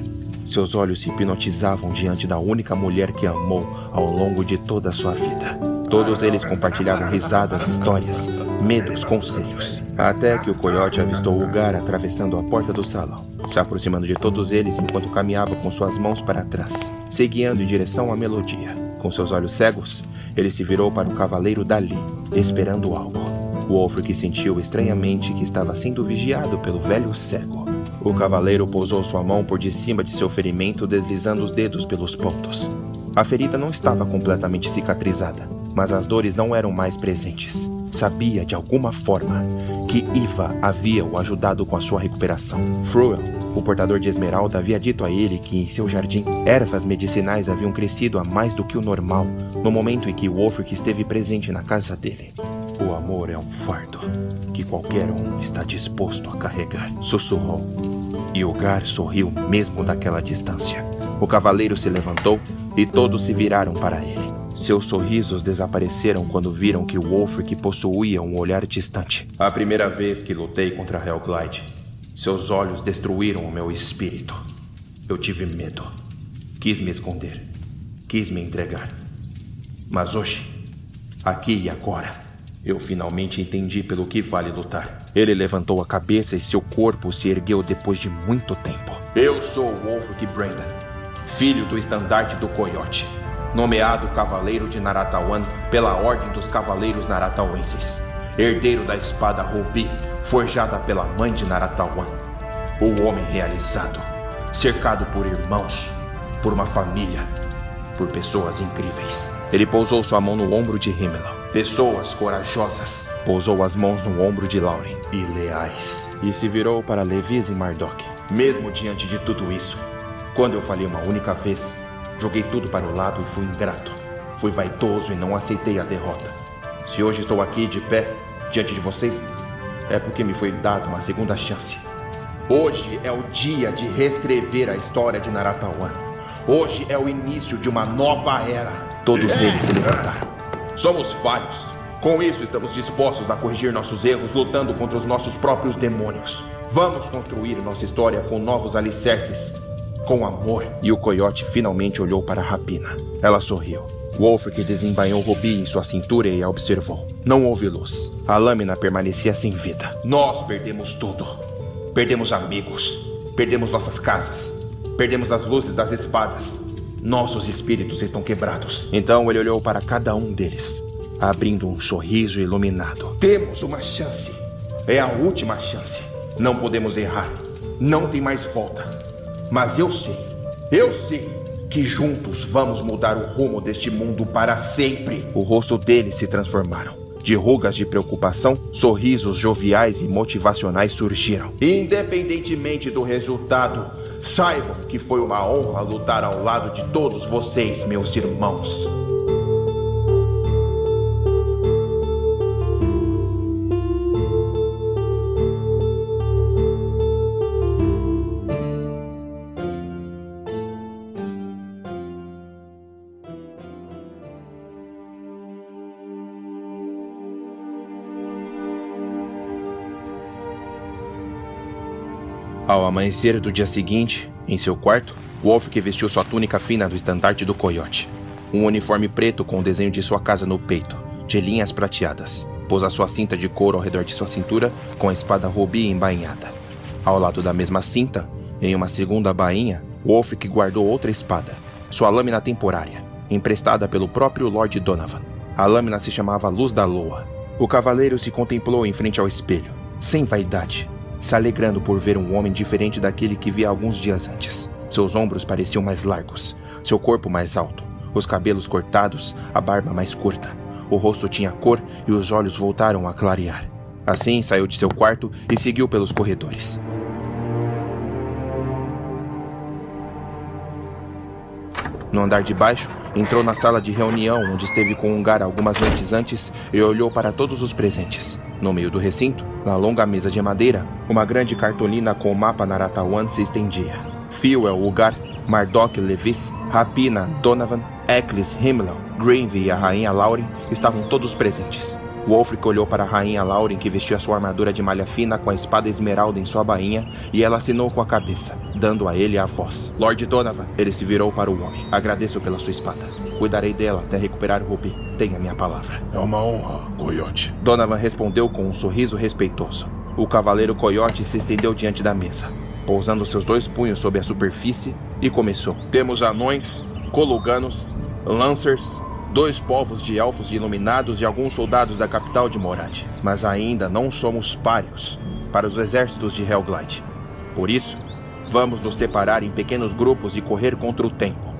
Speaker 2: Seus olhos se hipnotizavam diante da única mulher que amou ao longo de toda a sua vida. Todos eles compartilhavam risadas, histórias, medos, conselhos. Até que o coiote avistou o Gar atravessando a porta do salão, se aproximando de todos eles enquanto caminhava com suas mãos para trás, se guiando em direção à melodia. Com seus olhos cegos, ele se virou para o cavaleiro Dali, esperando algo. Wolfric sentiu estranhamente que estava sendo vigiado pelo velho cego. O cavaleiro pousou sua mão por de cima de seu ferimento, deslizando os dedos pelos pontos. A ferida não estava completamente cicatrizada, mas as dores não eram mais presentes. Sabia, de alguma forma, que Iva havia o ajudado com a sua recuperação. Fruel, o portador de esmeralda, havia dito a ele que em seu jardim, ervas medicinais haviam crescido a mais do que o normal no momento em que Wolfric esteve presente na casa dele. O amor é um fardo que qualquer um está disposto a carregar, sussurrou. E o Gar sorriu mesmo daquela distância. O cavaleiro se levantou e todos se viraram para ele. Seus sorrisos desapareceram quando viram que Wolfric possuía um olhar distante. A primeira vez que lutei contra Hellglide, seus olhos destruíram o meu espírito. Eu tive medo. Quis me esconder. Quis me entregar. Mas hoje, aqui e agora, eu finalmente entendi pelo que vale lutar. Ele levantou a cabeça e seu corpo se ergueu depois de muito tempo. Eu sou Wolfric Brandon, filho do estandarte do Coyote, nomeado Cavaleiro de Naratawan pela Ordem dos Cavaleiros Naratauenses, herdeiro da espada Rubi, forjada pela mãe de Naratawan. O homem realizado, cercado por irmãos, por uma família, por pessoas incríveis. Ele pousou sua mão no ombro de Himmel. Pessoas corajosas. Pousou as mãos no ombro de Lauren. E leais. E se virou para Levis e Mardok. Mesmo diante de tudo isso, quando eu falhei uma única vez, joguei tudo para o lado e fui ingrato. Fui vaidoso e não aceitei a derrota. Se hoje estou aqui de pé, diante de vocês, é porque me foi dada uma segunda chance. Hoje é o dia de reescrever a história de Naratawan. Hoje é o início de uma nova era. Todos eles se levantaram. Somos falhos. Com isso, estamos dispostos a corrigir nossos erros, lutando contra os nossos próprios demônios. Vamos construir nossa história com novos alicerces, com amor. E o coiote finalmente olhou para a rapina. Ela sorriu. Wolfric desembainhou Rubi em sua cintura e a observou. Não houve luz. A lâmina permanecia sem vida. Nós perdemos tudo. Perdemos amigos. Perdemos nossas casas. Perdemos as luzes das espadas. Nossos espíritos estão quebrados. Então ele olhou para cada um deles, abrindo um sorriso iluminado. Temos uma chance. É a última chance. Não podemos errar. Não tem mais volta. Mas eu sei, eu sei que juntos vamos mudar o rumo deste mundo para sempre. O rosto deles se transformaram. De rugas de preocupação, sorrisos joviais e motivacionais surgiram. Independentemente do resultado, saibam que foi uma honra lutar ao lado de todos vocês, meus irmãos. Ao amanhecer do dia seguinte, em seu quarto, Wolfric vestiu sua túnica fina do estandarte do coiote. Um uniforme preto com o desenho de sua casa no peito, de linhas prateadas. Pôs a sua cinta de couro ao redor de sua cintura, com a espada rubi embainhada. Ao lado da mesma cinta, em uma segunda bainha, Wolfric guardou outra espada, sua lâmina temporária, emprestada pelo próprio Lord Donovan. A lâmina se chamava Luz da Lua. O cavaleiro se contemplou em frente ao espelho, sem vaidade, se alegrando por ver um homem diferente daquele que via alguns dias antes. Seus ombros pareciam mais largos, seu corpo mais alto, os cabelos cortados, a barba mais curta. O rosto tinha cor e os olhos voltaram a clarear. Assim, saiu de seu quarto e seguiu pelos corredores. No andar de baixo, entrou na sala de reunião onde esteve com um gar algumas noites antes e olhou para todos os presentes. No meio do recinto, na longa mesa de madeira, uma grande cartolina com o mapa Naratawan se estendia. Fuel, Ugar, Mardok, Levis, Rapina, Donovan, Eccles, Himmler, Greenville e a rainha Lauren estavam todos presentes. Wolfric olhou para a rainha Lauren, que vestia sua armadura de malha fina com a espada esmeralda em sua bainha, e ela assinou com a cabeça, dando a ele a voz. Lord Donovan, ele se virou para o homem. Agradeço pela sua espada. Cuidarei dela até recuperar o Rubi. Tenha minha palavra.
Speaker 8: É uma honra, Coyote.
Speaker 2: Donovan respondeu com um sorriso respeitoso. O cavaleiro Coyote se estendeu diante da mesa, pousando seus dois punhos sobre a superfície, e começou. Temos anões, coluganos, lancers, dois povos de elfos iluminados e alguns soldados da capital de Morad. Mas ainda não somos páreos para os exércitos de Helglide. Por isso, vamos nos separar em pequenos grupos e correr contra o tempo.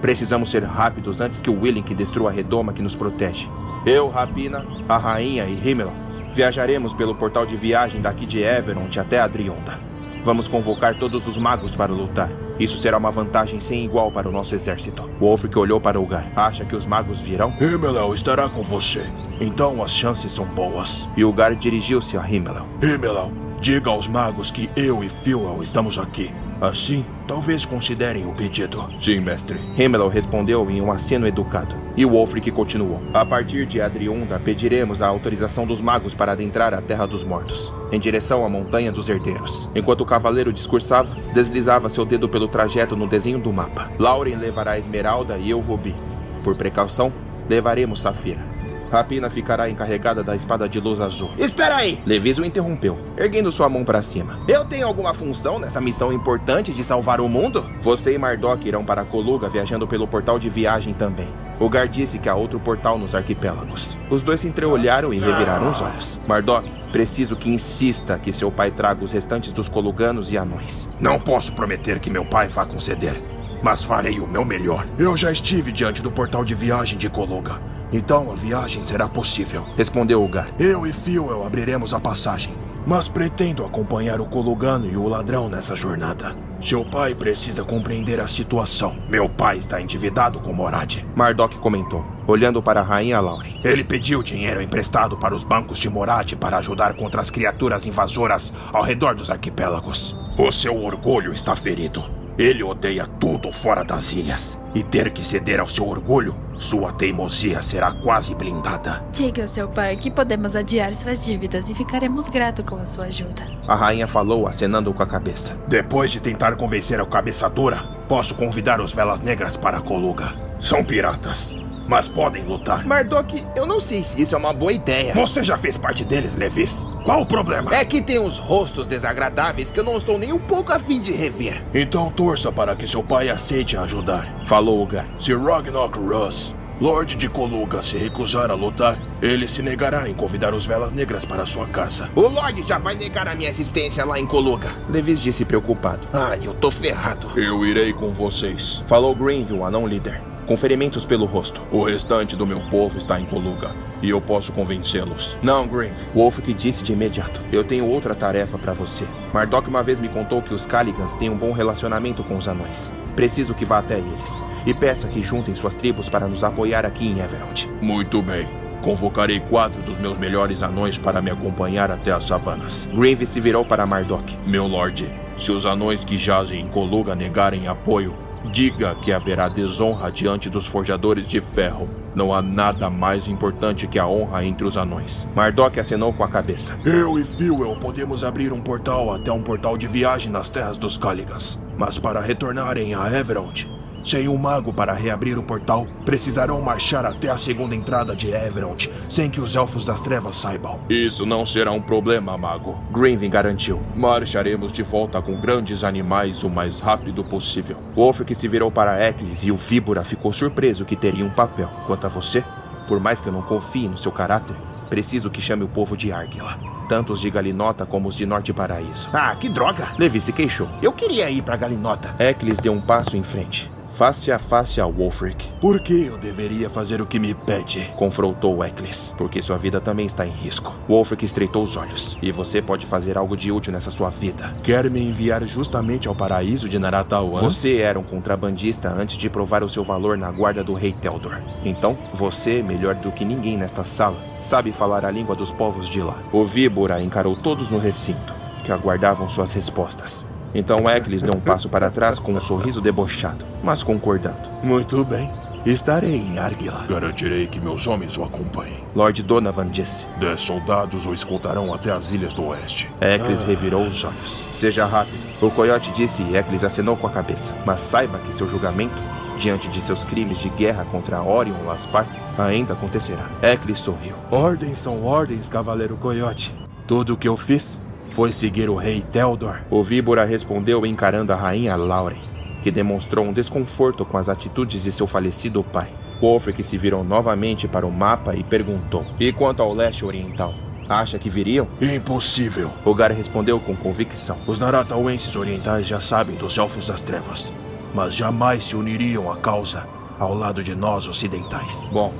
Speaker 2: Precisamos ser rápidos antes que o Willink destrua a redoma que nos protege. Eu, Rapina, a rainha e Himmel viajaremos pelo portal de viagem daqui de Everond até Adrionda. Vamos convocar todos os magos para lutar. Isso será uma vantagem sem igual para o nosso exército. Wolfric olhou para Ugar. Acha que os magos virão?
Speaker 3: Himmel estará com você. Então as chances são boas.
Speaker 2: E Ugar dirigiu-se a Himmel.
Speaker 3: Himmel, diga aos magos que eu e Fuel estamos aqui. Assim, talvez considerem o pedido.
Speaker 8: Sim, mestre.
Speaker 2: Himmel respondeu em um aceno educado. E Wolfric continuou. A partir de Adriunda, pediremos a autorização dos magos para adentrar a Terra dos Mortos, em direção à Montanha dos Herdeiros. Enquanto o cavaleiro discursava, deslizava seu dedo pelo trajeto no desenho do mapa. Lauren levará a Esmeralda e eu Rubi. Por precaução, levaremos Safira. Rapina ficará encarregada da espada de luz azul.
Speaker 7: Espera aí!
Speaker 2: Levis o interrompeu, erguendo sua mão para cima.
Speaker 7: Eu tenho alguma função nessa missão importante de salvar o mundo?
Speaker 2: Você e Mardok irão para Coluga viajando pelo portal de viagem também. Ugar disse que há outro portal nos arquipélagos. Os dois se entreolharam e reviraram os olhos. Mardok, preciso que insista que seu pai traga os restantes dos coluganos e anões.
Speaker 6: Não posso prometer que meu pai vá conceder, mas farei o meu melhor.
Speaker 3: Eu já estive diante do portal de viagem de Coluga. Então a viagem será possível.
Speaker 2: Respondeu Ugar.
Speaker 3: Eu e Fuel abriremos a passagem. Mas pretendo acompanhar o Colugano e o ladrão nessa jornada. Seu pai precisa compreender a situação.
Speaker 6: Meu pai está endividado com Morad.
Speaker 2: Mardok comentou, olhando para a rainha Lauren.
Speaker 6: Ele pediu dinheiro emprestado para os bancos de Morad para ajudar contra as criaturas invasoras ao redor dos arquipélagos. O seu orgulho está ferido. Ele odeia tudo fora das ilhas. E ter que ceder ao seu orgulho, sua teimosia será quase blindada.
Speaker 11: Diga ao seu pai que podemos adiar suas dívidas e ficaremos gratos com a sua ajuda.
Speaker 2: A rainha falou, acenando com a cabeça.
Speaker 6: Depois de tentar convencer a cabeça dura, posso convidar os Velas Negras para a Coluga. São piratas, mas podem lutar.
Speaker 7: Mardok, eu não sei se isso é uma boa ideia.
Speaker 6: Você já fez parte deles, Levis? Qual o problema?
Speaker 7: É que tem uns rostos desagradáveis que eu não estou nem um pouco afim de rever.
Speaker 3: Então torça para que seu pai aceite ajudar.
Speaker 2: Falou Ugar.
Speaker 3: Se Ragnarok Russ, Lorde de Coluga, se recusar a lutar, ele se negará em convidar os Velas Negras para sua casa.
Speaker 7: O Lorde já vai negar a minha assistência lá em Coluga.
Speaker 2: Levis disse preocupado.
Speaker 7: Ai, eu tô ferrado.
Speaker 8: Eu irei com vocês.
Speaker 2: Falou Greenville, anão líder com ferimentos pelo rosto.
Speaker 8: O restante do meu povo está em Coluga e eu posso convencê-los.
Speaker 2: Não, Grave. Wolfric disse de imediato. Eu tenho outra tarefa para você. Mardok uma vez me contou que os Caligans têm um bom relacionamento com os anões. Preciso que vá até eles e peça que juntem suas tribos para nos apoiar aqui em Everond.
Speaker 8: Muito bem. Convocarei quatro dos meus melhores anões para me acompanhar até as savanas.
Speaker 2: Grave se virou para Mardok.
Speaker 8: Meu lorde, se os anões que jazem em Coluga negarem apoio, Diga que haverá desonra diante dos forjadores de ferro. Não há nada mais importante que a honra entre os anões.
Speaker 2: Mardok acenou com a cabeça.
Speaker 3: Eu e Fuel podemos abrir um portal até um portal de viagem nas terras dos Caligans. Mas para retornarem a Everond, sem um mago para reabrir o portal, precisarão marchar até a segunda entrada de Everond, sem que os Elfos das Trevas saibam.
Speaker 8: Isso não será um problema, mago.
Speaker 2: Grinvin garantiu.
Speaker 8: Marcharemos de volta com grandes animais o mais rápido possível.
Speaker 2: Wolfric se virou para Eccles e o Víbora ficou surpreso que teria um papel. Quanto a você, por mais que eu não confie no seu caráter, preciso que chame o povo de Argila. Tanto os de Galinota como os de Norte Paraíso.
Speaker 7: Ah, que droga!
Speaker 2: Levi se queixou.
Speaker 7: Eu queria ir para Galinota.
Speaker 2: Eccles deu um passo em frente face a face a Wolfric.
Speaker 3: Por que eu deveria fazer o que me pede?
Speaker 2: Confrontou Eccles. Porque sua vida também está em risco. Wolfric estreitou os olhos. E você pode fazer algo de útil nessa sua vida.
Speaker 3: Quer me enviar justamente ao paraíso de Naratawan?
Speaker 2: Você era um contrabandista antes de provar o seu valor na guarda do rei Teldor. Então, você, melhor do que ninguém nesta sala, sabe falar a língua dos povos de lá. O Víbora encarou todos no recinto, que aguardavam suas respostas. Então Eccles deu um passo para trás com um sorriso debochado, mas concordando.
Speaker 3: Muito bem.
Speaker 20: Estarei em Argila.
Speaker 8: Garantirei que meus homens o acompanhem.
Speaker 2: Lord Donovan disse.
Speaker 8: Dez soldados o escoltarão até as ilhas do oeste.
Speaker 2: Eccles ah. revirou os olhos. Seja rápido. O coiote disse e Eccles acenou com a cabeça. Mas saiba que seu julgamento, diante de seus crimes de guerra contra Orion Laspar, ainda acontecerá. Eccles sorriu.
Speaker 20: Ordens são ordens, cavaleiro coiote. Tudo o que eu fiz foi seguir o rei Teldor.
Speaker 2: O víbora respondeu encarando a rainha Lauren que demonstrou um desconforto com as atitudes de seu falecido pai. Wolfric se virou novamente para o mapa e perguntou: E quanto ao leste oriental? Acha que viriam?
Speaker 8: Impossível.
Speaker 2: Hogar respondeu com convicção.
Speaker 8: Os Naratauenses orientais já sabem dos Elfos das Trevas, mas jamais se uniriam à causa ao lado de nós ocidentais.
Speaker 2: Bom,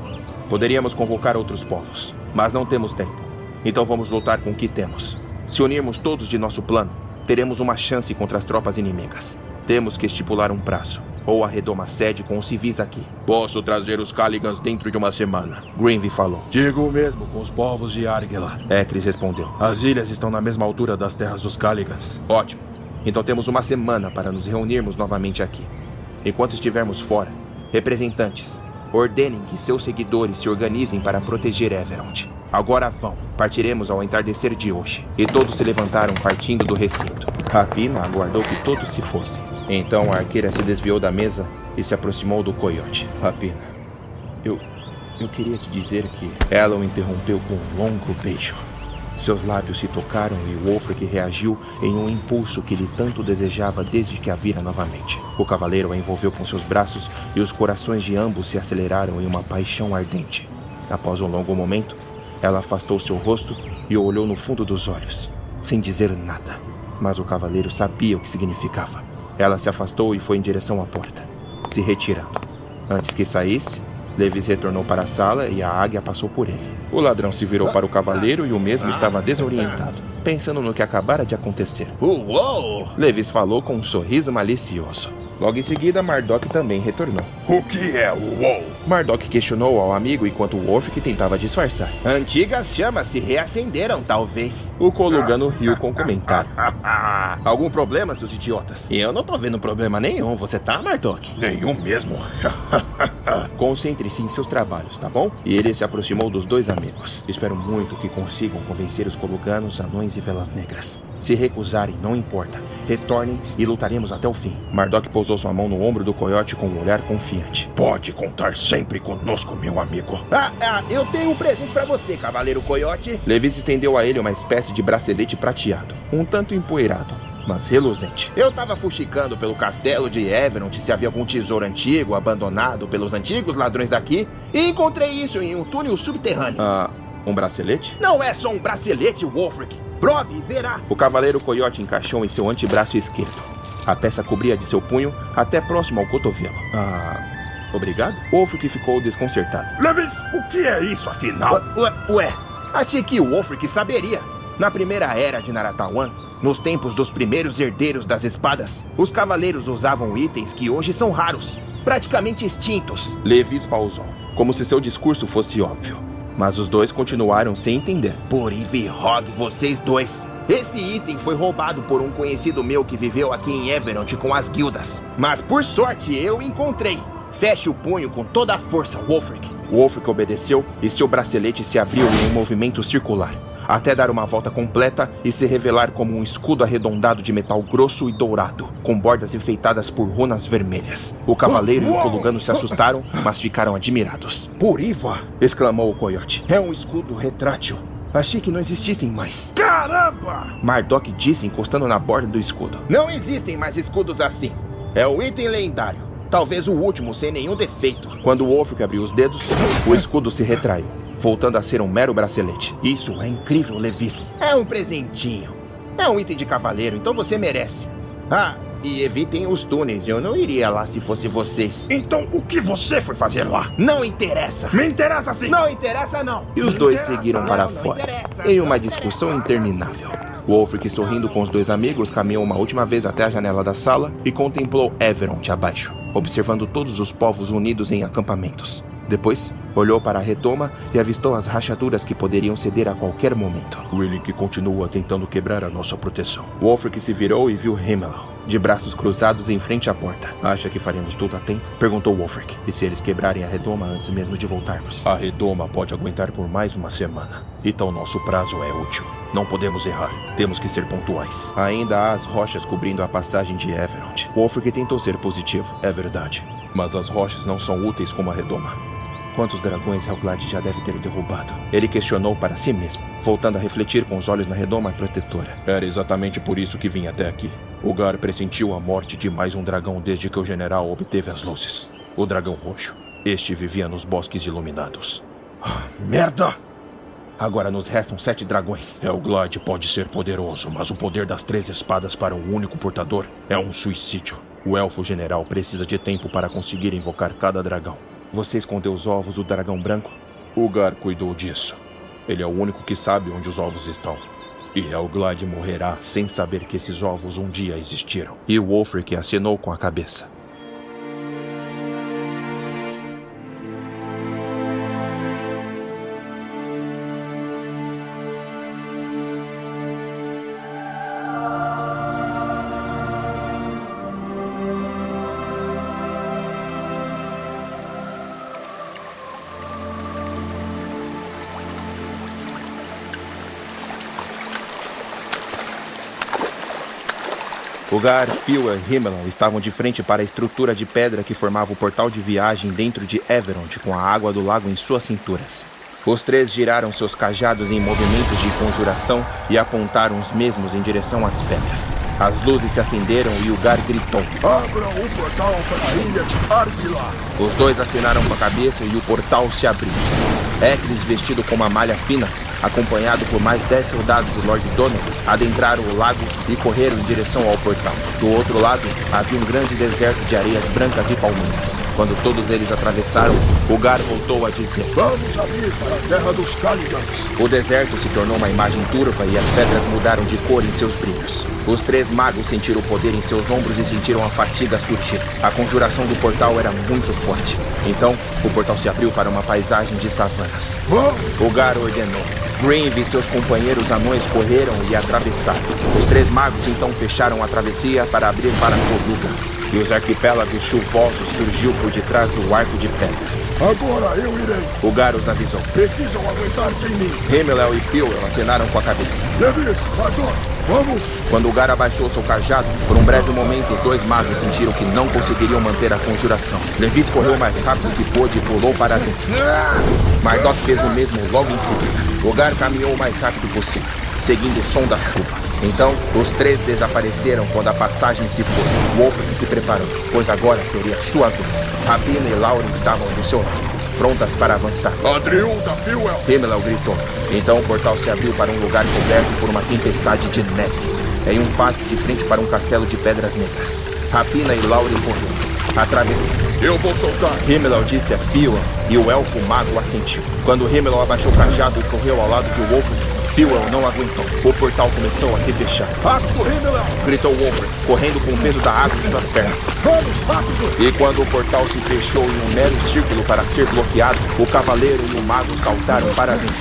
Speaker 2: poderíamos convocar outros povos, mas não temos tempo. Então vamos lutar com o que temos. Se unirmos todos de nosso plano, teremos uma chance contra as tropas inimigas. Temos que estipular um prazo, ou arredou uma sede com os civis aqui.
Speaker 3: Posso trazer os Caligans dentro de uma semana.
Speaker 2: Greenville falou.
Speaker 20: Digo o mesmo com os povos de Argela.
Speaker 2: Ekris respondeu.
Speaker 20: As ilhas estão na mesma altura das terras dos Caligans.
Speaker 2: Ótimo. Então temos uma semana para nos reunirmos novamente aqui. Enquanto estivermos fora, representantes, ordenem que seus seguidores se organizem para proteger Everond. Agora vão. Partiremos ao entardecer de hoje. E todos se levantaram partindo do recinto. Rapina aguardou que todos se fossem. Então a arqueira se desviou da mesa e se aproximou do coiote. Rapina, eu. Eu queria te dizer que. Ela o interrompeu com um longo beijo. Seus lábios se tocaram e Wolfric reagiu em um impulso que ele tanto desejava desde que a vira novamente. O cavaleiro a envolveu com seus braços e os corações de ambos se aceleraram em uma paixão ardente. Após um longo momento, ela afastou seu rosto e o olhou no fundo dos olhos, sem dizer nada. Mas o cavaleiro sabia o que significava. Ela se afastou e foi em direção à porta, se retirando. Antes que saísse, Levis retornou para a sala e a águia passou por ele. O ladrão se virou para o cavaleiro e o mesmo estava desorientado, pensando no que acabara de acontecer.
Speaker 7: Uou!
Speaker 2: Levis falou com um sorriso malicioso. Logo em seguida, Mardok também retornou.
Speaker 6: O que é o WoW?
Speaker 2: Mardok questionou ao amigo enquanto Wolfric tentava disfarçar.
Speaker 7: Antigas chamas se reacenderam, talvez.
Speaker 2: O Colugano riu com comentário.
Speaker 7: Algum problema, seus idiotas?
Speaker 16: Eu não tô vendo problema nenhum. Você tá, Mardok?
Speaker 6: Nenhum mesmo.
Speaker 2: Concentre-se em seus trabalhos, tá bom? E ele se aproximou dos dois amigos. Espero muito que consigam convencer os Coluganos, anões e velas negras. Se recusarem, não importa. Retornem e lutaremos até o fim. Mardok pousou sua mão no ombro do coiote com um olhar confiante.
Speaker 6: Pode contar sempre conosco, meu amigo.
Speaker 7: Ah, ah, eu tenho um presente para você, cavaleiro coiote.
Speaker 2: Levi estendeu a ele uma espécie de bracelete prateado, um tanto empoeirado, mas reluzente.
Speaker 7: Eu tava fuxicando pelo castelo de Everont se havia algum tesouro antigo abandonado pelos antigos ladrões daqui e encontrei isso em um túnel subterrâneo.
Speaker 2: Ah, um bracelete?
Speaker 7: Não é só um bracelete, Wolfric. Prove e verá.
Speaker 2: O cavaleiro coiote encaixou em seu antebraço esquerdo. A peça cobria de seu punho até próximo ao cotovelo. Ah, obrigado? Wolfric ficou desconcertado.
Speaker 6: Levis, o que é isso afinal?
Speaker 7: Ué, ué achei que o Wolfric saberia. Na primeira era de Naratawan, nos tempos dos primeiros herdeiros das espadas, os cavaleiros usavam itens que hoje são raros, praticamente extintos.
Speaker 2: Levis pausou, como se seu discurso fosse óbvio. Mas os dois continuaram sem entender.
Speaker 7: Por Ivirhog, vocês dois. Esse item foi roubado por um conhecido meu que viveu aqui em Everont com as guildas. Mas por sorte eu encontrei. Feche o punho com toda a força, Wolfric.
Speaker 2: Wolfric obedeceu e seu bracelete se abriu em um movimento circular, até dar uma volta completa e se revelar como um escudo arredondado de metal grosso e dourado, com bordas enfeitadas por runas vermelhas. O cavaleiro e o colugano se assustaram, mas ficaram admirados.
Speaker 7: Puriva!
Speaker 2: exclamou o coiote.
Speaker 7: É um escudo retrátil. Achei que não existissem mais.
Speaker 6: Caramba!
Speaker 2: Mardok disse encostando na borda do escudo.
Speaker 7: Não existem mais escudos assim. É o item lendário. Talvez o último sem nenhum defeito.
Speaker 2: Quando o Wolfric abriu os dedos, o escudo se retraiu, voltando a ser um mero bracelete.
Speaker 7: Isso é incrível, Levis. É um presentinho. É um item de cavaleiro, então você merece. Ah, e evitem os túneis. Eu não iria lá se fosse vocês.
Speaker 6: Então, o que você foi fazer lá?
Speaker 7: Não interessa.
Speaker 6: Me interessa sim.
Speaker 7: Não interessa não.
Speaker 2: E os dois seguiram para fora, em uma discussão interminável. Wolfric, sorrindo com os dois amigos, caminhou uma última vez até a janela da sala e contemplou Everont abaixo, observando todos os povos unidos em acampamentos. Depois, olhou para a retoma e avistou as rachaduras que poderiam ceder a qualquer momento.
Speaker 8: que continua tentando quebrar a nossa proteção.
Speaker 2: Wolfric se virou e viu Himmel, de braços cruzados em frente à porta. Acha que faremos tudo a tempo? Perguntou Wolfric. E se eles quebrarem a redoma antes mesmo de voltarmos?
Speaker 8: A redoma pode aguentar por mais uma semana. Então nosso prazo é útil. Não podemos errar. Temos que ser pontuais.
Speaker 2: Ainda há as rochas cobrindo a passagem de Everond. Wolfric tentou ser positivo.
Speaker 8: É verdade. Mas as rochas não são úteis como a redoma.
Speaker 2: Quantos dragões Helglad já deve ter derrubado? Ele questionou para si mesmo, voltando a refletir com os olhos na redoma protetora.
Speaker 8: Era exatamente por isso que vim até aqui. O Gar pressentiu a morte de mais um dragão desde que o general obteve as luzes. O dragão roxo. Este vivia nos bosques iluminados.
Speaker 3: Ah, merda!
Speaker 2: Agora nos restam sete dragões.
Speaker 8: Helglad pode ser poderoso, mas o poder das três espadas para um único portador é um suicídio. O elfo general precisa de tempo para conseguir invocar cada dragão.
Speaker 2: Você escondeu os ovos do dragão branco?
Speaker 8: O Gar cuidou disso. Ele é o único que sabe onde os ovos estão. E Helglad morrerá sem saber que esses ovos um dia existiram.
Speaker 2: E Wolfric acenou com a cabeça. Ugar, Fioel e Himmel estavam de frente para a estrutura de pedra que formava o portal de viagem dentro de Everond com a água do lago em suas cinturas. Os três giraram seus cajados em movimentos de conjuração e apontaram os mesmos em direção às pedras. As luzes se acenderam e Ugar gritou:
Speaker 3: Abra o portal para a ilha de Argila!
Speaker 2: Os dois assinaram com a cabeça e o portal se abriu. Eklis, vestido com uma malha fina, acompanhado por mais dez soldados do Lord Donovan, adentraram o lago e correram em direção ao portal. Do outro lado, havia um grande deserto de areias brancas e palmeiras. Quando todos eles atravessaram, o Gar voltou a dizer:
Speaker 3: Vamos abrir para a terra dos Caligans.
Speaker 2: O deserto se tornou uma imagem turva e as pedras mudaram de cor em seus brilhos. Os três magos sentiram o poder em seus ombros e sentiram a fatiga surgir. A conjuração do portal era muito forte. Então, o portal se abriu para uma paisagem de savanas. O Gar ordenou. Grave e seus companheiros anões correram e atravessaram. Os três magos então fecharam a travessia para abrir para Coluga. E os arquipélagos chuvosos surgiu por detrás do arco de pedras.
Speaker 3: Agora eu irei.
Speaker 2: O Garus avisou.
Speaker 3: Precisam aguentar de mim.
Speaker 2: Himmel e Phil acenaram com a cabeça.
Speaker 3: Levis, Ardor, vamos!
Speaker 2: Quando o Gar abaixou seu cajado, por um breve momento os dois magos sentiram que não conseguiriam manter a conjuração. Levis correu mais rápido que pôde e pulou para dentro. Mardok fez o mesmo logo em seguida. O Gar caminhou o mais rápido possível, seguindo o som da chuva. Então, os três desapareceram quando a passagem se foi. Wolfgang se preparou, pois agora seria sua vez. Rabina e Lauren estavam do seu lado, prontas para avançar.
Speaker 3: Adriunda, Fewell!
Speaker 2: Himmel gritou. Então o portal se abriu para um lugar coberto por uma tempestade de neve, em um pátio de frente para um castelo de pedras negras. Rapina e Lauren correram. Atravessando.
Speaker 3: Eu vou soltar.
Speaker 2: Himmel disse a Fewell e o elfo mago assentiu. Quando Himmel abaixou o cajado e correu ao lado de Wolfgang, Fewell não aguentou. O portal começou a se fechar.
Speaker 3: Rápido, Himmel!
Speaker 2: Gritou Wolfgang, correndo com o peso da água em suas pernas.
Speaker 3: Vamos, rápido!
Speaker 2: E quando o portal se fechou em um mero círculo para ser bloqueado, o cavaleiro e o mago saltaram para dentro.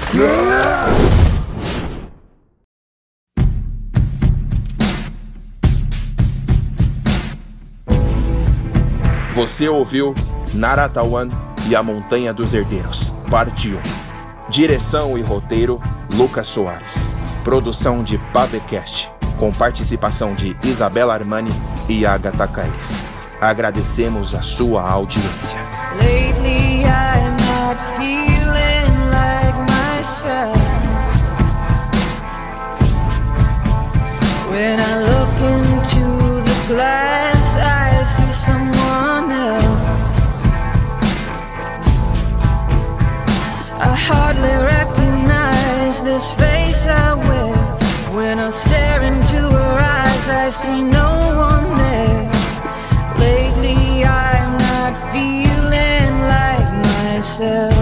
Speaker 2: Você ouviu Naratawan e a Montanha dos Herdeiros, parte 1. Direção e roteiro, Lucas Soares. Produção de Pavecast, com participação de Isabela Armani e Agatha Caires. Agradecemos a sua audiência.
Speaker 26: Lately I'm not feeling like myself. When I look into the glass, I see no one there. Lately, I'm not feeling like myself.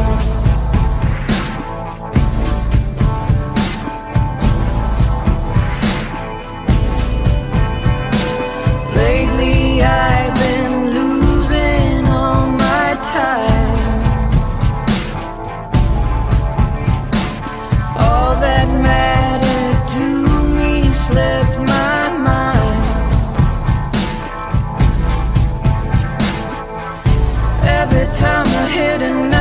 Speaker 26: Lately, I've been losing all my time. Time I hit another